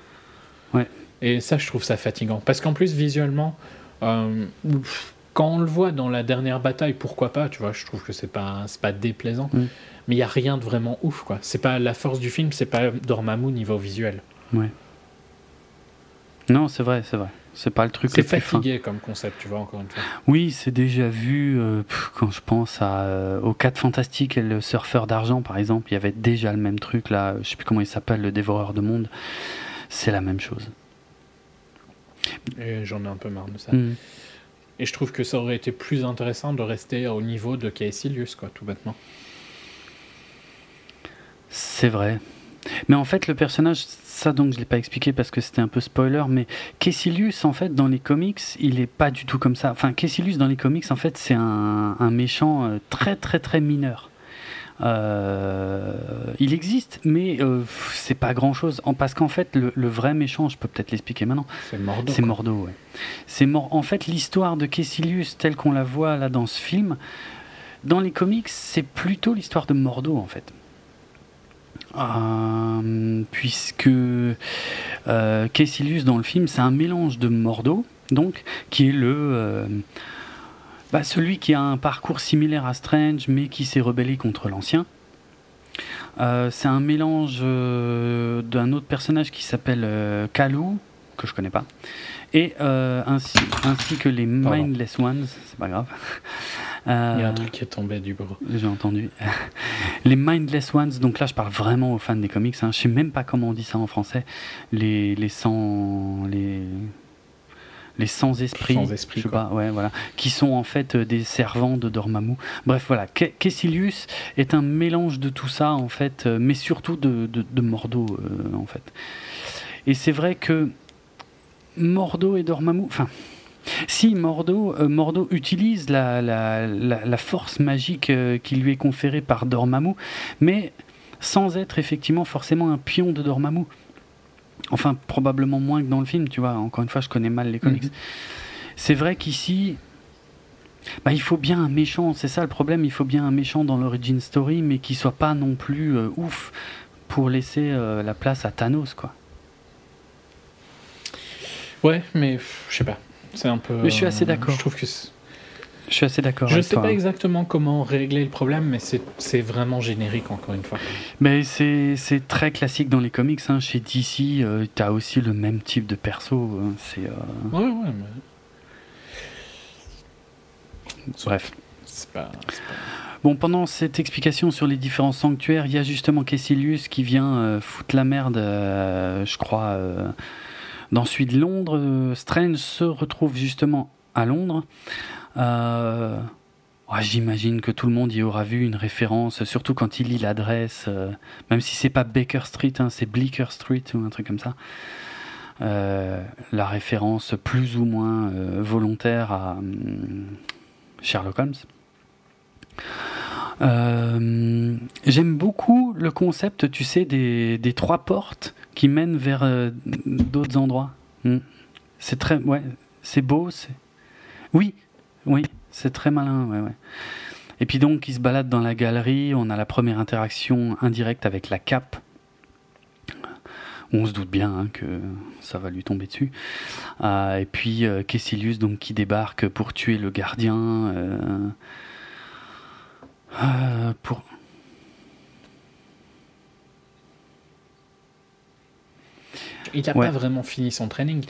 Speaker 1: Ouais.
Speaker 2: Et ça, je trouve ça fatigant. Parce qu'en plus, visuellement, euh, quand on le voit dans la dernière bataille, pourquoi pas, tu vois, je trouve que c'est pas, pas déplaisant. Mm mais il n'y a rien de vraiment ouf, quoi. C'est pas la force du film, c'est pas Dormammu niveau visuel.
Speaker 1: Ouais. Non, c'est vrai, c'est vrai. C'est pas le truc.
Speaker 2: C'est fatigué comme concept, tu vois, encore une fois.
Speaker 1: Oui, c'est déjà vu euh, quand je pense à, euh, aux 4 Fantastiques et le Surfeur d'Argent, par exemple. Il y avait déjà le même truc là, je sais plus comment il s'appelle, le Dévoreur de Monde. C'est la même chose.
Speaker 2: Et j'en ai un peu marre de ça. Mm. Et je trouve que ça aurait été plus intéressant de rester au niveau de Caecilius, quoi, tout bêtement.
Speaker 1: C'est vrai. Mais en fait, le personnage, ça donc je l'ai pas expliqué parce que c'était un peu spoiler, mais Kessilius, en fait, dans les comics, il est pas du tout comme ça. Enfin, Kessilius, dans les comics, en fait, c'est un, méchant euh, très très très mineur. Euh, il existe, mais euh, c'est pas grand chose. Parce qu'en fait, le, vrai méchant, je peux peut-être l'expliquer maintenant.
Speaker 2: C'est Mordo.
Speaker 1: C'est Mordo, ouais. C'est. En fait, l'histoire de Kessilius, telle qu'on la voit là dans ce film, dans les comics, c'est plutôt l'histoire de Mordo, en fait. Euh, puisque euh, dans le film, c'est un mélange de Mordo, donc, qui est le. Euh, bah, celui qui a un parcours similaire à Strange, mais qui s'est rebellé contre l'ancien. Euh, c'est un mélange d'un autre personnage qui s'appelle Kalou, que je connais pas, et ainsi, ainsi que les Mindless Ones, c'est pas grave.
Speaker 2: Euh, Il y a un truc qui est tombé du bureau.
Speaker 1: J'ai entendu. <laughs> les Mindless Ones, donc là je parle vraiment aux fans des comics, hein. je sais même pas comment on dit ça en français. Les, les sans. Les, les sans-esprits,
Speaker 2: sans esprit,
Speaker 1: je sais pas, ouais, voilà, qui sont en fait euh, des servants de Dormammu. Bref, voilà, Kessilius est un mélange de tout ça en fait, euh, mais surtout de, de, Mordo en fait. Et c'est vrai que Mordo et Dormammu, enfin, si Mordo, euh, Mordo utilise la, la, la, force magique euh, qui lui est conférée par Dormammu, mais sans être effectivement forcément un pion de Dormammu. Enfin, probablement moins que dans le film, tu vois. Encore une fois, je connais mal les comics. Mhm. C'est vrai qu'ici, bah, il faut bien un méchant, c'est ça le problème, il faut bien un méchant dans l'origin story, mais qui soit pas non plus euh, ouf pour laisser la place à Thanos, quoi.
Speaker 2: Ouais, mais je sais pas. C'est un peu.
Speaker 1: Mais je suis assez d'accord.
Speaker 2: Je trouve que.
Speaker 1: Je suis assez d'accord.
Speaker 2: Je ne sais pas exactement comment régler le problème, mais c'est vraiment générique, encore une fois.
Speaker 1: Mais c'est très classique dans les comics. Hein. Chez DC, euh, tu as aussi le même type de perso. Hein. C'est.
Speaker 2: Euh... Ouais, ouais, mais...
Speaker 1: Bref.
Speaker 2: C'est pas, pas,
Speaker 1: Bon, pendant cette explication sur les différents sanctuaires, il y a justement Kessilius qui vient euh, foutre la merde, euh, je crois, euh, dans celui de Londres. Strange se retrouve justement à Londres. J'imagine que tout le monde y aura vu une référence, surtout quand il lit l'adresse, même si c'est pas Baker Street, hein, c'est Bleecker Street ou un truc comme ça. la référence plus ou moins volontaire à hum, Sherlock Holmes. Euh, j'aime beaucoup le concept, tu sais, des, trois portes qui mènent vers euh, d'autres endroits. Hmm. C'est très, ouais, c'est beau. C'est, oui, oui, c'est très malin. Et puis donc, il se balade dans la galerie. On a la première interaction indirecte avec la cape. On se doute bien hein, que ça va lui tomber dessus. Euh, et puis Kessilius donc qui débarque pour tuer le gardien. Euh, pour...
Speaker 2: Il n'a pas vraiment fini son training.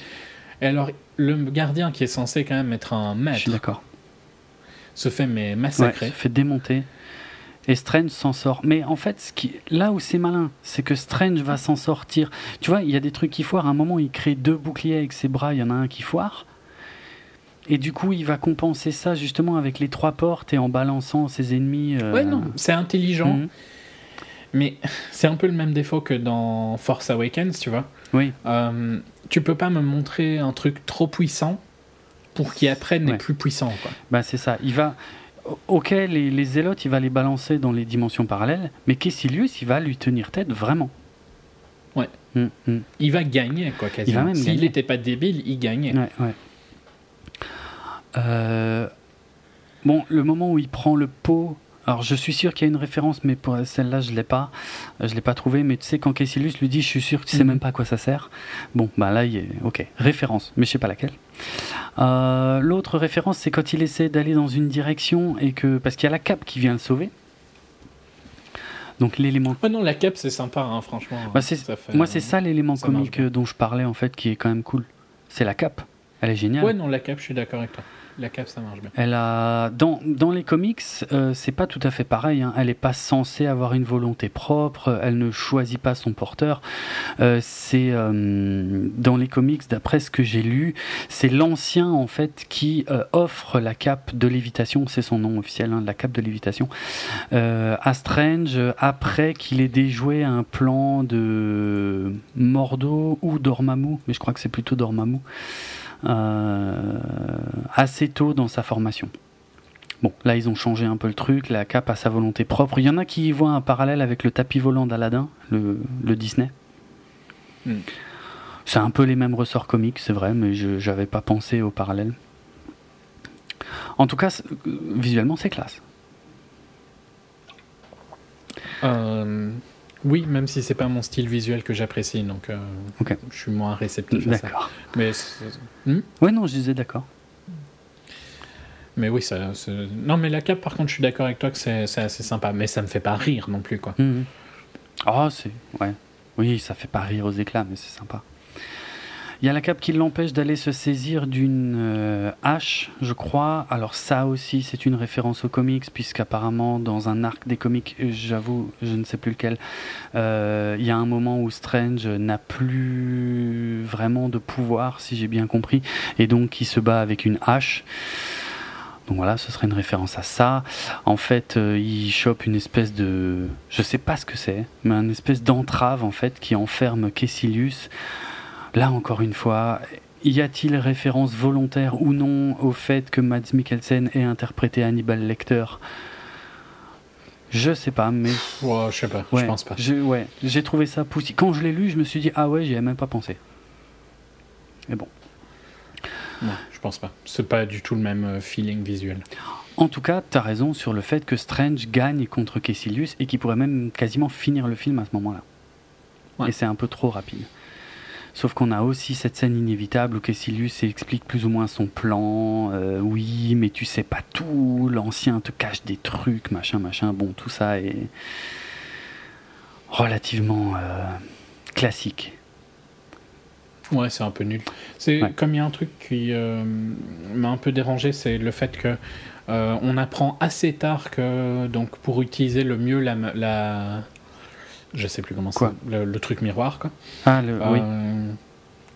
Speaker 2: Et alors, le gardien qui est censé quand même être un maître.
Speaker 1: d'accord.
Speaker 2: Se fait mais massacrer.
Speaker 1: se fait démonter. Et Strange s'en sort. Mais en fait, ce qui, là où c'est malin, c'est que Strange va s'en sortir. Tu vois, il y a des trucs qui foirent. À un moment, il crée deux boucliers avec ses bras. Il y en a un qui foire. Et du coup, il va compenser ça justement avec les trois portes et en balançant ses ennemis.
Speaker 2: Euh, ouais, non, c'est intelligent. Mhm. Mais <laughs> c'est un peu le même défaut que dans Force Awakens, tu vois.
Speaker 1: Oui.
Speaker 2: Euh, tu peux pas me montrer un truc trop puissant pour qu'il après n'est plus puissant. Quoi.
Speaker 1: Bah, c'est ça. Il va. Ok, les, les, zélotes, il va les balancer dans les dimensions parallèles, mais Kessilius, il va lui tenir tête vraiment?
Speaker 2: Ouais. Mm, mm. Il va gagner, quoi, quasiment. S'il n'était pas débile, il gagnait.
Speaker 1: Ouais, ouais. Euh, bon, le moment où il prend le pot. Alors, je suis sûr qu'il y a une référence, mais pour celle-là, je l'ai pas. Euh, je l'ai pas trouvé. Mais tu sais, quand Caecilius lui dit, je suis sûr que tu sais mhm. même pas à quoi ça sert. Bon, bah là, il est ok. Référence, mais je sais pas laquelle. Euh, l'autre référence, c'est quand il essaie d'aller dans une direction et que parce qu'il y a la cape qui vient le sauver. Donc l'élément.
Speaker 2: Ouais, non, la cape, c'est sympa, hein, franchement.
Speaker 1: Bah, moi, c'est ça l'élément comique dont je parlais en fait, qui est quand même cool. C'est la cape. Elle est géniale.
Speaker 2: Ouais, non, la cape, je suis d'accord avec toi. La cape, ça marche bien.
Speaker 1: Elle a dans, dans les comics, euh, c'est pas tout à fait pareil. Hein. Elle n'est pas censée avoir une volonté propre. Elle ne choisit pas son porteur. Euh, euh, dans les comics, d'après ce que j'ai lu, c'est l'ancien en fait qui offre la cape de lévitation. C'est son nom officiel, hein, la cape de lévitation à Strange après qu'il ait déjoué un plan de Mordo ou Dormammu, mais je crois que c'est plutôt Dormammu. Euh, assez tôt dans sa formation. Bon, là ils ont changé un peu le truc, la cape a sa volonté propre. Il y en a qui voient un parallèle avec le tapis volant d'Aladin, le, Disney. Hmm. C'est un peu les mêmes ressorts comiques, c'est vrai, mais je n'avais pas pensé au parallèle. En tout cas, visuellement, c'est classe.
Speaker 2: Euh, oui, même si c'est pas mon style visuel que j'apprécie, donc euh, je suis moins réceptif à ça. D'accord. Mais
Speaker 1: hmm? Ouais, non, je disais d'accord.
Speaker 2: Mais oui, ça, non, mais la cape, par contre, je suis d'accord avec toi que c'est assez sympa, mais ça me fait pas rire non plus, quoi.
Speaker 1: Oh, c'est ouais, oui, ça fait pas rire aux éclats, mais c'est sympa. Il y a la cape qui l'empêche d'aller se saisir d'une euh, hache, je crois. Alors ça aussi, c'est une référence aux comics, puisqu'apparemment, dans un arc des comics, j'avoue, je ne sais plus lequel, euh, il y a un moment où Strange n'a plus vraiment de pouvoir, si j'ai bien compris, et donc il se bat avec une hache. Donc voilà, ce serait une référence à ça. En fait, euh, il chope une espèce de, je sais pas ce que c'est, mais une espèce d'entrave en fait qui enferme Kessilius Là encore une fois, y a-t-il référence volontaire ou non au fait que Mads Mikkelsen ait interprété Hannibal Lecter? Je sais pas, mais.
Speaker 2: Ouais, je sais pas, je pense pas.
Speaker 1: ouais, j'ai trouvé ça poussif. Quand je l'ai lu, je me suis dit, ah ouais, j'y avais même pas pensé. Mais bon.
Speaker 2: Non, je pense pas. C'est pas du tout le même euh, feeling visuel.
Speaker 1: En tout cas, tu as raison sur le fait que Strange gagne contre Kessilius et qu'il pourrait même quasiment finir le film à ce moment-là. Et c'est un peu trop rapide. Sauf qu'on a aussi cette scène inévitable où Kessilius explique plus ou moins son plan. Euh, oui, mais tu sais pas tout. L'ancien te cache des trucs, machin, machin. Bon, tout ça est relativement euh, classique.
Speaker 2: Ouais, c'est un peu nul. C'est
Speaker 1: Ouais.
Speaker 2: comme il y a un truc qui euh, m'a un peu dérangé, c'est le fait que on apprend assez tard que donc pour utiliser le mieux la, la je sais plus comment c'est le, le truc miroir quoi.
Speaker 1: Ah, le, oui.
Speaker 2: Euh,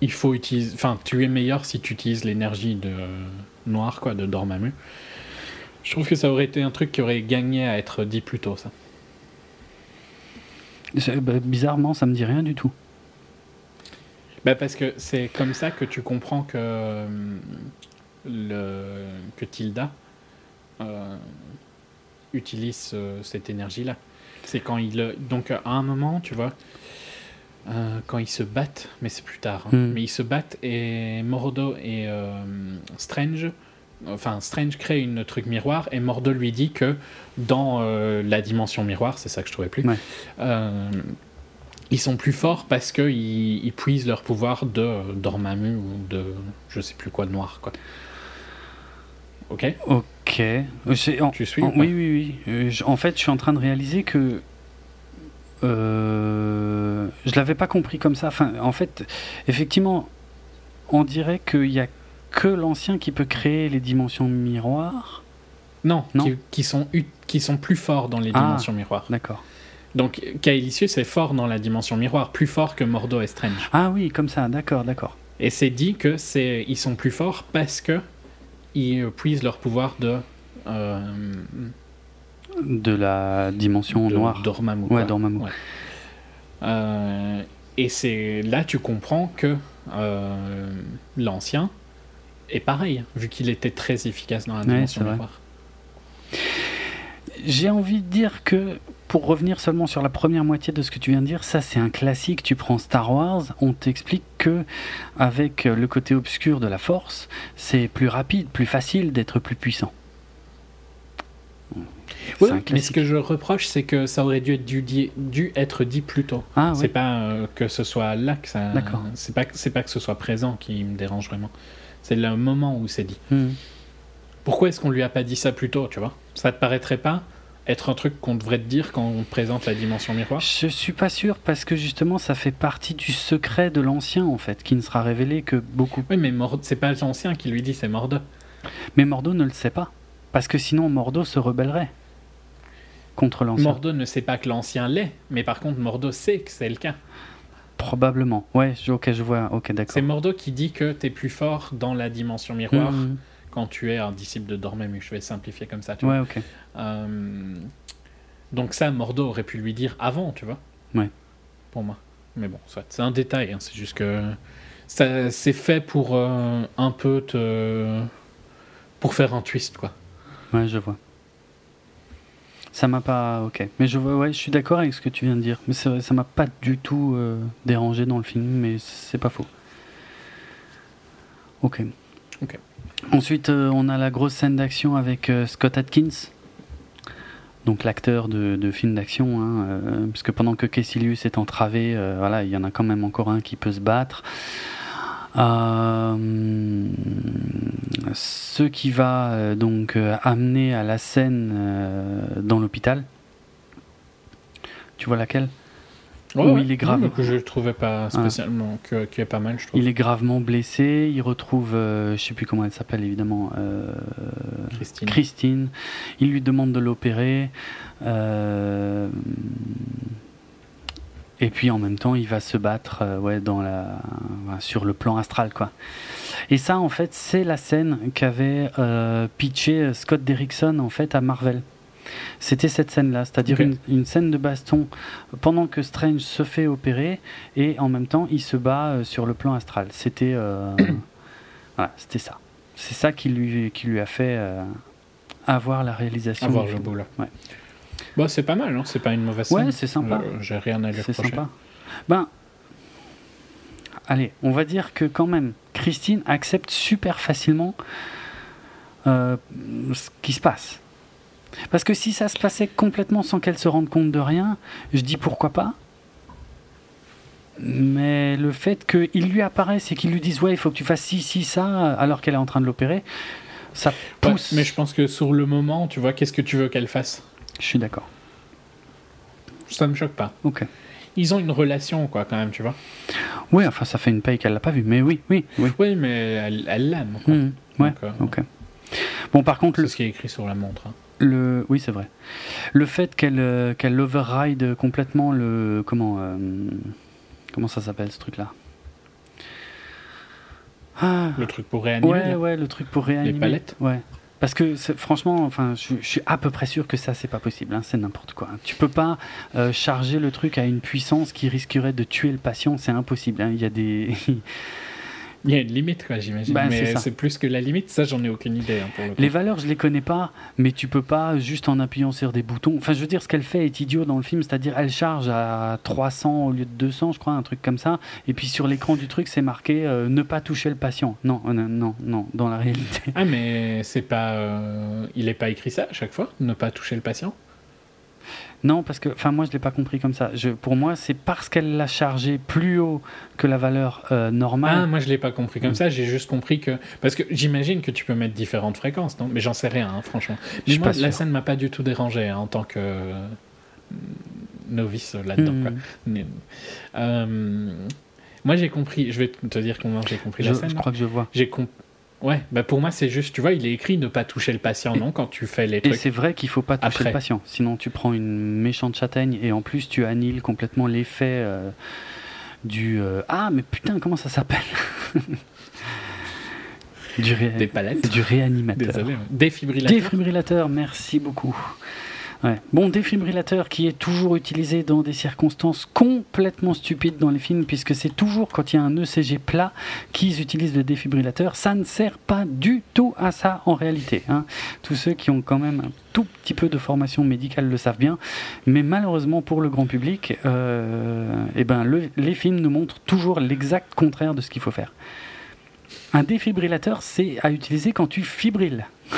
Speaker 2: il faut utiliser, enfin, tu es meilleur si tu utilises l'énergie de noire quoi, de Dormammu. Je trouve que ça aurait été un truc qui aurait gagné à être dit plus tôt ça.
Speaker 1: Bah, bizarrement, ça me dit rien du tout.
Speaker 2: Bah parce que c'est comme ça que tu comprends que, euh, le, que Tilda euh, utilise cette énergie-là. C'est quand il... euh, Donc à un moment, tu vois, euh, quand ils se battent, mais c'est plus tard, hein,
Speaker 1: Mm.
Speaker 2: mais ils se battent et Mordo et euh, Strange... Enfin, Strange crée une truc miroir et Mordo lui dit que dans euh, la dimension miroir, c'est ça que je trouvais plus,
Speaker 1: Ouais.
Speaker 2: euh, ils sont plus forts parce qu'ils ils puisent leur pouvoir de euh, Dormammu ou de je sais plus quoi de noir quoi. Ok
Speaker 1: Ok. Euh, c'est- en-
Speaker 2: Tu suis
Speaker 1: en- Oui, oui, oui. Euh, je- en fait, je suis en train de réaliser que. Euh, je l'avais pas compris comme ça. Enfin, en fait, effectivement, on dirait qu'il y a que l'ancien qui peut créer les dimensions miroirs.
Speaker 2: Non,
Speaker 1: Non.
Speaker 2: Qui, qui sont qui sont plus forts dans les
Speaker 1: Ah.
Speaker 2: dimensions miroirs.
Speaker 1: D'accord.
Speaker 2: Donc Kaelicius est fort dans la dimension miroir, plus fort que Mordo et Strange.
Speaker 1: Ah oui, comme ça. D'accord, d'accord.
Speaker 2: Et c'est dit que c'est ils sont plus forts parce que ils puisent leur pouvoir de euh,
Speaker 1: De la dimension
Speaker 2: de
Speaker 1: noire.
Speaker 2: Dormammu.
Speaker 1: Ouais. Dormammu.
Speaker 2: Ouais. Euh, et c'est là tu comprends que euh, l'ancien est pareil, vu qu'il était très efficace dans la dimension miroir.
Speaker 1: J'ai envie de dire que, pour revenir seulement sur la première moitié de ce que tu viens de dire, ça c'est un classique. Tu prends Star Wars, on t'explique que avec le côté obscur de la Force, c'est plus rapide, plus facile d'être plus puissant.
Speaker 2: Mais ce que je reproche, c'est que ça aurait dû être, dû, dû être dit plus tôt.
Speaker 1: Ah
Speaker 2: c'est
Speaker 1: oui.
Speaker 2: pas euh, que ce soit là que ça. C'est pas, pas que ce soit présent qui me dérange vraiment. C'est le moment où c'est dit.
Speaker 1: Hmm.
Speaker 2: Pourquoi est-ce qu'on lui a pas dit ça plus tôt, tu vois? Ça te paraîtrait pas être un truc qu'on devrait te dire quand on présente la dimension miroir
Speaker 1: Je suis pas sûr parce que justement ça fait partie du secret de l'ancien en fait, qui ne sera révélé que beaucoup.
Speaker 2: Oui, mais Mord- c'est pas l'ancien qui lui dit, c'est Mordo.
Speaker 1: Mais Mordo ne le sait pas, parce que sinon Mordo se rebellerait contre l'ancien.
Speaker 2: Mordo ne sait pas que l'ancien l'est, mais par contre Mordo sait que c'est le cas.
Speaker 1: Probablement. Ouais, je- ok, je vois. Ok, d'accord.
Speaker 2: C'est Mordo qui dit que t'es plus fort dans la dimension miroir
Speaker 1: Hmm.
Speaker 2: Quand tu es un disciple de Dormammu. Je vais simplifier comme ça, tu vois.
Speaker 1: Ouais, ok.
Speaker 2: Euh, donc ça, Mordo aurait pu lui dire avant, tu vois.
Speaker 1: Ouais.
Speaker 2: Pour moi. Mais bon, soit. C'est un détail, hein, c'est juste que ça, c'est fait pour euh, un peu te... pour faire un twist, quoi.
Speaker 1: Ouais, je vois. Ça m'a pas. Ok. Mais je vois, ouais, je suis d'accord avec ce que tu viens de dire. Mais vrai, ça m'a pas du tout euh, dérangé dans le film, mais c'est pas faux. Ok.
Speaker 2: Ok.
Speaker 1: Ensuite, euh, on a la grosse scène d'action avec euh, Scott Atkins. Donc l'acteur de, de film d'action, hein, euh, parce que pendant que Caecilius est entravé, euh, voilà, il y en a quand même encore un qui peut se battre. Ce qui va donc amener à la scène dans l'hôpital. Tu vois laquelle? Où il est grave.
Speaker 2: Que je trouvais pas spécialement, qui est pas mal, je trouve.
Speaker 1: Il est gravement blessé. Il retrouve, euh, je sais plus comment elle s'appelle évidemment, euh,
Speaker 2: Christine.
Speaker 1: Christine. Il lui demande de l'opérer. euh, et puis en même temps, il va se battre euh, ouais, dans la, sur le plan astral. Quoi. Et ça, en fait, c'est la scène qu'avait euh, pitché Scott Derrickson en fait, à Marvel. C'était cette scène-là, c'est-à-dire une, une scène de baston pendant que Strange se fait opérer et en même temps il se bat euh, sur le plan astral. C'était euh, <coughs> voilà, c'était ça. C'est ça qui lui, qui lui a fait euh, avoir la réalisation.
Speaker 2: Avoir le là.
Speaker 1: Ouais.
Speaker 2: Bah, c'est pas mal, hein, c'est pas une mauvaise
Speaker 1: Ouais,
Speaker 2: scène.
Speaker 1: c'est sympa.
Speaker 2: J'ai rien à lui
Speaker 1: C'est
Speaker 2: reprocher.
Speaker 1: sympa. Ben, allez, on va dire que quand même, Christine accepte super facilement euh, ce qui se passe. Parce que si ça se passait complètement sans qu'elle se rende compte de rien, je dis pourquoi pas. Mais le fait qu'il lui apparaisse et qu'il lui dise ouais il faut que tu fasses ci, ci, ça, alors qu'elle est en train de l'opérer, ça
Speaker 2: Ouais,
Speaker 1: pousse.
Speaker 2: mais je pense que sur le moment, tu vois, qu'est-ce que tu veux qu'elle fasse?
Speaker 1: Je suis d'accord.
Speaker 2: Ça me choque pas.
Speaker 1: Ok.
Speaker 2: Ils ont une relation, quoi, quand même, tu vois.
Speaker 1: Oui, enfin, ça fait une paye qu'elle l'a pas vu, mais oui, oui, oui.
Speaker 2: Oui, mais elle elle l'aime. quoi.
Speaker 1: Mhm. Ouais,
Speaker 2: Donc, euh,
Speaker 1: ok. Bon, par contre,
Speaker 2: C'est
Speaker 1: le,
Speaker 2: ce qui est écrit sur la montre. hein.
Speaker 1: Le- oui, c'est vrai. Le fait qu'elle euh, qu'elle override complètement le comment euh, comment ça s'appelle ce truc-là? Ah,
Speaker 2: Le truc pour réanimer.
Speaker 1: ouais, ouais, le truc pour réanimer.
Speaker 2: palettes
Speaker 1: Ouais. Parce que franchement, enfin, je, je suis à peu près sûr que ça c'est pas possible. hein, c'est n'importe quoi. Tu peux pas euh, charger le truc à une puissance qui risquerait de tuer le patient. C'est impossible. hein, Il y a des <laughs>
Speaker 2: Il y a une limite, quoi, j'imagine.
Speaker 1: C'est
Speaker 2: mais c'est plus que la limite, ça, j'en ai aucune idée. hein, pour le coup.
Speaker 1: Les valeurs, je les connais pas, mais tu peux pas juste en appuyant sur des boutons. Enfin, je veux dire, ce qu'elle fait est idiot dans le film, c'est-à-dire elle charge à 300 au lieu de 200, je crois, un truc comme ça. Et puis sur l'écran du truc, c'est marqué euh, ne pas toucher le patient. Non, euh, non, non, non, dans la réalité.
Speaker 2: Ah, mais c'est pas. euh, Il est pas écrit ça à chaque fois Ne pas toucher le patient?
Speaker 1: Non, parce que, enfin, moi, je l'ai pas compris comme ça. Je, pour moi, c'est parce qu'elle l'a chargé plus haut que la valeur euh,
Speaker 2: Ah,
Speaker 1: normale.
Speaker 2: moi je l'ai pas compris comme
Speaker 1: Mm.
Speaker 2: ça, j'ai juste compris que. Parce que j'imagine que tu peux mettre différentes fréquences, non? Mais j'en sais rien, hein, franchement. Mais moi, la scène m'a pas du tout dérangé hein, en tant que euh, novice là-dedans.
Speaker 1: Hmm.
Speaker 2: quoi. Mais, euh, moi j'ai compris, je vais te dire comment j'ai compris
Speaker 1: je,
Speaker 2: la scène.
Speaker 1: je crois que je vois.
Speaker 2: J'ai comp- Ouais, bah pour moi c'est juste, tu vois, il est écrit ne pas toucher le patient,
Speaker 1: Et-
Speaker 2: non Quand tu fais les
Speaker 1: Et
Speaker 2: trucs.
Speaker 1: c'est vrai qu'il faut pas toucher
Speaker 2: Après.
Speaker 1: le patient, sinon tu prends une méchante châtaigne et en plus tu annihiles complètement l'effet euh, du euh, ah mais putain comment ça s'appelle <laughs> du, ré-
Speaker 2: Des palettes.
Speaker 1: du réanimateur.
Speaker 2: Désolé. Défibrillateur.
Speaker 1: Défibrillateur, merci beaucoup. Bon, défibrillateur qui est toujours utilisé dans des circonstances complètement stupides dans les films, puisque c'est toujours quand il y a un ECG plat qu'ils utilisent le défibrillateur. Ça ne sert pas du tout à ça en réalité. hein. Tous ceux qui ont quand même un tout petit peu de formation médicale le savent bien. Mais malheureusement pour le grand public, euh, eh ben, le- les films nous montrent toujours l'exact contraire de ce qu'il faut faire. Un défibrillateur, c'est à utiliser quand tu fibrilles. <laughs>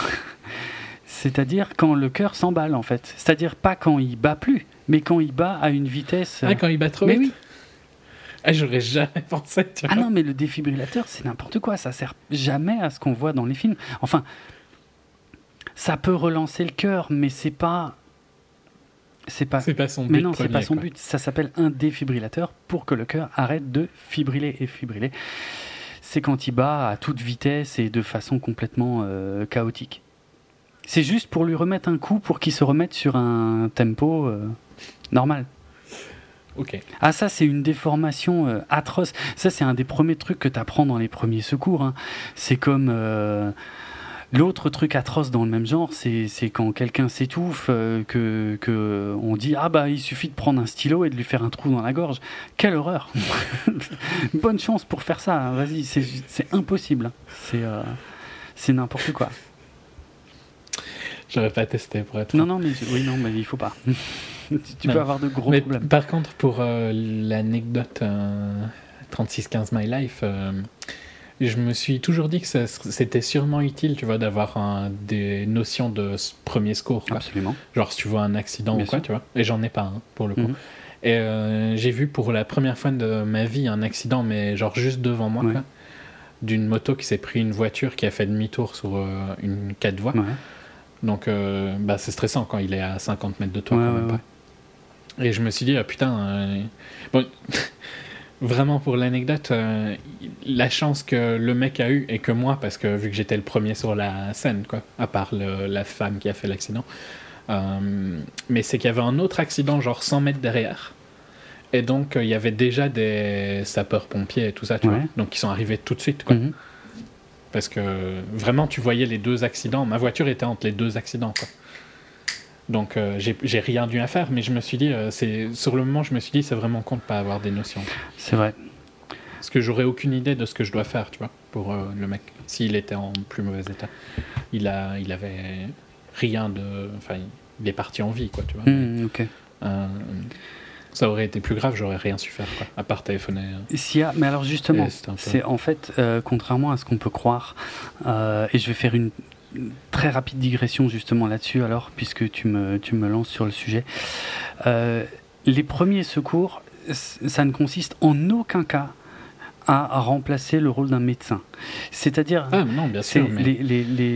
Speaker 1: C'est-à-dire quand le cœur s'emballe en fait. C'est-à-dire pas quand il bat plus, mais quand il bat à une vitesse.
Speaker 2: Ah, quand il bat trop
Speaker 1: mais
Speaker 2: vite
Speaker 1: oui.
Speaker 2: Ah, j'aurais jamais <laughs> pensé, tu
Speaker 1: Ah non, mais le défibrillateur, c'est n'importe quoi. Ça sert jamais à ce qu'on voit dans les films. Enfin, ça peut relancer le cœur, mais c'est pas. C'est pas.
Speaker 2: C'est pas son but.
Speaker 1: Mais non, c'est pas son
Speaker 2: quoi.
Speaker 1: but. Ça s'appelle un défibrillateur pour que le cœur arrête de fibriller et fibriller. C'est quand il bat à toute vitesse et de façon complètement euh, chaotique. C'est juste pour lui remettre un coup pour qu'il se remette sur un tempo euh, normal.
Speaker 2: Ok.
Speaker 1: Ah ça c'est une déformation euh, atroce. Ça c'est un des premiers trucs que tu apprends dans les premiers secours. hein. C'est comme euh, l'autre truc atroce dans le même genre, c'est quand quelqu'un s'étouffe euh, que, que on dit ah bah il suffit de prendre un stylo et de lui faire un trou dans la gorge. Quelle horreur. <laughs> Bonne chance pour faire ça. hein. Vas-y c'est impossible. C'est euh, c'est n'importe quoi.
Speaker 2: J'aurais pas testé pour être.
Speaker 1: Non non mais oui non mais il faut pas. <laughs> tu peux
Speaker 2: Non.
Speaker 1: avoir de gros
Speaker 2: Mais
Speaker 1: problèmes.
Speaker 2: par contre, pour euh, l'anecdote euh, 3615 My Life, euh, je me suis toujours dit que c'était sûrement utile, tu vois, d'avoir des notions de premier secours. quoi.
Speaker 1: Absolument.
Speaker 2: Genre si tu vois un accident
Speaker 1: Bien
Speaker 2: ou quoi,
Speaker 1: sûr.
Speaker 2: tu vois. Et j'en ai pas, hein, pour le coup.
Speaker 1: Mhm.
Speaker 2: Et euh, j'ai vu pour la première fois de ma vie un accident, mais genre juste devant moi,
Speaker 1: Ouais.
Speaker 2: d'une moto qui s'est pris une voiture qui a fait demi-tour sur euh, une 4 voies.
Speaker 1: Ouais.
Speaker 2: Donc euh, bah, c'est stressant quand il est à 50 mètres de toi.
Speaker 1: Ouais,
Speaker 2: quand
Speaker 1: ouais,
Speaker 2: même
Speaker 1: ouais.
Speaker 2: pas. Et je me suis dit, ah putain, euh, bon, <laughs> vraiment pour l'anecdote, euh, la chance que le mec a eu et que moi, parce que vu que j'étais le premier sur la scène, quoi, à part le- la femme qui a fait l'accident, mais c'est qu'il y avait un autre accident, genre 100 mètres derrière. Et donc, il y avait déjà des sapeurs-pompiers et tout ça, tu
Speaker 1: Ouais.
Speaker 2: vois. Donc, ils sont arrivés tout de suite, quoi.
Speaker 1: Mhm.
Speaker 2: Parce que vraiment, tu voyais les deux accidents. Ma voiture était entre les deux accidents. Quoi. Donc, euh, j'ai rien dû à faire, mais je me suis dit, euh, c'est sur le moment, je me suis dit, c'est vraiment con de pas avoir des notions.
Speaker 1: C'est vrai.
Speaker 2: Parce que j'aurais aucune idée de ce que je dois faire, tu vois, pour euh, le mec. S'il était en plus mauvais état, il a, il avait rien de, enfin, il est parti en vie, quoi, tu vois.
Speaker 1: Mhm, ok.
Speaker 2: Ça aurait été plus grave, j'aurais rien su faire, quoi, à part téléphoner. euh.
Speaker 1: A, mais alors justement,
Speaker 2: c'est peu-
Speaker 1: en fait, euh, contrairement à ce qu'on peut croire, euh, et je vais faire une très rapide digression justement là-dessus alors, puisque tu me, tu me lances sur le sujet. Euh, les premiers secours, ça ne consiste en aucun cas à remplacer le rôle d'un médecin. C'est-à-dire,
Speaker 2: Ah mais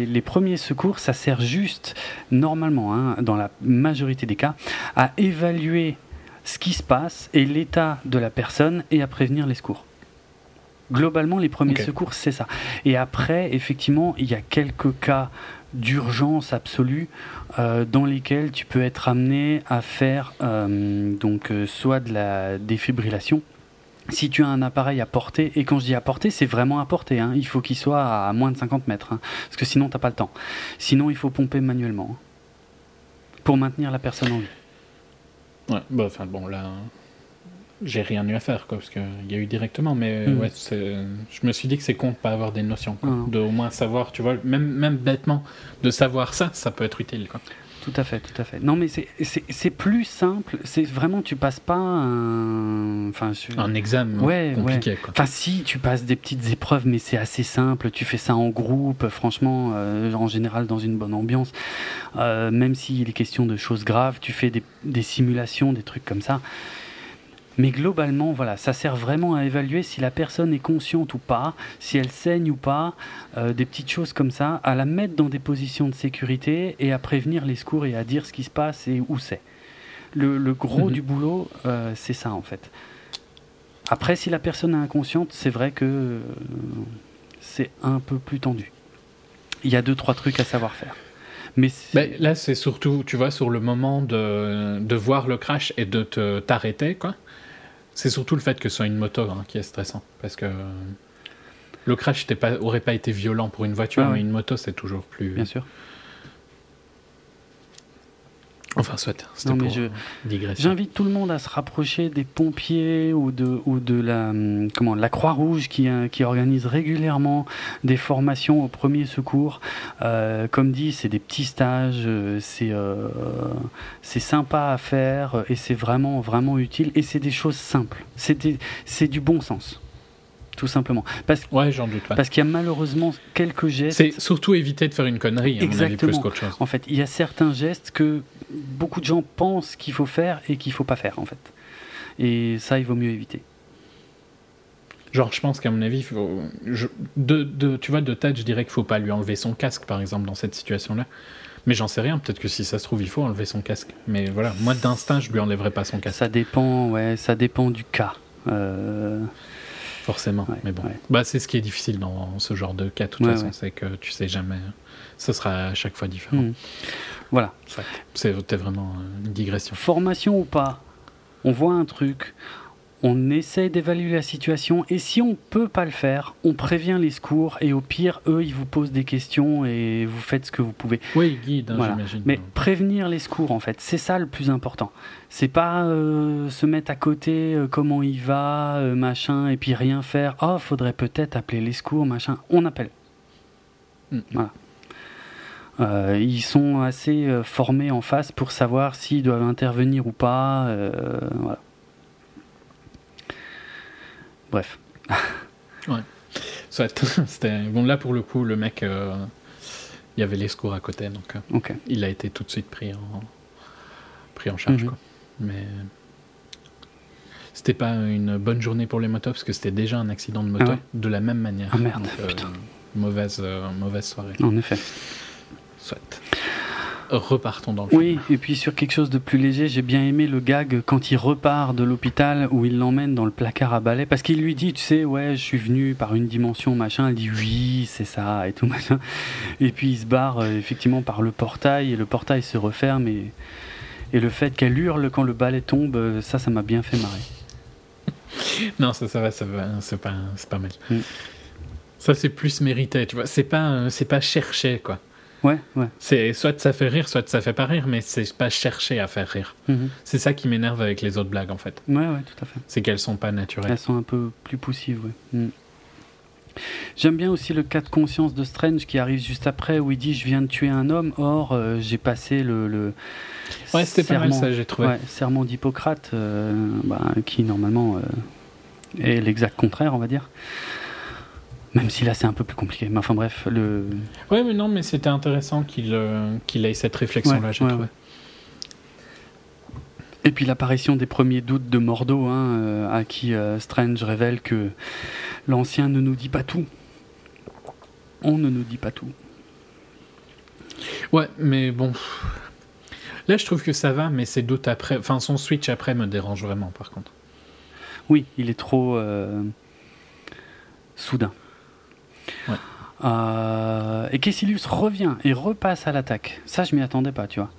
Speaker 1: les premiers secours, ça sert juste, normalement, hein, dans la majorité des cas, à évaluer ce qui se passe et l'état de la personne et à prévenir les secours. Globalement, les premiers secours, c'est ça. Et après, effectivement, il y a quelques cas d'urgence absolue euh, dans lesquels tu peux être amené à faire euh, donc euh, soit de la défibrillation. Si tu as un appareil à portée, et quand je dis à portée, c'est vraiment à portée, hein, il faut qu'il soit à moins de 50 mètres, hein, parce que sinon, tu pas le temps. Sinon, il faut pomper manuellement, hein, pour maintenir la personne en vie.
Speaker 2: Ouais, bah, enfin bon, là, j'ai rien eu à faire, quoi, parce qu'il y a eu directement, mais
Speaker 1: Mhm.
Speaker 2: ouais, je me suis dit que c'est con de pas avoir des notions, quoi,
Speaker 1: Mhm.
Speaker 2: de au moins savoir, tu vois, même, même bêtement, de savoir ça, ça peut être utile, quoi.
Speaker 1: Tout à fait, tout à fait. Non, mais c'est- plus simple. C'est vraiment, tu passes pas un. Enfin, je-
Speaker 2: Un examen
Speaker 1: Ouais,
Speaker 2: compliqué, quoi.
Speaker 1: Enfin, si, tu passes des petites épreuves, mais c'est assez simple. Tu fais ça en groupe, franchement, euh, en général dans une bonne ambiance. Euh, même s'il est question de choses graves, tu fais des, des simulations, des trucs comme ça. Mais globalement, voilà, ça sert vraiment à évaluer si la personne est consciente ou pas, si elle saigne ou pas, euh, des petites choses comme ça, à la mettre dans des positions de sécurité et à prévenir les secours et à dire ce qui se passe et où c'est. Le, le gros
Speaker 2: Mhm.
Speaker 1: du boulot, euh, c'est ça en fait. Après, si la personne est inconsciente, c'est vrai que euh, c'est un peu plus tendu. Il y a deux, trois trucs à savoir faire. Mais
Speaker 2: Ben, là, c'est surtout, tu vois, sur le moment de, de voir le crash et de te t'arrêter, quoi. C'est surtout le fait que ce soit une moto hein, qui est stressant. Parce que le crash n'aurait pas, aurait pas été violent pour une voiture,
Speaker 1: Ah
Speaker 2: mais
Speaker 1: oui.
Speaker 2: une moto, c'est toujours plus.
Speaker 1: bien sûr.
Speaker 2: Enfin, soit.
Speaker 1: Non, mais je-
Speaker 2: digression.
Speaker 1: J'invite tout le monde à se rapprocher des pompiers ou de, ou de la, hum, comment, la Croix-Rouge qui, euh, qui organise régulièrement des formations au premier secours. Euh, comme dit, c'est des petits stages, euh, c'est euh, c'est sympa à faire et c'est vraiment, vraiment utile. Et c'est des choses simples. C'est des- c'est du bon sens, tout simplement. Parce,
Speaker 2: Ouais, j'en doute pas.
Speaker 1: parce qu'il y a malheureusement quelques gestes.
Speaker 2: C'est surtout éviter de faire une connerie, avis, plus
Speaker 1: Exactement.
Speaker 2: qu'autre chose.
Speaker 1: En fait, il y a certains gestes que beaucoup de gens pensent qu'il faut faire et qu'il faut pas faire, en fait. Et ça, il vaut mieux éviter.
Speaker 2: Genre, je pense qu'à mon avis, faut- je- de, de- tu vois, de tête, je dirais qu'il faut pas lui enlever son casque, par exemple, dans cette situation-là. Mais j'en sais rien, peut-être que si ça se trouve, il faut enlever son casque. Mais voilà, moi d'instinct, je lui enlèverai pas son casque,
Speaker 1: Ça dépend, ouais, ça dépend du cas. Euh,
Speaker 2: forcément.
Speaker 1: Ouais,
Speaker 2: Mais bon,
Speaker 1: ouais.
Speaker 2: bah, c'est ce qui est difficile dans ce genre de cas, de toute
Speaker 1: Ouais,
Speaker 2: façon, c'est que tu sais jamais. Ce sera à chaque fois différent.
Speaker 1: hmm. Voilà.
Speaker 2: C'était vraiment euh, une digression.
Speaker 1: Formation ou pas, on voit un truc, on essaie d'évaluer la situation et si on peut pas le faire, on prévient les secours et au pire, eux, ils vous posent des questions et vous faites ce que vous pouvez.
Speaker 2: Oui, guide, hein,
Speaker 1: Voilà.
Speaker 2: j'imagine.
Speaker 1: Mais prévenir les secours, en fait, c'est ça le plus important. C'est pas euh, se mettre à côté, euh, comment il va, euh, machin, et puis rien faire. Oh, faudrait peut-être appeler les secours, machin. On appelle.
Speaker 2: Mm.
Speaker 1: Voilà. Euh, ils sont assez euh, formés en face pour savoir s'ils doivent intervenir ou pas. euh, voilà. Bref. <laughs>
Speaker 2: Soit, <laughs> c'était bon là pour le coup, le mec, euh, il y avait les secours à côté, donc il a été tout de suite pris en pris en charge.
Speaker 1: Mhm.
Speaker 2: quoi. Mais c'était pas une bonne journée pour les motos parce que c'était déjà un accident de moto
Speaker 1: Ah ouais
Speaker 2: de la même manière.
Speaker 1: Ah merde,
Speaker 2: Donc,
Speaker 1: putain.
Speaker 2: mauvaise mauvaise soirée.
Speaker 1: En effet.
Speaker 2: Soit. Repartons dans le
Speaker 1: Oui, et puis sur quelque chose de plus léger, j'ai bien aimé le gag quand il repart de l'hôpital où il l'emmène dans le placard à balai parce qu'il lui dit, tu sais, ouais, je suis venu par une dimension, machin. Elle dit oui, c'est ça et tout <laughs> machin. Et puis il se barre euh, effectivement par le portail et le portail se referme et, et le fait qu'elle hurle quand le balai tombe, euh, ça, ça m'a bien fait marrer. <laughs>
Speaker 2: Non, ça, ça va, ça va, c'est pas, c'est pas mal.
Speaker 1: Mm.
Speaker 2: Ça, c'est plus mérité, tu vois. C'est pas, euh, c'est pas cherché, quoi.
Speaker 1: Ouais, ouais.
Speaker 2: C'est soit ça fait rire, soit ça fait pas rire, mais c'est pas cherché à faire rire.
Speaker 1: Mhm.
Speaker 2: C'est ça qui m'énerve avec les autres blagues, en fait.
Speaker 1: Ouais, ouais, tout à fait.
Speaker 2: C'est qu'elles sont pas naturelles.
Speaker 1: Elles sont un peu plus poussives, ouais. Mm. J'aime bien aussi le cas de conscience de Strange qui arrive juste après où il dit je viens de tuer un homme, or euh, j'ai passé le, le
Speaker 2: Ouais, c'était pas mal
Speaker 1: serment-
Speaker 2: ça, j'ai trouvé.
Speaker 1: ouais, serment d'Hippocrate, euh, bah, qui normalement euh, est l'exact contraire, on va dire. Même si là c'est un peu plus compliqué. Mais enfin bref, le.
Speaker 2: Ouais, mais non, mais c'était intéressant qu'il euh, qu'il ait cette réflexion-là,
Speaker 1: Ouais,
Speaker 2: j'ai
Speaker 1: ouais,
Speaker 2: trouvé.
Speaker 1: Et puis l'apparition des premiers doutes de Mordo, hein, euh, à qui euh, Strange révèle que l'ancien ne nous dit pas tout. On ne nous dit pas tout.
Speaker 2: Ouais, mais bon. Là, je trouve que ça va, mais ses doutes après. Enfin, son switch après me dérange vraiment, par contre.
Speaker 1: Oui, il est trop. euh, Euh, et Caecilius revient et repasse à l'attaque. Ça, je m'y attendais pas, tu vois.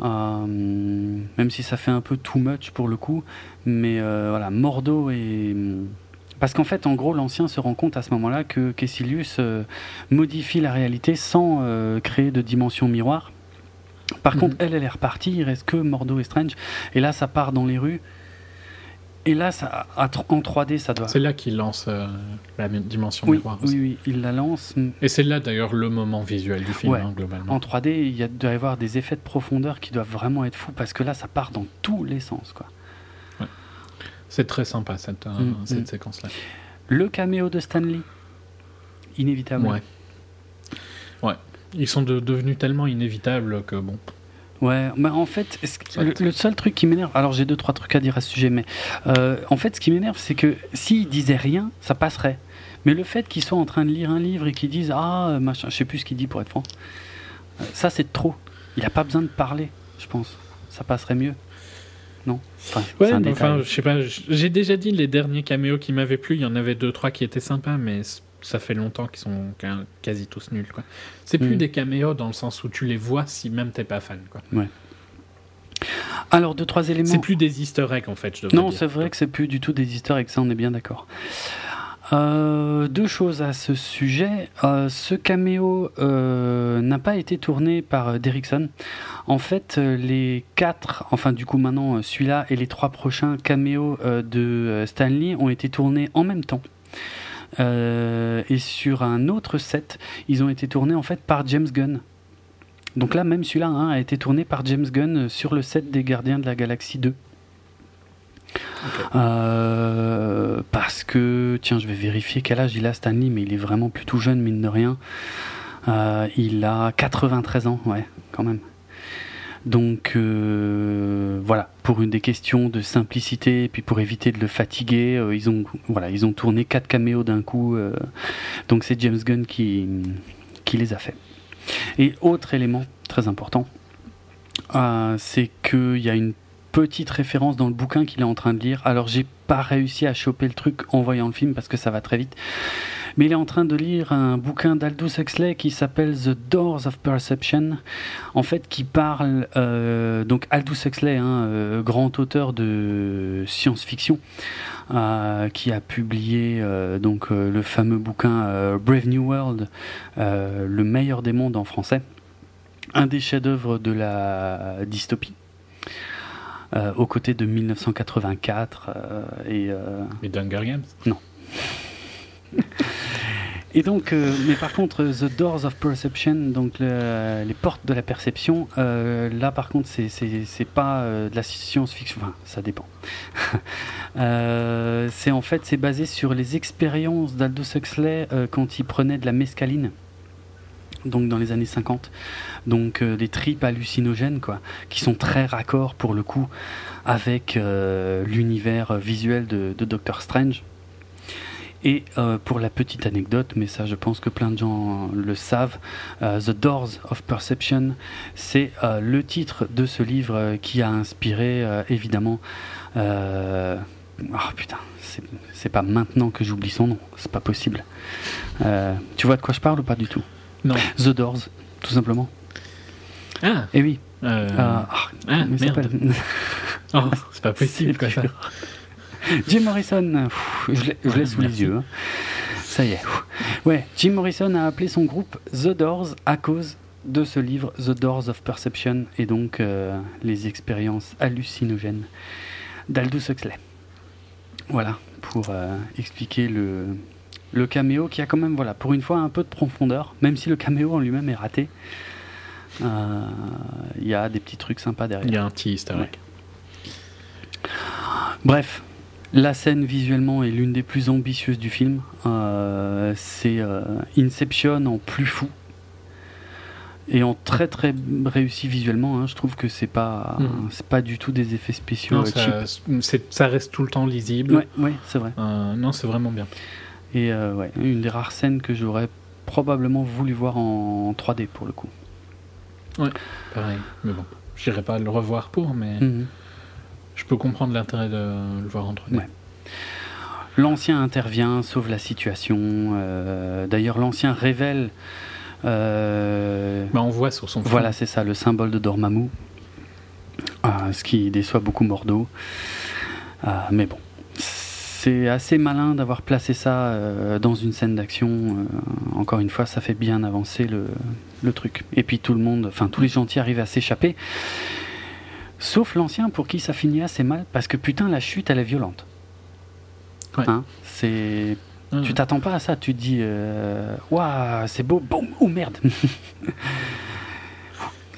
Speaker 1: Euh, même si ça fait un peu too much pour le coup. Mais euh, voilà, Mordo et. Parce qu'en fait, en gros, l'ancien se rend compte à ce moment-là que Caecilius modifie la réalité sans créer de dimension miroir. Par mhm. contre, elle, elle est repartie, il reste que Mordo et Strange. Et là, ça part dans les rues. Et là, ça, en 3D, ça doit.
Speaker 2: C'est là qu'il lance euh, la dimension
Speaker 1: oui,
Speaker 2: miroir.
Speaker 1: Oui, oui, il la lance.
Speaker 2: Et c'est là d'ailleurs le moment visuel du film, hein, globalement.
Speaker 1: En 3D, il y a, doit y avoir des effets de profondeur qui doivent vraiment être fous parce que là, ça part dans tous les sens. quoi.
Speaker 2: C'est très sympa cette, euh, mm, cette mm. séquence-là.
Speaker 1: Le caméo de Stanley, inévitable.
Speaker 2: Ouais. Ouais. Ils sont devenus tellement inévitables que bon.
Speaker 1: Ouais, mais en fait, le, seul truc qui m'énerve, alors j'ai deux trois trucs à dire à ce sujet, mais euh, en fait, ce qui m'énerve, c'est que s'ils disaient rien, ça passerait. Mais le fait qu'ils soient en train de lire un livre et qu'ils disent ah machin, je sais plus ce qu'il dit pour être franc, euh, ça c'est trop. Il a pas besoin de parler, je pense. Ça passerait mieux. Non?
Speaker 2: Enfin, ouais, enfin, je sais pas. J'ai déjà dit les derniers caméos qui m'avaient plu. Il y en avait deux trois qui étaient sympas, mais ça fait longtemps qu'ils sont quasi tous nuls. Quoi. C'est plus mm. des caméos dans le sens où tu les vois si même t'es pas fan. Quoi.
Speaker 1: Ouais. Alors, deux, trois éléments.
Speaker 2: C'est plus des easter eggs en fait.
Speaker 1: Je non, c'est vrai que c'est plus du tout des easter eggs, ça on est bien d'accord. Euh, deux choses à ce sujet. Euh, ce caméo euh, n'a pas été tourné par Derrickson. En fait, les quatre, enfin du coup maintenant celui-là et les trois prochains caméos de Stanley ont été tournés en même temps. Euh, et sur un autre set, ils ont été tournés en fait par James Gunn. Donc là, même celui-là hein, a été tourné par James Gunn sur le set des Gardiens de la Galaxie 2. Euh, parce que, tiens, je vais vérifier quel âge il a Stanley, mais il est vraiment plutôt jeune, mine de rien. Euh, il a 93 ans, ouais, quand même. Donc euh, voilà, pour une des questions de simplicité et puis pour éviter de le fatiguer, euh, ils ont voilà, ils ont tourné quatre caméos d'un coup. Euh, donc c'est James Gunn qui qui les a fait. Et autre élément très important, c'est qu'il y a une petite référence dans le bouquin qu'il est en train de lire. Alors j'ai pas réussi à choper le truc en voyant le film parce que ça va très vite mais il est en train de lire un bouquin d'Aldous Huxley qui s'appelle The Doors of Perception, en fait qui parle euh, donc Aldous Huxley, hein, euh, grand auteur de science-fiction. Euh, qui a publié donc le fameux bouquin Brave New World, le meilleur des mondes en français, un des chefs-d'œuvre de la dystopie. Aux côtés de 1984 et.
Speaker 2: Et Hunger Games?
Speaker 1: Non. <laughs> Et donc, euh, mais par contre, The Doors of Perception, donc les portes de la perception, euh, là par contre, c'est pas euh, de la science-fiction, enfin, ça dépend. <laughs> c'est en fait, c'est basé sur les expériences d'Aldous Huxley quand il prenait de la mescaline. Donc dans les années 50, donc des tripes hallucinogènes quoi, qui sont très raccords pour le coup avec l'univers visuel de, Doctor Strange. Et euh, pour la petite anecdote, mais ça je pense que plein de gens le savent, euh, The Doors of Perception, c'est euh, le titre de ce livre qui a inspiré évidemment... Oh putain, c'est pas maintenant que j'oublie son nom, c'est pas possible. tu vois de quoi je parle ou pas du tout?
Speaker 2: Non.
Speaker 1: The Doors, tout simplement.
Speaker 2: Ah
Speaker 1: Et eh oui.
Speaker 2: Ah, ah, merde. <laughs> oh, c'est pas possible quoi ça. <laughs>
Speaker 1: Jim Morrison, je l'ai sous les yeux. Hein. Ça y est. Ouais, Jim Morrison a appelé son groupe The Doors à cause de ce livre The Doors of Perception et donc euh, les expériences hallucinogènes d'Aldous Huxley. Voilà, pour euh, expliquer le, le caméo qui a quand même, voilà, pour une fois un peu de profondeur, même si le caméo en lui-même est raté. Euh, il y a des petits trucs sympas derrière.
Speaker 2: Il y a un petit historique.
Speaker 1: Bref, la scène visuellement est l'une des plus ambitieuses du film. Euh, c'est euh, Inception en plus fou et en très très réussi visuellement. Hein. Je trouve que c'est pas hmm. c'est pas du tout des effets spéciaux.
Speaker 2: Ça, ça, reste tout le temps lisible.
Speaker 1: Oui, c'est vrai.
Speaker 2: non, c'est vraiment bien.
Speaker 1: Et ouais, une des rares scènes que j'aurais probablement voulu voir en, 3D pour le coup.
Speaker 2: Ouais, pareil. Mais bon, j'irai pas le revoir pour, mais. Mhm je peux comprendre l'intérêt de le voir entre nous.
Speaker 1: L'ancien intervient, sauve la situation. euh, D'ailleurs, l'ancien révèle. euh,
Speaker 2: Bah, on voit sur son
Speaker 1: voilà, c'est ça, le symbole de Dormammu. Ce qui déçoit beaucoup Mordo. Mais bon, c'est assez malin d'avoir placé ça euh, dans une scène d'action. euh, encore une fois, ça fait bien avancer le, le truc. Et puis tout le monde, enfin tous les gentils arrivent à s'échapper. Sauf l'ancien pour qui ça finit assez mal, parce que putain, la chute, elle est violente.
Speaker 2: Ouais.
Speaker 1: Hein, c'est
Speaker 2: Hum.
Speaker 1: tu t'attends pas à ça, tu te dis Waouh, c'est beau, boum, oh merde <laughs>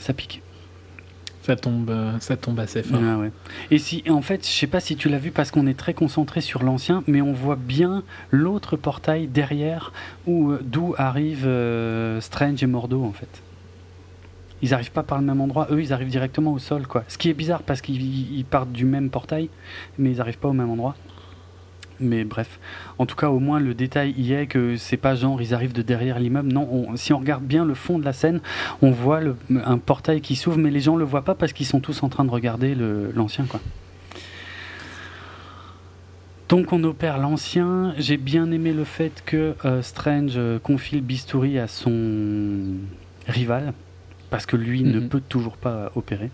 Speaker 1: Ça pique.
Speaker 2: Ça tombe, euh, ça tombe assez fort.
Speaker 1: Ah. Et si, en fait, je sais pas si tu l'as vu parce qu'on est très concentré sur l'ancien, mais on voit bien l'autre portail derrière où euh, d'où arrivent euh, Strange et Mordo en fait. Ils arrivent pas par le même endroit, eux ils arrivent directement au sol quoi. Ce qui est bizarre parce qu'ils ils partent du même portail, mais ils arrivent pas au même endroit. Mais bref, en tout cas au moins le détail y est que c'est pas genre ils arrivent de derrière l'immeuble. Non, on- si on regarde bien le fond de la scène, on voit le- un portail qui s'ouvre, mais les gens le voient pas parce qu'ils sont tous en train de regarder l'ancien quoi. Donc on opère l'ancien. J'ai bien aimé le fait que euh, Strange euh, confie le bistouri à son rival parce que lui ne
Speaker 2: Mhm.
Speaker 1: peut toujours pas opérer.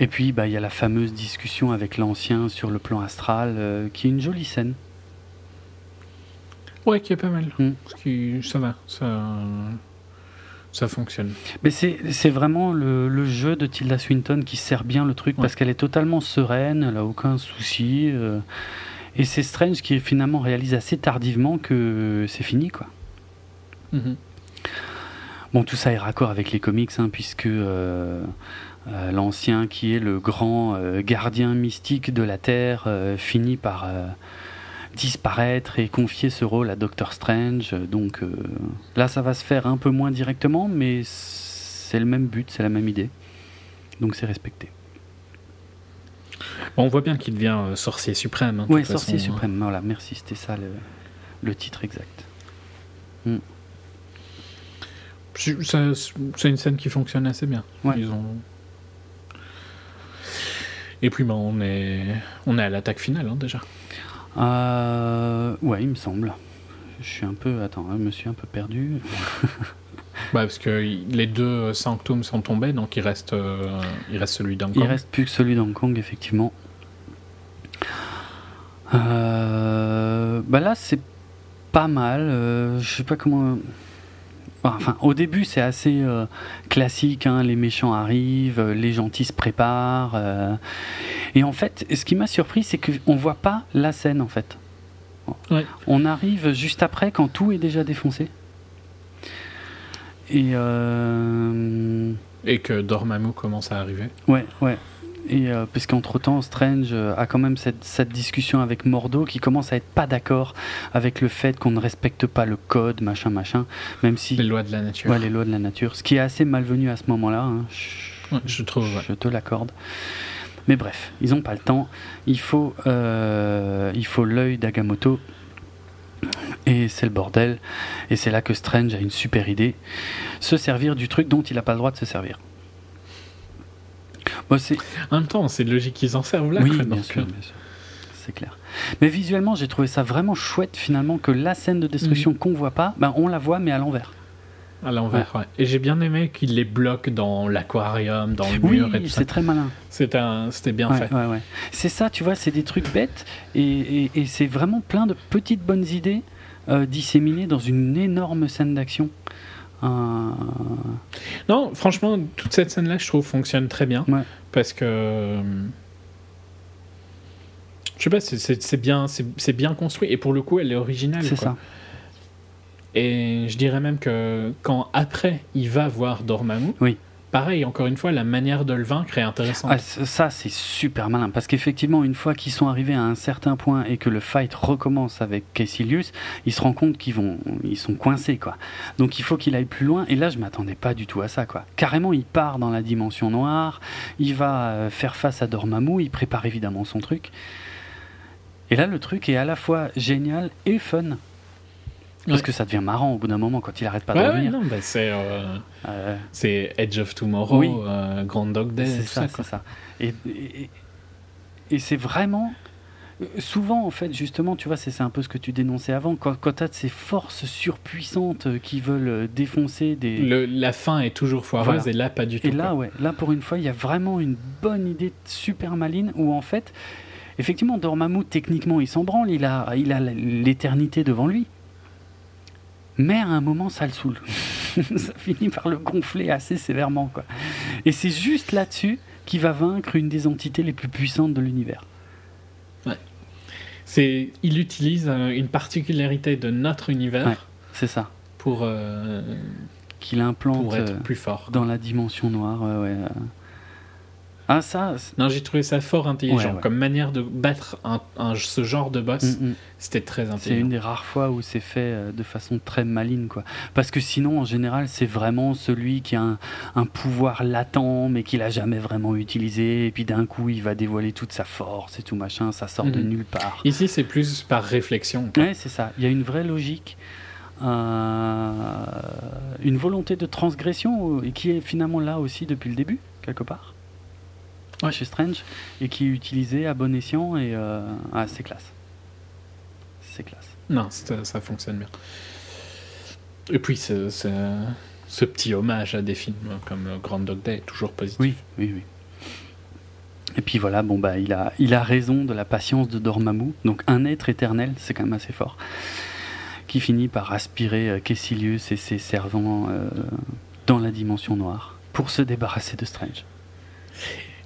Speaker 1: Et puis bah, il y a la fameuse discussion avec l'ancien sur le plan astral euh, qui est une jolie scène.
Speaker 2: Ouais, qui est pas mal.
Speaker 1: Mm.
Speaker 2: Que ça va, ça, ça fonctionne.
Speaker 1: Mais c'est vraiment le, le jeu de Tilda Swinton qui sert bien le truc
Speaker 2: Ouais.
Speaker 1: parce qu'elle est totalement sereine, elle a aucun souci. euh, et c'est Strange qui finalement réalise assez tardivement que c'est fini quoi.
Speaker 2: Mhm.
Speaker 1: Bon, tout ça est raccord avec les comics, hein, puisque euh, euh, l'ancien, qui est le grand euh, gardien mystique de la Terre, euh, finit par disparaître et confier ce rôle à Doctor Strange. Donc là, ça va se faire un peu moins directement, mais c'est le même but, c'est la même idée. Donc c'est respecté.
Speaker 2: Bon, on voit bien qu'il devient euh, sorcier suprême. hein,
Speaker 1: Oui, sorcier
Speaker 2: façon, hein.
Speaker 1: suprême, voilà, merci, c'était ça le, le titre exact.
Speaker 2: Ça- C'est une scène qui fonctionne assez bien.
Speaker 1: Ouais.
Speaker 2: Ils ont... Et puis, ben, on, est... on est à l'attaque finale, hein, déjà.
Speaker 1: Euh, ouais, il me semble. Je suis un peu. Attends, hein, je me suis un peu perdu. <laughs>
Speaker 2: Bah, parce que les deux euh, sanctums sont tombés, donc il reste, euh, il reste celui d'Hong
Speaker 1: Il
Speaker 2: Kong.
Speaker 1: reste plus que celui d'Hong Kong, effectivement. Euh, bah là, c'est pas mal. je sais pas comment. Enfin, au début, c'est assez euh, classique. hein, les méchants arrivent, euh, les gentils se préparent. euh, et en fait, ce qui m'a surpris, c'est qu'on voit pas la scène, en fait.
Speaker 2: Ouais.
Speaker 1: On arrive juste après, quand tout est déjà défoncé. Et. euh,
Speaker 2: Et que Dormammu commence à arriver.
Speaker 1: Ouais, ouais. Et euh, parce qu'entre temps, Strange euh, a quand même cette, cette discussion avec Mordo qui commence à être pas d'accord avec le fait qu'on ne respecte pas le code, machin, machin, même si
Speaker 2: Les lois de la nature.
Speaker 1: ouais, les lois de la nature, ce qui est assez malvenu à ce moment-là. hein. Je,
Speaker 2: Ouais, je trouve, ouais.
Speaker 1: je te l'accorde. Mais bref, ils n'ont pas le temps. Il faut, euh, il faut l'œil d'Agamotto. Et c'est le bordel. Et c'est là que Strange a une super idée. Se servir du truc dont il n'a pas le droit de se servir. C'est
Speaker 2: En même temps, c'est logique qu'ils en servent là.
Speaker 1: oui,
Speaker 2: quoi,
Speaker 1: bien
Speaker 2: donc,
Speaker 1: sûr,
Speaker 2: euh,
Speaker 1: bien sûr. C'est clair. Mais visuellement, j'ai trouvé ça vraiment chouette finalement que la scène de destruction
Speaker 2: Mhm.
Speaker 1: qu'on voit pas, ben, on la voit mais à l'envers.
Speaker 2: À l'envers, ouais. Et j'ai bien aimé qu'ils les bloquent dans l'aquarium, dans le
Speaker 1: Oui,
Speaker 2: mur et tout ça.
Speaker 1: c'est très malin.
Speaker 2: C'était un- C'était bien
Speaker 1: Ouais,
Speaker 2: fait.
Speaker 1: ouais, ouais. C'est ça, tu vois, c'est des trucs bêtes et, et- et c'est vraiment plein de petites bonnes idées euh, disséminées dans une énorme scène d'action. Euh,
Speaker 2: Non, franchement, toute cette scène-là, je trouve, fonctionne très bien.
Speaker 1: Ouais.
Speaker 2: Parce que. Je sais pas, c'est- bien, c'est bien construit. Et pour le coup, elle est originale.
Speaker 1: c'est ça.
Speaker 2: Et je dirais même que quand après, il va voir Dormammu,
Speaker 1: Oui.
Speaker 2: Pareil, encore une fois, la manière de le vaincre est intéressante.
Speaker 1: Ah, ça, c'est super malin. Parce qu'effectivement, une fois qu'ils sont arrivés à un certain point et que le fight recommence avec Caecilius, ils se rendent compte qu'ils vont, ils sont coincés, quoi. Donc il faut qu'il aille plus loin. Et là, je m'attendais pas du tout à ça, quoi. Carrément, il part dans la dimension noire. Il va euh, faire face à Dormammu. Il prépare évidemment son truc. Et là, le truc est à la fois génial et fun. Parce
Speaker 2: Ouais.
Speaker 1: que ça devient marrant au bout d'un moment quand il arrête pas
Speaker 2: Ouais,
Speaker 1: de revenir.
Speaker 2: bah, c'est euh,
Speaker 1: Euh,
Speaker 2: c'est Edge of Tomorrow,
Speaker 1: Oui.
Speaker 2: euh, Grand Dog Day,
Speaker 1: C'est ça,
Speaker 2: ça,
Speaker 1: c'est
Speaker 2: quoi.
Speaker 1: ça. Et, et, et c'est vraiment Souvent, en fait, justement, tu vois, c'est un peu ce que tu dénonçais avant, quand, quand tu as ces forces surpuissantes qui veulent défoncer des...
Speaker 2: Le- la fin est toujours foireuse
Speaker 1: Voilà.
Speaker 2: et là, pas du tout.
Speaker 1: Et là,
Speaker 2: quoi.
Speaker 1: ouais, là pour une fois, il y a vraiment une bonne idée super maline où en fait, effectivement, Dormammu, techniquement, il s'en branle, il a, il a l'éternité devant lui. Mais à un moment, ça le saoule. <laughs> ça finit par le gonfler assez sévèrement, quoi. Et c'est juste là-dessus qu'il va vaincre une des entités les plus puissantes de l'univers.
Speaker 2: C'est, il utilise euh, une particularité de notre univers
Speaker 1: Ouais. C'est ça.
Speaker 2: pour, euh,
Speaker 1: Qu'il implante
Speaker 2: pour être
Speaker 1: euh,
Speaker 2: plus fort.
Speaker 1: dans la dimension noire. ouais, ouais. Ah, ça. c'est-
Speaker 2: Non, j'ai trouvé ça fort intelligent.
Speaker 1: Ouais, ouais.
Speaker 2: Comme manière de battre un, un- ce genre de boss,
Speaker 1: Mm, mm.
Speaker 2: c'était très
Speaker 1: C'est
Speaker 2: intelligent.
Speaker 1: une des rares fois où c'est fait euh, de façon très maligne, quoi. Parce que sinon, en général, c'est vraiment celui qui a un, un pouvoir latent, mais qu'il a jamais vraiment utilisé, et puis d'un coup, il va dévoiler toute sa force et tout machin, ça sort de
Speaker 2: Mhm.
Speaker 1: nulle part.
Speaker 2: Ici, c'est plus par réflexion. quoi.
Speaker 1: Ouais, c'est ça. Il y a une vraie logique, euh, une volonté de transgression, euh, qui est finalement là aussi depuis le début, quelque part.
Speaker 2: Ouais.
Speaker 1: Chez Strange, et qui est utilisée à bon escient, et euh, ah, c'est classe. C'est classe.
Speaker 2: Non, ça, fonctionne bien. Et puis, ce, ce, ce petit hommage à des films comme Grand Dog Day est toujours positif.
Speaker 1: Oui, oui, oui. Et puis voilà, bon bah il a, il a raison de la patience de Dormammu, donc un être éternel, c'est quand même assez fort, qui finit par aspirer euh, Caecilius et ses servants euh, dans la dimension noire pour se débarrasser de Strange.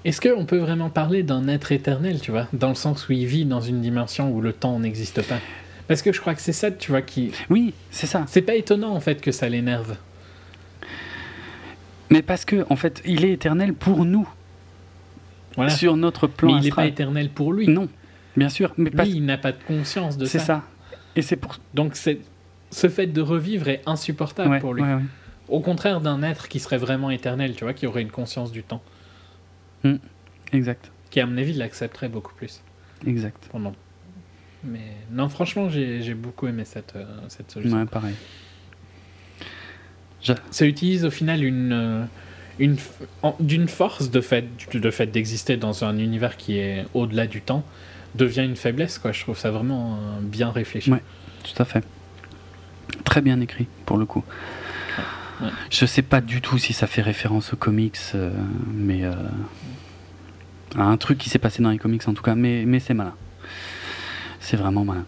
Speaker 2: Est-ce qu'on peut vraiment parler d'un être éternel, tu vois Dans le sens où il vit dans une dimension où le temps n'existe pas? Parce que je crois que c'est ça, tu vois, qui.
Speaker 1: Oui, c'est ça.
Speaker 2: C'est pas étonnant en fait que ça l'énerve.
Speaker 1: Mais parce que en fait, il est éternel pour nous
Speaker 2: Voilà.
Speaker 1: sur notre plan
Speaker 2: Mais il n'est pas éternel pour lui.
Speaker 1: Non, bien sûr, mais
Speaker 2: Lui,
Speaker 1: parce-
Speaker 2: il n'a pas de conscience de
Speaker 1: c'est
Speaker 2: ça.
Speaker 1: ça. Et c'est pour
Speaker 2: Donc c'est ce fait de revivre est insupportable
Speaker 1: ouais,
Speaker 2: pour lui.
Speaker 1: ouais, ouais.
Speaker 2: Au contraire d'un être qui serait vraiment éternel, tu vois, qui aurait une conscience du temps,
Speaker 1: exact,
Speaker 2: qui à mon avis l'accepterait beaucoup plus.
Speaker 1: exact.
Speaker 2: Pendant. Mais non, franchement, j'ai j'ai beaucoup aimé cette, euh, cette solution.
Speaker 1: Ouais, pareil.
Speaker 2: Ça utilise au final une, euh, une d'une force de fait de fait d'exister dans un univers qui est au-delà du temps devient une faiblesse quoi. Je trouve ça vraiment euh, bien réfléchi.
Speaker 1: Ouais. Tout à fait. Très bien écrit, pour le coup.
Speaker 2: Ouais.
Speaker 1: Je sais pas du tout si ça fait référence aux comics, euh, mais. euh, à un truc qui s'est passé dans les comics en tout cas, mais, mais c'est malin. C'est vraiment malin.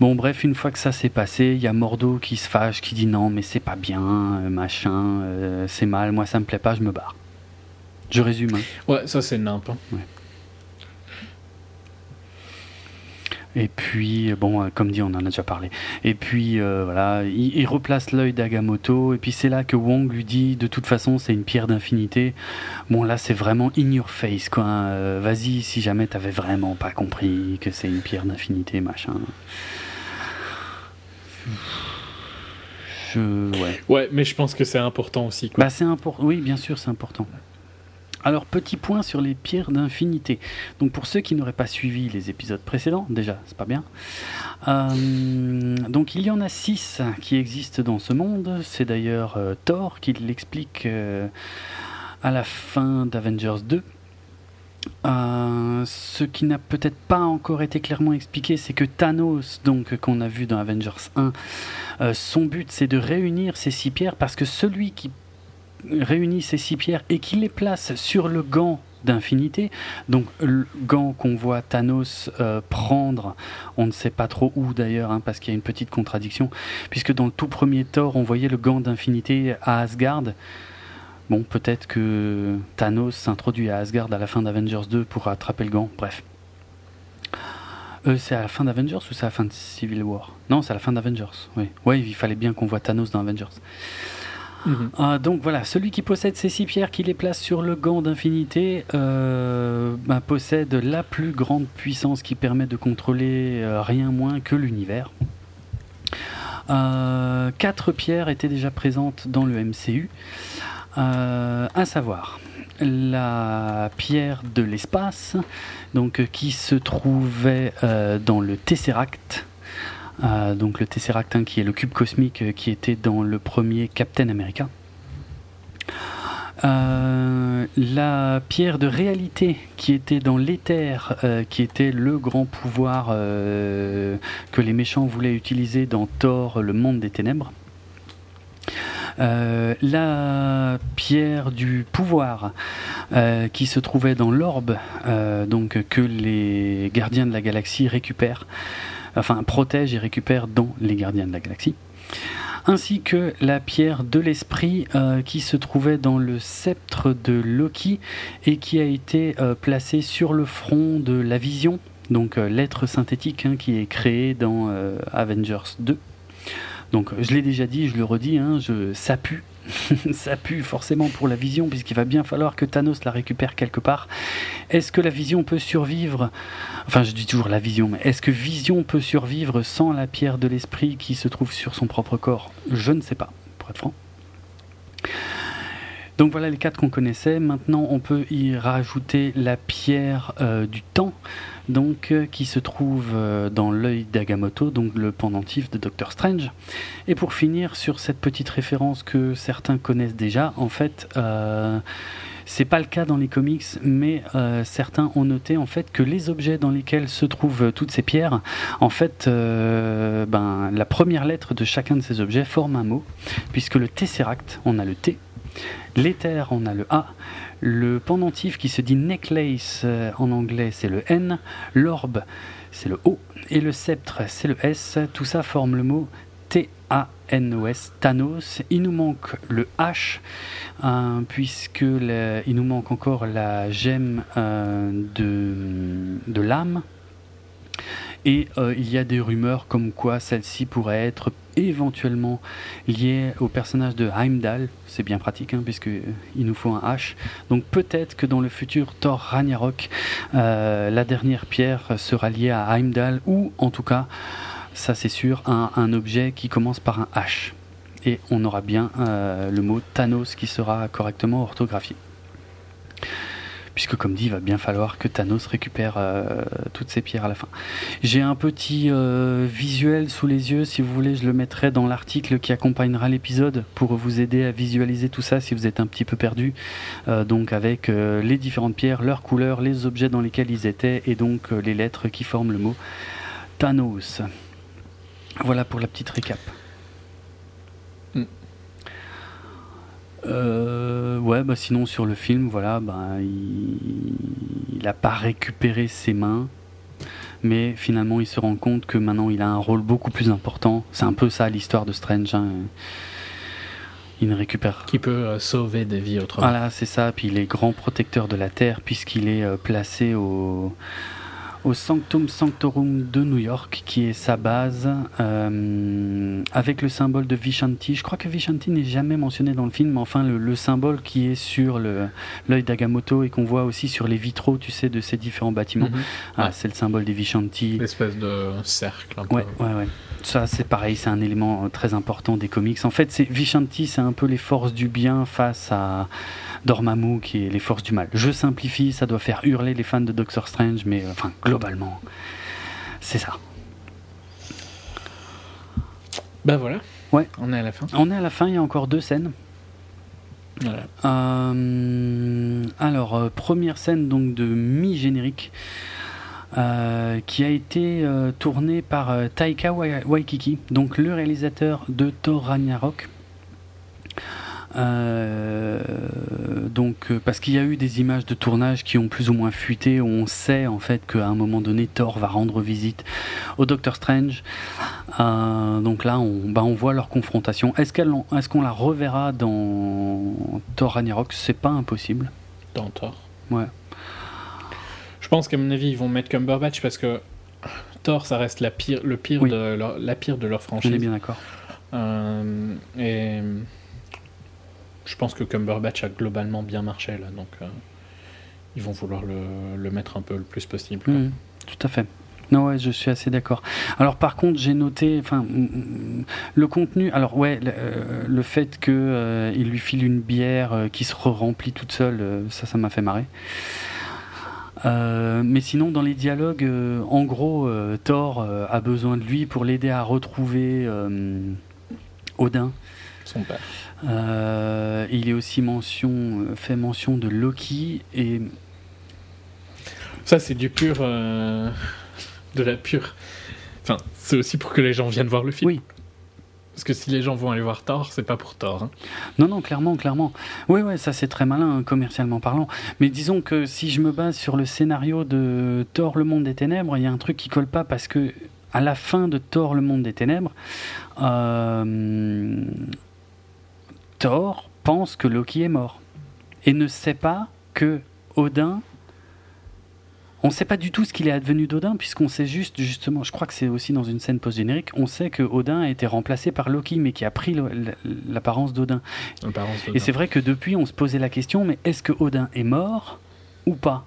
Speaker 1: Bon, bref, une fois que ça s'est passé, il y a Mordo qui se fâche, qui dit non, mais c'est pas bien, euh, machin, euh, c'est mal, moi ça me plaît pas, je me barre. Je résume. hein.
Speaker 2: Ouais, ça c'est nimp. hein.
Speaker 1: Et puis, bon, euh, comme dit, on en a déjà parlé. Et puis, euh, voilà, il, il replace l'œil d'Agamotto. Et puis, c'est là que Wong lui dit de toute façon, c'est une pierre d'infinité. Bon, là, c'est vraiment in your face, quoi. hein. Euh, Vas-y, si jamais t'avais vraiment pas compris que c'est une pierre d'infinité, machin. Je. Ouais.
Speaker 2: Ouais, mais je pense que c'est important aussi. Quoi.
Speaker 1: Bah, c'est important. Oui, bien sûr, c'est important. Alors, petit point sur les pierres d'infinité. Donc, pour ceux qui n'auraient pas suivi les épisodes précédents, déjà, c'est pas bien. Euh, donc, il y en a six qui existent dans ce monde. C'est d'ailleurs euh, Thor qui l'explique euh, à la fin d'Avengers 2. Euh, ce qui n'a peut-être pas encore été clairement expliqué, c'est que Thanos, donc qu'on a vu dans Avengers 1, euh, son but c'est de réunir ces six pierres parce que celui qui réunit ces six pierres et qui les place sur le gant d'infinité, donc le gant qu'on voit Thanos euh, prendre, on ne sait pas trop où d'ailleurs, hein, parce qu'il y a une petite contradiction, puisque dans le tout premier Thor, on voyait le gant d'infinité à Asgard. Bon, peut-être que Thanos s'introduit à Asgard à la fin d'Avengers 2 pour attraper le gant, bref. Euh, c'est à la fin d'Avengers ou c'est à la fin de Civil War? Non, c'est à la fin d'Avengers, oui. Ouais, il fallait bien qu'on voit Thanos dans Avengers. Ah, donc voilà, celui qui possède ces six pierres, qui les place sur le gant d'infinité, euh, bah, possède la plus grande puissance qui permet de contrôler euh, rien moins que l'univers. Euh, quatre pierres étaient déjà présentes dans le MCU, euh, à savoir la pierre de l'espace, donc euh, qui se trouvait euh, dans le Tesseract. Euh, donc le Tesseract qui est le cube cosmique euh, qui était dans le premier Captain America. Euh, la pierre de réalité qui était dans l'éther, qui était le grand pouvoir que les méchants voulaient utiliser dans Thor, le monde des ténèbres. la pierre du pouvoir qui se trouvait dans l'orbe, donc que les gardiens de la galaxie récupèrent, enfin protègent et récupèrent dans les gardiens de la galaxie ainsi que la pierre de l'esprit euh, qui se trouvait dans le sceptre de Loki et qui a été euh, placée sur le front de la vision, donc euh, l'être synthétique hein, qui est créé dans Avengers 2. Donc je l'ai déjà dit, je le redis, hein, ça pue <laughs> ça pue forcément pour la vision, puisqu'il va bien falloir que Thanos la récupère quelque part. Est-ce que la vision peut survivre? Enfin, je dis toujours la vision, mais est-ce que Vision peut survivre sans la pierre de l'esprit qui se trouve sur son propre corps? Je ne sais pas, pour être franc. Donc voilà les quatre qu'on connaissait. Maintenant, on peut y rajouter la pierre euh, du temps, donc euh, qui se trouve euh, dans l'œil d'Agamotto, donc le pendentif de Doctor Strange. Et pour finir sur cette petite référence que certains connaissent déjà, en fait. C'est pas le cas dans les comics, mais certains ont noté en fait que les objets dans lesquels se trouvent toutes ces pierres, en fait, ben, la première lettre de chacun de ces objets forme un mot, puisque le Tesseract, on a le T L'éther, on a le A. Le pendentif qui se dit necklace euh, en anglais, c'est le N. L'orbe, c'est le O. Et le sceptre, c'est le S. Tout ça forme le mot T-A-N-O-S, Thanos. Il nous manque le H, euh, puisque il nous manque encore la gemme euh, de l'âme. Et il y a des rumeurs comme quoi celle-ci pourrait être éventuellement lié au personnage de Heimdall. C'est bien pratique, hein, puisqu'il euh, nous faut un H. Donc peut-être que dans le futur Thor Ragnarok, euh, la dernière pierre sera liée à Heimdall, ou en tout cas, ça c'est sûr, un, objet qui commence par un H. Et on aura bien euh, le mot Thanos qui sera correctement orthographié puisque comme dit, il va bien falloir que Thanos récupère euh, toutes ces pierres à la fin. J'ai un petit euh, visuel sous les yeux, si vous voulez, je le mettrai dans l'article qui accompagnera l'épisode pour vous aider à visualiser tout ça si vous êtes un petit peu perdu. Euh, donc avec les différentes pierres, leurs couleurs, les objets dans lesquels ils étaient et donc les lettres qui forment le mot Thanos. Voilà pour la petite récap. Euh, ouais, bah sinon sur le film, voilà, bah, il n'a pas récupéré ses mains, mais finalement il se rend compte que maintenant il a un rôle beaucoup plus important. C'est un peu ça l'histoire de Strange. Hein. Il ne récupère.
Speaker 2: Qui peut euh, sauver des vies autrement.
Speaker 1: Voilà, c'est ça. Puis il est grand protecteur de la Terre puisqu'il est euh, placé au au Sanctum Sanctorum de New York, qui est sa base, euh, avec le symbole de Vishanti. Je crois que Vishanti n'est jamais mentionné dans le film, mais enfin le, symbole qui est sur l'œil d'Agamotto et qu'on voit aussi sur les vitraux, tu sais, de ces différents bâtiments. Mhm. ah, C'est le symbole des Vishanti.
Speaker 2: L'espèce de cercle. Un peu.
Speaker 1: Ouais, ouais, ouais. Ça, c'est pareil, c'est un élément très important des comics. En fait, Vishanti, c'est un peu les forces du bien face à Dormammu qui est les forces du mal. Je simplifie, ça doit faire hurler les fans de Doctor Strange, mais euh, enfin globalement, c'est ça.
Speaker 2: Ben voilà.
Speaker 1: Ouais.
Speaker 2: On est à la fin.
Speaker 1: On est à la fin, il y a encore deux scènes.
Speaker 2: Voilà.
Speaker 1: Euh, alors, euh, première scène donc de mi-générique. Qui a été tournée par Taika Waikiki, donc le réalisateur de Thor Ragnarok. Euh, donc, euh, parce qu'il y a eu des images de tournage qui ont plus ou moins fuité, où on sait en fait qu'à un moment donné, Thor va rendre visite au Docteur Strange. Euh, donc là, on, bah, on voit leur confrontation. Est-ce qu'on est qu'on la reverra dans Thor Ragnarok? C'est pas impossible.
Speaker 2: Dans Thor?
Speaker 1: Ouais.
Speaker 2: Je pense qu'à mon avis, ils vont mettre Cumberbatch parce que Thor, ça reste la pire, le pire de leur, la pire de leur franchise.
Speaker 1: On est bien d'accord.
Speaker 2: et je pense que Cumberbatch a globalement bien marché là, donc euh, ils vont vouloir le, mettre un peu le plus possible.
Speaker 1: Mmh, tout à fait. Non, ouais, je suis assez d'accord. Alors, par contre, j'ai noté, enfin, mm, mm, le contenu. Alors, ouais, le, euh, fait qu'il euh, il lui file une bière qui se remplit toute seule, ça, ça m'a fait marrer. Mais sinon, dans les dialogues, en gros, Thor a besoin de lui pour l'aider à retrouver Odin
Speaker 2: Son père.
Speaker 1: Euh, il est aussi mention, euh, fait mention de Loki et
Speaker 2: Ça, c'est du pur. euh, de la pure. Enfin, c'est aussi pour que les gens viennent voir le film.
Speaker 1: Oui.
Speaker 2: Parce que si les gens vont aller voir Thor, c'est pas pour Thor. hein.
Speaker 1: Non, non, clairement, clairement. Oui, ouais, ça c'est très malin, commercialement parlant. Mais disons que si je me base sur le scénario de Thor, le monde des ténèbres, il y a un truc qui colle pas parce que à la fin de Thor, le monde des ténèbres, euh, Thor pense que Loki est mort et ne sait pas que Odin. On ne sait pas du tout ce qu'il est advenu d'Odin, puisqu'on sait juste, justement, je crois que c'est aussi dans une scène post-générique, on sait que Odin a été remplacé par Loki, mais qui a pris l'apparence d'Odin. Et c'est vrai que depuis, on se posait la question, mais est-ce que Odin est mort ou pas?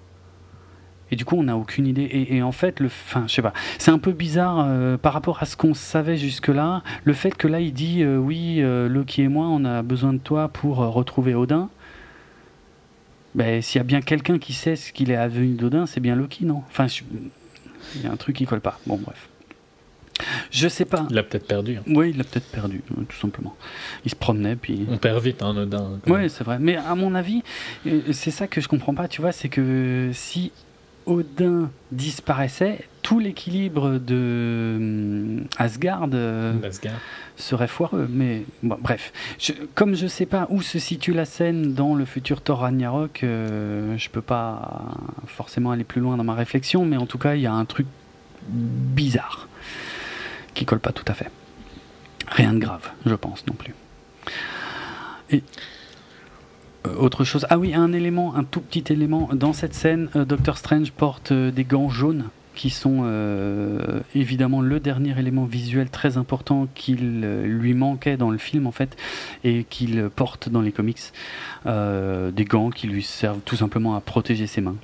Speaker 1: Et du coup, on n'a aucune idée. Et, et en fait, le, enfin, je sais pas, c'est un peu bizarre euh, par rapport à ce qu'on savait jusque-là. Le fait que là, il dit euh, oui, euh, Loki et moi, on a besoin de toi pour retrouver Odin. Ben, s'il y a bien quelqu'un qui sait ce qu'il est advenu d'Odin, c'est bien Loki, non? Enfin, je- il y a un truc qui colle pas. Bon, bref. Je sais pas.
Speaker 2: Il l'a peut-être perdu. hein.
Speaker 1: Oui, il l'a peut-être perdu, euh, tout simplement. Il se promenait, puis.
Speaker 2: On perd vite un Odin.
Speaker 1: Oui, c'est vrai. Mais à mon avis, euh, c'est ça que je comprends pas, tu vois, c'est que si Odin disparaissait, tout l'équilibre de hum, Asgard euh,
Speaker 2: Asgard.
Speaker 1: serait foireux. Mais bon, bref, Je- comme je sais pas où se situe la scène dans le futur Thor Ragnarok, euh, je peux pas forcément aller plus loin dans ma réflexion, mais en tout cas, il y a un truc bizarre qui colle pas tout à fait. Rien de grave, je pense non plus. Et autre chose, ah oui, un élément, un tout petit élément dans cette scène, euh, Doctor Strange porte euh, des gants jaunes qui sont euh, évidemment le dernier élément visuel très important qu'il euh, lui manquait dans le film en fait et qu'il porte dans les comics. Euh, des gants qui lui servent tout simplement à protéger ses mains.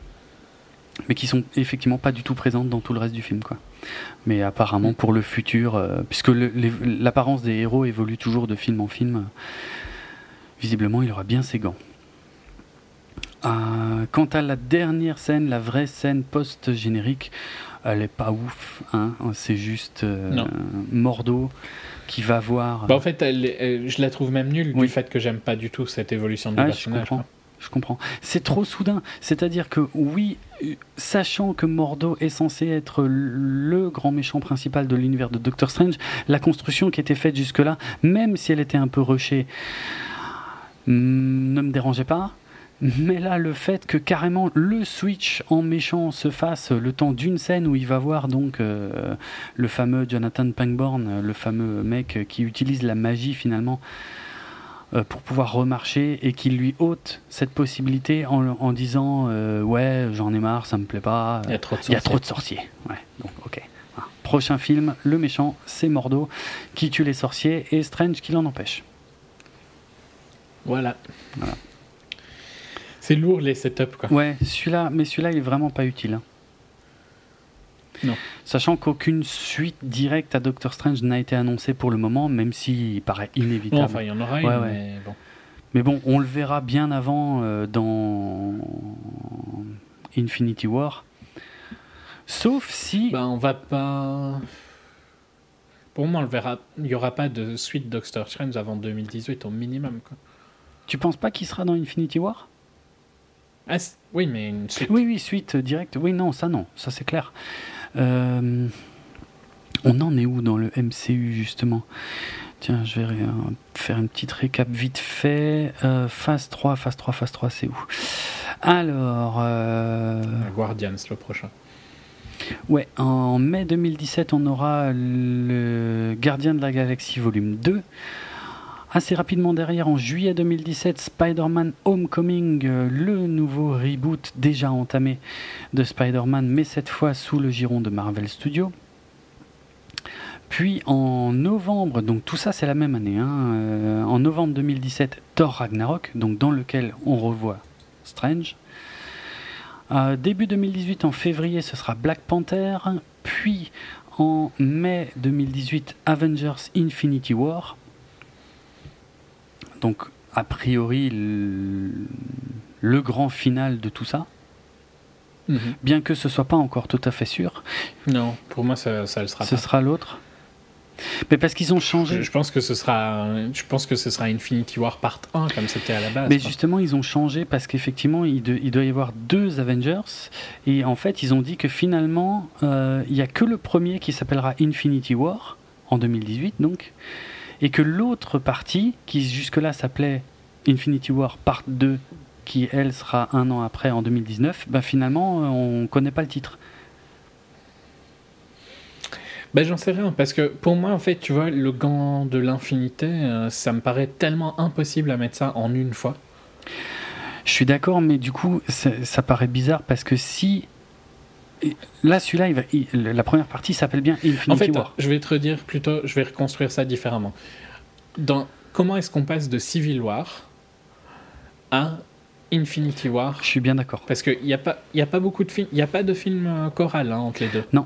Speaker 1: Mais qui sont effectivement pas du tout présentes dans tout le reste du film quoi. Mais apparemment pour le futur, euh, puisque l'apparence des héros évolue toujours de film en film, euh, visiblement il aura bien ses gants. Euh, quant à la dernière scène, la vraie scène post-générique, elle est pas ouf. Hein C'est juste euh. Mordo qui va voir.
Speaker 2: Bah, en fait, elle, est- elle- je la trouve même nulle
Speaker 1: Oui.
Speaker 2: du fait que j'aime pas du tout cette évolution du
Speaker 1: Ah, je
Speaker 2: personnage.
Speaker 1: comprends.
Speaker 2: quoi.
Speaker 1: Je comprends. C'est trop soudain. C'est-à-dire que oui, euh, sachant que Mordo est censé être le grand méchant principal de l'univers de Doctor Strange, la construction qui était faite jusque-là, même si elle était un peu rushée, mm, ne me dérangeait pas. Mais là, le fait que carrément le switch en méchant se fasse le temps d'une scène où il va voir donc euh, le fameux Jonathan Pangborn, euh, le fameux mec qui utilise la magie finalement euh, pour pouvoir remarcher et qui lui ôte cette possibilité en, en disant euh, ouais j'en ai marre ça me plaît pas
Speaker 2: Il y a trop de sorciers.
Speaker 1: trop de sorciers ouais donc ok Ah. prochain film le méchant c'est Mordo qui tue les sorciers et Strange qui l'en empêche
Speaker 2: Voilà.
Speaker 1: Voilà.
Speaker 2: C'est lourd les setups quoi.
Speaker 1: ouais celui-là mais celui-là il est vraiment pas utile hein.
Speaker 2: Non.
Speaker 1: Sachant qu'aucune suite directe à Doctor Strange n'a été annoncée pour le moment, même s'il paraît inévitable.
Speaker 2: Bon, enfin, il y en aura une,
Speaker 1: ouais.
Speaker 2: mais bon.
Speaker 1: Mais bon, on le verra bien avant euh, dans Infinity War. Sauf si.
Speaker 2: Bah, on va pas. Pour moi, on le verra. Il n'y aura pas de suite Doctor Strange avant 2018 au minimum. Quoi.
Speaker 1: Tu penses pas qu'il sera dans Infinity War?
Speaker 2: Ah, oui, mais une suite.
Speaker 1: Oui, oui, suite directe. Oui, non, ça non, ça c'est clair. Euh, on en est où dans le MCU justement? Tiens, je vais euh, faire une petite récap vite fait. Euh, phase 3, phase 3, phase 3, c'est où? Alors. euh,
Speaker 2: Guardians le prochain.
Speaker 1: Ouais, en mai 2017, on aura le Gardien de la Galaxie volume 2. Assez rapidement derrière, en juillet 2017, Spider-Man Homecoming, euh, le nouveau reboot déjà entamé de Spider-Man, mais cette fois sous le giron de Marvel Studios. Puis en novembre, donc tout ça c'est la même année, hein, euh, en novembre 2017, Thor Ragnarok, donc dans lequel on revoit Strange. Euh, début 2018, en février, ce sera Black Panther. Puis en mai 2018, Avengers Infinity War. Donc, a priori, le, le grand final de tout ça. Bien que ce soit pas encore tout à fait sûr,
Speaker 2: Non, pour moi, ça, ça le sera
Speaker 1: ce
Speaker 2: pas.
Speaker 1: sera l'autre. Mais parce qu'ils ont changé.
Speaker 2: Je, je pense que ce sera, je pense que ce sera Infinity War Part 1 comme c'était à la base.
Speaker 1: Mais
Speaker 2: quoi.
Speaker 1: justement, ils ont changé parce qu'effectivement, il, doit y avoir deux Avengers. Et en fait, ils ont dit que finalement, euh, il n'y a que le premier qui s'appellera Infinity War, en 2018 donc. Et que l'autre partie, qui jusque-là s'appelait Infinity War Part 2, qui elle sera un an après, en 2019, bah finalement, euh, on ne connaît pas le titre.
Speaker 2: Ben j'en sais rien parce que pour moi en fait tu vois le gant de l'infinité euh, ça me paraît tellement impossible à mettre ça en une fois.
Speaker 1: Je suis d'accord, mais du coup, ça, ça paraît bizarre parce que si. Là, celui-là, il va- il- la première partie s'appelle bien Infinity
Speaker 2: En fait
Speaker 1: War.
Speaker 2: je vais te redire plutôt je vais reconstruire ça différemment. Dans comment est-ce qu'on passe de Civil War à Infinity War
Speaker 1: Je suis bien d'accord.
Speaker 2: Parce qu'il n'y a, pas- y a pas beaucoup de films, il n'y a pas de film euh, choral hein, entre les deux.
Speaker 1: Non.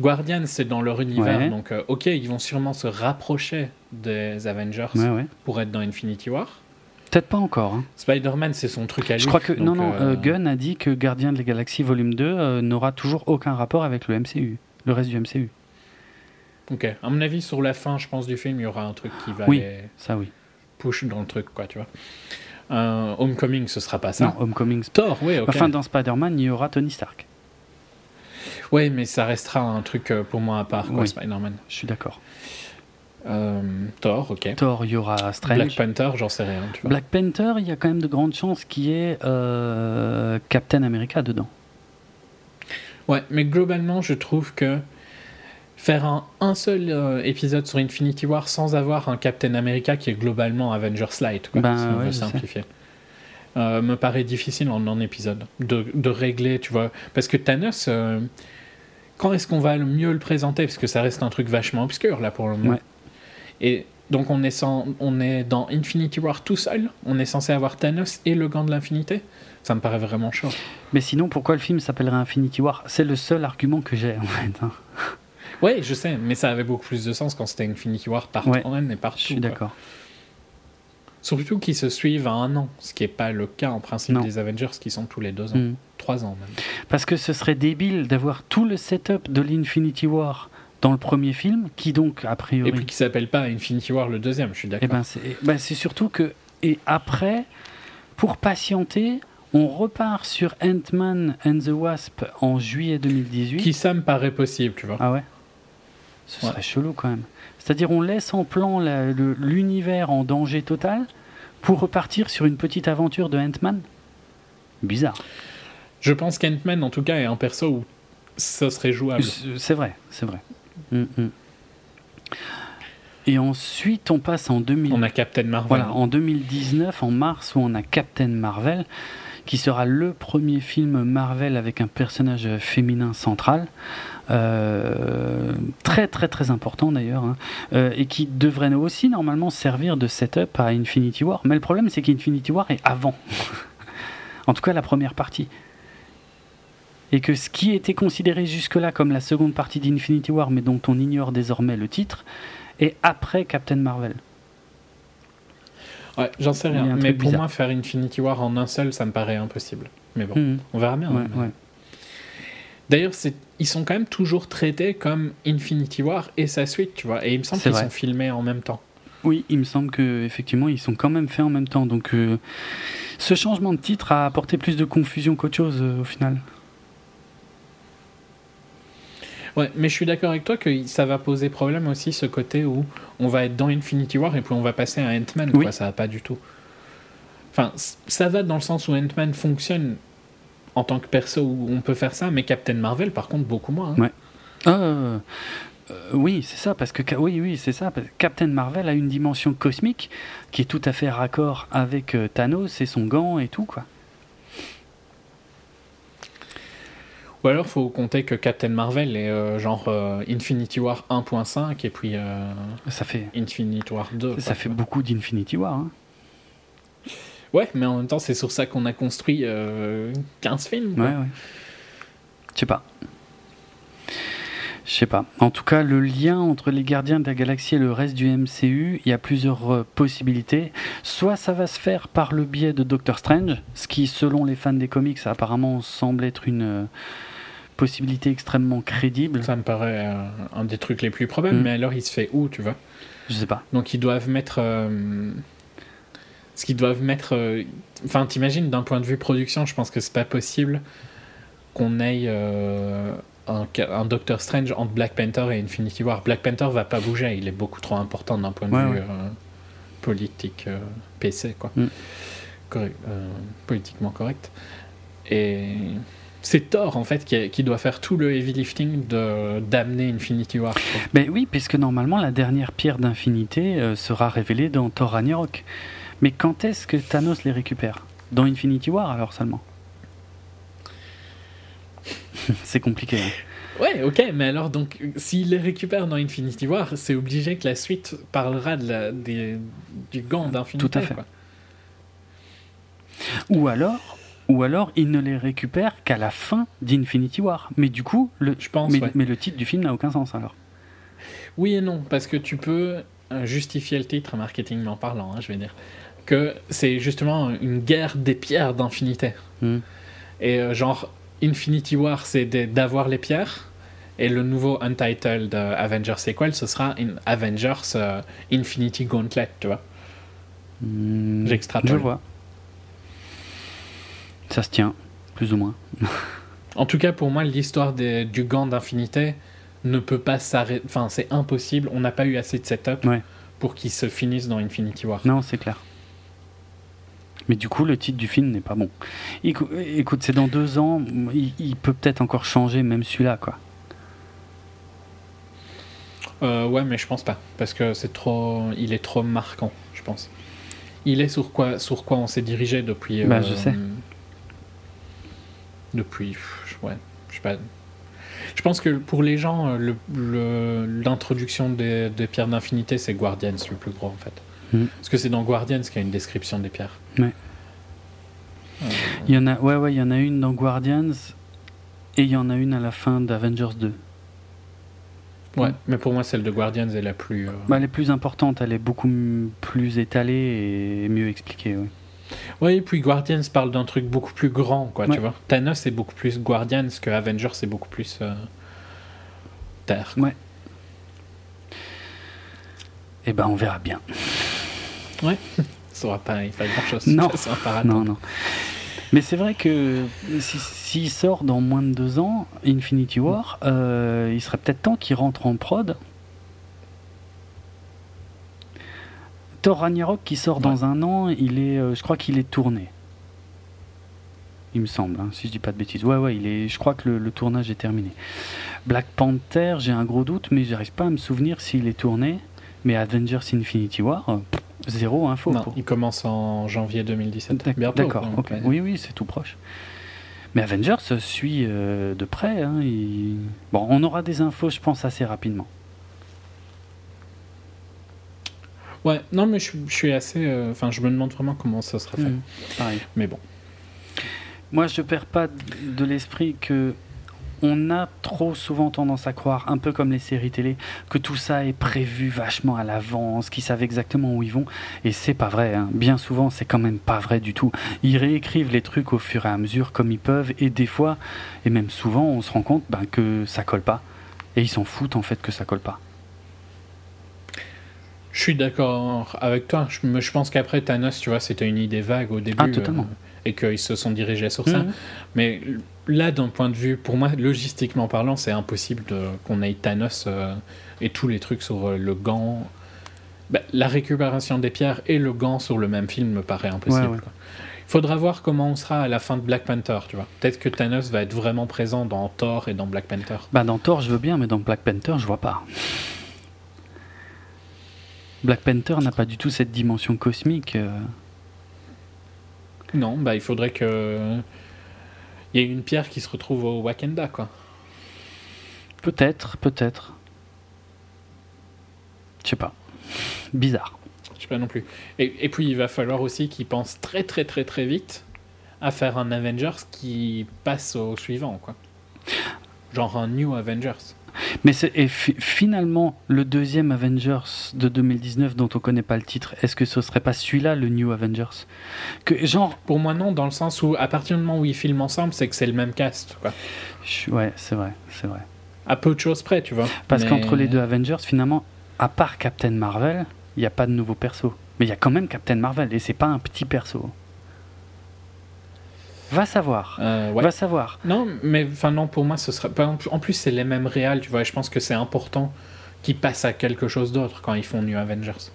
Speaker 2: Guardians, c'est dans leur univers,
Speaker 1: Ouais.
Speaker 2: donc euh, ok, ils vont sûrement se rapprocher des Avengers
Speaker 1: Ouais, ouais.
Speaker 2: pour être dans Infinity War.
Speaker 1: Peut-être pas encore. hein.
Speaker 2: Spider-Man, c'est son truc à lui.
Speaker 1: Je crois que. non,
Speaker 2: donc,
Speaker 1: non,
Speaker 2: euh,
Speaker 1: euh, Gunn a dit que Gardien de la Galaxie Volume 2 euh, n'aura toujours aucun rapport avec le MCU, le reste du MCU.
Speaker 2: Ok, à mon avis, sur la fin, je pense, du film, il y aura un truc qui va
Speaker 1: Oui.
Speaker 2: les
Speaker 1: Ça, oui.
Speaker 2: push dans le truc, quoi, tu vois. Euh, Homecoming, ce sera pas ça.
Speaker 1: Non, Homecoming.
Speaker 2: Thor, oui, ok.
Speaker 1: Enfin, dans Spider-Man, il y aura Tony Stark.
Speaker 2: Ouais, mais ça restera un truc pour moi à part, quoi,
Speaker 1: Oui.
Speaker 2: Spider-Man.
Speaker 1: Je suis d'accord.
Speaker 2: Euh, Thor, ok.
Speaker 1: Thor, il y aura Strange.
Speaker 2: Black Panther, j'en sais rien, tu vois.
Speaker 1: Black Panther, il y a quand même de grandes chances qu'il y ait euh, Captain America dedans.
Speaker 2: Ouais, mais globalement, je trouve que faire un, un seul euh, épisode sur Infinity War sans avoir un Captain America qui est globalement Avengers Light, quoi,
Speaker 1: Ben
Speaker 2: si on
Speaker 1: ouais,
Speaker 2: veut simplifier, me paraît difficile en un épisode de, de régler, tu vois. Parce que Thanos, quand est-ce qu'on va le mieux le présenter? Parce que ça reste un truc vachement obscur, là, pour le moment.
Speaker 1: Ouais.
Speaker 2: Et donc, on est, sans- on est dans Infinity War tout seul On est censé avoir Thanos et le gant de l'infinité Ça me paraît vraiment chaud.
Speaker 1: Mais sinon, pourquoi le film s'appellerait Infinity War? C'est le seul argument que j'ai, en fait. hein.
Speaker 2: Ouais, je sais, mais ça avait beaucoup plus de sens quand c'était Infinity War par
Speaker 1: Ouais,
Speaker 2: et partout.
Speaker 1: Je suis d'accord.
Speaker 2: Surtout qu'ils se suivent à un an, ce qui n'est pas le cas en principe
Speaker 1: Non.
Speaker 2: des Avengers qui sont tous les deux ans.
Speaker 1: Mm.
Speaker 2: Trois ans même.
Speaker 1: Parce que ce serait débile d'avoir tout le setup de l'Infinity War dans le premier film, qui donc, a priori.
Speaker 2: Et puis qui s'appelle pas Infinity War le deuxième, je suis
Speaker 1: Eh
Speaker 2: d'accord.
Speaker 1: ben, c'est ben, c'est surtout que. Et après, pour patienter, on repart sur Ant-Man and the Wasp en juillet 2018.
Speaker 2: Qui ça me paraît possible, tu vois.
Speaker 1: Ah ouais? Ce
Speaker 2: Ouais.
Speaker 1: serait chelou quand même. C'est-à-dire, on laisse en plan l'univers en danger total pour repartir sur une petite aventure de Ant-Man? Bizarre.
Speaker 2: Je pense qu'Ant-Man, en tout cas, est un perso où ça serait jouable.
Speaker 1: C'est vrai, c'est vrai. Mm, mm. Et ensuite, on passe en 2000.
Speaker 2: On a Captain Marvel.
Speaker 1: Voilà, en 2019, en mars, où on a Captain Marvel, qui sera le premier film Marvel avec un personnage féminin central. Euh, très très très important d'ailleurs hein, euh, et qui devrait aussi normalement servir de setup à Infinity War mais le problème c'est qu'Infinity War est avant <laughs> en tout cas la première partie et que ce qui était considéré jusque-là comme la seconde partie d'Infinity War mais dont on ignore désormais le titre est après Captain Marvel
Speaker 2: Ouais, j'en sais rien. Mais pour
Speaker 1: bizarre.
Speaker 2: moi, faire Infinity War en un seul, ça me paraît impossible. Mais bon,
Speaker 1: Mhm.
Speaker 2: on verra bien.
Speaker 1: Ouais,
Speaker 2: hein,
Speaker 1: ouais.
Speaker 2: D'ailleurs, ils sont quand même toujours traités comme Infinity War et sa suite, tu vois. Et il me semble qu'ils sont filmés en même temps.
Speaker 1: Oui, il me semble que effectivement ils sont quand même faits en même temps. Donc euh, ce changement de titre a apporté plus de confusion qu'autre chose euh, au final.
Speaker 2: Ouais, mais je suis d'accord avec toi que ça va poser problème aussi ce côté où on va être dans Infinity War et puis on va passer à Ant-Man.
Speaker 1: Oui.
Speaker 2: quoi, Ça va pas du tout. Enfin, ça va dans le sens où Ant-Man fonctionne en tant que perso où on peut faire ça, mais Captain Marvel, par contre, beaucoup moins. hein.
Speaker 1: Ouais. Euh, euh, oui, c'est ça, parce que oui, oui, c'est ça. parce que Captain Marvel a une dimension cosmique qui est tout à fait raccord avec euh, Thanos et son gant et tout quoi.
Speaker 2: Ou alors, faut compter que Captain Marvel est euh, genre euh, Infinity War 1.5 et puis euh,
Speaker 1: Ça fait,
Speaker 2: Infinity War 2.
Speaker 1: ça
Speaker 2: quoi.
Speaker 1: fait beaucoup d'Infinity War. hein.
Speaker 2: Ouais, mais en même temps, c'est sur ça qu'on a construit euh, 15 films. quoi.
Speaker 1: Ouais, ouais. Je sais pas. Je sais pas. En tout cas, le lien entre les Gardiens de la Galaxie et le reste du MCU, il y a plusieurs euh, possibilités. Soit ça va se faire par le biais de Doctor Strange, ce qui, selon les fans des comics, apparemment semble être une, possibilité extrêmement crédible.
Speaker 2: Ça me paraît euh, un des trucs les plus probables,
Speaker 1: Mm.
Speaker 2: mais alors il se fait où, tu vois?
Speaker 1: Je sais pas.
Speaker 2: Donc ils doivent mettre. euh, ce qu'ils doivent mettre. euh, Enfin, t'imagines, d'un point de vue production, je pense que c'est pas possible qu'on ait euh, un, un Doctor Strange entre Black Panther et Infinity War. Black Panther va pas bouger, il est beaucoup trop important d'un point de
Speaker 1: Ouais,
Speaker 2: vue
Speaker 1: ouais.
Speaker 2: euh, politique euh, PC, quoi.
Speaker 1: Mm.
Speaker 2: Correct, euh, politiquement correct. Et. C'est Thor en fait qui, qui doit faire tout le heavy lifting de d'amener Infinity War.
Speaker 1: Ben oui, puisque normalement la dernière pierre d'infinité euh, sera révélée dans Thor Ragnarok. Mais quand est-ce que Thanos les récupère? Dans Infinity War alors seulement <laughs> C'est compliqué. hein.
Speaker 2: Ouais, ok, mais alors donc, s'il les récupère dans Infinity War, c'est obligé que la suite parlera de la, des- du gant d'Infinity.
Speaker 1: Tout à fait.
Speaker 2: quoi.
Speaker 1: Ou alors, ou alors il ne les récupère qu'à la fin d'Infinity War. Mais du coup, le,
Speaker 2: Je pense,
Speaker 1: mais,
Speaker 2: ouais.
Speaker 1: mais le titre du film n'a aucun sens alors.
Speaker 2: Oui et non, parce que tu peux euh, justifier le titre marketingment parlant, hein, je vais dire, que c'est justement une guerre des pierres d'infinité.
Speaker 1: Hmm.
Speaker 2: Et euh, genre, Infinity War, c'est d'avoir les pierres. Et le nouveau Untitled euh, Avengers Sequel, ce sera in- Avengers euh, Infinity Gauntlet, tu vois.
Speaker 1: Hmm,
Speaker 2: J'extrapole.
Speaker 1: Je vois. Ça se tient, plus ou moins. <laughs>
Speaker 2: En tout cas, pour moi, l'histoire du gant d'infinité ne peut pas s'arrêter. Enfin, c'est impossible. On n'a pas eu assez de setup
Speaker 1: Ouais.
Speaker 2: pour qu'il se finisse dans Infinity War.
Speaker 1: Non, c'est clair. Mais du coup, le titre du film n'est pas bon. Écou- Écoute, c'est dans deux ans, il, il peut peut-être encore changer, même celui-là, quoi.
Speaker 2: Euh, ouais, mais je pense pas. Parce que c'est trop. Il est trop marquant, je pense. Il est sur quoi, sur quoi on s'est dirigé depuis.
Speaker 1: Bah,
Speaker 2: euh,
Speaker 1: je sais.
Speaker 2: Depuis. Ouais, je sais pas. Je pense que pour les gens, euh, le- le- l'introduction des, des pierres d'infinité, c'est Guardians le plus gros en fait.
Speaker 1: Mhm.
Speaker 2: Parce que c'est dans Guardians qu'il y a une description des pierres.
Speaker 1: Ouais.
Speaker 2: Euh,
Speaker 1: Il y en a, ouais, ouais, il y en a une dans Guardians et il y en a une à la fin d'Avengers 2.
Speaker 2: Ouais, mais pour moi, celle de Guardians est la plus. euh,
Speaker 1: Bah, elle est plus importante, elle est beaucoup plus étalée et mieux expliquée. Ouais.
Speaker 2: Ouais, et puis Guardians parle d'un truc beaucoup plus grand, quoi,
Speaker 1: Ouais.
Speaker 2: tu vois. Thanos c'est beaucoup plus Guardians que Avengers c'est beaucoup plus euh, Terre.
Speaker 1: Et ben, on verra bien. <laughs>
Speaker 2: Ça aura pas il grand chose.
Speaker 1: Non.
Speaker 2: Ça va pas
Speaker 1: Non, non. Mais c'est vrai que si- s'il sort dans moins de deux ans, Infinity War, euh, il serait peut-être temps qu'il rentre en prod. Thor Ragnarok qui sort
Speaker 2: Ouais.
Speaker 1: dans un an, il est, euh, je crois qu'il est tourné. Il me semble, hein, si je dis pas de bêtises. Ouais, ouais, il est, je crois que le, le tournage est terminé. Black Panther, j'ai un gros doute, mais j'arrive pas à me souvenir s'il est tourné. Mais Avengers Infinity War, euh, zéro info.
Speaker 2: Non,
Speaker 1: pour-
Speaker 2: il commence en janvier 2017.
Speaker 1: D'ac-
Speaker 2: Bientôt.
Speaker 1: D'accord, ok.
Speaker 2: ouais.
Speaker 1: Oui, oui, c'est tout proche. Mais Avengers suit euh, de près. hein, il- Bon, on aura des infos, je pense, assez rapidement.
Speaker 2: Ouais, non, mais je, je suis assez. euh, Enfin, je me demande vraiment comment ça sera fait.
Speaker 1: Mm, pareil.
Speaker 2: Mais bon.
Speaker 1: Moi, je perds pas de l'esprit que on a trop souvent tendance à croire, un peu comme les séries télé, que tout ça est prévu vachement à l'avance, qu'ils savent exactement où ils vont. Et c'est pas vrai. hein. Bien souvent, c'est quand même pas vrai du tout. Ils réécrivent les trucs au fur et à mesure comme ils peuvent, et des fois, et même souvent, on se rend compte ben, que ça colle pas. Et ils s'en foutent en fait que ça colle pas.
Speaker 2: Je suis d'accord avec toi. Je, je pense qu'après Thanos, tu vois, c'était une idée vague au début.
Speaker 1: Ah, totalement.
Speaker 2: euh, et qu'ils se sont dirigés sur ça.
Speaker 1: Mhm.
Speaker 2: Mais là, d'un point de vue, pour moi, logistiquement parlant, c'est impossible qu'on ait Thanos euh, et tous les trucs sur euh, le gant. Bah, la récupération des pierres et le gant sur le même film me paraît impossible.
Speaker 1: Ouais, ouais.
Speaker 2: quoi. Il faudra voir comment on sera à la fin de Black Panther, tu vois. Peut-être que Thanos va être vraiment présent dans Thor et dans Black Panther.
Speaker 1: Bah dans Thor je veux bien, mais dans Black Panther je vois pas. Black Panther n'a pas du tout cette dimension cosmique. euh.
Speaker 2: Non, bah il faudrait que. Il y ait une pierre qui se retrouve au Wakanda, quoi.
Speaker 1: Peut-être, peut-être. Je sais pas. Bizarre.
Speaker 2: Je sais pas non plus. Et, et puis il va falloir aussi qu'ils pensent très très très très vite à faire un Avengers qui passe au suivant, quoi. Genre un New Avengers.
Speaker 1: Mais c'est, et fi- finalement, le deuxième Avengers de 2019 dont on connaît pas le titre, est-ce que ce serait pas celui-là le New Avengers? Que, Genre,
Speaker 2: Pour moi, non, dans le sens où, à partir du moment où ils filment ensemble, c'est que c'est le même cast. Quoi.
Speaker 1: je- ouais, c'est vrai, c'est vrai.
Speaker 2: À peu de choses près, tu vois.
Speaker 1: Parce
Speaker 2: Mais-
Speaker 1: qu'entre les deux Avengers, finalement, à part Captain Marvel, il n'y a pas de nouveau perso. Mais il y a quand même Captain Marvel et c'est pas un petit perso. Va savoir.
Speaker 2: Euh, ouais.
Speaker 1: Va savoir.
Speaker 2: Non, mais enfin non, pour moi, ce serait. En plus, c'est les mêmes réals, tu vois. et Je pense que c'est important qu'ils passent à quelque chose d'autre quand ils font New Avengers.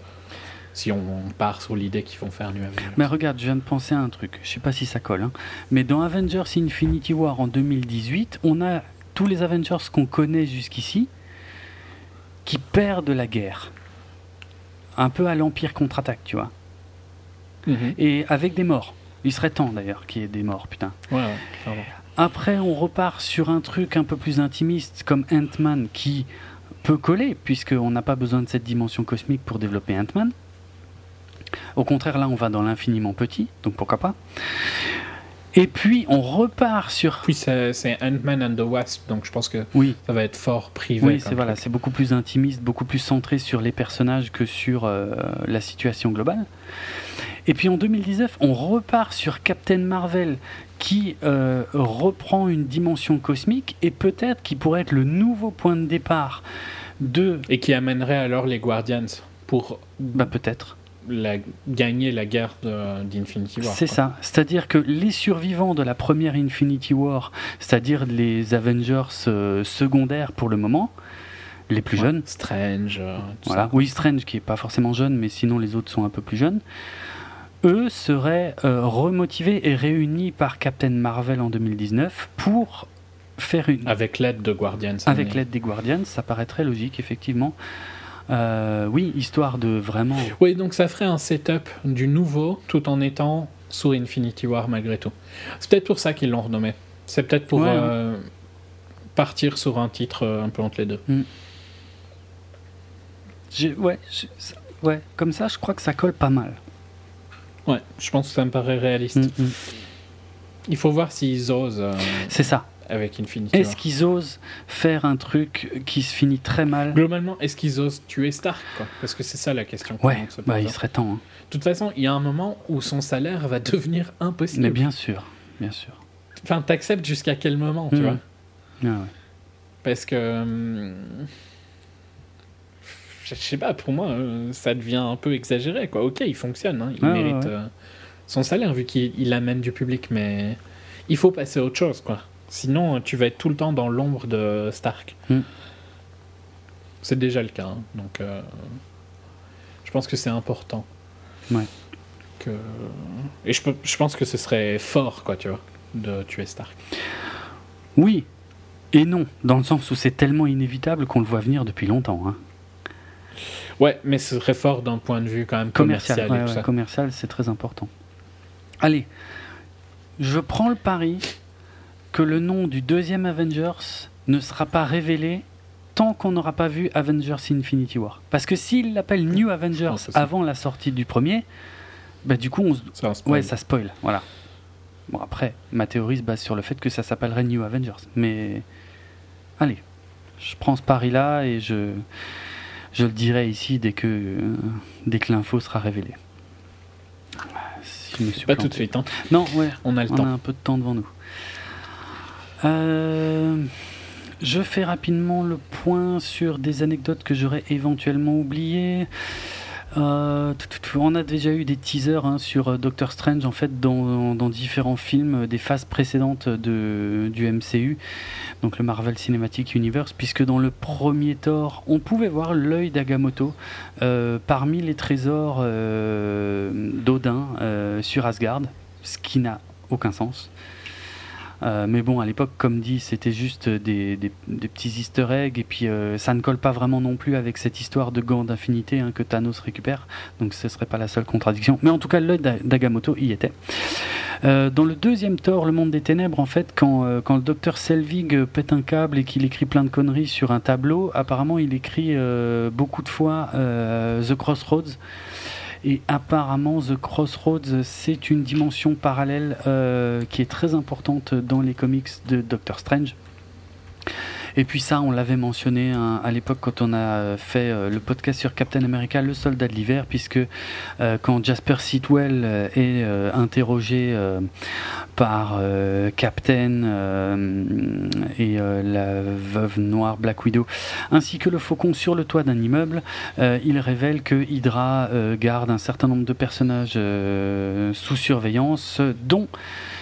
Speaker 2: Si on part sur l'idée qu'ils vont faire New Avengers.
Speaker 1: Mais regarde, je viens de penser à un truc. Je sais pas si ça colle. hein. Mais dans Avengers Infinity War en 2018, on a tous les Avengers qu'on connaît jusqu'ici qui perdent la guerre. Un peu à l'Empire contre-attaque, tu vois.
Speaker 2: Mhm.
Speaker 1: Et avec des morts. Il serait temps d'ailleurs qu'il y ait des morts, putain.
Speaker 2: Ouais, ouais, clairement.
Speaker 1: Après, on repart sur un truc un peu plus intimiste comme Ant-Man qui peut coller, puisqu'on n'a pas besoin de cette dimension cosmique pour développer Ant-Man. Au contraire, là, on va dans l'infiniment petit, donc pourquoi pas. Et puis, on repart sur.
Speaker 2: Puis c'est Ant-Man and the Wasp, donc je pense que
Speaker 1: Oui,
Speaker 2: ça va être fort privé.
Speaker 1: oui c'est voilà, c'est beaucoup plus intimiste, beaucoup plus centré sur les personnages que sur euh, la situation globale. Et puis en 2019, on repart sur Captain Marvel qui euh, reprend une dimension cosmique et peut-être qui pourrait être le nouveau point de départ de...
Speaker 2: Et qui amènerait alors les Guardians pour
Speaker 1: Bah peut-être.
Speaker 2: la, gagner la guerre d'Infinity War.
Speaker 1: C'est ça. C'est-à-dire que les survivants de la première Infinity War, c'est-à-dire les Avengers euh, secondaires pour le moment, les plus
Speaker 2: Ouais.
Speaker 1: jeunes,
Speaker 2: Strange. euh,
Speaker 1: Voilà.
Speaker 2: ça.
Speaker 1: Oui, Strange qui est pas forcément jeune, mais sinon les autres sont un peu plus jeunes. Eux seraient euh, remotivés et réunis par Captain Marvel en 2019 pour faire une.
Speaker 2: Avec l'aide de Guardians.
Speaker 1: Avec l'aide des Guardians, ça paraît très logique, effectivement. Euh, oui, histoire de vraiment.
Speaker 2: Oui, donc ça ferait un setup du nouveau tout en étant sous Infinity War malgré tout. C'est peut-être pour ça qu'ils l'ont renommé. C'est peut-être pour
Speaker 1: Ouais,
Speaker 2: euh, partir sur un titre un peu entre les deux.
Speaker 1: J'ai- Ouais, ouais, comme ça, je crois que ça colle pas mal.
Speaker 2: Ouais, je pense que ça me paraît réaliste.
Speaker 1: Mm, mm.
Speaker 2: Il faut voir s'ils osent euh,
Speaker 1: C'est ça.
Speaker 2: avec Infinity
Speaker 1: Est-ce qu'ils osent faire un truc qui se finit très mal
Speaker 2: Globalement, est-ce qu'ils osent tuer Stark quoi? Parce que c'est ça la question.
Speaker 1: Ouais, bah, il serait temps. hein.
Speaker 2: De toute façon, il y a un moment où son salaire va devenir impossible.
Speaker 1: Mais bien sûr, bien sûr.
Speaker 2: Enfin, t'acceptes jusqu'à quel moment, tu
Speaker 1: Mm.
Speaker 2: vois?
Speaker 1: Ah ouais.
Speaker 2: Parce que. Je sais pas, pour moi, euh, ça devient un peu exagéré, quoi. Ok, il fonctionne, hein, il
Speaker 1: ouais,
Speaker 2: mérite
Speaker 1: ouais.
Speaker 2: euh, son salaire vu qu'il il amène du public, mais il faut passer à autre chose, quoi. Sinon, tu vas être tout le temps dans l'ombre de Stark.
Speaker 1: Mm.
Speaker 2: C'est déjà le cas, hein, donc euh, je pense que c'est important.
Speaker 1: Ouais.
Speaker 2: Que... Et je, je pense que ce serait fort, quoi, tu vois, de tuer Stark.
Speaker 1: Oui et non, dans le sens où c'est tellement inévitable qu'on le voit venir depuis longtemps. hein.
Speaker 2: Ouais, mais ce serait fort d'un point de vue quand même
Speaker 1: Commercial,
Speaker 2: commercial,
Speaker 1: ouais,
Speaker 2: et tout
Speaker 1: ouais,
Speaker 2: ça.
Speaker 1: commercial, c'est très important. Allez, je prends le pari que le nom du deuxième Avengers ne sera pas révélé tant qu'on n'aura pas vu Avengers Infinity War. Parce que s'il l'appelle New Avengers avant la sortie du premier, bah du coup, on se...
Speaker 2: Spoil.
Speaker 1: ouais, ça spoil. Voilà. Bon, après, ma théorie se base sur le fait que ça s'appellerait New Avengers. Mais allez, je prends ce pari-là et je, je le dirai ici dès que, euh, dès que l'info sera révélée. Si je me suis
Speaker 2: Pas tout de suite, hein.
Speaker 1: Non, ouais,
Speaker 2: on a le
Speaker 1: on
Speaker 2: temps.
Speaker 1: a un peu de temps devant nous. Euh, je fais rapidement le point sur des anecdotes que j'aurais éventuellement oubliées. Euh, on a déjà eu des teasers hein, sur euh, Doctor Strange en fait dans, différents films euh, des phases précédentes de, du MCU, donc le Marvel Cinematic Universe, puisque dans le premier Thor, on pouvait voir l'œil d'Agamotto parmi les trésors d'Odin sur Asgard, ce qui n'a aucun sens. Euh, mais bon, à l'époque, comme dit, c'était juste des, des- petits easter eggs, et puis euh, ça ne colle pas vraiment non plus avec cette histoire de gants d'infinité hein, que Thanos récupère, donc ce serait pas la seule contradiction. Mais en tout cas, l'œil d'A- d'Agamotto y était. Euh, dans le deuxième Thor, le monde des ténèbres, en fait, quand, quand le docteur Selvig pète un câble et qu'il écrit plein de conneries sur un tableau, apparemment il écrit beaucoup de fois The Crossroads. Et apparemment, The Crossroads, c'est une dimension parallèle euh, qui est très importante dans les comics de Doctor Strange. Et puis ça, on l'avait mentionné hein, à l'époque quand on a fait euh, le podcast sur Captain America, le soldat de l'hiver, puisque euh, quand Jasper Sitwell euh, est interrogé par Captain et la veuve noire Black Widow, ainsi que le faucon sur le toit d'un immeuble, il révèle que Hydra garde un certain nombre de personnages sous surveillance, dont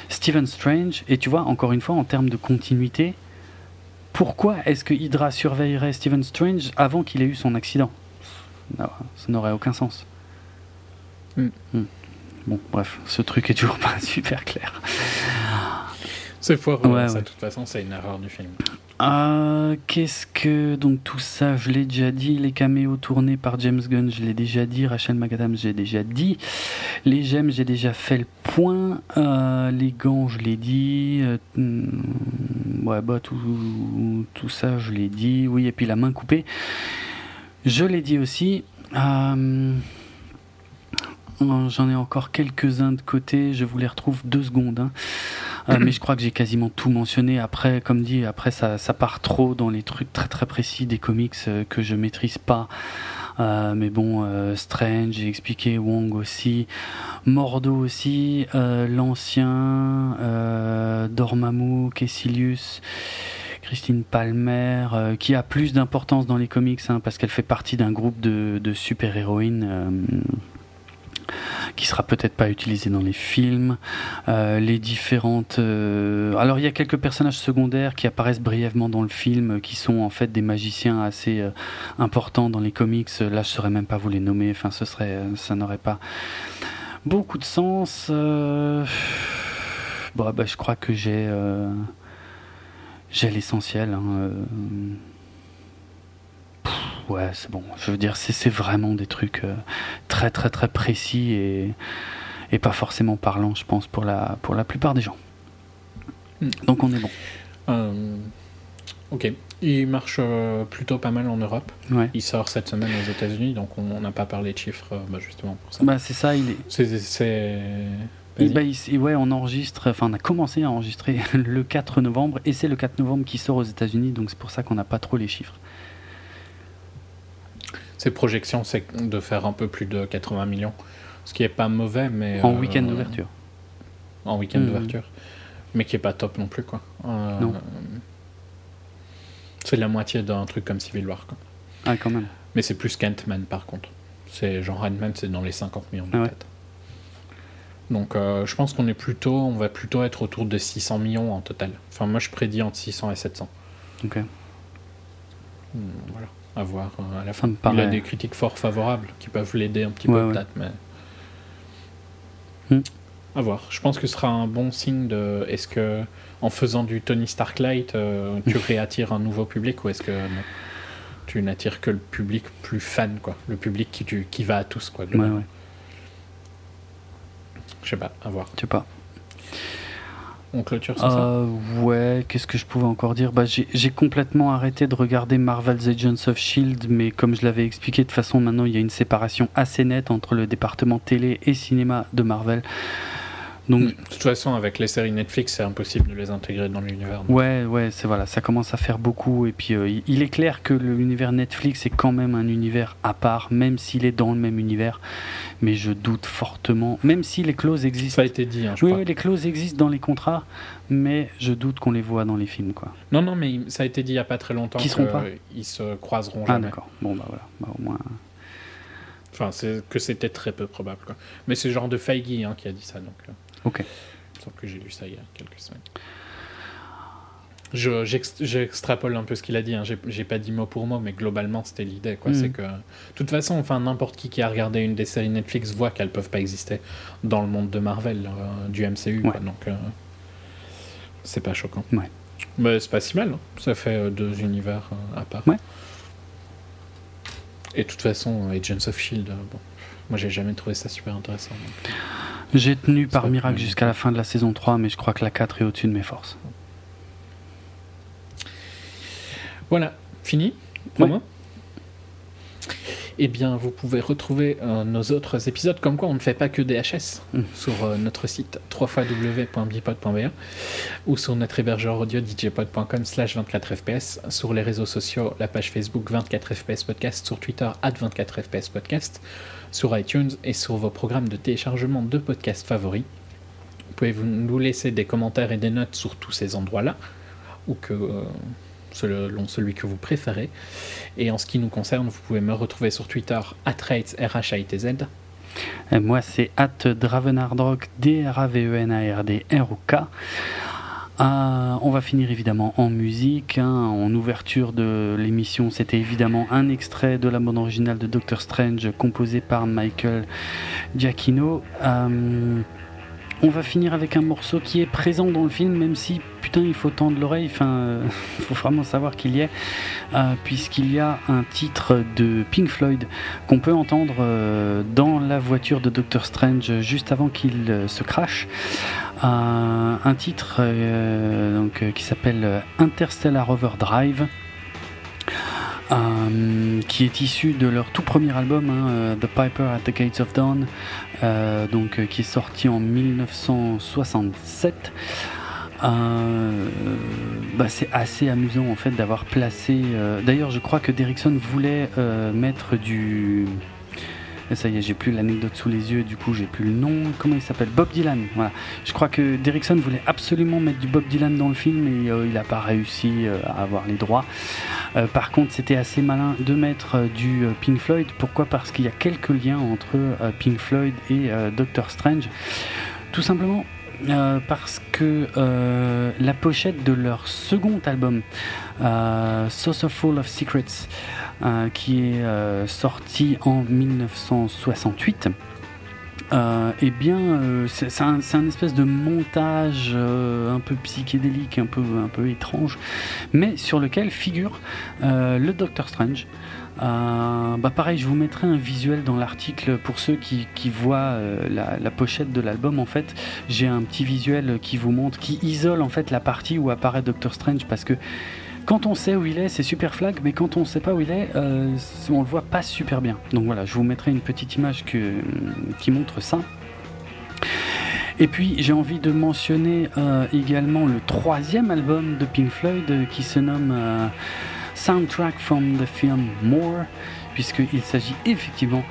Speaker 1: Stephen Strange. Et tu vois, encore une fois, en termes de continuité, pourquoi est-ce que Hydra surveillerait Stephen Strange avant qu'il ait eu son accident? Ça n'aurait aucun sens. Hmm. Hmm. Bon, bref, ce truc est toujours <laughs> pas super clair.
Speaker 2: C'est foireux, ouais, ça, de toute façon, c'est une erreur du film.
Speaker 1: Euh, Qu'est-ce que. Donc, tout ça, je l'ai déjà dit. Les caméos tournés par James Gunn, je l'ai déjà dit. Rachel McAdams, j'ai déjà dit. Les gemmes, j'ai déjà fait le point. Euh, les gants, je l'ai dit. Euh, hmm, ouais, bah, tout, tout ça, je l'ai dit. Oui, et puis la main coupée. Je l'ai dit aussi. Euh, j'en ai encore quelques-uns de côté. Je vous les retrouve deux secondes. Hein. Euh, mais je crois que j'ai quasiment tout mentionné. Après, comme dit, après ça, ça, part trop dans les trucs très très précis des comics euh, que je maîtrise pas. Euh, mais bon, Strange, j'ai expliqué, Wong aussi, Mordo aussi, l'ancien, Dormammu, Kessilius. Christine Palmer, qui a plus d'importance dans les comics, hein, parce qu'elle fait partie d'un groupe de super-héroïnes qui sera peut-être pas utilisé dans les films. Euh, les différentes. Euh, alors il y a quelques personnages secondaires qui apparaissent brièvement dans le film, qui sont en fait des magiciens assez euh, importants dans les comics. Là, je saurais même pas vous les nommer. Enfin, ce serait, ça n'aurait pas beaucoup de sens. Bon, bah, je crois que j'ai j'ai l'essentiel. Hein, ouais, c'est bon. Je veux dire, c'est vraiment des trucs euh, très très très précis et, et pas forcément parlants, je pense, pour la, pour la plupart des gens. Hmm. Donc on est bon.
Speaker 2: Euh, ok. Il marche euh, plutôt pas mal en Europe.
Speaker 1: Ouais.
Speaker 2: Il sort cette semaine aux États-Unis, donc on n'a pas parlé de chiffres bah, justement pour ça.
Speaker 1: Bah, c'est ça, il est.
Speaker 2: C'est.
Speaker 1: Bah, ouais, on enregistre, enfin on a commencé à enregistrer <laughs> le 4 novembre et c'est le 4 novembre qui sort aux États-Unis, donc c'est pour ça qu'on n'a pas trop les chiffres.
Speaker 2: Ses projections, c'est de faire un peu plus de 80 millions. Ce qui est pas mauvais, mais.
Speaker 1: En euh, week-end d'ouverture.
Speaker 2: En week-end hmm. d'ouverture. Mais qui est pas top non plus, quoi. Euh,
Speaker 1: non.
Speaker 2: C'est la moitié d'un truc comme Civil War, quoi.
Speaker 1: Ah, quand même.
Speaker 2: Mais c'est plus qu'Ant-Man, par contre. C'est genre Ant-Man, c'est dans les 50 millions de ah tête. Donc euh, je pense qu'on est plutôt, on va plutôt être autour de 600 millions en total. Enfin moi je prédis entre 600 et 700.
Speaker 1: Ok.
Speaker 2: Hmm, voilà à voir euh, à la fin. Il a des critiques fort favorables qui peuvent l'aider un petit peu peut-être, mais. Hmm. À voir. Je pense que ce sera un bon signe de. Est-ce que en faisant du Tony Stark Light, euh, tu réattires un nouveau public ou est-ce que tu n'attires que le public plus fan, quoi, le public qui, tu, qui va à tous, quoi.
Speaker 1: Ouais, ouais.
Speaker 2: Je sais pas, à voir.
Speaker 1: Je sais pas
Speaker 2: on
Speaker 1: euh, Ouais, qu'est-ce que je pouvais encore dire bah, J'ai complètement arrêté de regarder Marvel's Agents of Shield, mais comme je l'avais expliqué, de toute façon, maintenant il y a une séparation assez nette entre le département télé et cinéma de Marvel.
Speaker 2: Donc, de toute façon, avec les séries Netflix, c'est impossible de les intégrer dans l'univers.
Speaker 1: Ouais, ouais, c'est voilà, ça commence à faire beaucoup. Et puis, euh, il est clair que l'univers Netflix est quand même un univers à part, même s'il est dans le même univers. Mais je doute fortement, même si les clauses existent.
Speaker 2: Ça a été dit, hein, je
Speaker 1: oui,
Speaker 2: crois.
Speaker 1: Oui, les clauses existent dans les contrats, mais je doute qu'on les voit dans les films, quoi.
Speaker 2: Non, non, mais ça a été dit il y a pas très longtemps.
Speaker 1: Qu'ils seront pas.
Speaker 2: Ils se croiseront
Speaker 1: ah,
Speaker 2: jamais.
Speaker 1: Ah, d'accord. Bon, bah voilà, bah, au moins.
Speaker 2: Enfin, c'est que c'était très peu probable, quoi. Mais c'est le genre de Feige hein, qui a dit ça, donc.
Speaker 1: Ok
Speaker 2: que j'ai lu ça il y a quelques semaines. J'extrapole un peu ce qu'il a dit, hein. j'ai pas dit mot pour mot, mais globalement c'était l'idée. quoi. C'est mm. que, de toute façon, enfin, n'importe qui qui a regardé une des séries Netflix voit qu'elles peuvent pas exister dans le monde de Marvel, euh, du MCU. donc, euh, c'est pas choquant.
Speaker 1: Ouais.
Speaker 2: Mais c'est pas si mal, hein. ça fait euh, deux univers à part. Et de toute façon, Agents of Shield, bon, moi j'ai jamais trouvé ça super intéressant.
Speaker 1: J'ai tenu par miracle jusqu'à la fin de la saison 3, mais je crois que la 4 est au-dessus de mes forces.
Speaker 2: Voilà, fini pour moi. eh bien, vous pouvez retrouver euh, nos autres épisodes, comme quoi on ne fait pas que DHS,
Speaker 1: Mm.
Speaker 2: sur euh, notre site www.bipod.be ou sur notre hébergeur audio djpod.com slash 24fps, sur les réseaux sociaux, la page Facebook 24fps podcast, sur Twitter at 24fps podcast, sur iTunes et sur vos programmes de téléchargement de podcasts favoris. Vous pouvez nous laisser des commentaires et des notes sur tous ces endroits-là, ou que euh, selon celui que vous préférez. Et en ce qui nous concerne, vous pouvez me retrouver sur Twitter.
Speaker 1: Et moi, c'est Dravenardrock, D-R-A-V-E-N-A-R-D-R-O-K. Euh, on va finir évidemment en musique. hein. En ouverture de l'émission, c'était évidemment un extrait de la bande originale de Doctor Strange composé par Michael Giacchino. Euh, on va finir avec un morceau qui est présent dans le film, même si putain il faut tendre l'oreille. Enfin, il <laughs> faut vraiment savoir qu'il y est, euh, puisqu'il y a un titre de Pink Floyd qu'on peut entendre euh, dans la voiture de Doctor Strange juste avant qu'il euh, se crache. Euh, un titre euh, euh, qui s'appelle euh, Interstellar Overdrive. euh, qui est issu de leur tout premier album, hein, euh, The Piper at the Gates of Dawn, euh, donc, euh, qui est sorti en 1967. Euh, bah, c'est assez amusant en fait d'avoir placé. euh, D'ailleurs, je crois que Derrickson voulait mettre du. Et ça y est, j'ai plus l'anecdote sous les yeux, du coup j'ai plus le nom. Comment il s'appelle? Bob Dylan. Voilà. Je crois que Derrickson voulait absolument mettre du Bob Dylan dans le film et euh, il n'a pas réussi euh, à avoir les droits. Euh, par contre, c'était assez malin de mettre du Pink Floyd. Pourquoi? Parce qu'il y a quelques liens entre Pink Floyd et Doctor Strange. Tout simplement parce que la pochette de leur second album, euh, Saucer Full of Secrets, euh, qui est euh, sorti en 1968, euh, eh bien, euh, c'est un, espèce de montage un peu psychédélique, un peu, un peu étrange, mais sur lequel figure le Doctor Strange. Bah pareil, je vous mettrai un visuel dans l'article pour ceux qui, voient la, la pochette de l'album. En fait, j'ai un petit visuel qui vous montre, qui isole en fait la partie où apparaît Doctor Strange parce que quand on sait où il est, c'est super flag, mais quand on sait pas où il est, euh, on le voit pas super bien. Donc voilà, je vous mettrai une petite image qui montre ça. Et puis j'ai envie de mentionner euh, également le troisième album de Pink Floyd euh, qui se nomme euh, Soundtrack from the Film More, puisqu'il s'agit effectivement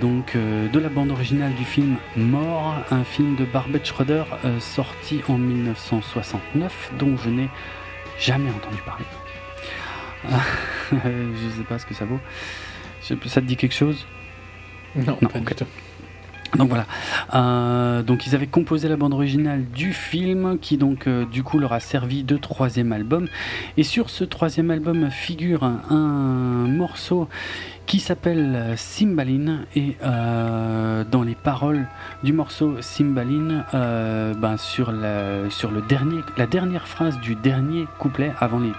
Speaker 1: donc de la bande originale du film More, un film de Barbet Schroeder sorti en 1969, dont je n'ai jamais entendu parler. Euh, <laughs> je sais pas ce que ça vaut. Ça te dit quelque chose?
Speaker 2: Non,
Speaker 1: Non,
Speaker 2: pas du tout.
Speaker 1: Donc voilà. Euh, donc ils avaient composé la bande originale du film qui donc euh, du coup leur a servi de troisième album. Et sur ce troisième album figure un, morceau qui s'appelle Cymbaline et euh, dans les paroles du morceau Cymbaline, ben, sur, la, la dernière phrase du dernier couplet avant les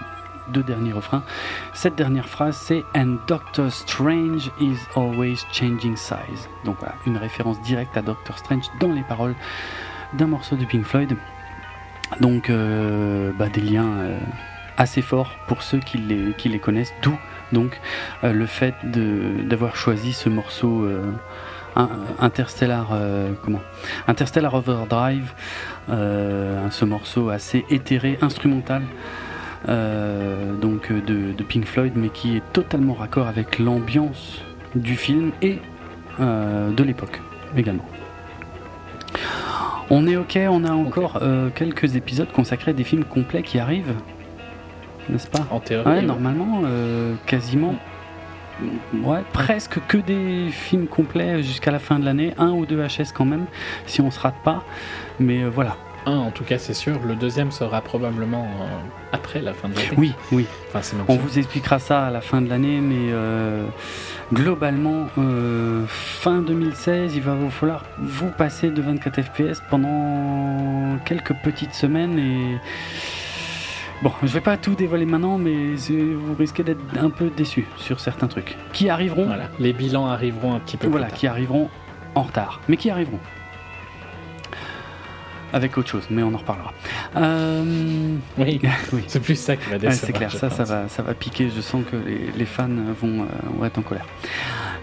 Speaker 1: deux derniers refrains, cette dernière phrase c'est And Doctor Strange is always changing size. Donc voilà, une référence directe à Doctor Strange dans les paroles d'un morceau de Pink Floyd. Donc euh, bah, des liens euh, assez forts pour ceux qui les, connaissent, d'où donc euh, le fait d'avoir choisi ce morceau Interstellar, comment? Interstellar Overdrive, euh, ce morceau assez éthéré, instrumental. Euh, donc euh, de, de Pink Floyd, mais qui est totalement raccord avec l'ambiance du film et euh, de l'époque également. On est ok, on a encore euh, quelques épisodes consacrés à des films complets qui arrivent, n'est-ce pas?
Speaker 2: En théorie,
Speaker 1: Ouais, normalement, euh, quasiment. Ouais, presque que des films complets jusqu'à la fin de l'année, un ou deux HS quand même, si on se rate pas. Mais euh, voilà.
Speaker 2: Un en tout cas, c'est sûr. Le deuxième sera probablement euh, après la fin de l'année.
Speaker 1: Oui, oui.
Speaker 2: Enfin,
Speaker 1: On
Speaker 2: sûr.
Speaker 1: vous expliquera ça à la fin de l'année, mais euh, globalement, euh, fin 2016, il va vous falloir vous passer de 24 FPS pendant quelques petites semaines et bon, je vais pas tout dévoiler maintenant, mais vous risquez d'être un peu déçus sur certains trucs qui arriveront, voilà,
Speaker 2: Voilà. Les bilans arriveront un petit peu plus tard.
Speaker 1: qui arriveront en retard, mais qui arriveront. Avec autre chose, mais on en reparlera. Euh,
Speaker 2: Oui, <laughs> c'est plus ça qui va
Speaker 1: ouais,
Speaker 2: décevoir.
Speaker 1: c'est clair, ça, ça va, ça va piquer. Je sens que les, les fans vont, euh, vont être en colère.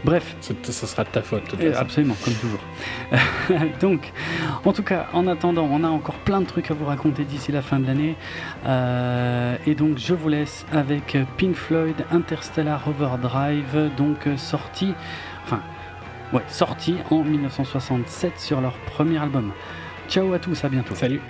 Speaker 1: Bref,
Speaker 2: Ça sera de ta faute. de toute
Speaker 1: euh, absolument, comme toujours. <laughs> Donc, en tout cas, en attendant, on a encore plein de trucs à vous raconter d'ici la fin de l'année. Euh, et donc, je vous laisse avec Pink Floyd Interstellar Overdrive, donc sorti, enfin, ouais, sorti en 1967 sur leur premier album. Ciao à tous, à bientôt.
Speaker 2: Salut.